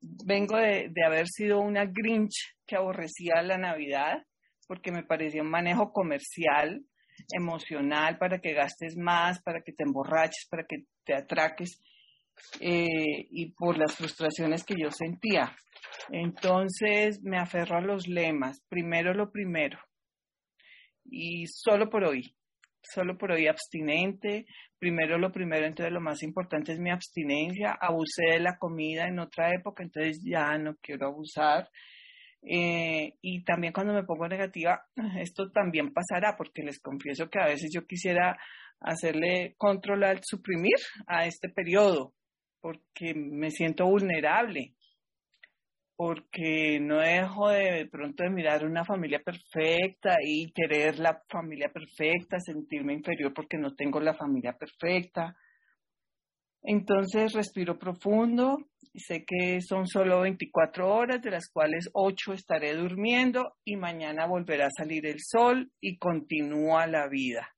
vengo de, haber sido una Grinch que aborrecía la Navidad porque me parecía un manejo comercial, emocional, para que gastes más, para que te emborraches, para que te atraques, eh, y por las frustraciones que yo sentía. Entonces me aferro a los lemas, primero lo primero, y solo por hoy, solo por hoy abstinente, primero lo primero, entonces lo más importante es mi abstinencia. Abusé de la comida en otra época, entonces ya no quiero abusar. Eh, y también cuando me pongo negativa, esto también pasará, porque les confieso que a veces yo quisiera hacerle controlar, suprimir a este periodo, porque me siento vulnerable porque no dejo de, pronto de mirar una familia perfecta y querer la familia perfecta, sentirme inferior porque no tengo la familia perfecta. Entonces respiro profundo sé que son solo 24 horas, de las cuales 8 estaré durmiendo y mañana volverá a salir el sol y continúa la vida.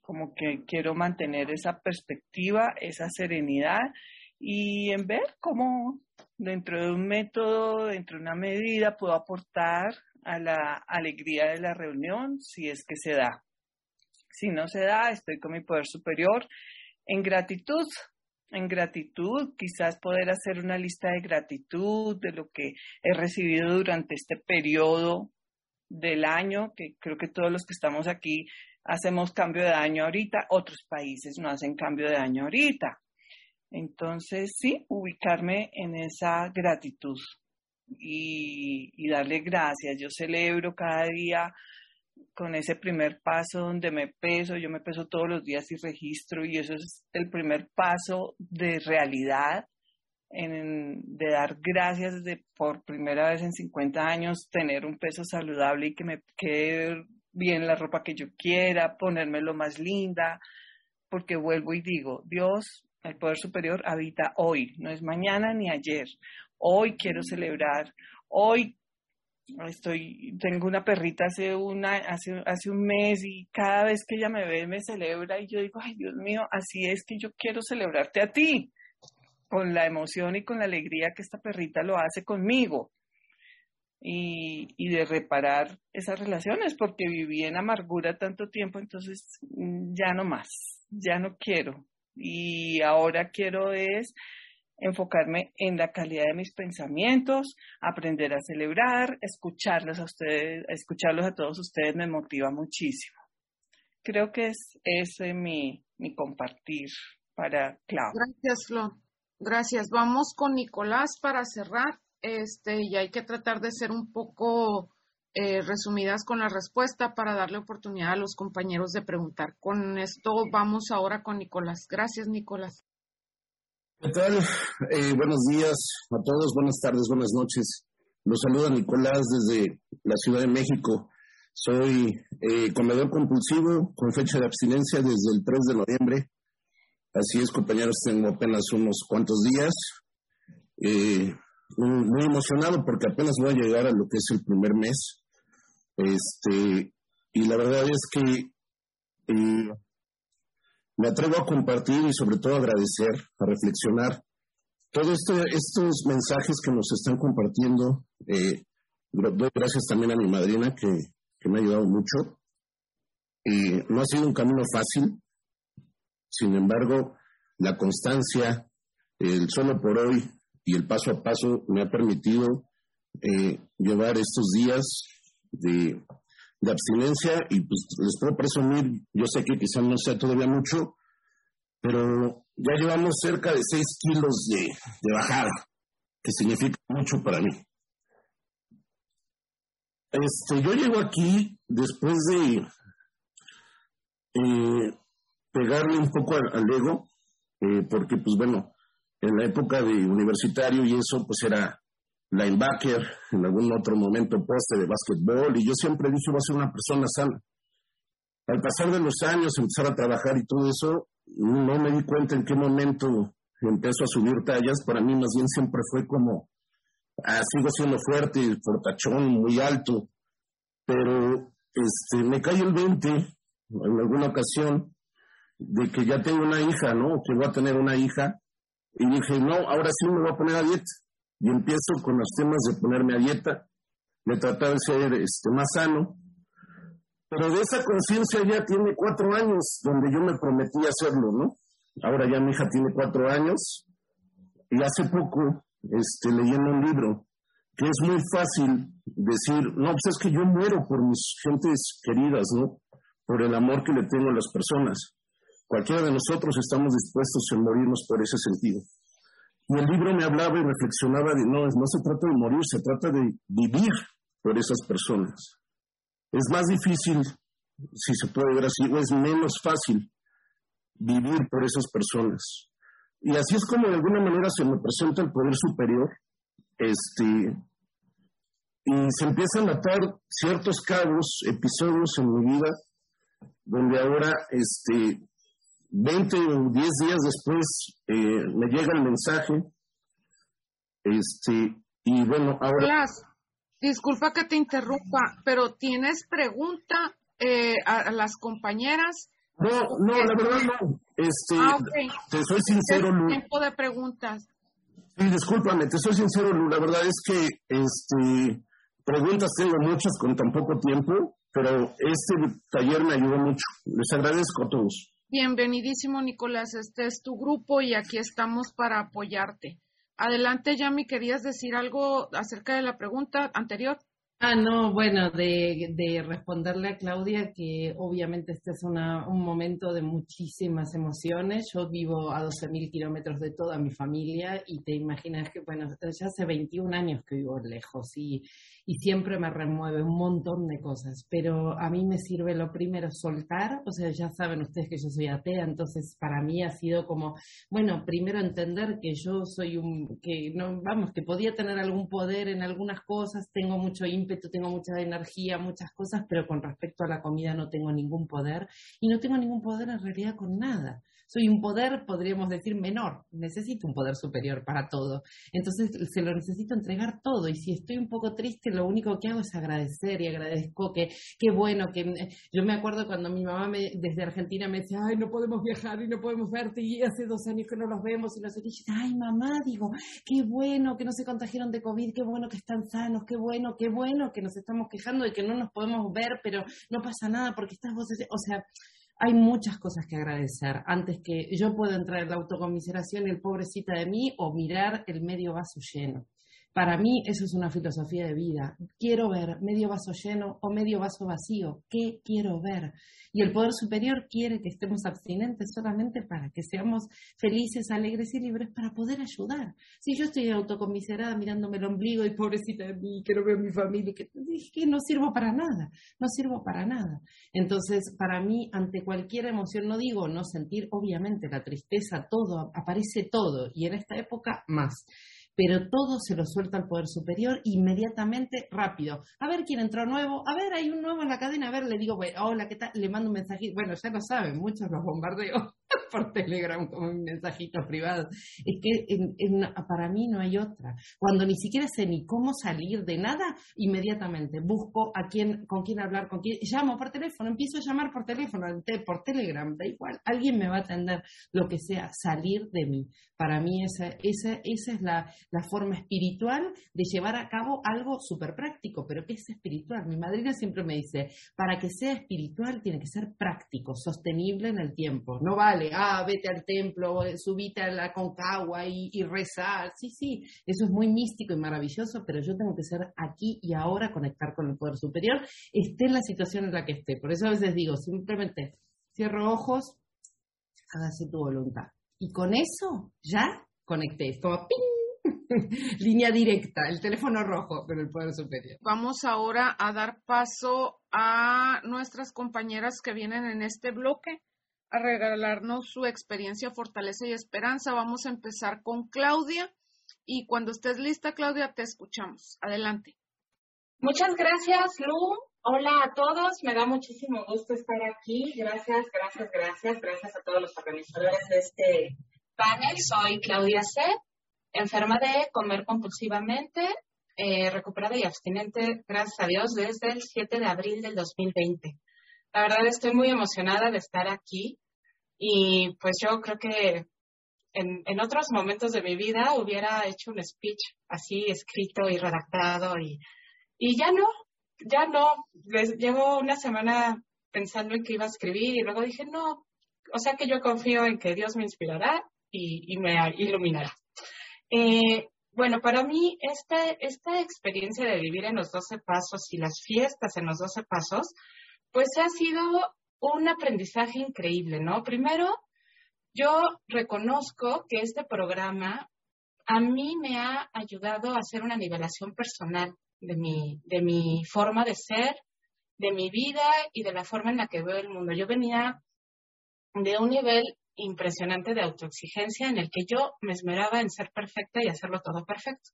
Como que quiero mantener esa perspectiva, esa serenidad y en ver cómo dentro de un método, dentro de una medida, puedo aportar a la alegría de la reunión si es que se da. Si no se da, estoy con mi poder superior en gratitud. En gratitud, quizás poder hacer una lista de gratitud de lo que he recibido durante este periodo del año, que creo que todos los que estamos aquí hacemos cambio de año ahorita, otros países no hacen cambio de año ahorita. Entonces, sí, ubicarme en esa gratitud y, darle gracias. Yo celebro cada día con ese primer paso donde me peso, yo me peso todos los días y registro y eso es el primer paso de realidad, de dar gracias de por primera vez en 50 años, tener un peso saludable y que me quede bien la ropa que yo quiera, ponerme lo más linda, porque vuelvo y digo, Dios el poder superior habita hoy, no es mañana ni ayer. Hoy quiero celebrar, hoy estoy, tengo una perrita hace una, hace, hace un mes y cada vez que ella me ve me celebra y yo digo, ay Dios mío, así es que yo quiero celebrarte a ti, con la emoción y con la alegría que esta perrita lo hace conmigo. y, y, de reparar esas relaciones, porque viví en amargura tanto tiempo, entonces mm, ya no más, ya no quiero. Y ahora quiero es enfocarme en la calidad de mis pensamientos, aprender a celebrar, escucharlos a ustedes, escucharlos a todos ustedes me motiva muchísimo. Creo que es ese mi, mi compartir para Clau. Gracias, Flo. Gracias. Vamos con Nicolás para cerrar. Este, y hay que tratar de ser un poco eh, resumidas con la respuesta para darle oportunidad a los compañeros de preguntar. Con esto vamos ahora con Nicolás. Gracias, Nicolás. ¿Qué tal? Eh, buenos días a todos, buenas tardes, buenas noches. Los saluda Nicolás desde la Ciudad de México. Soy eh, comedor compulsivo con fecha de abstinencia desde el 3 de noviembre. Así es, compañeros, tengo apenas unos cuantos días. Eh, muy emocionado porque apenas voy a llegar a lo que es el primer mes. Este, y la verdad es que me atrevo a compartir y sobre todo agradecer, a reflexionar todos este, estos mensajes que nos están compartiendo. Eh, doy gracias también a mi madrina que, me ha ayudado mucho. y no ha sido un camino fácil, sin embargo, la constancia, el solo por hoy y el paso a paso me ha permitido eh, llevar estos días de de abstinencia y pues les puedo presumir, yo sé que quizás no sea todavía mucho, pero ya llevamos cerca de 6 kilos de, bajada, que significa mucho para mí. Este, yo llego aquí después de eh, pegarle un poco al, ego, eh, porque pues bueno, en la época de universitario y eso pues era linebacker, en algún otro momento poste de básquetbol, y yo siempre dije, voy a ser una persona sana. Al pasar de los años, empezar a trabajar y todo eso, no me di cuenta en qué momento empezó a subir tallas. Para mí, más bien, siempre fue como, ah, sigo siendo fuerte, portachón, muy alto, pero este, me cae el 20 en alguna ocasión de que ya tengo una hija, ¿no? Que voy a tener una hija. Y dije, no, ahora sí me voy a poner a dieta y empiezo con los temas de ponerme a dieta, de tratar de ser este, más sano. Pero de esa conciencia ya tiene cuatro años donde yo me prometí hacerlo, ¿no? Ahora ya mi hija tiene cuatro años y hace poco este, leyendo un libro que es muy fácil decir, no, pues es que yo muero por mis gentes queridas, ¿no? Por el amor que le tengo a las personas. Cualquiera de nosotros estamos dispuestos a morirnos por ese sentido. Y el libro me hablaba y reflexionaba de, no, no se trata de morir, se trata de vivir por esas personas. Es más difícil, si se puede ver así, es menos fácil vivir por esas personas. Y así es como de alguna manera se me presenta el poder superior, este, y se empiezan a atar ciertos cabos, episodios en mi vida, donde ahora, este, 20 o 10 días después eh, me llega el mensaje. Este, y bueno, ahora. disculpa que te interrumpa, pero ¿tienes pregunta eh, a, las compañeras? No, no, la verdad no. Este, ah, Te soy sincero, Lu. Tiempo de preguntas. Sí, discúlpame, te soy sincero, Lu. La verdad es que este, preguntas tengo muchas con tan poco tiempo, pero este taller me ayudó mucho. Les agradezco a todos. Bienvenidísimo, Nicolás. Este es tu grupo y aquí estamos para apoyarte. Adelante, Yami, ¿querías decir algo acerca de la pregunta anterior? Ah, no, bueno, de, de, responderle a Claudia que obviamente este es una, un momento de muchísimas emociones. Yo vivo a 12.000 kilómetros de toda mi familia y te imaginas que, bueno, ya hace 21 años que vivo lejos y, y siempre me remueve un montón de cosas, pero a mí me sirve lo primero soltar, o sea, ya saben ustedes que yo soy atea, entonces para mí ha sido como, bueno, primero entender que yo soy un, que no, vamos, que podía tener algún poder en algunas cosas, tengo mucho ímpetu, tengo mucha energía, muchas cosas, pero con respecto a la comida no tengo ningún poder y no tengo ningún poder en realidad con nada. Soy un poder, podríamos decir, menor. Necesito un poder superior para todo. Entonces se lo necesito entregar todo. Y si estoy un poco triste, lo único que hago es agradecer y agradezco que, qué bueno, que yo me acuerdo cuando mi mamá me, desde Argentina me decía, ay, no podemos viajar y no podemos verte y hace dos años que no los vemos y no sé ay, mamá, digo, qué bueno que no se contagiaron de COVID, qué bueno que están sanos, qué bueno, qué bueno que nos estamos quejando de que no nos podemos ver, pero no pasa nada porque estás vos, o sea, hay muchas cosas que agradecer antes que yo pueda entrar en la autocomiseración el pobrecita de mí o mirar el medio vaso lleno. Para mí eso es una filosofía de vida. Quiero ver medio vaso lleno o medio vaso vacío. ¿Qué quiero ver? Y el poder superior quiere que estemos abstinentes solamente para que seamos felices, alegres y libres para poder ayudar. Si yo estoy autocomiserada mirándome el ombligo y pobrecita de mí, que no veo a mi familia, que, que no sirvo para nada, no sirvo para nada. Entonces, para mí, ante cualquier emoción, no digo no sentir, obviamente la tristeza, todo, aparece todo, y en esta época más pero todo se lo suelta al poder superior inmediatamente, rápido. A ver quién entró nuevo, a ver, hay un nuevo en la cadena, a ver, le digo, hola, ¿qué tal? Le mando un mensajito, bueno, ya lo saben, muchos los bombardeo por Telegram como un mensajito privado. Es que para mí no hay otra. Cuando ni siquiera sé ni cómo salir de nada, inmediatamente busco a quién, con quién hablar, con quién, llamo por teléfono, empiezo a llamar por teléfono, por Telegram, da igual, alguien me va a atender, lo que sea, salir de mí. Para mí esa, esa, esa es la, la forma espiritual de llevar a cabo algo súper práctico. ¿Pero qué es espiritual? Mi madrina siempre me dice, para que sea espiritual tiene que ser práctico, sostenible en el tiempo. No vale, ah, vete al templo, subite a la concagua y, y rezar. Sí, sí, eso es muy místico y maravilloso, pero yo tengo que ser aquí y ahora, conectar con el poder superior, esté en la situación en la que esté. Por eso a veces digo, simplemente cierro ojos, hágase tu voluntad y con eso ya conecté. Es ¡ping! línea directa, el teléfono rojo con el poder superior. Vamos ahora a dar paso a nuestras compañeras que vienen en este bloque a regalarnos su experiencia, fortaleza y esperanza. Vamos a empezar con Claudia y cuando estés lista, Claudia, te escuchamos. Adelante. Muchas gracias, Lu. Hola a todos, me da muchísimo gusto estar aquí. Gracias, gracias, gracias, gracias a todos los organizadores de este panel. Soy Claudia C., enferma de comer compulsivamente, eh, recuperada y abstinente, gracias a Dios, desde el 7 de abril del 2020. La verdad estoy muy emocionada de estar aquí y pues yo creo que en, en otros momentos de mi vida hubiera hecho un speech así escrito y redactado y, y ya no, ya no, les llevo una semana pensando en que iba a escribir y luego dije, no, o sea que yo confío en que Dios me inspirará y, me iluminará. Eh, bueno, para mí esta, esta experiencia de vivir en los 12 pasos y las fiestas en los 12 pasos, pues ha sido un aprendizaje increíble, ¿no? Primero, yo reconozco que este programa a mí me ha ayudado a hacer una nivelación personal de mi, de mi forma de ser, de mi vida y de la forma en la que veo el mundo. Yo venía de un nivel impresionante de autoexigencia en el que yo me esmeraba en ser perfecta y hacerlo todo perfecto.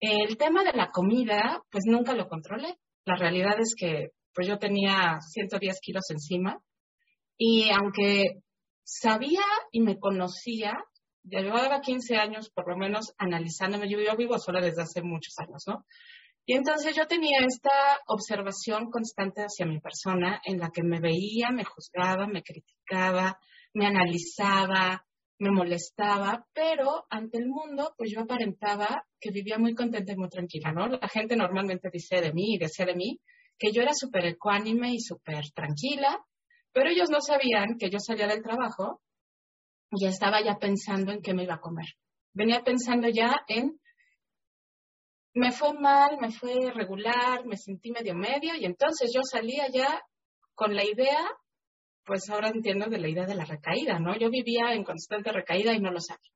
El tema de la comida, pues nunca lo controlé. La realidad es que pues yo tenía 110 kilos encima y aunque sabía y me conocía, llevaba 15 años por lo menos analizándome, yo, yo vivo sola desde hace muchos años, ¿no? Y entonces yo tenía esta observación constante hacia mi persona en la que me veía, me juzgaba, me criticaba, me analizaba, me molestaba, pero ante el mundo, pues yo aparentaba que vivía muy contenta y muy tranquila, ¿no? La gente normalmente dice de mí y decía de mí que yo era súper ecuánime y súper tranquila, pero ellos no sabían que yo salía del trabajo y estaba ya pensando en qué me iba a comer. Venía pensando ya en me fue mal, me fue regular, me sentí medio medio y entonces yo salía ya con la idea, pues ahora entiendo de la idea de la recaída, ¿no? Yo vivía en constante recaída y no lo sabía.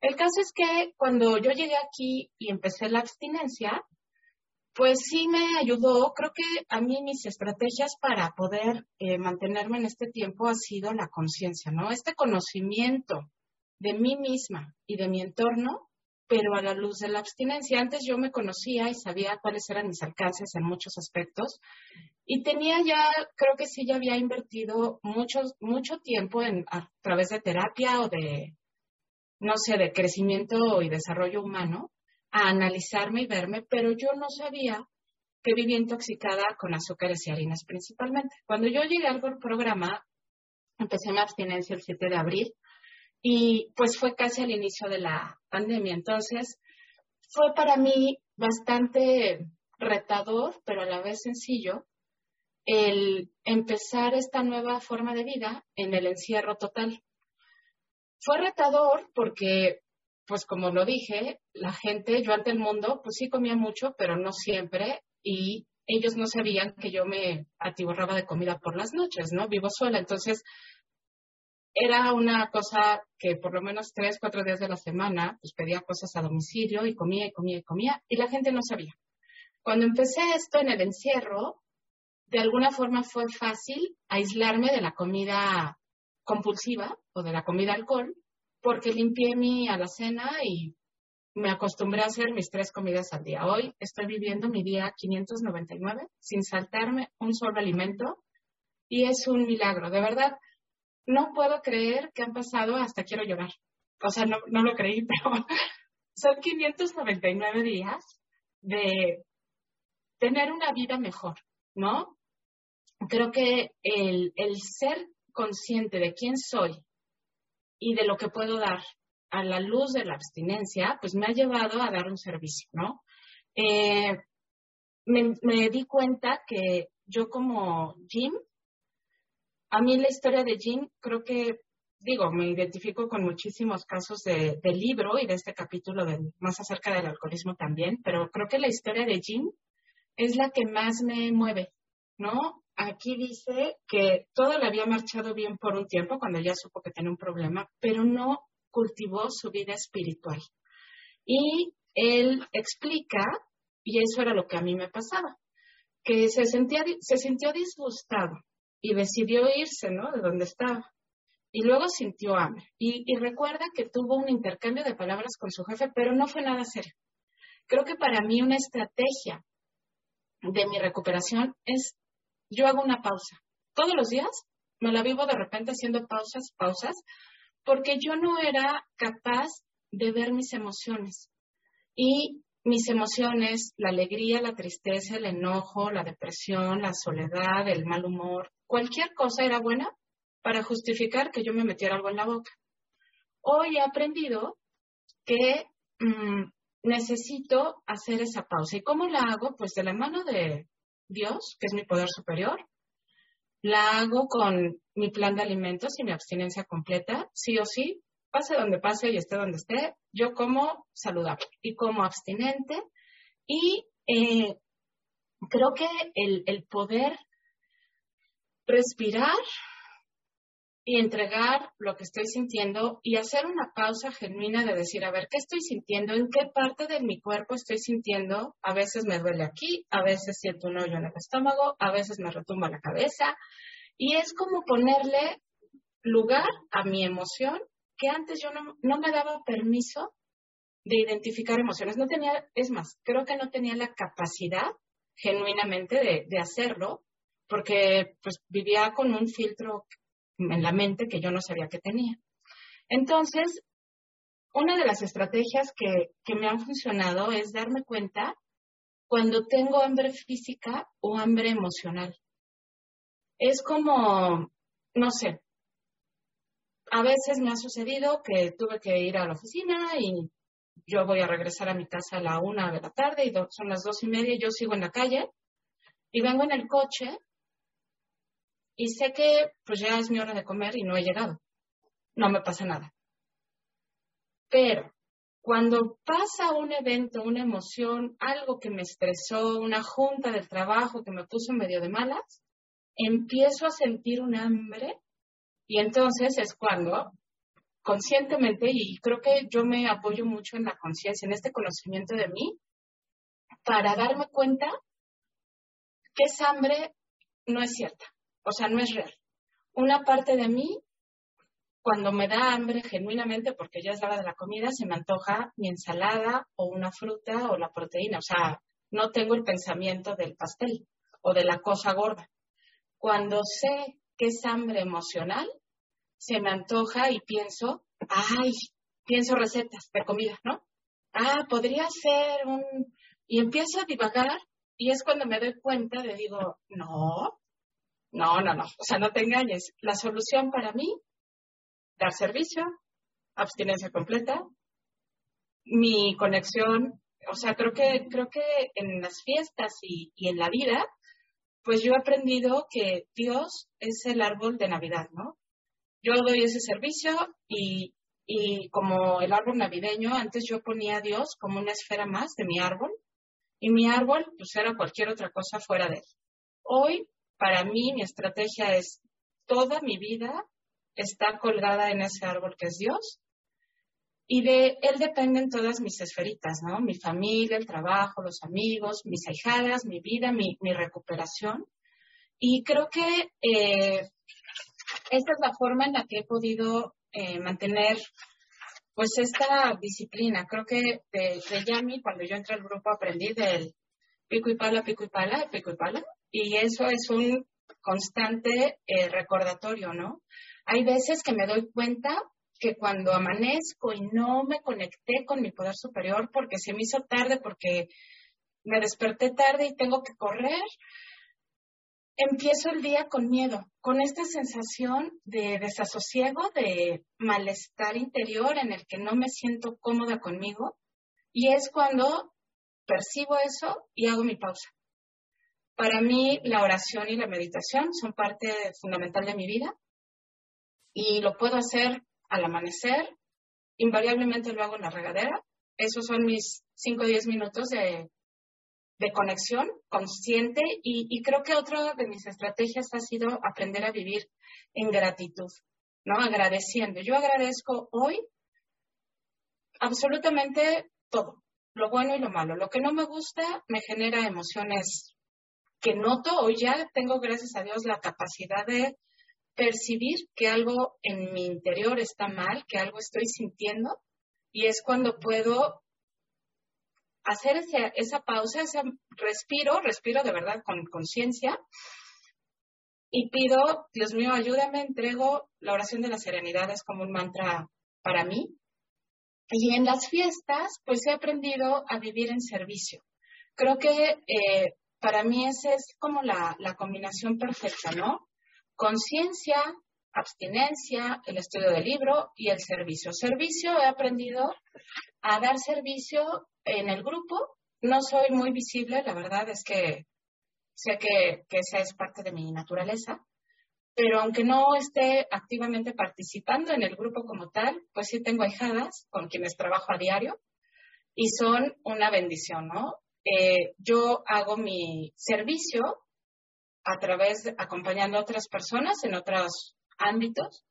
El caso es que cuando yo llegué aquí y empecé la abstinencia, pues sí me ayudó. Creo que a mí mis estrategias para poder eh, mantenerme en este tiempo ha sido la conciencia, ¿no? Este conocimiento de mí misma y de mi entorno pero a la luz de la abstinencia. Antes yo me conocía y sabía cuáles eran mis alcances en muchos aspectos y tenía ya, creo que sí, ya había invertido mucho, mucho tiempo en, a través de terapia o de, no sé, de crecimiento y desarrollo humano, a analizarme y verme, pero yo no sabía que vivía intoxicada con azúcares y harinas principalmente. Cuando yo llegué al programa, empecé mi abstinencia el 7 de abril y pues fue casi al inicio de la pandemia. Entonces, fue para mí bastante retador, pero a la vez sencillo, el empezar esta nueva forma de vida en el encierro total. Fue retador porque, pues como lo dije, la gente, yo ante el mundo, pues sí comía mucho, pero no siempre, y ellos no sabían que yo me atiborraba de comida por las noches, ¿no? Vivo sola, entonces era una cosa que por lo menos tres, cuatro días de la semana, pues pedía cosas a domicilio y comía y comía y comía, y la gente no sabía. Cuando empecé esto en el encierro, de alguna forma fue fácil aislarme de la comida compulsiva o de la comida alcohol, porque limpié mi alacena y me acostumbré a hacer mis tres comidas al día. Hoy estoy viviendo mi día 599 sin saltarme un solo alimento y es un milagro. De verdad, no puedo creer que han pasado hasta quiero llorar. O sea, no, lo creí, pero son 599 días de tener una vida mejor, ¿no? Creo que el ser consciente de quién soy y de lo que puedo dar a la luz de la abstinencia, pues me ha llevado a dar un servicio, ¿no? Eh, me, di cuenta que yo como Jim, a mí la historia de Jim, creo que, digo, me identifico con muchísimos casos de, del libro y de este capítulo más acerca del alcoholismo también, pero creo que la historia de Jim es la que más me mueve, ¿no? Aquí dice que todo le había marchado bien por un tiempo cuando ya supo que tenía un problema, pero no cultivó su vida espiritual. Y él explica, y eso era lo que a mí me pasaba, que se, sentía, se sintió disgustado y decidió irse, ¿no? De donde estaba. Y luego sintió hambre. Y, y recuerda que tuvo un intercambio de palabras con su jefe, pero no fue nada serio. Creo que para mí una estrategia de mi recuperación es, yo hago una pausa. Todos los días me la vivo de repente haciendo pausas, pausas, porque yo no era capaz de ver mis emociones. Y mis emociones, la alegría, la tristeza, el enojo, la depresión, la soledad, el mal humor, cualquier cosa era buena para justificar que yo me metiera algo en la boca. Hoy he aprendido que mm, necesito hacer esa pausa. ¿Y cómo la hago? Pues de la mano de Dios, que es mi poder superior, la hago con mi plan de alimentos y mi abstinencia completa, sí o sí, pase donde pase y esté donde esté, yo como saludable y como abstinente. Y eh, creo que el, el poder respirar y entregar lo que estoy sintiendo y hacer una pausa genuina de decir, a ver, ¿qué estoy sintiendo? ¿En qué parte de mi cuerpo estoy sintiendo? A veces me duele aquí, a veces siento un hoyo en el estómago, a veces me retumba la cabeza. Y es como ponerle lugar a mi emoción que antes yo no, no me daba permiso de identificar emociones. No tenía, es más, creo que no tenía la capacidad genuinamente de, de hacerlo porque pues vivía con un filtro en la mente que yo no sabía que tenía. Entonces, una de las estrategias que, que me han funcionado es darme cuenta cuando tengo hambre física o hambre emocional. Es como, no sé, a veces me ha sucedido que tuve que ir a la oficina y yo voy a regresar a mi casa a la una de la tarde y son las dos y media yo sigo en la calle y vengo en el coche y sé que pues ya es mi hora de comer y no he llegado. No me pasa nada. Pero cuando pasa un evento, una emoción, algo que me estresó, una junta del trabajo que me puso medio de malas, empiezo a sentir un hambre y entonces es cuando conscientemente, y creo que yo me apoyo mucho en la conciencia, en este conocimiento de mí, para darme cuenta que esa hambre no es cierta o sea, no es real. Una parte de mí cuando me da hambre genuinamente, porque ya es la hora de la comida, se me antoja mi ensalada o una fruta o la proteína. O sea, no tengo el pensamiento del pastel o de la cosa gorda. Cuando sé que es hambre emocional, se me antoja y pienso, ay, pienso recetas de comida, ¿no? Ah, podría ser un... Y empiezo a divagar y es cuando me doy cuenta de digo, no, no, no, no, o sea, no te engañes. La solución para mí, dar servicio, abstinencia completa, mi conexión, o sea, creo que, creo que en las fiestas y, y en la vida, pues yo he aprendido que Dios es el árbol de Navidad, ¿no? Yo doy ese servicio y, y como el árbol navideño, antes yo ponía a Dios como una esfera más de mi árbol y mi árbol pues era cualquier otra cosa fuera de él. Hoy, para mí, mi estrategia es toda mi vida está colgada en ese árbol que es Dios y de él dependen todas mis esferitas, ¿no? Mi familia, el trabajo, los amigos, mis ahijadas, mi vida, mi, mi recuperación. Y creo que eh, esta es la forma en la que he podido eh, mantener pues esta disciplina. Creo que de, de Yami, cuando yo entré al grupo, aprendí del pico y pala, pico y pala, pico y pala. Y eso es un constante eh, recordatorio, ¿no? Hay veces que me doy cuenta que cuando amanezco y no me conecté con mi poder superior porque se me hizo tarde, porque me desperté tarde y tengo que correr, empiezo el día con miedo, con esta sensación de desasosiego, de malestar interior en el que no me siento cómoda conmigo. Y es cuando percibo eso y hago mi pausa. Para mí, la oración y la meditación son parte fundamental de mi vida y lo puedo hacer al amanecer, invariablemente lo hago en la regadera. Esos son mis 5 o 10 minutos de, de conexión consciente y, y, creo que otra de mis estrategias ha sido aprender a vivir en gratitud, ¿no? Agradeciendo. Yo agradezco hoy absolutamente todo, lo bueno y lo malo. Lo que no me gusta me genera emociones que noto. Hoy ya tengo, gracias a Dios, la capacidad de percibir que algo en mi interior está mal, que algo estoy sintiendo, y es cuando puedo hacer ese, esa pausa, ese respiro, respiro de verdad con conciencia, y pido, Dios mío, ayúdame, entrego la oración de la serenidad, es como un mantra para mí. Y en las fiestas, pues he aprendido a vivir en servicio. Creo que eh, para mí esa es como la, combinación perfecta, ¿no? conciencia, abstinencia, el estudio del libro y el servicio. Servicio, he aprendido a dar servicio en el grupo. No soy muy visible, la verdad es que sé que, que esa es parte de mi naturaleza, pero aunque no esté activamente participando en el grupo como tal, pues sí tengo ahijadas con quienes trabajo a diario y son una bendición, ¿no? Eh, yo hago mi servicio a través, de, acompañando a otras personas en otros ámbitos,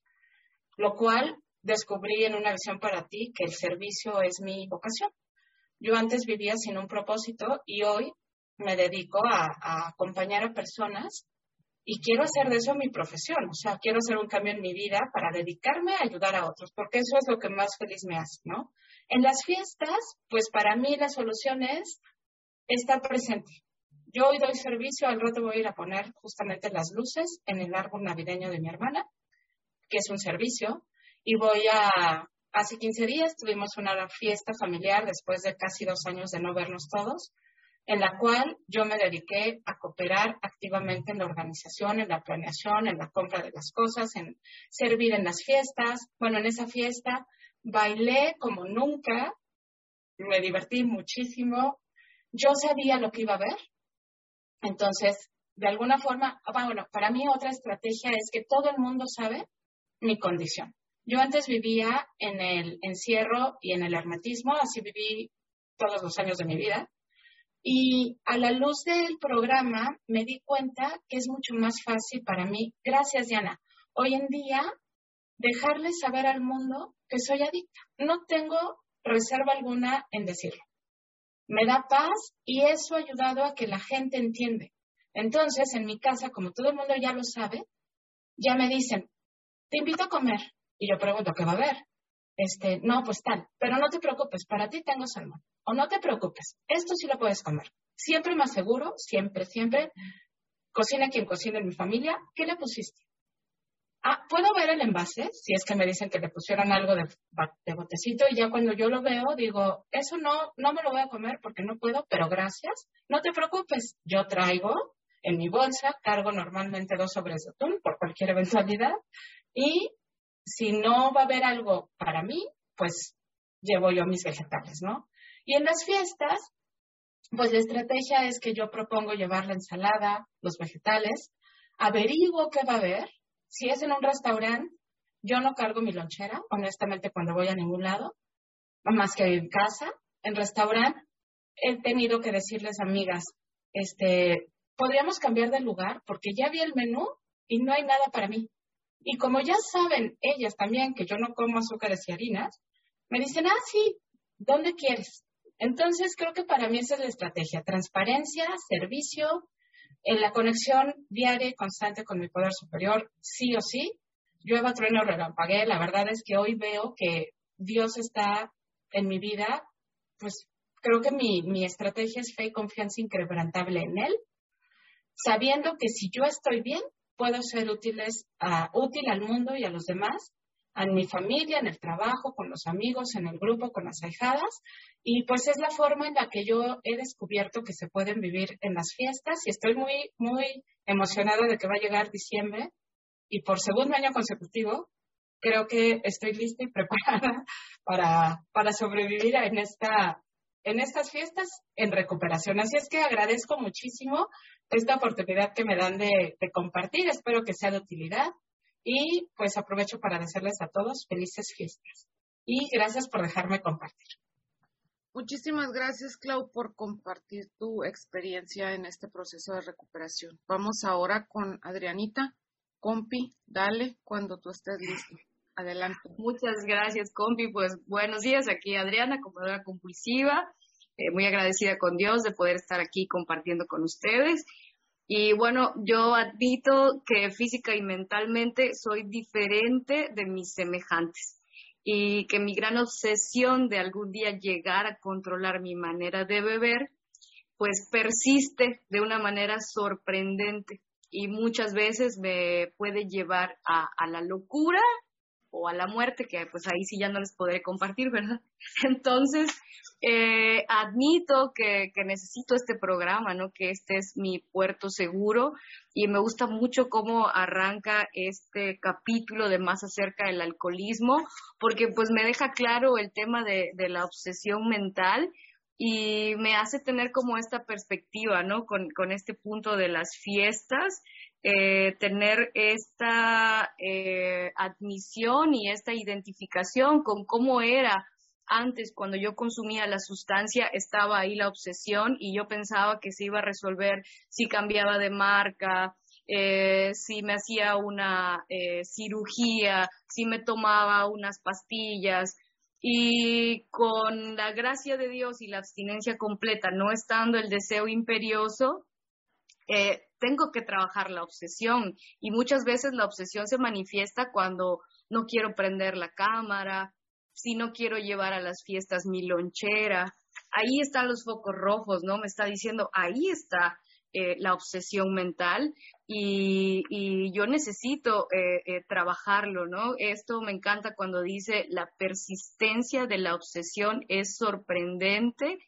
lo cual descubrí en una visión para ti que el servicio es mi vocación. Yo antes vivía sin un propósito y hoy me dedico a, a, acompañar a personas y quiero hacer de eso mi profesión. O sea, quiero hacer un cambio en mi vida para dedicarme a ayudar a otros, porque eso es lo que más feliz me hace, ¿no? En las fiestas, pues para mí la solución es estar presente. Yo hoy doy servicio, al rato voy a ir a poner justamente las luces en el árbol navideño de mi hermana, que es un servicio, y voy a, hace 15 días tuvimos una fiesta familiar después de casi dos años de no vernos todos, en la cual yo me dediqué a cooperar activamente en la organización, en la planeación, en la compra de las cosas, en servir en las fiestas. Bueno, en esa fiesta bailé como nunca, me divertí muchísimo. Yo sabía lo que iba a ver, entonces, de alguna forma, ah, bueno, para mí otra estrategia es que todo el mundo sabe mi condición. Yo antes vivía en el encierro y en el hermetismo, así viví todos los años de mi vida. Y a la luz del programa me di cuenta que es mucho más fácil para mí, gracias Diana, hoy en día dejarle saber al mundo que soy adicta. No tengo reserva alguna en decirlo me da paz y eso ha ayudado a que la gente entiende. Entonces, en mi casa, como todo el mundo ya lo sabe, ya me dicen, te invito a comer. Y yo pregunto, ¿qué va a haber? Este, no, pues tal, pero no te preocupes, para ti tengo salmón. O no te preocupes, esto sí lo puedes comer. Siempre más seguro, siempre, siempre. Cocina quien cocina en mi familia. ¿Qué le pusiste? Ah, ¿puedo ver el envase? Si es que me dicen que le pusieron algo de, de, botecito y ya cuando yo lo veo digo, eso no, no me lo voy a comer porque no puedo, pero gracias. No te preocupes, yo traigo en mi bolsa, cargo normalmente dos sobres de atún por cualquier eventualidad y si no va a haber algo para mí, pues llevo yo mis vegetales, ¿no? Y en las fiestas, pues la estrategia es que yo propongo llevar la ensalada, los vegetales, averiguo qué va a haber. Si es en un restaurante, yo no cargo mi lonchera, honestamente, cuando voy a ningún lado, más que en casa. En restaurante, he tenido que decirles, amigas, este, podríamos cambiar de lugar porque ya vi el menú y no hay nada para mí. Y como ya saben ellas también que yo no como azúcares y harinas, me dicen, ah, sí, ¿dónde quieres? Entonces, creo que para mí esa es la estrategia, transparencia, servicio, en la conexión diaria y constante con mi poder superior, sí o sí. Llueva, trueno, relampagué. La verdad es que hoy veo que Dios está en mi vida, pues creo que mi, mi estrategia es fe y confianza inquebrantable en Él, sabiendo que si yo estoy bien, puedo ser útiles a, útil al mundo y a los demás, a mi familia, en el trabajo, con los amigos, en el grupo, con las ahijadas. Y pues es la forma en la que yo he descubierto que se pueden vivir en las fiestas y estoy muy, muy emocionada de que va a llegar diciembre y por segundo año consecutivo creo que estoy lista y preparada para, para sobrevivir en, esta, en estas fiestas en recuperación. Así es que agradezco muchísimo esta oportunidad que me dan de, compartir. Espero que sea de utilidad y pues aprovecho para desearles a todos felices fiestas. Y gracias por dejarme compartir. Muchísimas gracias, Clau, por compartir tu experiencia en este proceso de recuperación. Vamos ahora con Adrianita. Compi, dale cuando tú estés listo. Adelante. Muchas gracias, Compi. Pues buenos días, aquí Adriana, compradora compulsiva. Eh, muy agradecida con Dios de poder estar aquí compartiendo con ustedes. Y bueno, yo admito que física y mentalmente soy diferente de mis semejantes. Y que mi gran obsesión de algún día llegar a controlar mi manera de beber, pues persiste de una manera sorprendente. Y muchas veces me puede llevar a, a la locura o a la muerte, que pues ahí sí ya no les podré compartir, ¿verdad? Entonces, eh, admito que, necesito este programa, ¿no? Que este es mi puerto seguro y me gusta mucho cómo arranca este capítulo de más acerca del alcoholismo, porque pues me deja claro el tema de, la obsesión mental y me hace tener como esta perspectiva, ¿no? Con, este punto de las fiestas, eh, tener esta eh, admisión y esta identificación con cómo era antes cuando yo consumía la sustancia estaba ahí la obsesión y yo pensaba que se iba a resolver si cambiaba de marca, eh, si me hacía una eh, cirugía, si me tomaba unas pastillas. Y con la gracia de Dios y la abstinencia completa, no estando el deseo imperioso, eh, tengo que trabajar la obsesión. Y muchas veces la obsesión se manifiesta cuando no quiero prender la cámara, si no quiero llevar a las fiestas mi lonchera. Ahí están los focos rojos, ¿no? Me está diciendo, ahí está eh, la obsesión mental y, yo necesito eh, eh, trabajarlo, ¿no? Esto me encanta cuando dice la persistencia de la obsesión es sorprendente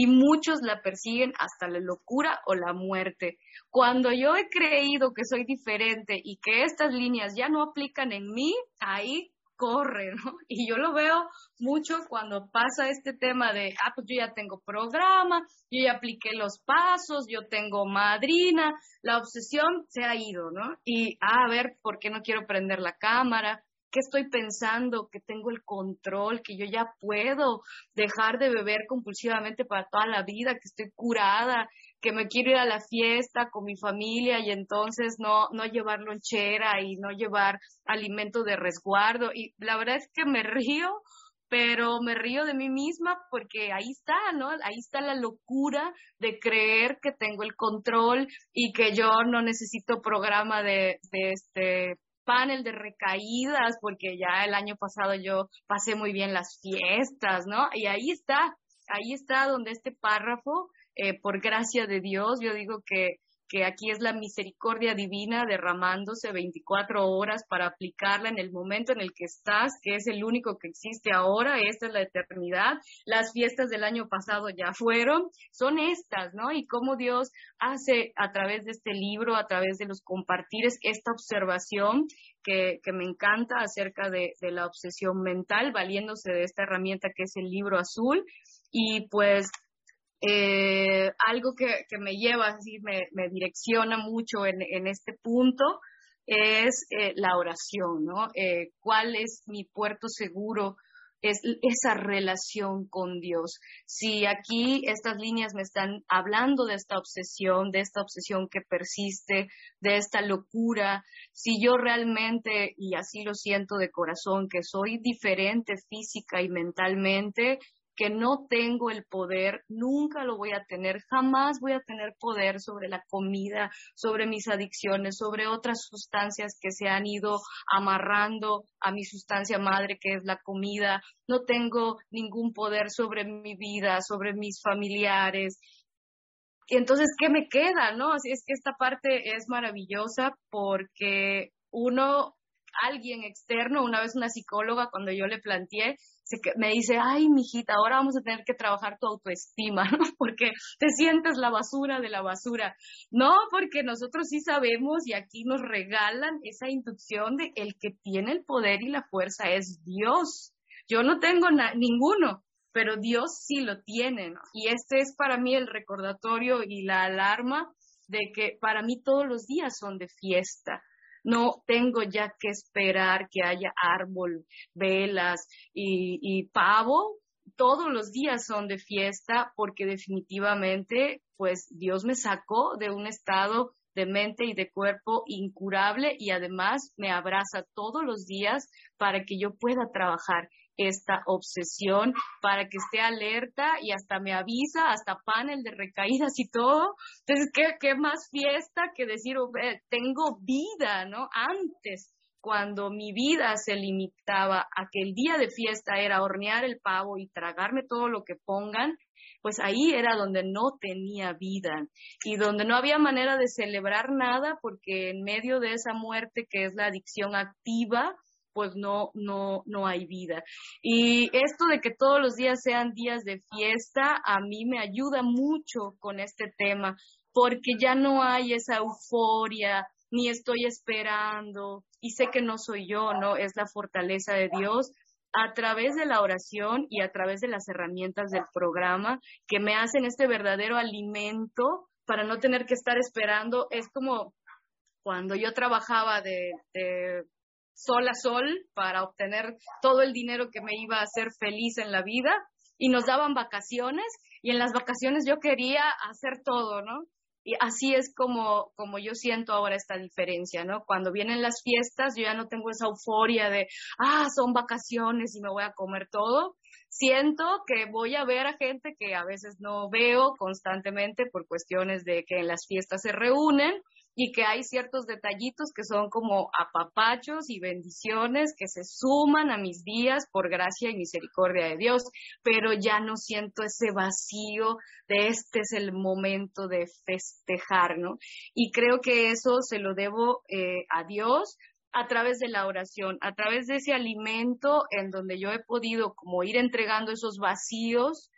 y muchos la persiguen hasta la locura o la muerte. Cuando yo he creído que soy diferente y que estas líneas ya no aplican en mí, ahí corre, ¿no? Y yo lo veo mucho cuando pasa este tema de, ah, pues yo ya tengo programa, yo ya apliqué los pasos, yo tengo madrina, la obsesión se ha ido, ¿no? Y, ah, a ver, ¿por qué no quiero prender la cámara? ¿Qué estoy pensando? Que tengo el control, que yo ya puedo dejar de beber compulsivamente para toda la vida, que estoy curada, que me quiero ir a la fiesta con mi familia y entonces no, no llevar lonchera y no llevar alimento de resguardo. Y la verdad es que me río, pero me río de mí misma porque ahí está, ¿no? Ahí está la locura de creer que tengo el control y que yo no necesito programa de, de este panel de recaídas, porque ya el año pasado yo pasé muy bien las fiestas, ¿no? Y ahí está, ahí está donde este párrafo, eh, por gracia de Dios, yo digo que que aquí es la misericordia divina derramándose 24 horas para aplicarla en el momento en el que estás, que es el único que existe ahora, esta es la eternidad. Las fiestas del año pasado ya fueron, son estas, ¿no? Y cómo Dios hace a través de este libro, a través de los compartires, esta observación que, que me encanta acerca de, de la obsesión mental, valiéndose de esta herramienta que es el libro azul. Y pues eh, algo que, que, me lleva, así me, me direcciona mucho en, en, este punto es eh, la oración, ¿no? Eh, ¿Cuál es mi puerto seguro? Es esa relación con Dios. Si aquí estas líneas me están hablando de esta obsesión, de esta obsesión que persiste, de esta locura, si yo realmente, y así lo siento de corazón, que soy diferente física y mentalmente, que no tengo el poder, nunca lo voy a tener, jamás voy a tener poder sobre la comida, sobre mis adicciones, sobre otras sustancias que se han ido amarrando a mi sustancia madre, que es la comida. No tengo ningún poder sobre mi vida, sobre mis familiares. Y entonces, ¿qué me queda? No, así es que esta parte es maravillosa porque uno alguien externo, una vez una psicóloga, cuando yo le planteé, me dice, ay, mijita, ahora vamos a tener que trabajar tu autoestima, ¿no? Porque te sientes la basura de la basura. No, porque nosotros sí sabemos y aquí nos regalan esa inducción de el que tiene el poder y la fuerza es Dios. Yo no tengo ninguno, pero Dios sí lo tiene. Y este es para mí el recordatorio y la alarma de que para mí todos los días son de fiesta no tengo ya que esperar que haya árbol, velas y, pavo. Todos los días son de fiesta porque definitivamente, pues Dios me sacó de un estado de mente y de cuerpo incurable y además me abraza todos los días para que yo pueda trabajar esta obsesión para que esté alerta y hasta me avisa, hasta panel de recaídas y todo. Entonces, ¿qué, qué más fiesta que decir, oh, tengo vida, ¿no? Antes, cuando mi vida se limitaba a que el día de fiesta era hornear el pavo y tragarme todo lo que pongan, pues ahí era donde no tenía vida y donde no había manera de celebrar nada porque en medio de esa muerte que es la adicción activa, pues no, no, no hay vida. Y esto de que todos los días sean días de fiesta, a mí me ayuda mucho con este tema, porque ya no hay esa euforia, ni estoy esperando, y sé que no soy yo, ¿no? Es la fortaleza de Dios a través de la oración y a través de las herramientas del programa que me hacen este verdadero alimento para no tener que estar esperando. Es como cuando yo trabajaba de, de sol a sol para obtener todo el dinero que me iba a hacer feliz en la vida y nos daban vacaciones y en las vacaciones yo quería hacer todo, ¿no? Y así es como, como yo siento ahora esta diferencia, ¿no? Cuando vienen las fiestas, yo ya no tengo esa euforia de, ah, son vacaciones y me voy a comer todo. Siento que voy a ver a gente que a veces no veo constantemente por cuestiones de que en las fiestas se reúnen y que hay ciertos detallitos que son como apapachos y bendiciones que se suman a mis días por gracia y misericordia de Dios, pero ya no siento ese vacío de este es el momento de festejar, ¿no? Y creo que eso se lo debo eh, a Dios a través de la oración, a través de ese alimento en donde yo he podido como ir entregando esos vacíos,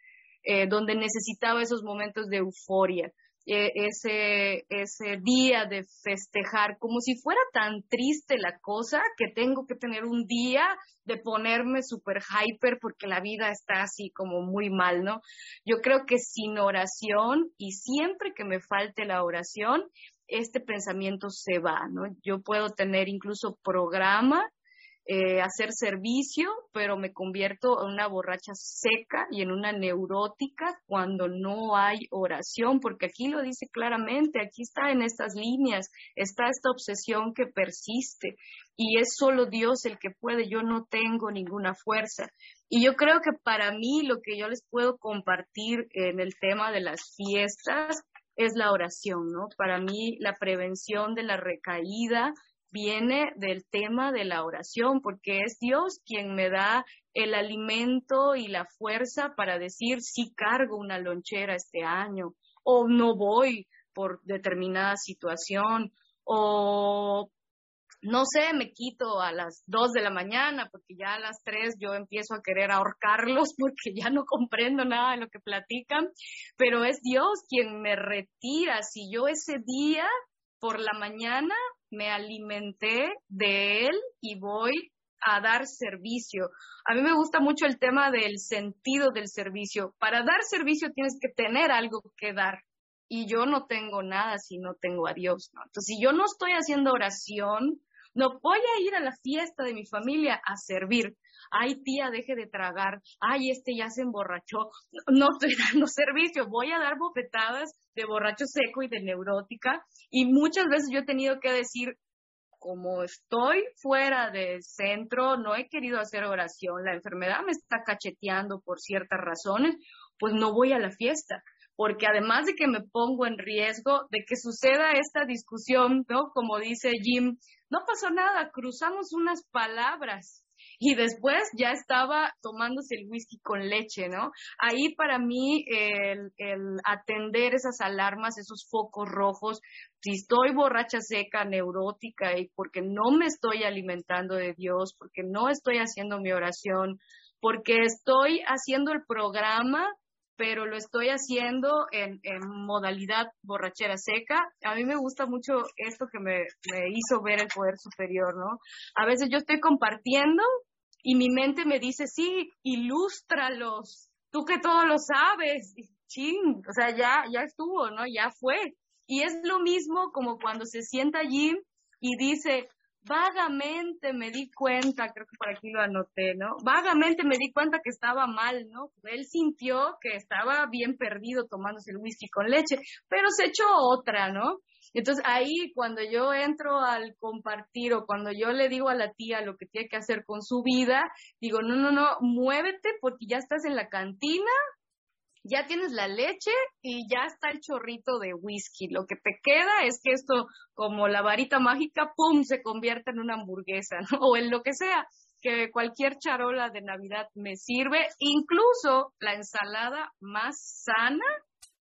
eh, donde necesitaba esos momentos de euforia. E, ese, ese día de festejar, como si fuera tan triste la cosa que tengo que tener un día de ponerme super hyper porque la vida está así como muy mal, ¿no? Yo creo que sin oración y siempre que me falte la oración, este pensamiento se va, ¿no? Yo puedo tener incluso programa eh, hacer servicio, pero me convierto en una borracha seca y en una neurótica cuando no hay oración, porque aquí lo dice claramente, aquí está en estas líneas, está esta obsesión que persiste y es solo Dios el que puede, yo no tengo ninguna fuerza. Y yo creo que para mí lo que yo les puedo compartir en el tema de las fiestas es la oración, ¿no? Para mí la prevención de la recaída, viene del tema de la oración, porque es Dios quien me da el alimento y la fuerza para decir si cargo una lonchera este año o no voy por determinada situación o no sé, me quito a las dos de la mañana porque ya a las tres yo empiezo a querer ahorcarlos porque ya no comprendo nada de lo que platican, pero es Dios quien me retira. Si yo ese día por la mañana me alimenté de Él y voy a dar servicio. A mí me gusta mucho el tema del sentido del servicio. Para dar servicio tienes que tener algo que dar y yo no tengo nada si no tengo a Dios. Entonces, si yo no estoy haciendo oración, no voy a ir a la fiesta de mi familia a servir. Ay, tía, deje de tragar. Ay, este ya se emborrachó. No estoy dando servicio. Voy a dar bofetadas de borracho seco y de neurótica. Y muchas veces yo he tenido que decir, como estoy fuera del centro, no he querido hacer oración, la enfermedad me está cacheteando por ciertas razones, pues no voy a la fiesta porque además de que me pongo en riesgo de que suceda esta discusión, ¿no? Como dice Jim, no pasó nada, cruzamos unas palabras y después ya estaba tomándose el whisky con leche, ¿no? Ahí para mí el, el, atender esas alarmas, esos focos rojos, si estoy borracha seca, neurótica y porque no me estoy alimentando de Dios, porque no estoy haciendo mi oración, porque estoy haciendo el programa pero lo estoy haciendo en, modalidad borrachera seca. A mí me gusta mucho esto que me, me hizo ver el poder superior, ¿no? A veces yo estoy compartiendo y mi mente me dice, sí, ilústralos, tú que todo lo sabes, ching, o sea, ya, ya estuvo, ¿no? Ya fue. Y es lo mismo como cuando se sienta allí y dice, vagamente me di cuenta, creo que por aquí lo anoté, ¿no? Vagamente me di cuenta que estaba mal, ¿no? Él sintió que estaba bien perdido tomándose el whisky con leche, pero se echó otra, ¿no? Entonces ahí cuando yo entro al compartir o cuando yo le digo a la tía lo que tiene que hacer con su vida, digo, no, no, no, muévete porque ya estás en la cantina, ya tienes la leche y ya está el chorrito de whisky. Lo que te queda es que esto, como la varita mágica, ¡pum!, se convierta en una hamburguesa, ¿no? O en lo que sea, que cualquier charola de Navidad me sirve. Incluso la ensalada más sana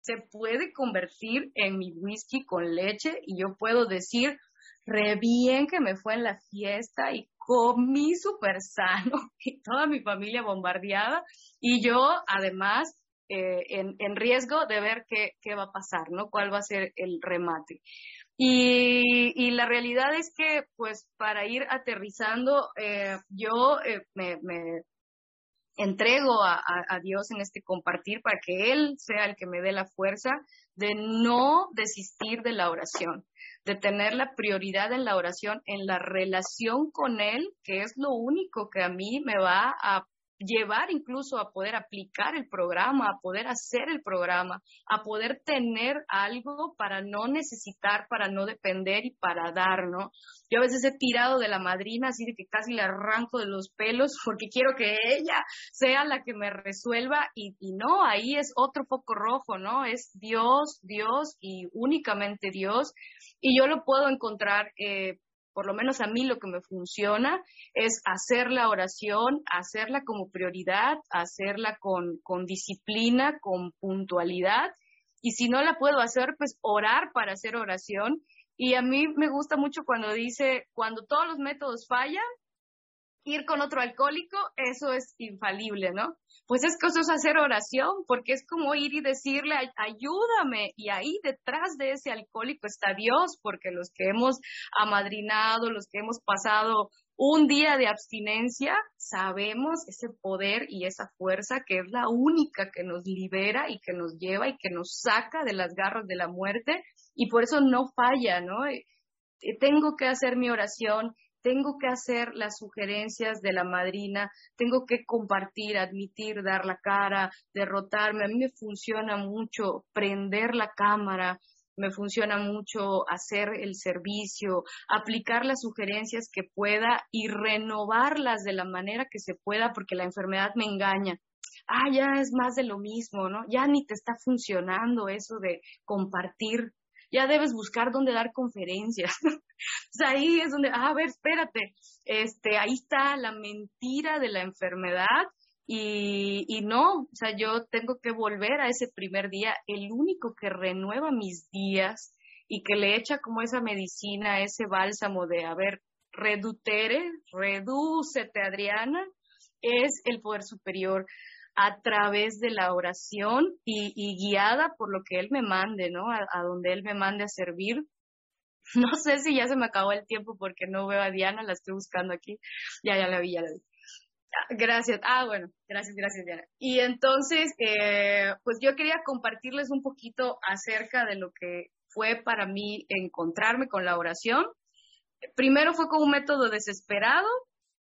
se puede convertir en mi whisky con leche y yo puedo decir, re bien que me fue en la fiesta y comí súper sano y toda mi familia bombardeada y yo además eh, en, riesgo de ver qué, qué, va a pasar, ¿no? ¿Cuál va a ser el remate? Y, y la realidad es que, pues, para ir aterrizando, eh, yo eh, me, entrego a, a, Dios en este compartir para que Él sea el que me dé la fuerza de no desistir de la oración, de tener la prioridad en la oración, en la relación con Él, que es lo único que a mí me va a llevar incluso a poder aplicar el programa, a poder hacer el programa, a poder tener algo para no necesitar, para no depender y para dar, ¿no? Yo a veces he tirado de la madrina así de que casi le arranco de los pelos porque quiero que ella sea la que me resuelva y, y no, ahí es otro poco rojo, ¿no? Es Dios, Dios y únicamente Dios. Y yo lo puedo encontrar eh, por lo menos a mí lo que me funciona es hacer la oración, hacerla como prioridad, hacerla con, con disciplina, con puntualidad. Y si no la puedo hacer, pues orar para hacer oración. Y a mí me gusta mucho cuando dice, cuando todos los métodos fallan, ir con otro alcohólico, eso es infalible, ¿no? Pues es que eso es hacer oración, porque es como ir y decirle, ayúdame, y ahí detrás de ese alcohólico está Dios, porque los que hemos amadrinado, los que hemos pasado un día de abstinencia, sabemos ese poder y esa fuerza que es la única que nos libera y que nos lleva y que nos saca de las garras de la muerte, y por eso no falla, ¿no? Eh, tengo que hacer mi oración, tengo que hacer las sugerencias de la madrina, tengo que compartir, admitir, dar la cara, derrotarme. A mí me funciona mucho prender la cámara, me funciona mucho hacer el servicio, aplicar las sugerencias que pueda y renovarlas de la manera que se pueda porque la enfermedad me engaña. Ah, ya es más de lo mismo, ¿no? Ya ni te está funcionando eso de compartir ya debes buscar dónde dar conferencias. o sea, ahí es donde, ah, a ver, espérate, este, ahí está la mentira de la enfermedad y, y no, o sea, yo tengo que volver a ese primer día, el único que renueva mis días y que le echa como esa medicina, ese bálsamo de, a ver, redutere, redúcete, Adriana, es el poder superior a través de la oración y, guiada por lo que Él me mande, ¿no? A, donde Él me mande a servir. No sé si ya se me acabó el tiempo porque no veo a Diana, la estoy buscando aquí. Ya, ya la vi, ya la vi. Ah, gracias. Ah, bueno, gracias, gracias, Diana. Y entonces, eh, pues yo quería compartirles un poquito acerca de lo que fue para mí encontrarme con la oración. Primero fue con un método desesperado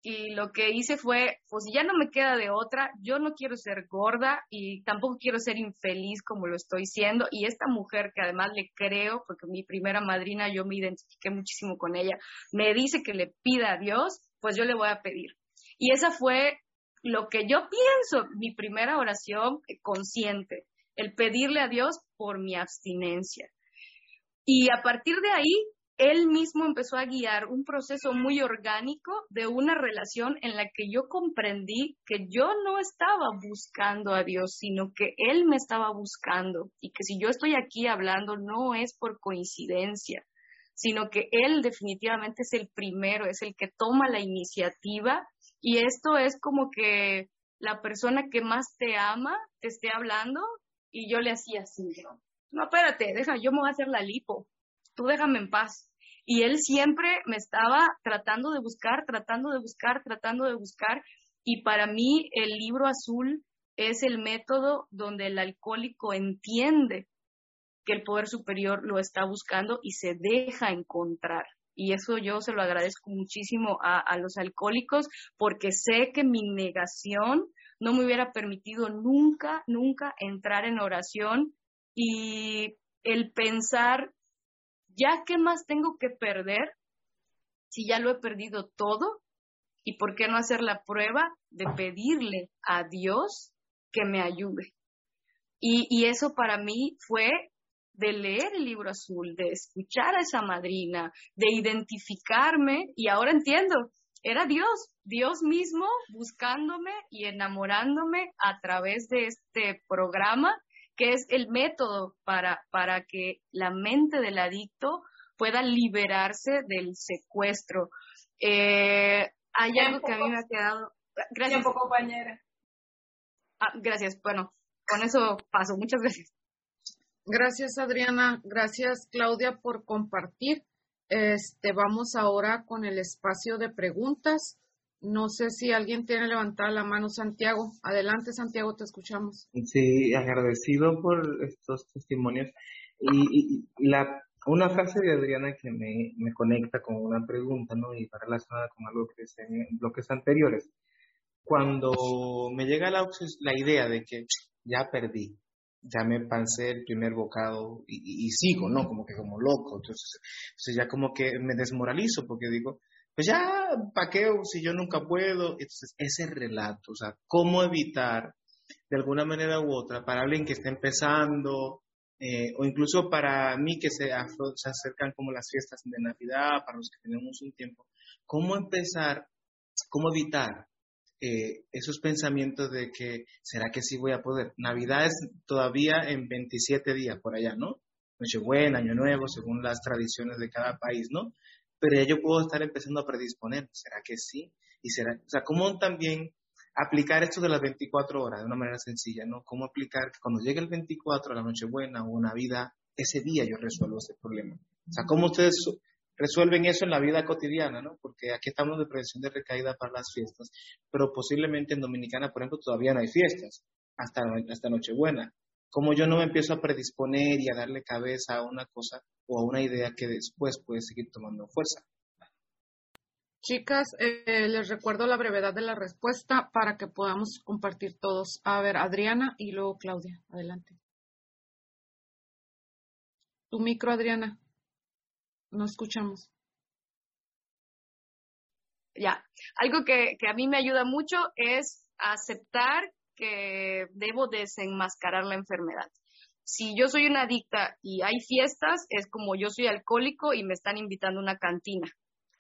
y lo que hice fue, pues ya no me queda de otra, yo no quiero ser gorda y tampoco quiero ser infeliz como lo estoy siendo y esta mujer que además le creo, porque mi primera madrina yo me identifiqué muchísimo con ella, me dice que le pida a Dios, pues yo le voy a pedir. Y esa fue lo que yo pienso, mi primera oración consciente, el pedirle a Dios por mi abstinencia. Y a partir de ahí, él mismo empezó a guiar un proceso muy orgánico de una relación en la que yo comprendí que yo no estaba buscando a Dios, sino que Él me estaba buscando. Y que si yo estoy aquí hablando no es por coincidencia, sino que Él definitivamente es el primero, es el que toma la iniciativa. Y esto es como que la persona que más te ama te esté hablando y yo le hacía así, no, espérate, deja, yo me voy a hacer la lipo, tú déjame en paz. Y él siempre me estaba tratando de buscar, tratando de buscar, tratando de buscar. Y para mí el libro azul es el método donde el alcohólico entiende que el poder superior lo está buscando y se deja encontrar. Y eso yo se lo agradezco muchísimo a, los alcohólicos porque sé que mi negación no me hubiera permitido nunca, nunca entrar en oración y el pensar ¿ya qué más tengo que perder si ya lo he perdido todo? ¿Y por qué no hacer la prueba de pedirle a Dios que me ayude? Y, y eso para mí fue de leer el libro azul, de escuchar a esa madrina, de identificarme, y ahora entiendo, era Dios, Dios mismo buscándome y enamorándome a través de este programa que es el método para, para que la mente del adicto pueda liberarse del secuestro. Eh, hay algo que a mí me ha quedado. Gracias. compañera. Ah, gracias. Bueno, con eso paso. Muchas gracias. Gracias, Adriana. Gracias, Claudia, por compartir. Este, vamos ahora con el espacio de preguntas. No sé si alguien tiene levantada la mano, Santiago. Adelante, Santiago, te escuchamos. Sí, agradecido por estos testimonios. Y, la, una frase de Adriana que me, me, conecta con una pregunta, ¿no? Y va relacionada con algo que dice en bloques anteriores. Cuando me llega la, la idea de que ya perdí, ya me pasé el primer bocado y, y, sigo, ¿no? Como que como loco. Entonces ya como que me desmoralizo porque digo, pues ya, ¿para qué? Si yo nunca puedo. Entonces, ese relato, o sea, cómo evitar de alguna manera u otra para alguien que está empezando, eh, o incluso para mí que se, se, acercan como las fiestas de Navidad, para los que tenemos un tiempo, cómo empezar, cómo evitar eh, esos pensamientos de que, ¿será que sí voy a poder? Navidad es todavía en 27 días por allá, ¿no? Nochebuena, Año Nuevo, según las tradiciones de cada país, ¿no? Pero ya yo puedo estar empezando a predisponer. ¿Será que sí? Y será, o sea, ¿cómo también aplicar esto de las 24 horas de una manera sencilla, ¿no? ¿Cómo aplicar que cuando llegue el 24, la Nochebuena o Navidad, ese día yo resuelvo ese problema? O sea, ¿cómo ustedes resuelven eso en la vida cotidiana, ¿no? Porque aquí estamos de prevención de recaída para las fiestas, pero posiblemente en Dominicana, por ejemplo, todavía no hay fiestas, hasta, hasta Nochebuena. ¿Cómo yo no me empiezo a predisponer y a darle cabeza a una cosa o a una idea que después puede seguir tomando fuerza. Chicas, eh, les recuerdo la brevedad de la respuesta para que podamos compartir todos. A ver, Adriana y luego Claudia. Adelante. Tu micro, Adriana. No escuchamos. Ya, algo que, que a mí me ayuda mucho es aceptar que debo desenmascarar la enfermedad. Si yo soy una adicta y hay fiestas, es como yo soy alcohólico y me están invitando a una cantina.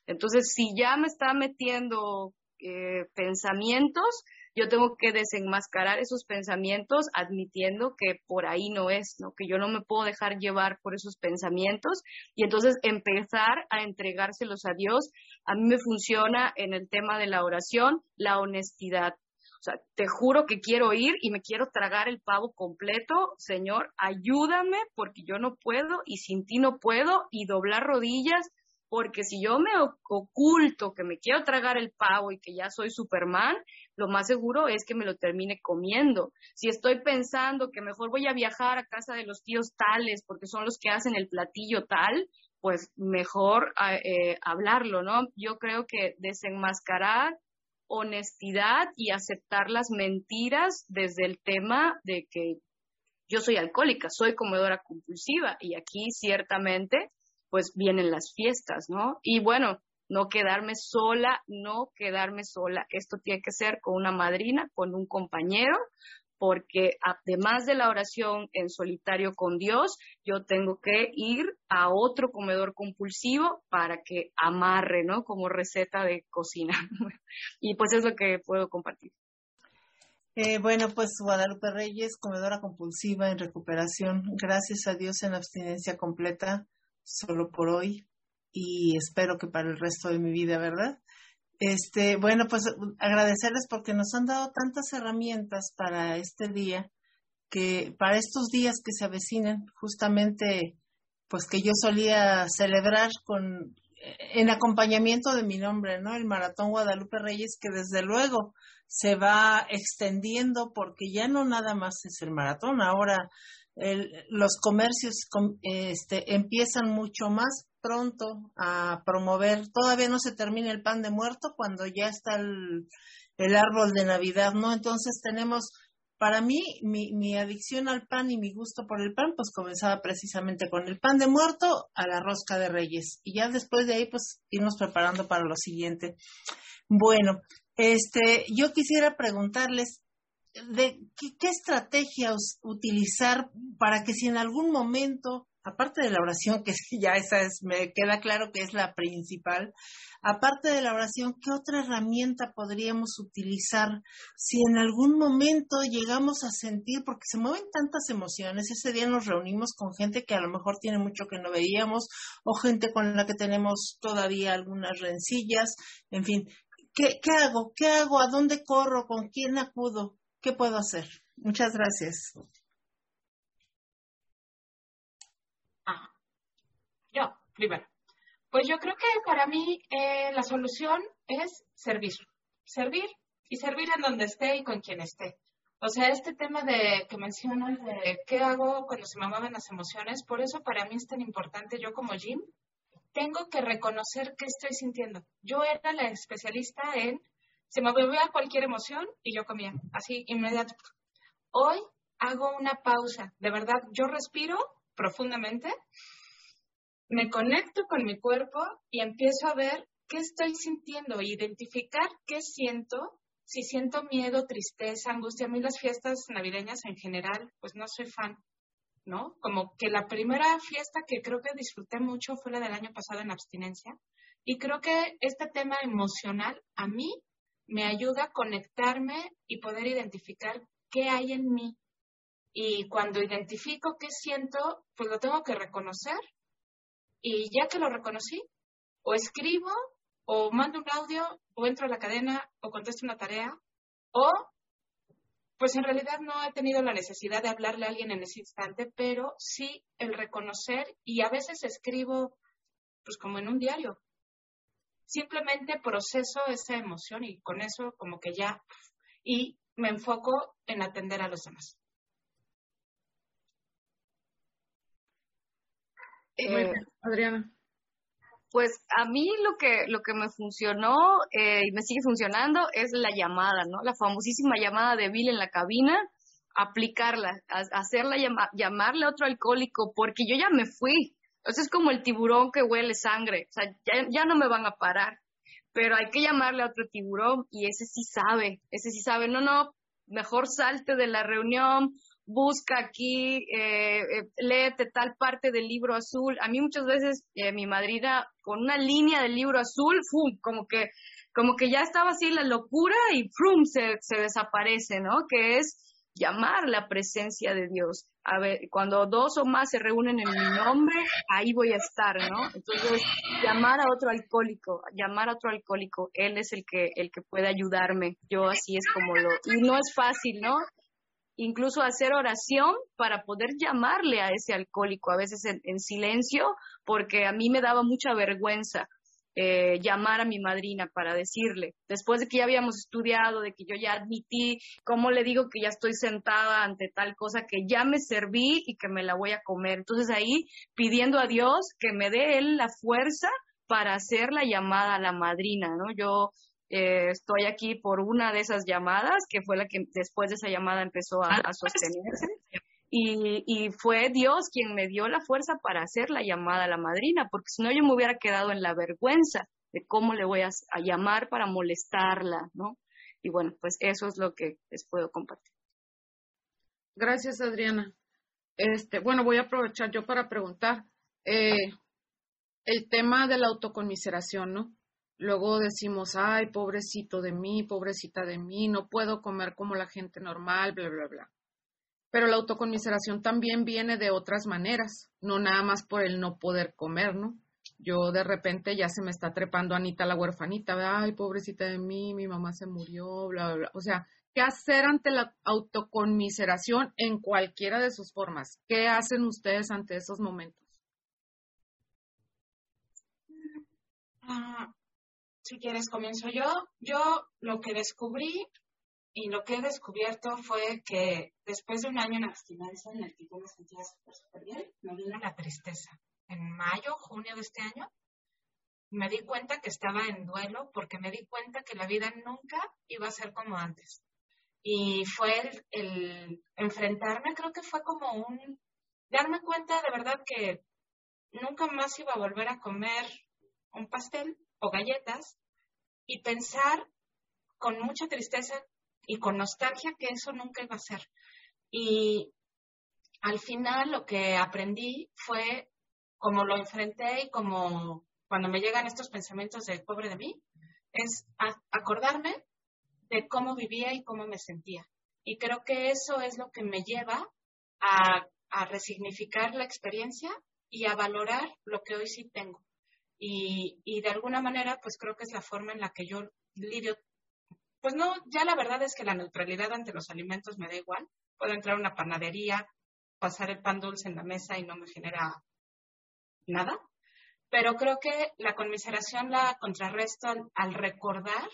Entonces, si ya me está metiendo eh, pensamientos, yo tengo que desenmascarar esos pensamientos admitiendo que por ahí no es, ¿no? Que yo no me puedo dejar llevar por esos pensamientos y entonces empezar a entregárselos a Dios. A mí me funciona en el tema de la oración la honestidad. Sea, te juro que quiero ir y me quiero tragar el pavo completo. Señor, ayúdame porque yo no puedo y sin ti no puedo y doblar rodillas porque si yo me oculto que me quiero tragar el pavo y que ya soy Superman, lo más seguro es que me lo termine comiendo. Si estoy pensando que mejor voy a viajar a casa de los tíos tales porque son los que hacen el platillo tal, pues mejor ah, eh, hablarlo, ¿no? Yo creo que desenmascarar honestidad y aceptar las mentiras desde el tema de que yo soy alcohólica, soy comedora compulsiva y aquí ciertamente pues vienen las fiestas, ¿no? Y bueno, no quedarme sola, no quedarme sola. Esto tiene que ser con una madrina, con un compañero, porque además de la oración en solitario con Dios, yo tengo que ir a otro comedor compulsivo para que amarre, ¿no? Como receta de cocina. y pues es lo que puedo compartir. Eh, bueno, pues Guadalupe Reyes, comedora compulsiva en recuperación. Gracias a Dios en abstinencia completa, solo por hoy y espero que para el resto de mi vida, ¿verdad? Este, bueno, pues agradecerles porque nos han dado tantas herramientas para este día, que para estos días que se avecinan, justamente, pues que yo solía celebrar con en acompañamiento de mi nombre, ¿no? El Maratón Guadalupe Reyes, que desde luego se va extendiendo porque ya no nada más es el maratón, ahora los comercios este, empiezan mucho más pronto a promover, todavía no se termina el pan de muerto cuando ya está el, árbol de Navidad, ¿no? Entonces tenemos, para mí, mi, mi, adicción al pan y mi gusto por el pan, pues comenzaba precisamente con el pan de muerto a la rosca de reyes. Y ya después de ahí, pues irnos preparando para lo siguiente. Bueno, este, yo quisiera preguntarles, de qué, estrategia utilizar para que si en algún momento, aparte de la oración, que ya esa es, me queda claro que es la principal, aparte de la oración, ¿qué otra herramienta podríamos utilizar si en algún momento llegamos a sentir, porque se mueven tantas emociones, ese día nos reunimos con gente que a lo mejor tiene mucho que no veíamos o gente con la que tenemos todavía algunas rencillas, en fin, ¿Qué, ¿qué, hago? ¿Qué hago? ¿A dónde corro? ¿Con quién acudo? ¿Qué puedo hacer? Muchas gracias. Ah, yo, primero. Pues yo creo que para mí eh, la solución es servir. Servir y servir en donde esté y con quien esté. O sea, este tema de que mencionas de qué hago cuando se me mueven las emociones, por eso para mí es tan importante yo como Jim, tengo que reconocer qué estoy sintiendo. Yo era la especialista en se me movía cualquier emoción y yo comía, así inmediato. Hoy hago una pausa, de verdad, yo respiro profundamente, me conecto con mi cuerpo y empiezo a ver qué estoy sintiendo, identificar qué siento, si siento miedo, tristeza, angustia. A mí las fiestas navideñas en general, pues no soy fan, ¿no? Como que la primera fiesta que creo que disfruté mucho fue la del año pasado en abstinencia. Y creo que este tema emocional a mí me ayuda a conectarme y poder identificar qué hay en mí. Y cuando identifico qué siento, pues lo tengo que reconocer. Y ya que lo reconocí, o escribo, o mando un audio, o entro a la cadena, o contesto una tarea, o pues en realidad no he tenido la necesidad de hablarle a alguien en ese instante, pero sí el reconocer y a veces escribo pues como en un diario, simplemente proceso esa emoción y con eso como que ya, y me enfoco en atender a los demás. Eh, Adriana. Pues a mí lo que, lo que me funcionó eh, y me sigue funcionando es la llamada, ¿no? La famosísima llamada de Bill en la cabina, aplicarla, hacerla, llamarle a otro alcohólico, porque yo ya me fui, entonces es como el tiburón que huele sangre, o sea, ya, no me van a parar, pero hay que llamarle a otro tiburón y ese sí sabe, ese sí sabe, no, no, mejor salte de la reunión busca aquí, eh, eh, léete tal parte del libro azul. A mí muchas veces eh, mi madrina con una línea del libro azul, ¡fum! como que como que ya estaba así la locura y ¡fum! Se, se desaparece, ¿no? Que es llamar la presencia de Dios. A ver, cuando dos o más se reúnen en mi nombre, ahí voy a estar, ¿no? Entonces, llamar a otro alcohólico, llamar a otro alcohólico, él es el que el que puede ayudarme. Yo así es como lo y no es fácil, ¿no? incluso hacer oración para poder llamarle a ese alcohólico, a veces en, silencio, porque a mí me daba mucha vergüenza eh, llamar a mi madrina para decirle, después de que ya habíamos estudiado, de que yo ya admití, ¿cómo le digo que ya estoy sentada ante tal cosa que ya me serví y que me la voy a comer? Entonces ahí pidiendo a Dios que me dé él la fuerza para hacer la llamada a la madrina, ¿no? Yo eh, estoy aquí por una de esas llamadas, que fue la que después de esa llamada empezó a, sostenerse. Y, fue Dios quien me dio la fuerza para hacer la llamada a la madrina, porque si no yo me hubiera quedado en la vergüenza de cómo le voy a, llamar para molestarla, ¿no? Y bueno, pues eso es lo que les puedo compartir. Gracias, Adriana. Este, bueno, voy a aprovechar yo para preguntar eh, el tema de la autoconmiseración, ¿no? Luego decimos, ay, pobrecito de mí, pobrecita de mí, no puedo comer como la gente normal, bla, bla, bla. Pero la autoconmiseración también viene de otras maneras, no nada más por el no poder comer, ¿no? Yo de repente ya se me está trepando Anita la huerfanita, ay, pobrecita de mí, mi mamá se murió, bla, bla, bla. O sea, ¿qué hacer ante la autoconmiseración en cualquiera de sus formas? ¿Qué hacen ustedes ante esos momentos? Ah, si quieres comienzo yo. Yo lo que descubrí y lo que he descubierto fue que después de un año en abstinencia en el que yo me sentía súper, súper bien, me vino la tristeza. En mayo, junio de este año, me di cuenta que estaba en duelo porque me di cuenta que la vida nunca iba a ser como antes. Y fue el, el enfrentarme, creo que fue como un darme cuenta de verdad que nunca más iba a volver a comer un pastel o galletas y pensar con mucha tristeza y con nostalgia que eso nunca iba a ser. Y al final lo que aprendí fue como lo enfrenté y como cuando me llegan estos pensamientos de pobre de mí, es acordarme de cómo vivía y cómo me sentía. Y creo que eso es lo que me lleva a, a resignificar la experiencia y a valorar lo que hoy sí tengo. Y, y de alguna manera, pues creo que es la forma en la que yo lidio. Pues no, ya la verdad es que la neutralidad ante los alimentos me da igual. Puedo entrar a una panadería, pasar el pan dulce en la mesa y no me genera nada. Pero creo que la conmiseración la contrarresto al, al recordar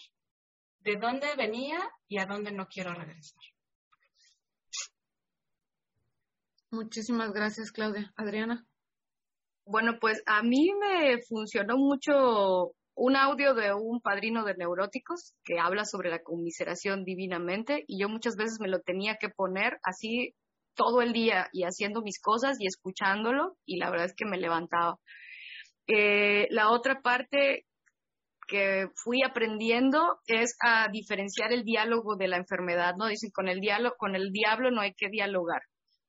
de dónde venía y a dónde no quiero regresar. Muchísimas gracias, Claudia. Adriana. Bueno, pues a mí me funcionó mucho un audio de un padrino de neuróticos que habla sobre la conmiseración divinamente y yo muchas veces me lo tenía que poner así todo el día y haciendo mis cosas y escuchándolo y la verdad es que me levantaba. Eh, la otra parte que fui aprendiendo es a diferenciar el diálogo de la enfermedad, ¿no? Dicen, con el diálogo, con el diablo no hay que dialogar.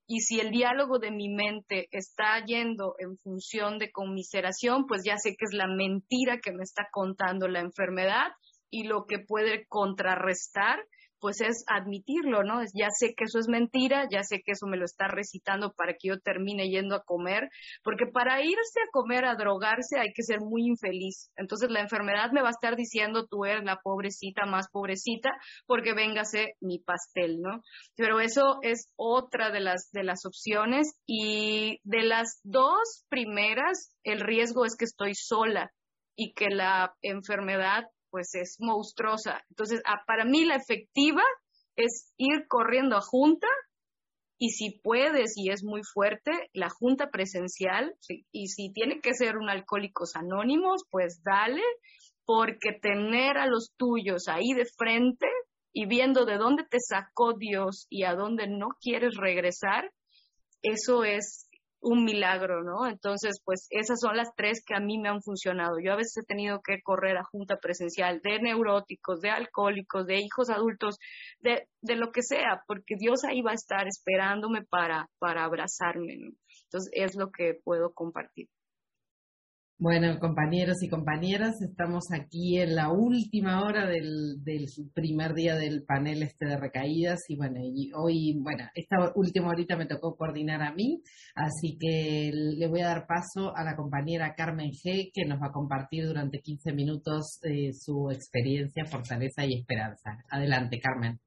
Y si el diálogo de mi mente está yendo en función de conmiseración, pues ya sé que es la mentira que me está contando la enfermedad y lo que puede contrarrestar pues es admitirlo, ¿no? Ya sé que eso es mentira, ya sé que eso me lo está recitando para que yo termine yendo a comer, porque para irse a comer, a drogarse, hay que ser muy infeliz. Entonces la enfermedad me va a estar diciendo, tú eres la pobrecita más pobrecita, porque véngase mi pastel, ¿no? Pero eso es otra de las, de las opciones y de las dos primeras, el riesgo es que estoy sola y que la enfermedad pues es monstruosa. Entonces, ah, para mí la efectiva es ir corriendo a junta y si puedes y es muy fuerte, la junta presencial, y si tiene que ser un alcohólicos anónimos, pues dale, porque tener a los tuyos ahí de frente y viendo de dónde te sacó Dios y a dónde no quieres regresar, eso es un milagro, ¿no? Entonces, pues esas son las tres que a mí me han funcionado. Yo a veces he tenido que correr a junta presencial de neuróticos, de alcohólicos, de hijos adultos, de, de lo que sea, porque Dios ahí va a estar esperándome para, para abrazarme, ¿no? Entonces, es lo que puedo compartir. Bueno, compañeros y compañeras, estamos aquí en la última hora del, primer día del panel este de recaídas y bueno, y hoy, bueno, esta última horita me tocó coordinar a mí, así que le voy a dar paso a la compañera Carmen G, que nos va a compartir durante 15 minutos eh, su experiencia, fortaleza y esperanza. Adelante, Carmen.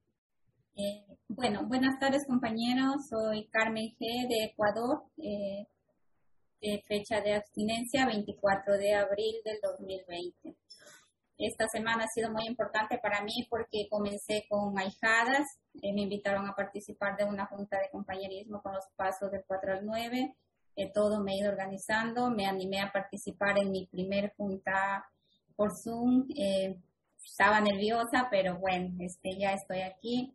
Eh, bueno, buenas tardes compañeros, soy Carmen G de Ecuador. Eh, fecha de abstinencia 24 de abril del 2020. Esta semana ha sido muy importante para mí porque comencé con ahijadas, eh, me invitaron a participar de una junta de compañerismo con los pasos del 4 al 9, eh, todo me he ido organizando, me animé a participar en mi primer junta por Zoom, eh, estaba nerviosa, pero bueno, este, ya estoy aquí.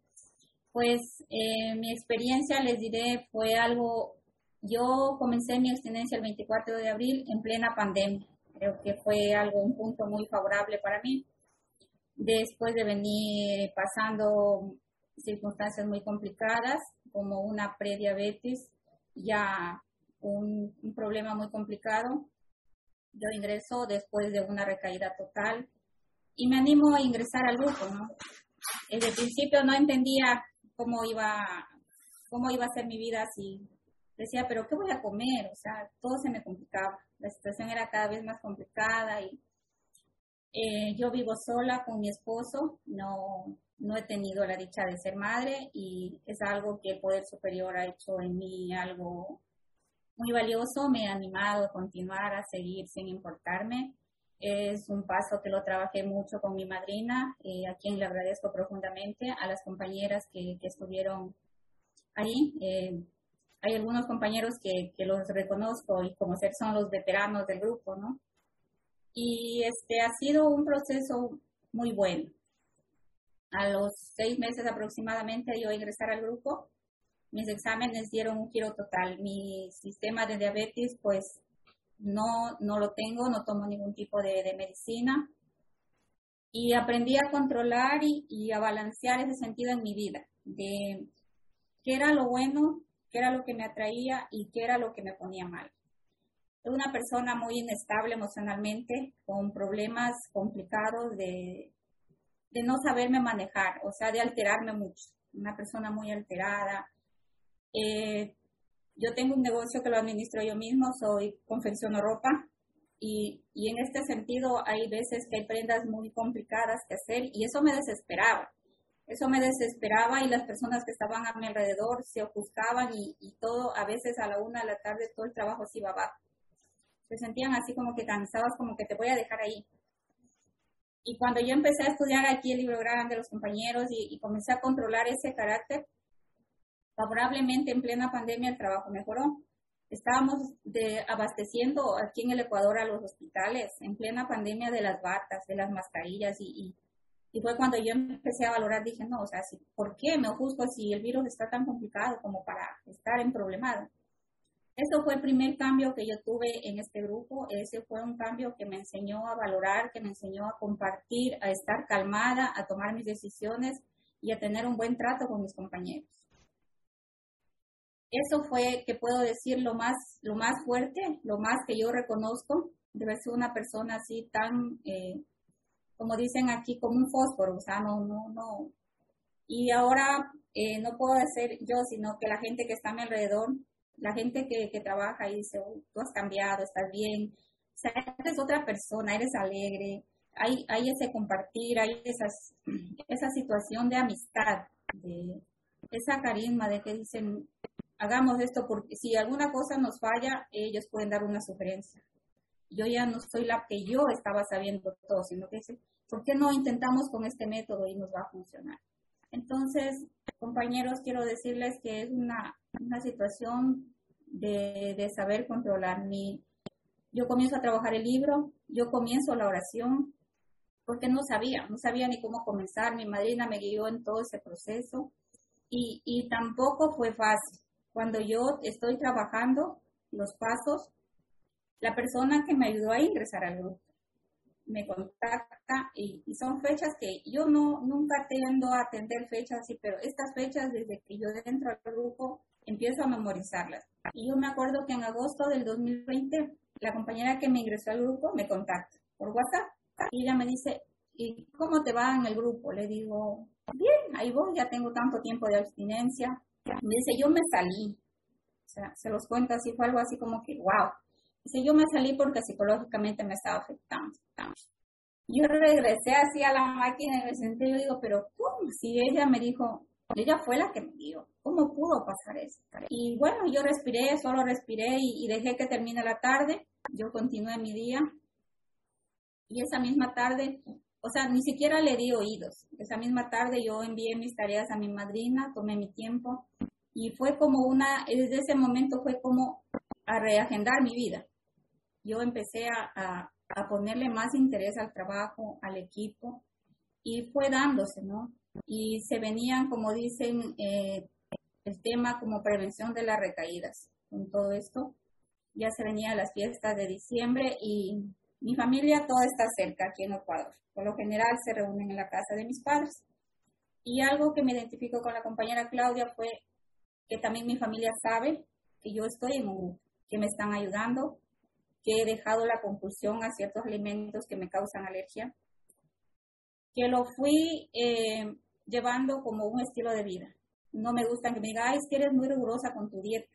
Pues mi experiencia, les diré, fue algo yo comencé mi abstinencia el 24 de abril en plena pandemia. Creo que fue algo, un punto muy favorable para mí. Después de venir pasando circunstancias muy complicadas, como una prediabetes, ya un, problema muy complicado. Yo ingreso después de una recaída total y me animo a ingresar al grupo. Desde el principio no entendía cómo iba, cómo iba a ser mi vida si decía, pero ¿qué voy a comer? O sea, todo se me complicaba. La situación era cada vez más complicada y eh, yo vivo sola con mi esposo, no, no he tenido la dicha de ser madre y es algo que el Poder Superior ha hecho en mí algo muy valioso, me ha animado a continuar, a seguir sin importarme. Es un paso que lo trabajé mucho con mi madrina, eh, a quien le agradezco profundamente, a las compañeras que, que estuvieron ahí. Eh, hay algunos compañeros que, que, los reconozco y como ser son los veteranos del grupo, ¿no? Y este ha sido un proceso muy bueno. A los seis meses aproximadamente yo ingresar al grupo, mis exámenes dieron un giro total. Mi sistema de diabetes, pues no, no lo tengo, no tomo ningún tipo de, de medicina. Y aprendí a controlar y, y a balancear ese sentido en mi vida, de qué era lo bueno qué era lo que me atraía y qué era lo que me ponía mal. Soy una persona muy inestable emocionalmente, con problemas complicados de, de no saberme manejar, o sea, de alterarme mucho. Una persona muy alterada. Eh, yo tengo un negocio que lo administro yo mismo, soy confecciono ropa y, y en este sentido hay veces que hay prendas muy complicadas que hacer y eso me desesperaba eso me desesperaba y las personas que estaban a mi alrededor se ofuscaban y, todo, a veces a la una de la tarde todo el trabajo se iba abajo. Se sentían así como que cansados, como que te voy a dejar ahí. Y cuando yo empecé a estudiar aquí el libro grande de los compañeros y, comencé a controlar ese carácter, favorablemente en plena pandemia el trabajo mejoró. Estábamos de, abasteciendo aquí en el Ecuador a los hospitales en plena pandemia de las batas, de las mascarillas y, y fue cuando yo empecé a valorar, dije, no, o sea, ¿por qué me juzgo si el virus está tan complicado como para estar en problemado? Eso fue el primer cambio que yo tuve en este grupo. Ese fue un cambio que me enseñó a valorar, que me enseñó a compartir, a estar calmada, a tomar mis decisiones y a tener un buen trato con mis compañeros. Eso fue, que puedo decir, lo más, lo más fuerte, lo más que yo reconozco de ser una persona así tan eh, como dicen aquí, como un fósforo, o sea, no, no, no. Y ahora eh, no puedo ser yo, sino que la gente que está a mi alrededor, la gente que, que trabaja y dice, tú has cambiado, estás bien, eres otra persona, eres alegre, hay, hay ese compartir, hay esas, esa situación de amistad, de esa carisma de que dicen, hagamos esto porque si alguna cosa nos falla, ellos pueden dar una sugerencia. Yo ya no soy la que yo estaba sabiendo todo, sino que ¿por qué no intentamos con este método y nos va a funcionar? Entonces, compañeros, quiero decirles que es una, una situación de, de, saber controlar mi... Yo comienzo a trabajar el libro, yo comienzo la oración, porque no sabía, no sabía ni cómo comenzar. Mi madrina me guió en todo ese proceso y, y tampoco fue fácil. Cuando yo estoy trabajando, los pasos, la persona que me ayudó a ingresar al grupo me contacta y, son fechas que yo no nunca tiendo a atender fechas así, pero estas fechas desde que yo entro al grupo empiezo a memorizarlas. Y yo me acuerdo que en agosto del 2020 la compañera que me ingresó al grupo me contacta por WhatsApp y ella me dice, ¿y cómo te va en el grupo? Le digo, bien, ahí voy, ya tengo tanto tiempo de abstinencia. Me dice, yo me salí. O sea, se los cuento así, fue algo así como que, wow. Dice, yo me salí porque psicológicamente me estaba afectando. Yo regresé así a la máquina y me senté y digo, pero ¿cómo? Si ella me dijo, ella fue la que me dio, ¿cómo pudo pasar eso? Y bueno, yo respiré, solo respiré y, y dejé que termine la tarde. Yo continué mi día. Y esa misma tarde o sea, ni siquiera le di oídos. Esa misma tarde yo envié mis tareas a mi madrina, tomé mi tiempo y fue como una, desde ese momento fue como a reagendar mi vida. Yo empecé a, a, ponerle más interés al trabajo, al equipo y fue dándose, ¿no? Y se venían, como dicen, eh, el tema como prevención de las recaídas con todo esto. Ya se venían las fiestas de diciembre y mi familia toda está cerca aquí en Ecuador. Por lo general se reúnen en la casa de mis padres. Y algo que me identifico con la compañera Claudia fue que también mi familia sabe que yo estoy en un grupo, que me están ayudando, que he dejado la compulsión a ciertos alimentos que me causan alergia, que lo fui eh, llevando como un estilo de vida. No me gusta que me digan, ay, es que eres muy rigurosa con tu dieta.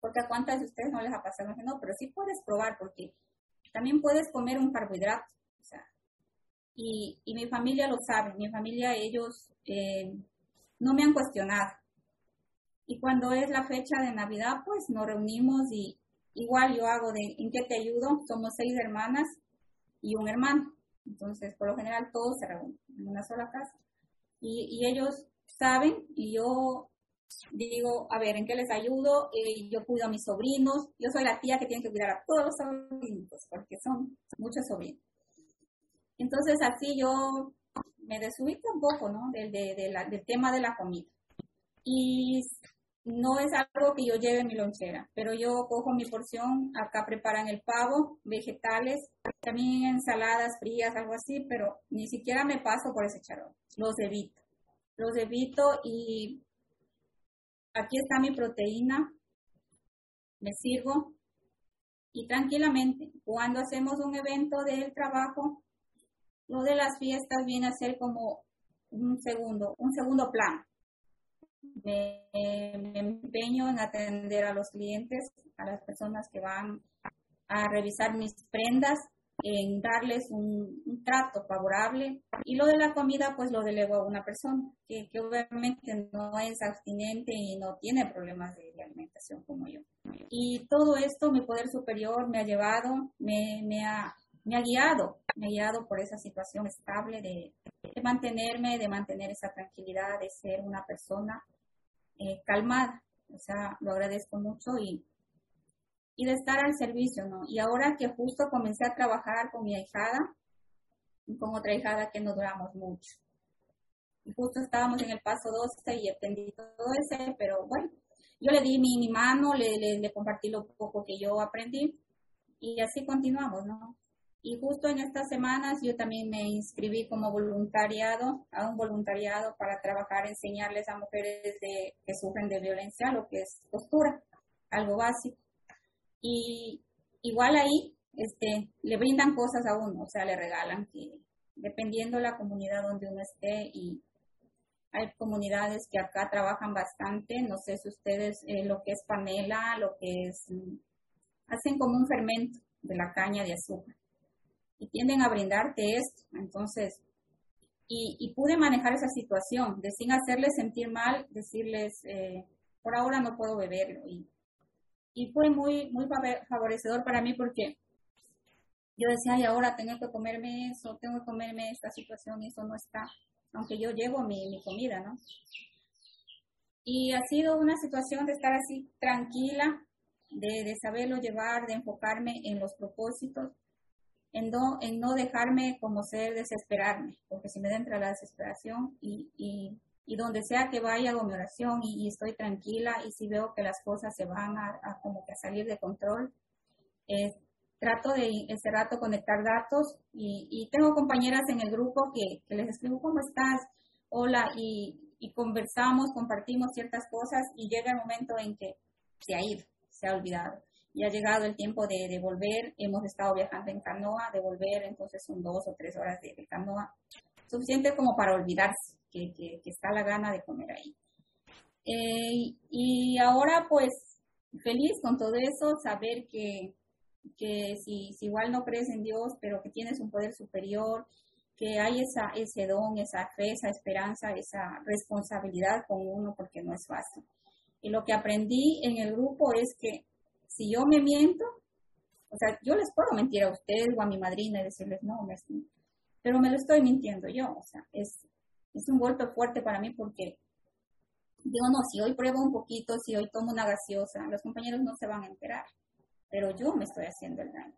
Porque a cuántas de ustedes no les ha pasado, no, pero sí puedes probar, porque también puedes comer un carbohidrato. O sea, y, y, mi familia lo sabe, mi familia, ellos eh, no me han cuestionado. Y cuando es la fecha de Navidad, pues nos reunimos y igual yo hago de ¿en qué te ayudo? Somos seis hermanas y un hermano. Entonces, por lo general, todos se reúnen en una sola casa. Y, y ellos saben y yo digo, a ver, ¿en qué les ayudo? Eh, yo cuido a mis sobrinos, yo soy la tía que tiene que cuidar a todos los sobrinos, porque son muchos sobrinos. Entonces así yo me desubico un poco, ¿no? Del, del tema de la comida. Y no es algo que yo lleve en mi lonchera, pero yo cojo mi porción, acá preparan el pavo, vegetales, también ensaladas frías, algo así, pero ni siquiera me paso por ese charol, los evito. Los evito y aquí está mi proteína, me sirvo y tranquilamente, cuando hacemos un evento del trabajo, lo de las fiestas viene a ser como un segundo, un segundo plan. Me, empeño en atender a los clientes, a las personas que van a revisar mis prendas en darles un, trato favorable. Y lo de la comida, pues lo delego a una persona que, obviamente no es abstinente y no tiene problemas de, alimentación como yo. Y todo esto, mi poder superior me ha llevado, me, me, ha, guiado, me ha guiado por esa situación estable de mantenerme, de mantener esa tranquilidad, de ser una persona eh, calmada. O sea, lo agradezco mucho y y de estar al servicio, ¿no? Y ahora que justo comencé a trabajar con mi ahijada, con otra hijada que no duramos mucho. Y justo estábamos en el paso 12 y aprendí todo ese, pero bueno, yo le di mi, mi mano, le, le, le, compartí lo poco que yo aprendí y así continuamos, ¿no? Y justo en estas semanas yo también me inscribí como voluntariado, a un voluntariado para trabajar, enseñarles a mujeres que sufren de violencia lo que es costura, algo básico. Y igual ahí este, le brindan cosas a uno, o sea, le regalan, que dependiendo de la comunidad donde uno esté y hay comunidades que acá trabajan bastante, no sé si ustedes eh, lo que es panela, lo que es, mm, hacen como un fermento de la caña de azúcar y tienden a brindarte esto, entonces, y, y pude manejar esa situación de sin hacerles sentir mal, decirles, eh, por ahora no puedo beberlo y y fue muy, muy favorecedor para mí porque yo decía, ay, ahora tengo que comerme eso, tengo que comerme esta situación y eso no está, aunque yo llevo mi, mi comida, ¿no? Y ha sido una situación de estar así tranquila, de, de saberlo llevar, de enfocarme en los propósitos, en no, en no dejarme como ser desesperarme, porque si me entra la desesperación y, y y donde sea que vaya hago mi oración y, estoy tranquila y si veo que las cosas se van a, como que a salir de control, eh, trato de ese rato conectar datos y, tengo compañeras en el grupo que, les escribo cómo estás, hola y, conversamos, compartimos ciertas cosas y llega el momento en que se ha ido, se ha olvidado. Y ha llegado el tiempo de, volver, hemos estado viajando en canoa, de volver, entonces son dos o tres horas de canoa, suficiente como para olvidarse que, está la gana de comer ahí. Eh, y ahora pues feliz con todo eso, saber que, que si, si, igual no crees en Dios, pero que tienes un poder superior, que hay esa, ese don, esa fe, esa esperanza, esa responsabilidad con uno, porque no es fácil. Y lo que aprendí en el grupo es que si yo me miento, o sea, yo les puedo mentir a ustedes o a mi madrina y decirles, no, me, pero me lo estoy mintiendo yo, o sea, es, es un golpe fuerte para mí porque digo, no, si hoy pruebo un poquito, si hoy tomo una gaseosa, los compañeros no se van a enterar, pero yo me estoy haciendo el daño.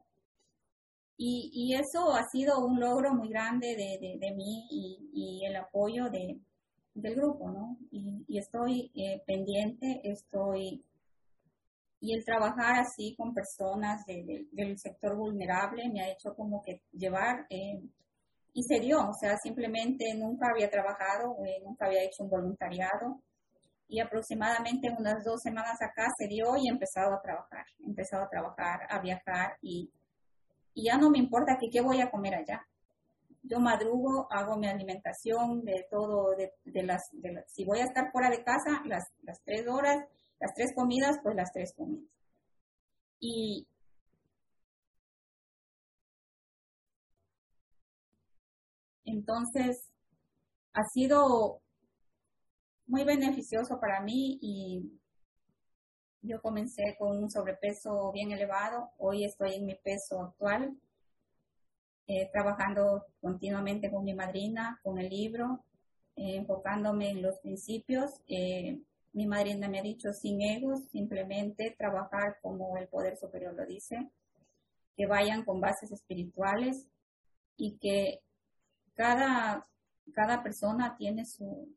Y, y eso ha sido un logro muy grande de, de, mí y, y, el apoyo de, del grupo, ¿no? Y, y estoy eh, pendiente, estoy... Y el trabajar así con personas del sector vulnerable me ha hecho como que llevar eh, y se dio, o sea, simplemente nunca había trabajado, eh, nunca había hecho un voluntariado y aproximadamente unas dos semanas acá se dio y he empezado a trabajar, he empezado a trabajar, a viajar y, y ya no me importa que qué voy a comer allá. Yo madrugo, hago mi alimentación de todo, de, de, las, de si voy a estar fuera de casa, las, las tres horas, las tres comidas, pues las tres comidas. Y, Entonces, ha sido muy beneficioso para mí y yo comencé con un sobrepeso bien elevado. Hoy estoy en mi peso actual, eh, trabajando continuamente con mi madrina, con el libro, eh, enfocándome en los principios. Eh, mi madrina me ha dicho sin egos, simplemente trabajar como el poder superior lo dice, que vayan con bases espirituales y que cada, cada persona tiene su,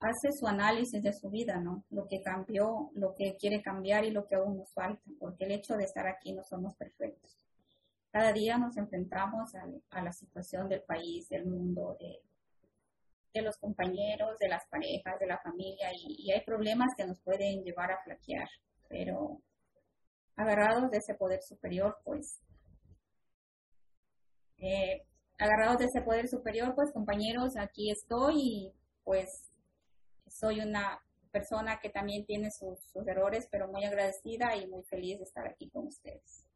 hace su análisis de su vida, ¿no? Lo que cambió, lo que quiere cambiar y lo que aún nos falta, porque el hecho de estar aquí no somos perfectos. Cada día nos enfrentamos a, la situación del país, del mundo, de, de, los compañeros, de las parejas, de la familia, y, hay problemas que nos pueden llevar a flaquear, pero agarrados de ese poder superior, pues eh, agarrados de ese poder superior, pues compañeros, aquí estoy y pues soy una persona que también tiene sus, errores, pero muy agradecida y muy feliz de estar aquí con ustedes.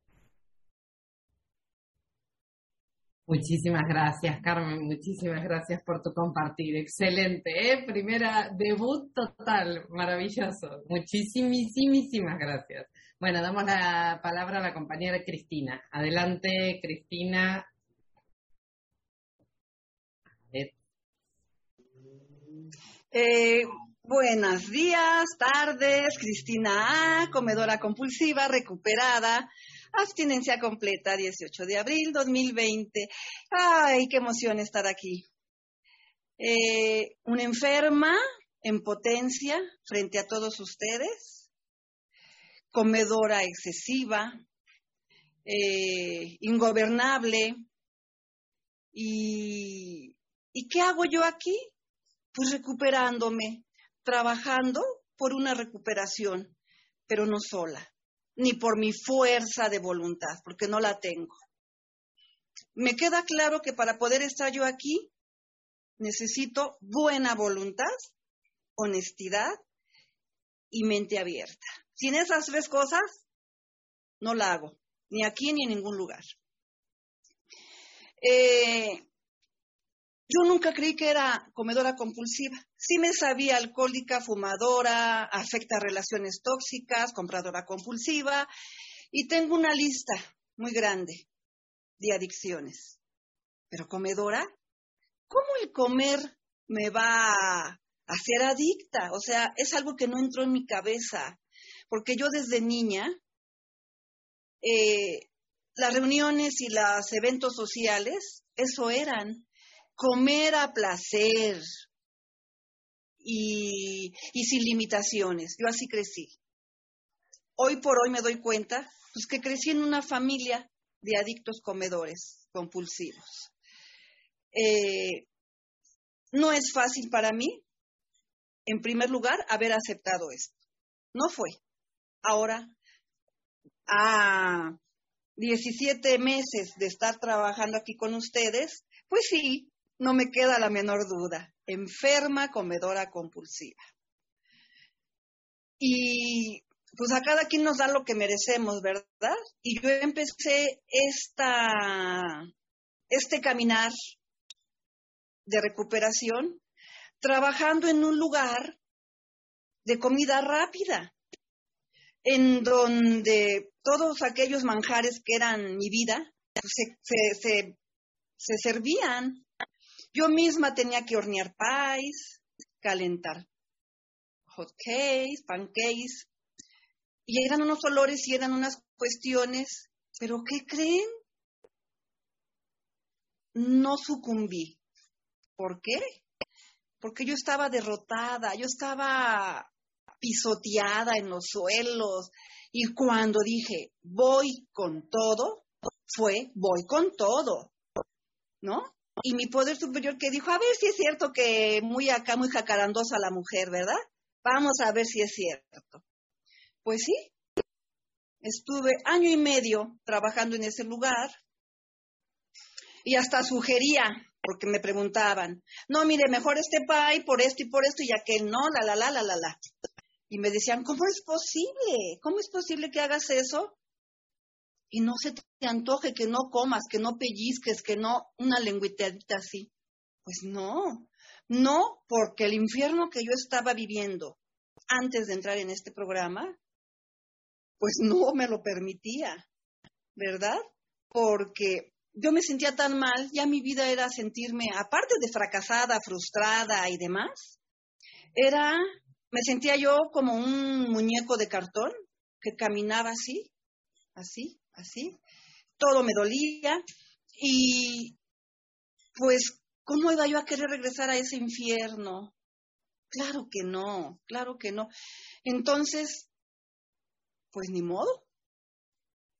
Muchísimas gracias, Carmen. Muchísimas gracias por tu compartir. Excelente, ¿eh? Primera debut total, maravilloso. Muchísimas gracias. Bueno, damos la palabra a la compañera Cristina. Adelante, Cristina. Eh, buenos días, tardes, Cristina A, comedora compulsiva, recuperada, abstinencia completa, 18 de abril 2020. Ay, qué emoción estar aquí. Eh, una enferma en potencia frente a todos ustedes, comedora excesiva, eh, ingobernable. ¿Y qué hago yo aquí? pues recuperándome, trabajando por una recuperación, pero no sola, ni por mi fuerza de voluntad, porque no la tengo. Me queda claro que para poder estar yo aquí necesito buena voluntad, honestidad y mente abierta. Sin esas tres cosas, no la hago, ni aquí ni en ningún lugar. Eh, yo nunca creí que era comedora compulsiva. Sí me sabía alcohólica, fumadora, afecta relaciones tóxicas, compradora compulsiva y tengo una lista muy grande de adicciones. Pero comedora, ¿cómo el comer me va a hacer adicta? O sea, es algo que no entró en mi cabeza, porque yo desde niña, eh, las reuniones y los eventos sociales, eso eran comer a placer, y, sin limitaciones. Yo así crecí. Hoy por hoy me doy cuenta pues, que crecí en una familia de adictos comedores compulsivos. Eh, no es fácil para mí, en primer lugar, haber aceptado esto. No fue. Ahora, a 17 meses de estar trabajando aquí con ustedes, pues sí, no me queda la menor duda. Enferma, comedora compulsiva. Y pues a cada quien nos da lo que merecemos, ¿verdad? Y yo empecé esta, este caminar de recuperación trabajando en un lugar de comida rápida, en donde todos aquellos manjares que eran mi vida pues, se, se servían. Yo misma tenía que hornear pies, calentar hot cakes, pancakes, y eran unos olores y eran unas cuestiones, pero ¿qué creen? No sucumbí. ¿Por qué? Porque yo estaba derrotada, yo estaba pisoteada en los suelos y cuando dije voy con todo, fue voy con todo, ¿no? Y mi poder superior que dijo, a ver si es cierto que muy acá, muy jacarandosa la mujer, ¿verdad? Vamos a ver si es cierto. Pues sí, estuve año y medio trabajando en ese lugar y hasta sugería, porque me preguntaban, no, mire, mejor este pay por esto y por esto y aquel, no, la, la, la, la, la, la. Y me decían, ¿cómo es posible? ¿Cómo es posible que hagas eso? Y no se te antoje, que no comas, que no pellizques, que no una lengüiteadita así. Pues no, no, porque el infierno que yo estaba viviendo antes de entrar en este programa pues no me lo permitía, ¿verdad? Porque yo me sentía tan mal, ya mi vida era sentirme, aparte de fracasada, frustrada y demás, era, me sentía yo como un muñeco de cartón que caminaba así, así, así, todo me dolía y pues, ¿cómo iba yo a querer regresar a ese infierno? Claro que no, claro que no. Entonces, pues ni modo.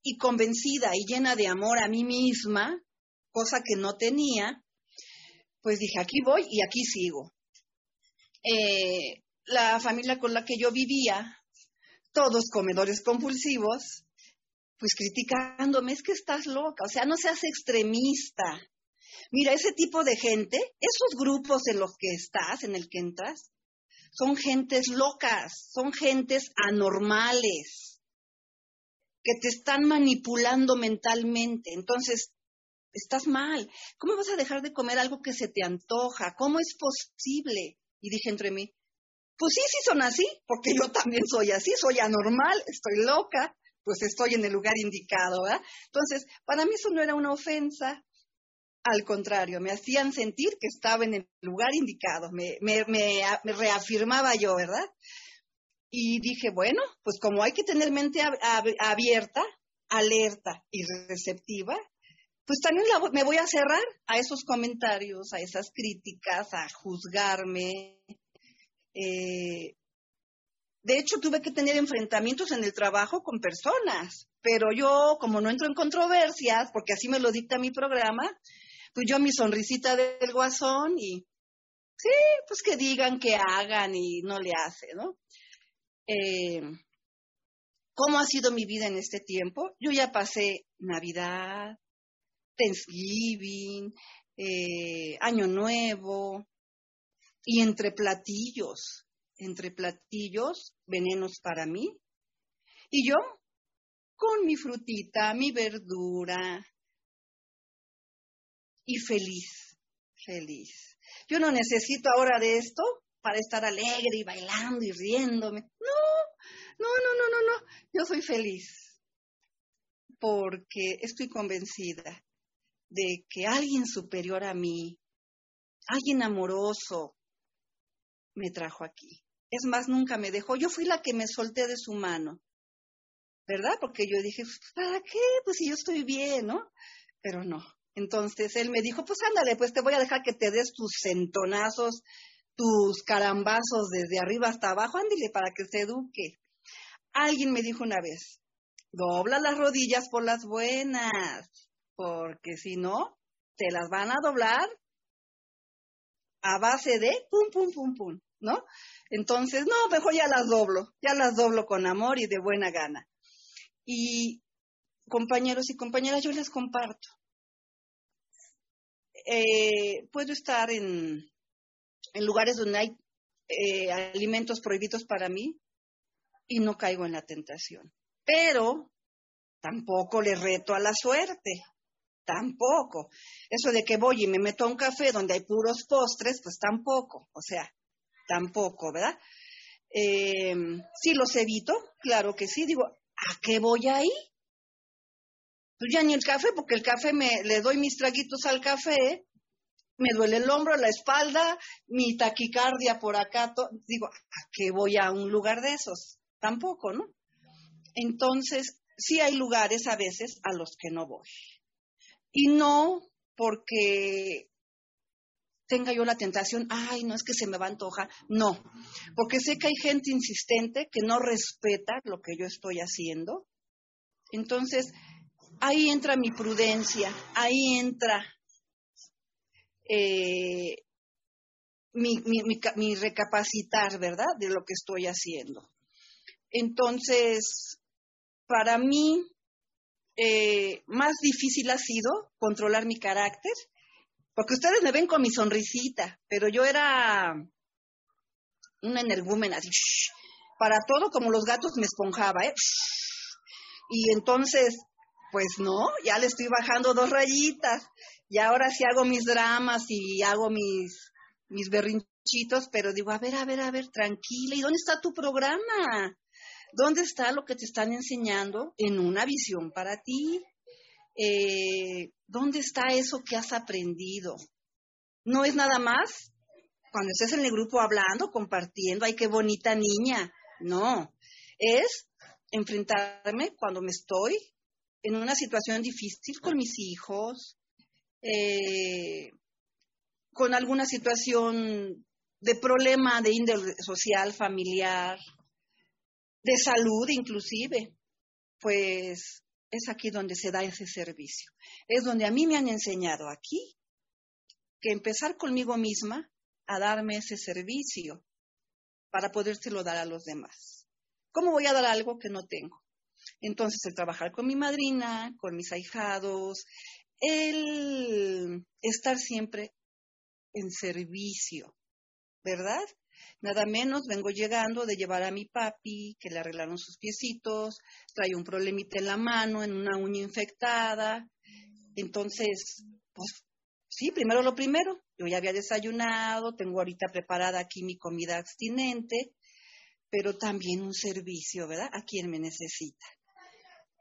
Y convencida y llena de amor a mí misma, cosa que no tenía, pues dije, aquí voy y aquí sigo. Eh, la familia con la que yo vivía, todos comedores compulsivos, pues criticándome, es que estás loca, o sea, no seas extremista. Mira, ese tipo de gente, esos grupos en los que estás, en el que entras, son gentes locas, son gentes anormales que te están manipulando mentalmente. Entonces, estás mal. ¿Cómo vas a dejar de comer algo que se te antoja? ¿Cómo es posible? Y dije entre mí, pues sí, sí son así, porque yo también soy así, soy anormal, estoy loca, pues estoy en el lugar indicado, ¿verdad? Entonces, para mí eso no era una ofensa, al contrario, me hacían sentir que estaba en el lugar indicado, me, reafirmaba yo, ¿verdad? Y dije, bueno, pues como hay que tener mente abierta, alerta y receptiva, pues también me voy a cerrar a esos comentarios, a esas críticas, a juzgarme. Eh, de hecho, tuve que tener enfrentamientos en el trabajo con personas, pero yo, como no entro en controversias, porque así me lo dicta mi programa, pues yo mi sonrisita del guasón y sí, pues que digan, que hagan y no le hace, ¿no? Eh, cómo ha sido mi vida en este tiempo. Yo ya pasé Navidad, Thanksgiving, eh, Año Nuevo, y entre platillos, entre platillos, venenos para mí. Y yo, con mi frutita, mi verdura, y feliz, feliz. Yo no necesito ahora de esto para estar alegre y bailando y riéndome. No, no, no, no, no, no. Yo soy feliz porque estoy convencida de que alguien superior a mí, alguien amoroso, me trajo aquí. Es más, nunca me dejó. Yo fui la que me solté de su mano, ¿verdad? Porque yo dije, ¿para qué? Pues si yo estoy bien, ¿no? Pero no. Entonces él me dijo, pues ándale, pues te voy a dejar que te des tus centonazos tus carambazos desde arriba hasta abajo, ándile para que se eduque. Alguien me dijo una vez, dobla las rodillas por las buenas, porque si no, te las van a doblar a base de pum, pum, pum, pum, ¿no? Entonces, no, mejor ya las doblo, ya las doblo con amor y de buena gana. Y compañeros y compañeras, yo les comparto. Eh, puedo estar en, en, lugares donde hay eh, alimentos prohibidos para mí y no caigo en la tentación. Pero tampoco le reto a la suerte. Tampoco. Eso de que voy y me meto a un café donde hay puros postres, pues tampoco. O sea, tampoco, ¿verdad? Eh, sí los evito, claro que sí. Digo, ¿a qué voy ahí? Pues ya ni el café, porque el café me le doy mis traguitos al café, me duele el hombro, la espalda, mi taquicardia por acá. digo, ¿a qué voy a un lugar de esos? Tampoco, ¿no? Entonces, sí hay lugares a veces a los que no voy. Y no porque tenga yo la tentación, ay, no es que se me va a antojar, no, porque sé que hay gente insistente que no respeta lo que yo estoy haciendo. Entonces, ahí entra mi prudencia, ahí entra eh, mi, recapacitar, ¿verdad?, de lo que estoy haciendo. Entonces, para mí, eh, más difícil ha sido controlar mi carácter porque ustedes me ven con mi sonrisita, pero yo era una energúmena, para todo como los gatos me esponjaba, ¿eh? Y entonces, pues no, ya le estoy bajando dos rayitas. Y ahora sí hago mis dramas y hago mis, mis berrinchitos, pero digo, a ver, a ver, a ver, tranquila. ¿Y dónde está tu programa? ¿Dónde está lo que te están enseñando en una visión para ti? Eh, ¿dónde está eso que has aprendido? No es nada más cuando estés en el grupo hablando, compartiendo, ay, qué bonita niña. No, es enfrentarme cuando me estoy en una situación difícil con mis hijos, eh, con alguna situación de problema de índole social, familiar, de salud inclusive. Pues es aquí donde se da ese servicio. Es donde a mí me han enseñado aquí que empezar conmigo misma a darme ese servicio para podérselo dar a los demás. ¿Cómo voy a dar algo que no tengo? Entonces, el trabajar con mi madrina, con mis ahijados, el estar siempre en servicio, ¿verdad? Nada menos vengo llegando de llevar a mi papi, que le arreglaron sus piecitos, trae un problemita en la mano, en una uña infectada. Entonces, pues sí, primero lo primero. Yo ya había desayunado, tengo ahorita preparada aquí mi comida abstinente, pero también un servicio, ¿verdad? A quien me necesita.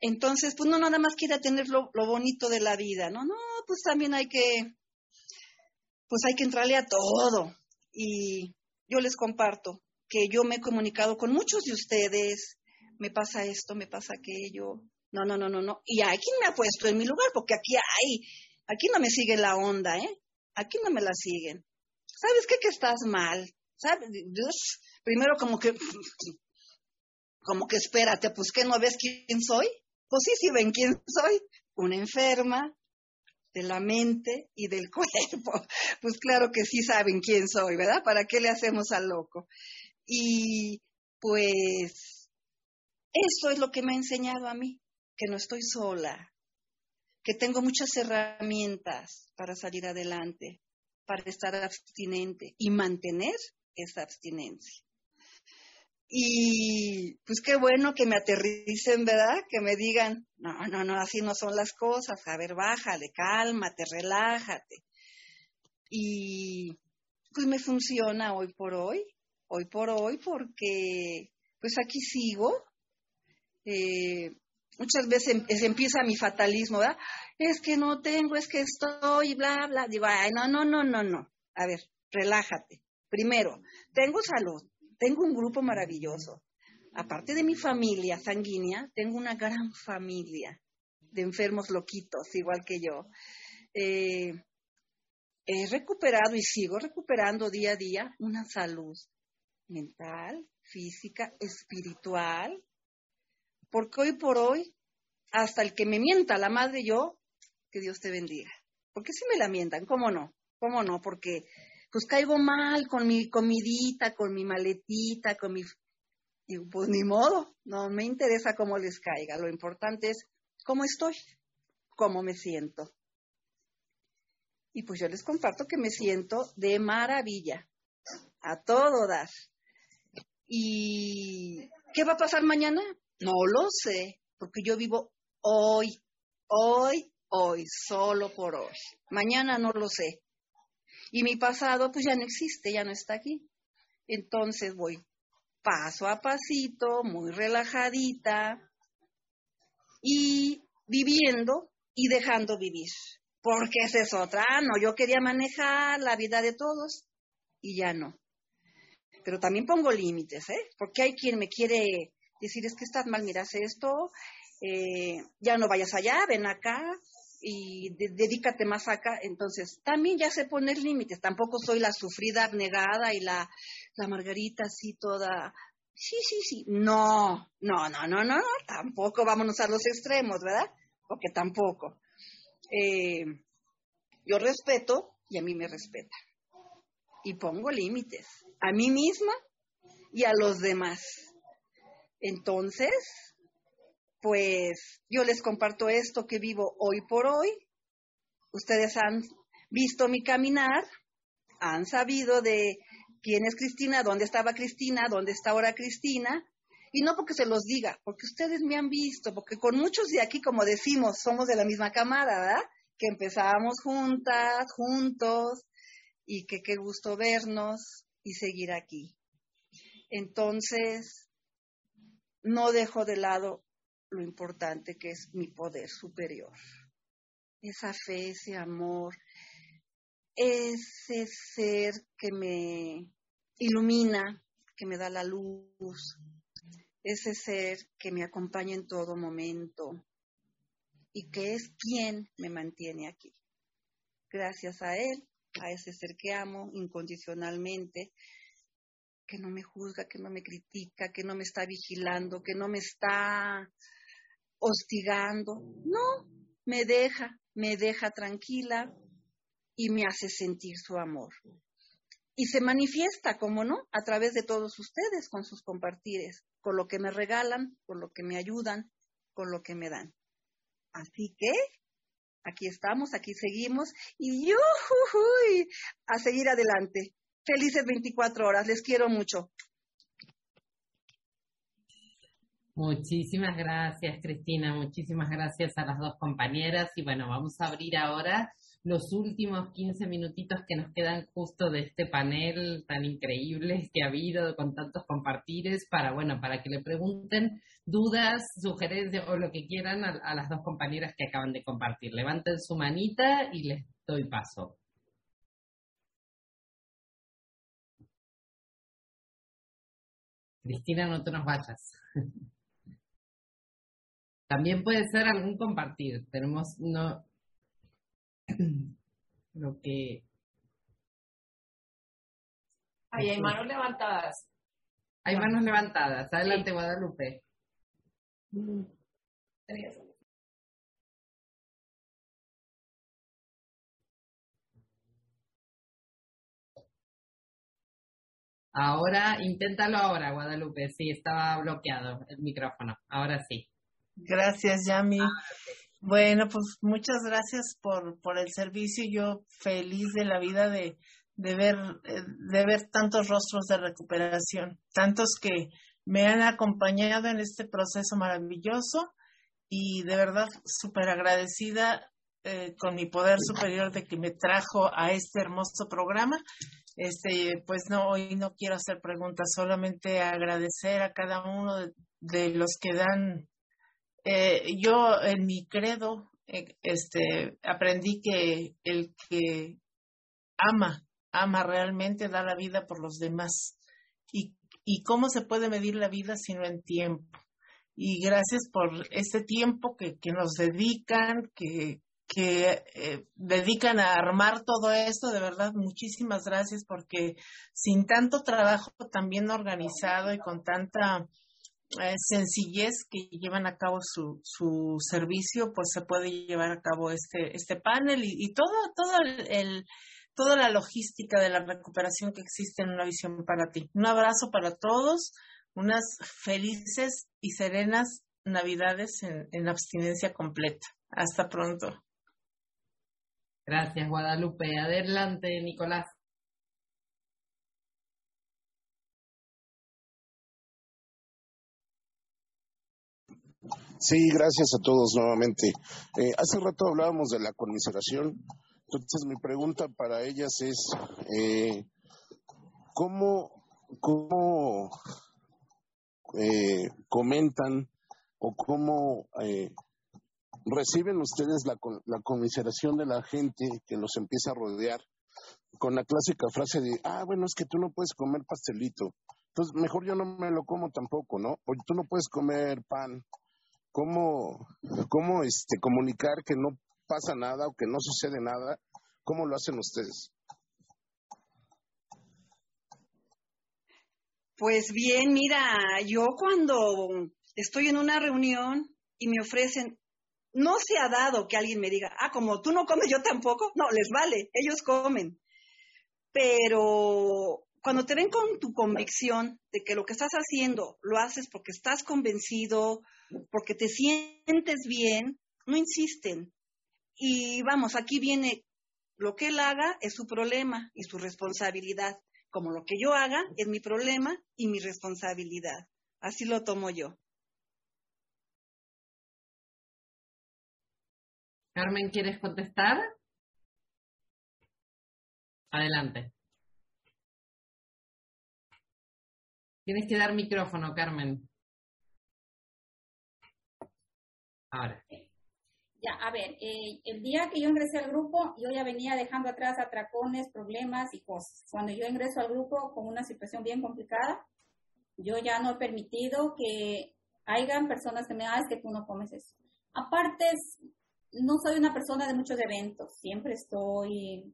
Entonces, pues no nada más quiere tener lo, lo bonito de la vida, ¿no? No, pues también hay que, pues hay que entrarle a todo. Y yo les comparto que yo me he comunicado con muchos de ustedes, me pasa esto, me pasa aquello. No, no, no, no, no. Y aquí me ha puesto en mi lugar, porque aquí hay, aquí no me sigue la onda, ¿eh? Aquí no me la siguen. ¿Sabes qué? Que estás mal. ¿Sabes? Primero como que, como que espérate, pues que no ves quién soy. Pues sí, sí ven quién soy. Una enferma, de la mente y del cuerpo. Pues claro que sí saben quién soy, ¿verdad? ¿Para qué le hacemos al loco? Y pues eso es lo que me ha enseñado a mí, que no estoy sola, que tengo muchas herramientas para salir adelante, para estar abstinente y mantener esa abstinencia. Y pues qué bueno que me aterricen, ¿verdad? Que me digan, no, no, no, así no son las cosas. A ver, bájale, cálmate, relájate. Y pues me funciona hoy por hoy, hoy por hoy, porque pues aquí sigo. Eh, muchas veces em, empieza mi fatalismo, ¿verdad? Es que no tengo, es que estoy, bla, bla. Digo, ay, no, no, no, no, no. A ver, relájate. Primero, tengo salud, tengo un grupo maravilloso. Aparte de mi familia sanguínea, tengo una gran familia de enfermos loquitos, igual que yo. Eh, he recuperado y sigo recuperando día a día una salud mental, física, espiritual, porque hoy por hoy, hasta el que me mienta la madre yo, que Dios te bendiga. Porque si me la mientan, ¿cómo no? ¿Cómo no? Porque pues caigo mal con mi comidita, con mi maletita, con mi... Digo, pues ni modo, no me interesa cómo les caiga, lo importante es cómo estoy, cómo me siento. Y pues yo les comparto que me siento de maravilla, a todo dar. ¿Y qué va a pasar mañana? No lo sé, porque yo vivo hoy, hoy, hoy, solo por hoy. Mañana no lo sé. Y mi pasado pues ya no existe, ya no está aquí. Entonces voy paso a pasito, muy relajadita y viviendo y dejando vivir. Porque esa es otra. Ah, no, yo quería manejar la vida de todos y ya no. Pero también pongo límites, ¿eh? Porque hay quien me quiere decir, es que estás mal, miras esto, eh, ya no vayas allá, ven acá y dedícate más acá. Entonces, también ya sé poner límites. Tampoco soy la sufrida abnegada y la, la margarita así toda. Sí, sí, sí. No, no, no, no, no, tampoco vámonos a los extremos, ¿verdad? Porque tampoco. Eh, yo respeto y a mí me respeta. Y pongo límites a mí misma y a los demás. Entonces, pues yo les comparto esto que vivo hoy por hoy. Ustedes han visto mi caminar, han sabido de quién es Cristina, dónde estaba Cristina, dónde está ahora Cristina, y no porque se los diga, porque ustedes me han visto, porque con muchos de aquí, como decimos, somos de la misma camada, ¿verdad? Que empezábamos juntas, juntos, y que qué gusto vernos y seguir aquí. Entonces, no dejo de lado lo importante que es mi poder superior. Esa fe, ese amor, ese ser que me ilumina, que me da la luz, ese ser que me acompaña en todo momento y que es quien me mantiene aquí. Gracias a Él, a ese ser que amo incondicionalmente, que no me juzga, que no me critica, que no me está vigilando, que no me está hostigando. No, me deja, me deja tranquila y me hace sentir su amor y se manifiesta, como no, a través de todos ustedes con sus compartires, con lo que me regalan, con lo que me ayudan, con lo que me dan. Así que aquí estamos, aquí seguimos y yo a seguir adelante. Felices 24 horas, les quiero mucho. Muchísimas gracias, Cristina. Muchísimas gracias a las dos compañeras. Y bueno, vamos a abrir ahora los últimos 15 minutitos que nos quedan justo de este panel tan increíble que ha habido con tantos compartires para, bueno, para que le pregunten dudas, sugerencias o lo que quieran a, las dos compañeras que acaban de compartir. Levanten su manita y les doy paso. Cristina, no te nos vayas. También puede ser algún compartir. Tenemos no lo que... Ahí hay manos levantadas. Hay manos levantadas. Adelante, Guadalupe. Ahora, inténtalo ahora, Guadalupe. Sí, estaba bloqueado el micrófono. Ahora sí. Gracias, Yami. Ah, bueno, pues muchas gracias por, por el servicio. Yo feliz de la vida de, de, ver, eh, de ver tantos rostros de recuperación, tantos que me han acompañado en este proceso maravilloso y de verdad súper agradecida eh, con mi poder superior de que me trajo a este hermoso programa. Este, pues no, hoy no quiero hacer preguntas, solamente agradecer a cada uno de los que dan eh, yo en mi credo eh, este, aprendí que el que ama, ama realmente, da la vida por los demás. Y, y cómo se puede medir la vida sino en tiempo. Y gracias por este tiempo que, que nos dedican, que, que eh, dedican a armar todo esto, de verdad, muchísimas gracias porque sin tanto trabajo tan bien organizado y con tanta eh, sencillez que llevan a cabo su, su servicio, pues se puede llevar a cabo este, este panel y, todo, todo el, toda la logística de la recuperación que existe en una visión para ti. Un abrazo para todos, unas felices y serenas navidades en, en abstinencia completa. Hasta pronto. Gracias, Guadalupe. Adelante, Nicolás. Sí, gracias a todos nuevamente. Eh, hace rato hablábamos de la conmiseración. Entonces, mi pregunta para ellas es, eh, ¿cómo, cómo eh, comentan o cómo reciben ustedes la, la conmiseración de la gente que los empieza a rodear con la clásica frase de, ah, bueno, es que tú no puedes comer pastelito. Entonces, mejor yo no me lo como tampoco, ¿no? O tú no puedes comer pan cómo, cómo este, comunicar que no pasa nada o que no sucede nada, ¿cómo lo hacen ustedes? Pues bien, mira, yo cuando estoy en una reunión y me ofrecen, no se ha dado que alguien me diga, ah, como tú no comes, yo tampoco. No, les vale, ellos comen. Pero cuando te ven con tu convicción de que lo que estás haciendo lo haces porque estás convencido, porque te sientes bien, no insisten. Y vamos, aquí viene, lo que él haga es su problema y su responsabilidad, como lo que yo haga es mi problema y mi responsabilidad. Así lo tomo yo. Carmen, ¿quieres contestar? Adelante. Tienes que dar micrófono, Carmen. Ya, a ver, eh, el día que yo ingresé al grupo, yo ya venía dejando atrás atracones, problemas y cosas. Cuando yo ingreso al grupo con una situación bien complicada, yo ya no he permitido que hayan personas que me digan, ah, que tú no comes eso. Aparte, no soy una persona de muchos eventos, siempre estoy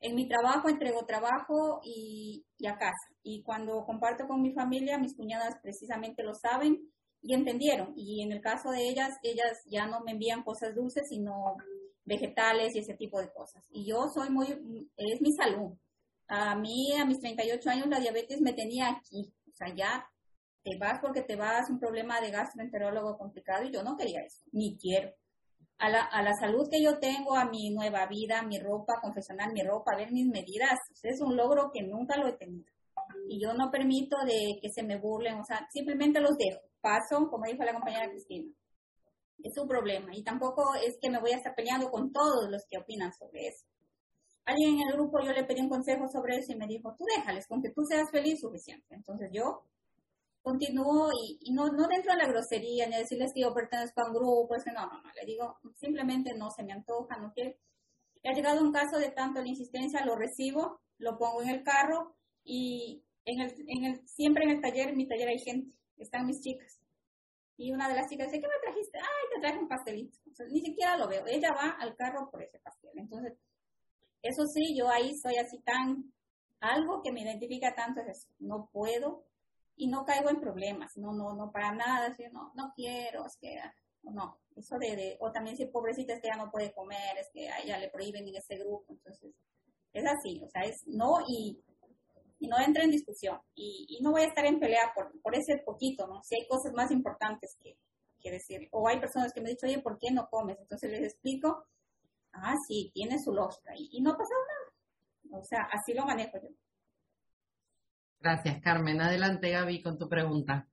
en mi trabajo, entrego trabajo y, y a casa. Y cuando comparto con mi familia, mis cuñadas precisamente lo saben, y entendieron. Y en el caso de ellas, ellas ya no me envían cosas dulces, sino vegetales y ese tipo de cosas. Y yo soy muy, es mi salud. A mí, a mis 38 años, la diabetes me tenía aquí. O sea, ya te vas porque te vas un problema de gastroenterólogo complicado y yo no quería eso, ni quiero. A la, a la salud que yo tengo, a mi nueva vida, mi ropa, confesionar mi ropa, ver mis medidas, es un logro que nunca lo he tenido. Y yo no permito de que se me burlen, o sea, simplemente los dejo paso, como dijo la compañera Cristina. Es su problema. Y tampoco es que me voy a estar peleando con todos los que opinan sobre eso. Alguien en el grupo yo le pedí un consejo sobre eso y me dijo, tú déjales, con que tú seas feliz suficiente. Entonces yo continúo y, no, dentro de la grosería, ni decirles que yo pertenezco a un grupo, es que no, no, no, le digo, simplemente no se me antoja, no quiero. Ha llegado un caso de tanto la insistencia, lo recibo, lo pongo en el carro y en el, en el, siempre en el taller, en mi taller hay gente están mis chicas. Y una de las chicas dice, ¿qué me trajiste? Ay, te traje un pastelito. ni siquiera lo veo. Ella va al carro por ese pastel. Entonces, eso sí, yo ahí soy así tan, algo que me identifica tanto es eso. No puedo y no caigo en problemas. No, no, no, para nada. Decir, no, no quiero, es que, no. Eso de, o también si pobrecita es que ya no puede comer, es que a ella le prohíben en ese grupo. Entonces, es así. O sea, es no y y no entre en discusión. Y, no voy a estar en pelea por, por ese poquito, ¿no? Si hay cosas más importantes que, que decir. O hay personas que me han dicho, oye, ¿por qué no comes? Entonces les explico, ah, sí, tiene su lógica. Y, no pasa nada. O sea, así lo manejo yo. Gracias, Carmen. Adelante, Gaby, con tu pregunta.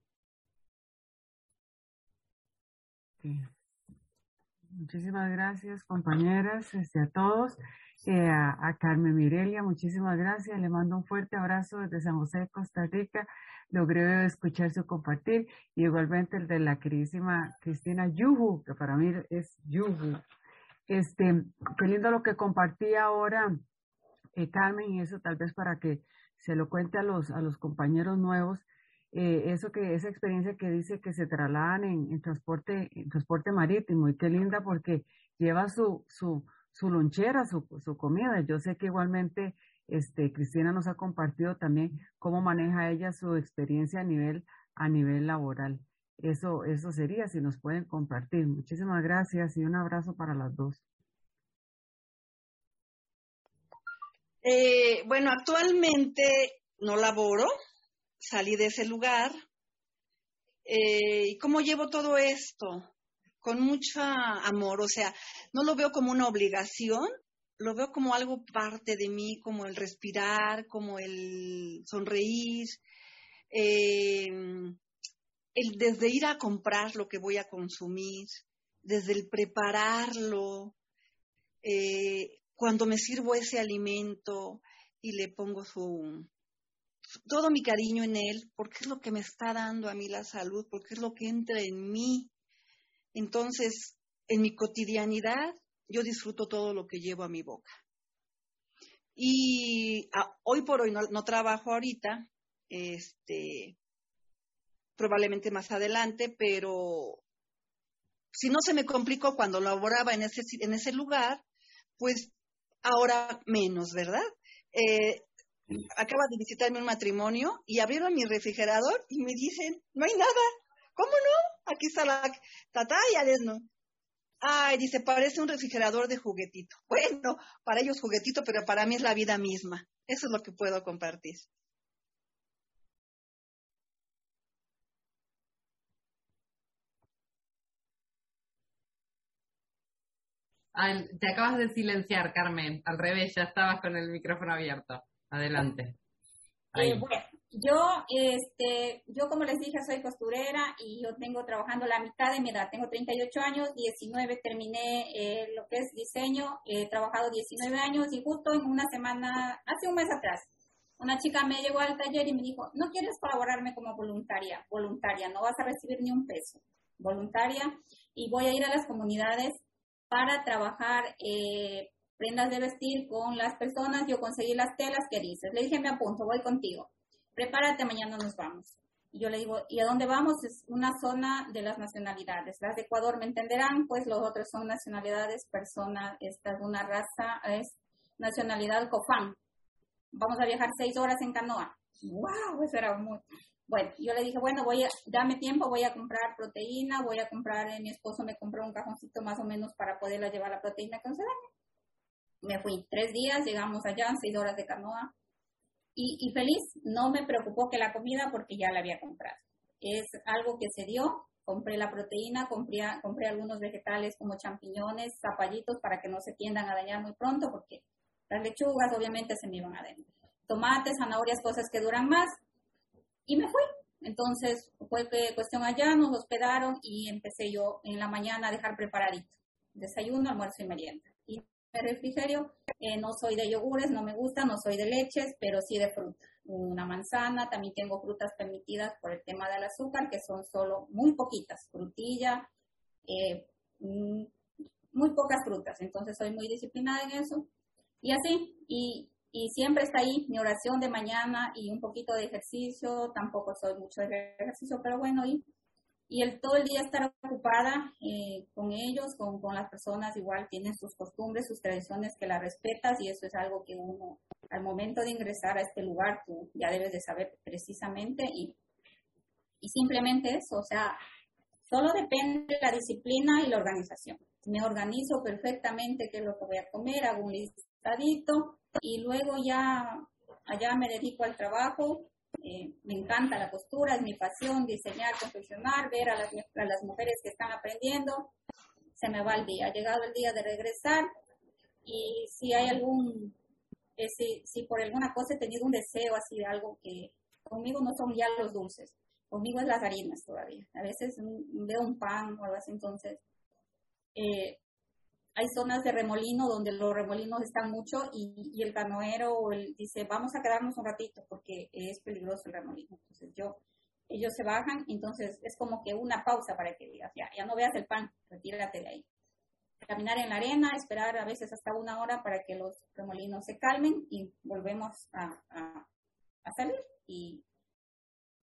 Muchísimas gracias, compañeras, este, a todos. Eh, a, Carmen Mirelia, muchísimas gracias. Le mando un fuerte abrazo desde San José, Costa Rica. Logré escuchar su compartir y igualmente el de la queridísima Cristina Yuhu, que para mí es Yuhu. Este, qué lindo lo que compartí ahora eh, Carmen y eso tal vez para que se lo cuente a los, a los compañeros nuevos. Eh, eso que esa experiencia que dice que se trasladan en, transporte en transporte marítimo y qué linda porque lleva su, su, su lonchera, su, su comida. Yo sé que igualmente este, Cristina nos ha compartido también cómo maneja ella su experiencia a nivel, a nivel laboral. Eso, eso sería si nos pueden compartir. Muchísimas gracias y un abrazo para las dos. Eh, bueno, actualmente no laboro, salí de ese lugar. Eh, ¿Y cómo llevo todo esto? Con mucho amor, o sea, no lo veo como una obligación, lo veo como algo parte de mí, como el respirar, como el sonreír, eh, el desde ir a comprar lo que voy a consumir, desde el prepararlo, eh, cuando me sirvo ese alimento y le pongo su todo mi cariño en él, porque es lo que me está dando a mí la salud, porque es lo que entra en mí. Entonces, en mi cotidianidad, yo disfruto todo lo que llevo a mi boca. Y hoy por hoy no, trabajo ahorita, este, probablemente más adelante, pero si no se me complicó cuando laboraba en en ese lugar, pues ahora menos, ¿verdad? Eh, acaba de visitarme un matrimonio y abrieron mi refrigerador y me dicen, no hay nada. ¿Cómo no? Aquí está la tata y no. Ay, dice, parece un refrigerador de juguetito. Bueno, para ellos juguetito, pero para mí es la vida misma. Eso es lo que puedo compartir. Te acabas de silenciar, Carmen. Al revés, ya estabas con el micrófono abierto. Adelante. Eh, bueno, yo, este, yo como les dije, soy costurera y yo tengo trabajando la mitad de mi edad. Tengo 38 años, 19 terminé eh, lo que es diseño. He trabajado 19 años y justo en una semana, hace un mes atrás, una chica me llegó al taller y me dijo, no quieres colaborarme como voluntaria, voluntaria, no vas a recibir ni un peso, voluntaria, y voy a ir a las comunidades para trabajar eh, prendas de vestir con las personas, yo conseguí las telas que dices. Le dije, me apunto, voy contigo. Prepárate, mañana nos vamos. Y yo le digo, ¿y a dónde vamos? Es una zona de las nacionalidades. Las de Ecuador me entenderán, pues los otros son nacionalidades, personas, esta es una raza, es nacionalidad Cofán. Vamos a viajar seis horas en canoa. ¡Wow! Eso era muy... Bueno, yo le dije, bueno, voy a, dame tiempo, voy a comprar proteína, voy a comprar, eh, mi esposo me compró un cajoncito más o menos para poderla llevar la proteína con me fui tres días, llegamos allá, seis horas de canoa y, feliz. No me preocupó que la comida porque ya la había comprado. Es algo que se dio. Compré la proteína, compré, compré algunos vegetales como champiñones, zapallitos para que no se tiendan a dañar muy pronto porque las lechugas obviamente se me iban adentro. Tomates, zanahorias, cosas que duran más. Y me fui. Entonces fue cuestión allá, nos hospedaron y empecé yo en la mañana a dejar preparadito. Desayuno, almuerzo y merienda refrigerio. Eh, no soy de yogures, no me gusta, no soy de leches, pero sí de fruta. Una manzana, también tengo frutas permitidas por el tema del azúcar, que son solo muy poquitas, frutilla, eh, mm, muy pocas frutas. Entonces soy muy disciplinada en eso. Y así, y, y siempre está ahí mi oración de mañana y un poquito de ejercicio. Tampoco soy mucho de ejercicio, pero bueno, y y el todo el día estar ocupada eh, con ellos, con, con, las personas, igual tienen sus costumbres, sus tradiciones que las respetas y eso es algo que uno al momento de ingresar a este lugar tú ya debes de saber precisamente y, y simplemente eso, o sea, solo depende de la disciplina y la organización. Me organizo perfectamente qué es lo que voy a comer, hago un listadito y luego ya allá me dedico al trabajo eh, me encanta la costura, es mi pasión, diseñar, confeccionar, ver a las, a las mujeres que están aprendiendo. Se me va el día, ha llegado el día de regresar y si hay algún, eh, si, si por alguna cosa he tenido un deseo así de algo que conmigo no son ya los dulces, conmigo es las harinas todavía. A veces veo un pan o algo así, entonces eh, hay zonas de remolino donde los remolinos están mucho y, el canoero el, dice, vamos a quedarnos un ratito porque es peligroso el remolino. Entonces yo, ellos se bajan, entonces es como que una pausa para que digas, ya, ya no veas el pan, retírate de ahí. Caminar en la arena, esperar a veces hasta una hora para que los remolinos se calmen y volvemos a, salir. Y,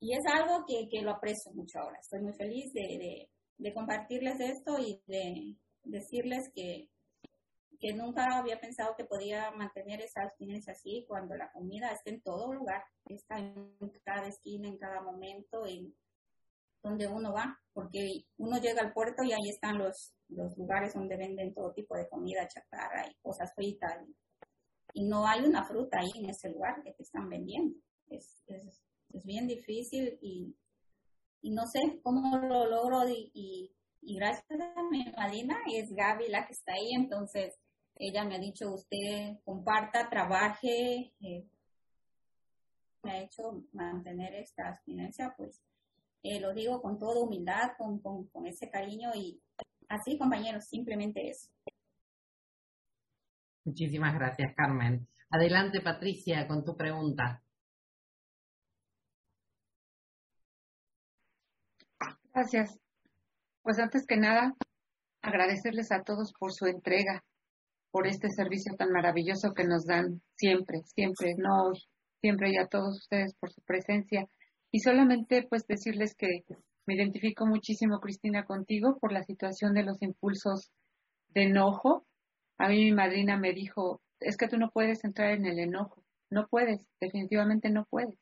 y, es algo que, que, lo aprecio mucho ahora. Estoy muy feliz de, de, de compartirles esto y de decirles que, que nunca había pensado que podía mantener esa abstinencia así cuando la comida está en todo lugar, está en cada esquina, en cada momento, en donde uno va, porque uno llega al puerto y ahí están los, los lugares donde venden todo tipo de comida chatarra y cosas fritas. Y, no hay una fruta ahí en ese lugar que te están vendiendo. Es, es, es bien difícil y, y, no sé cómo lo logro y, gracias a mi madrina es Gaby la que está ahí, entonces ella me ha dicho usted comparta, trabaje, eh, me ha hecho mantener esta abstinencia, pues eh, lo digo con toda humildad, con, con, con ese cariño y así compañeros, simplemente eso. Muchísimas gracias, Carmen. Adelante, Patricia, con tu pregunta. Gracias. Pues antes que nada, agradecerles a todos por su entrega, por este servicio tan maravilloso que nos dan siempre, siempre, no hoy, siempre y a todos ustedes por su presencia. Y solamente pues decirles que me identifico muchísimo, Cristina, contigo por la situación de los impulsos de enojo. A mí mi madrina me dijo, es que tú no puedes entrar en el enojo, no puedes, definitivamente no puedes.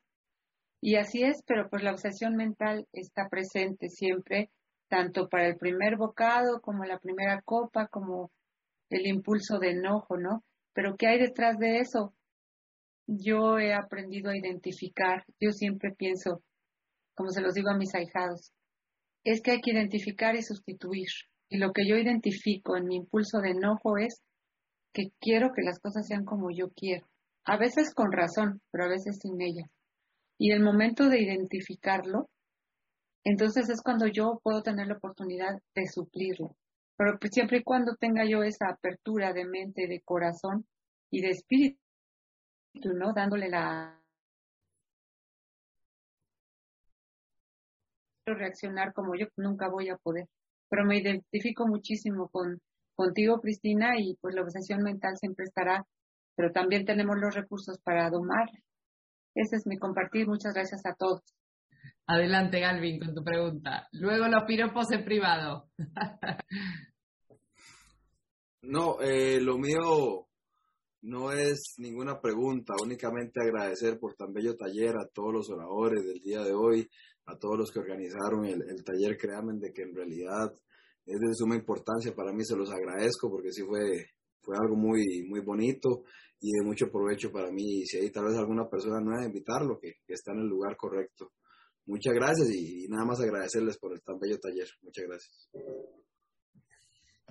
Y así es, pero pues la obsesión mental está presente siempre, tanto para el primer bocado como la primera copa, como el impulso de enojo, ¿no? Pero ¿qué hay detrás de eso? Yo he aprendido a identificar, yo siempre pienso, como se los digo a mis ahijados, es que hay que identificar y sustituir. Y lo que yo identifico en mi impulso de enojo es que quiero que las cosas sean como yo quiero. A veces con razón, pero a veces sin ellas. Y el momento de identificarlo, entonces es cuando yo puedo tener la oportunidad de suplirlo. Pero pues siempre y cuando tenga yo esa apertura de mente, de corazón y de espíritu, ¿no? Dándole la reaccionar como yo nunca voy a poder. Pero me identifico muchísimo con contigo, Cristina, y pues la obsesión mental siempre estará, pero también tenemos los recursos para domar. Ese es mi compartir. Muchas gracias a todos. Adelante, Galvin, con tu pregunta. Luego los piropos en privado. no, eh, lo mío no es ninguna pregunta, únicamente agradecer por tan bello taller a todos los oradores del día de hoy, a todos los que organizaron el, taller, créanme de que en realidad es de suma importancia para mí, se los agradezco porque sí fue, fue algo muy, muy bonito y de mucho provecho para mí. Y si hay tal vez alguna persona nueva, invitarlo, que, que está en el lugar correcto. Muchas gracias y, nada más agradecerles por el tan bello taller. Muchas gracias.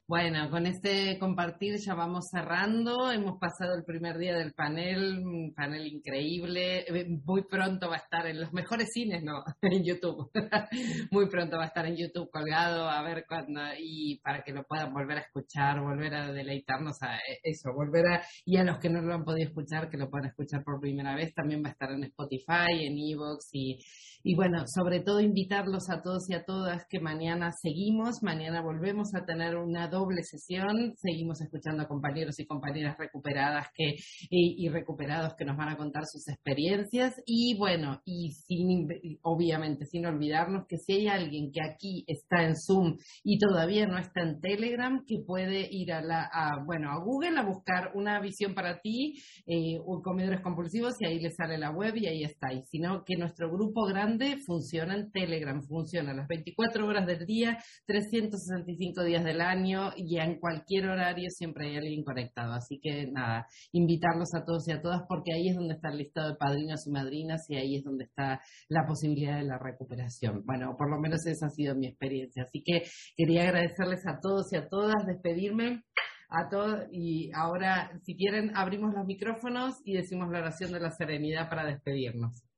Bueno, con este compartir ya vamos cerrando. Hemos pasado el primer día del panel, un panel increíble. Eh, muy pronto va a estar en los mejores cines, ¿no? En YouTube. Muy pronto va a estar en YouTube colgado, a ver cuándo, y para que lo puedan volver a escuchar, volver a deleitarnos a eh, eso, volver a, y a los que no lo han podido escuchar, que lo puedan escuchar por primera vez, también va a estar en Spotify, en Evox y, y bueno, sobre todo invitarlos a todos y a todas que mañana seguimos, mañana volvemos a tener una doble sesión. Seguimos escuchando a compañeros y compañeras recuperadas que, y, recuperados que nos van a contar sus experiencias. Y bueno, y sin, obviamente sin olvidarnos que si hay alguien que aquí está en Zoom y todavía no está en Telegram, que puede ir a la, bueno, a Google a buscar una visión para ti, eh, comedores compulsivos y ahí le sale la web y ahí está. Y sino que nuestro grupo grande funciona en Telegram, funciona las 24 horas del día, 365 días del año y en cualquier horario siempre hay alguien conectado. Así que nada, invitarlos a todos y a todas porque ahí es donde está el listado de padrinos y madrinas y ahí es donde está la posibilidad de la recuperación. Bueno, por lo menos esa ha sido mi experiencia. Así que quería agradecerles a todos y a todas, despedirme a todos y ahora si quieren abrimos los micrófonos y decimos la oración de la serenidad para despedirnos.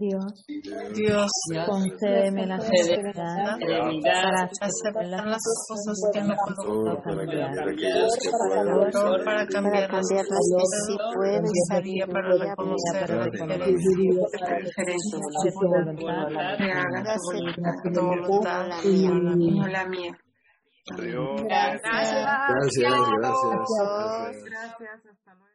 Dios, Dios, concédeme la serenidad para aceptar las cosas que no puedo cambiar, para cambiar las cosas si puedes salir para reconocer la diferencia de tu voluntad, que hagas tu voluntad, no la mía. Gracias. Gracias, gracias. Gracias, hasta luego.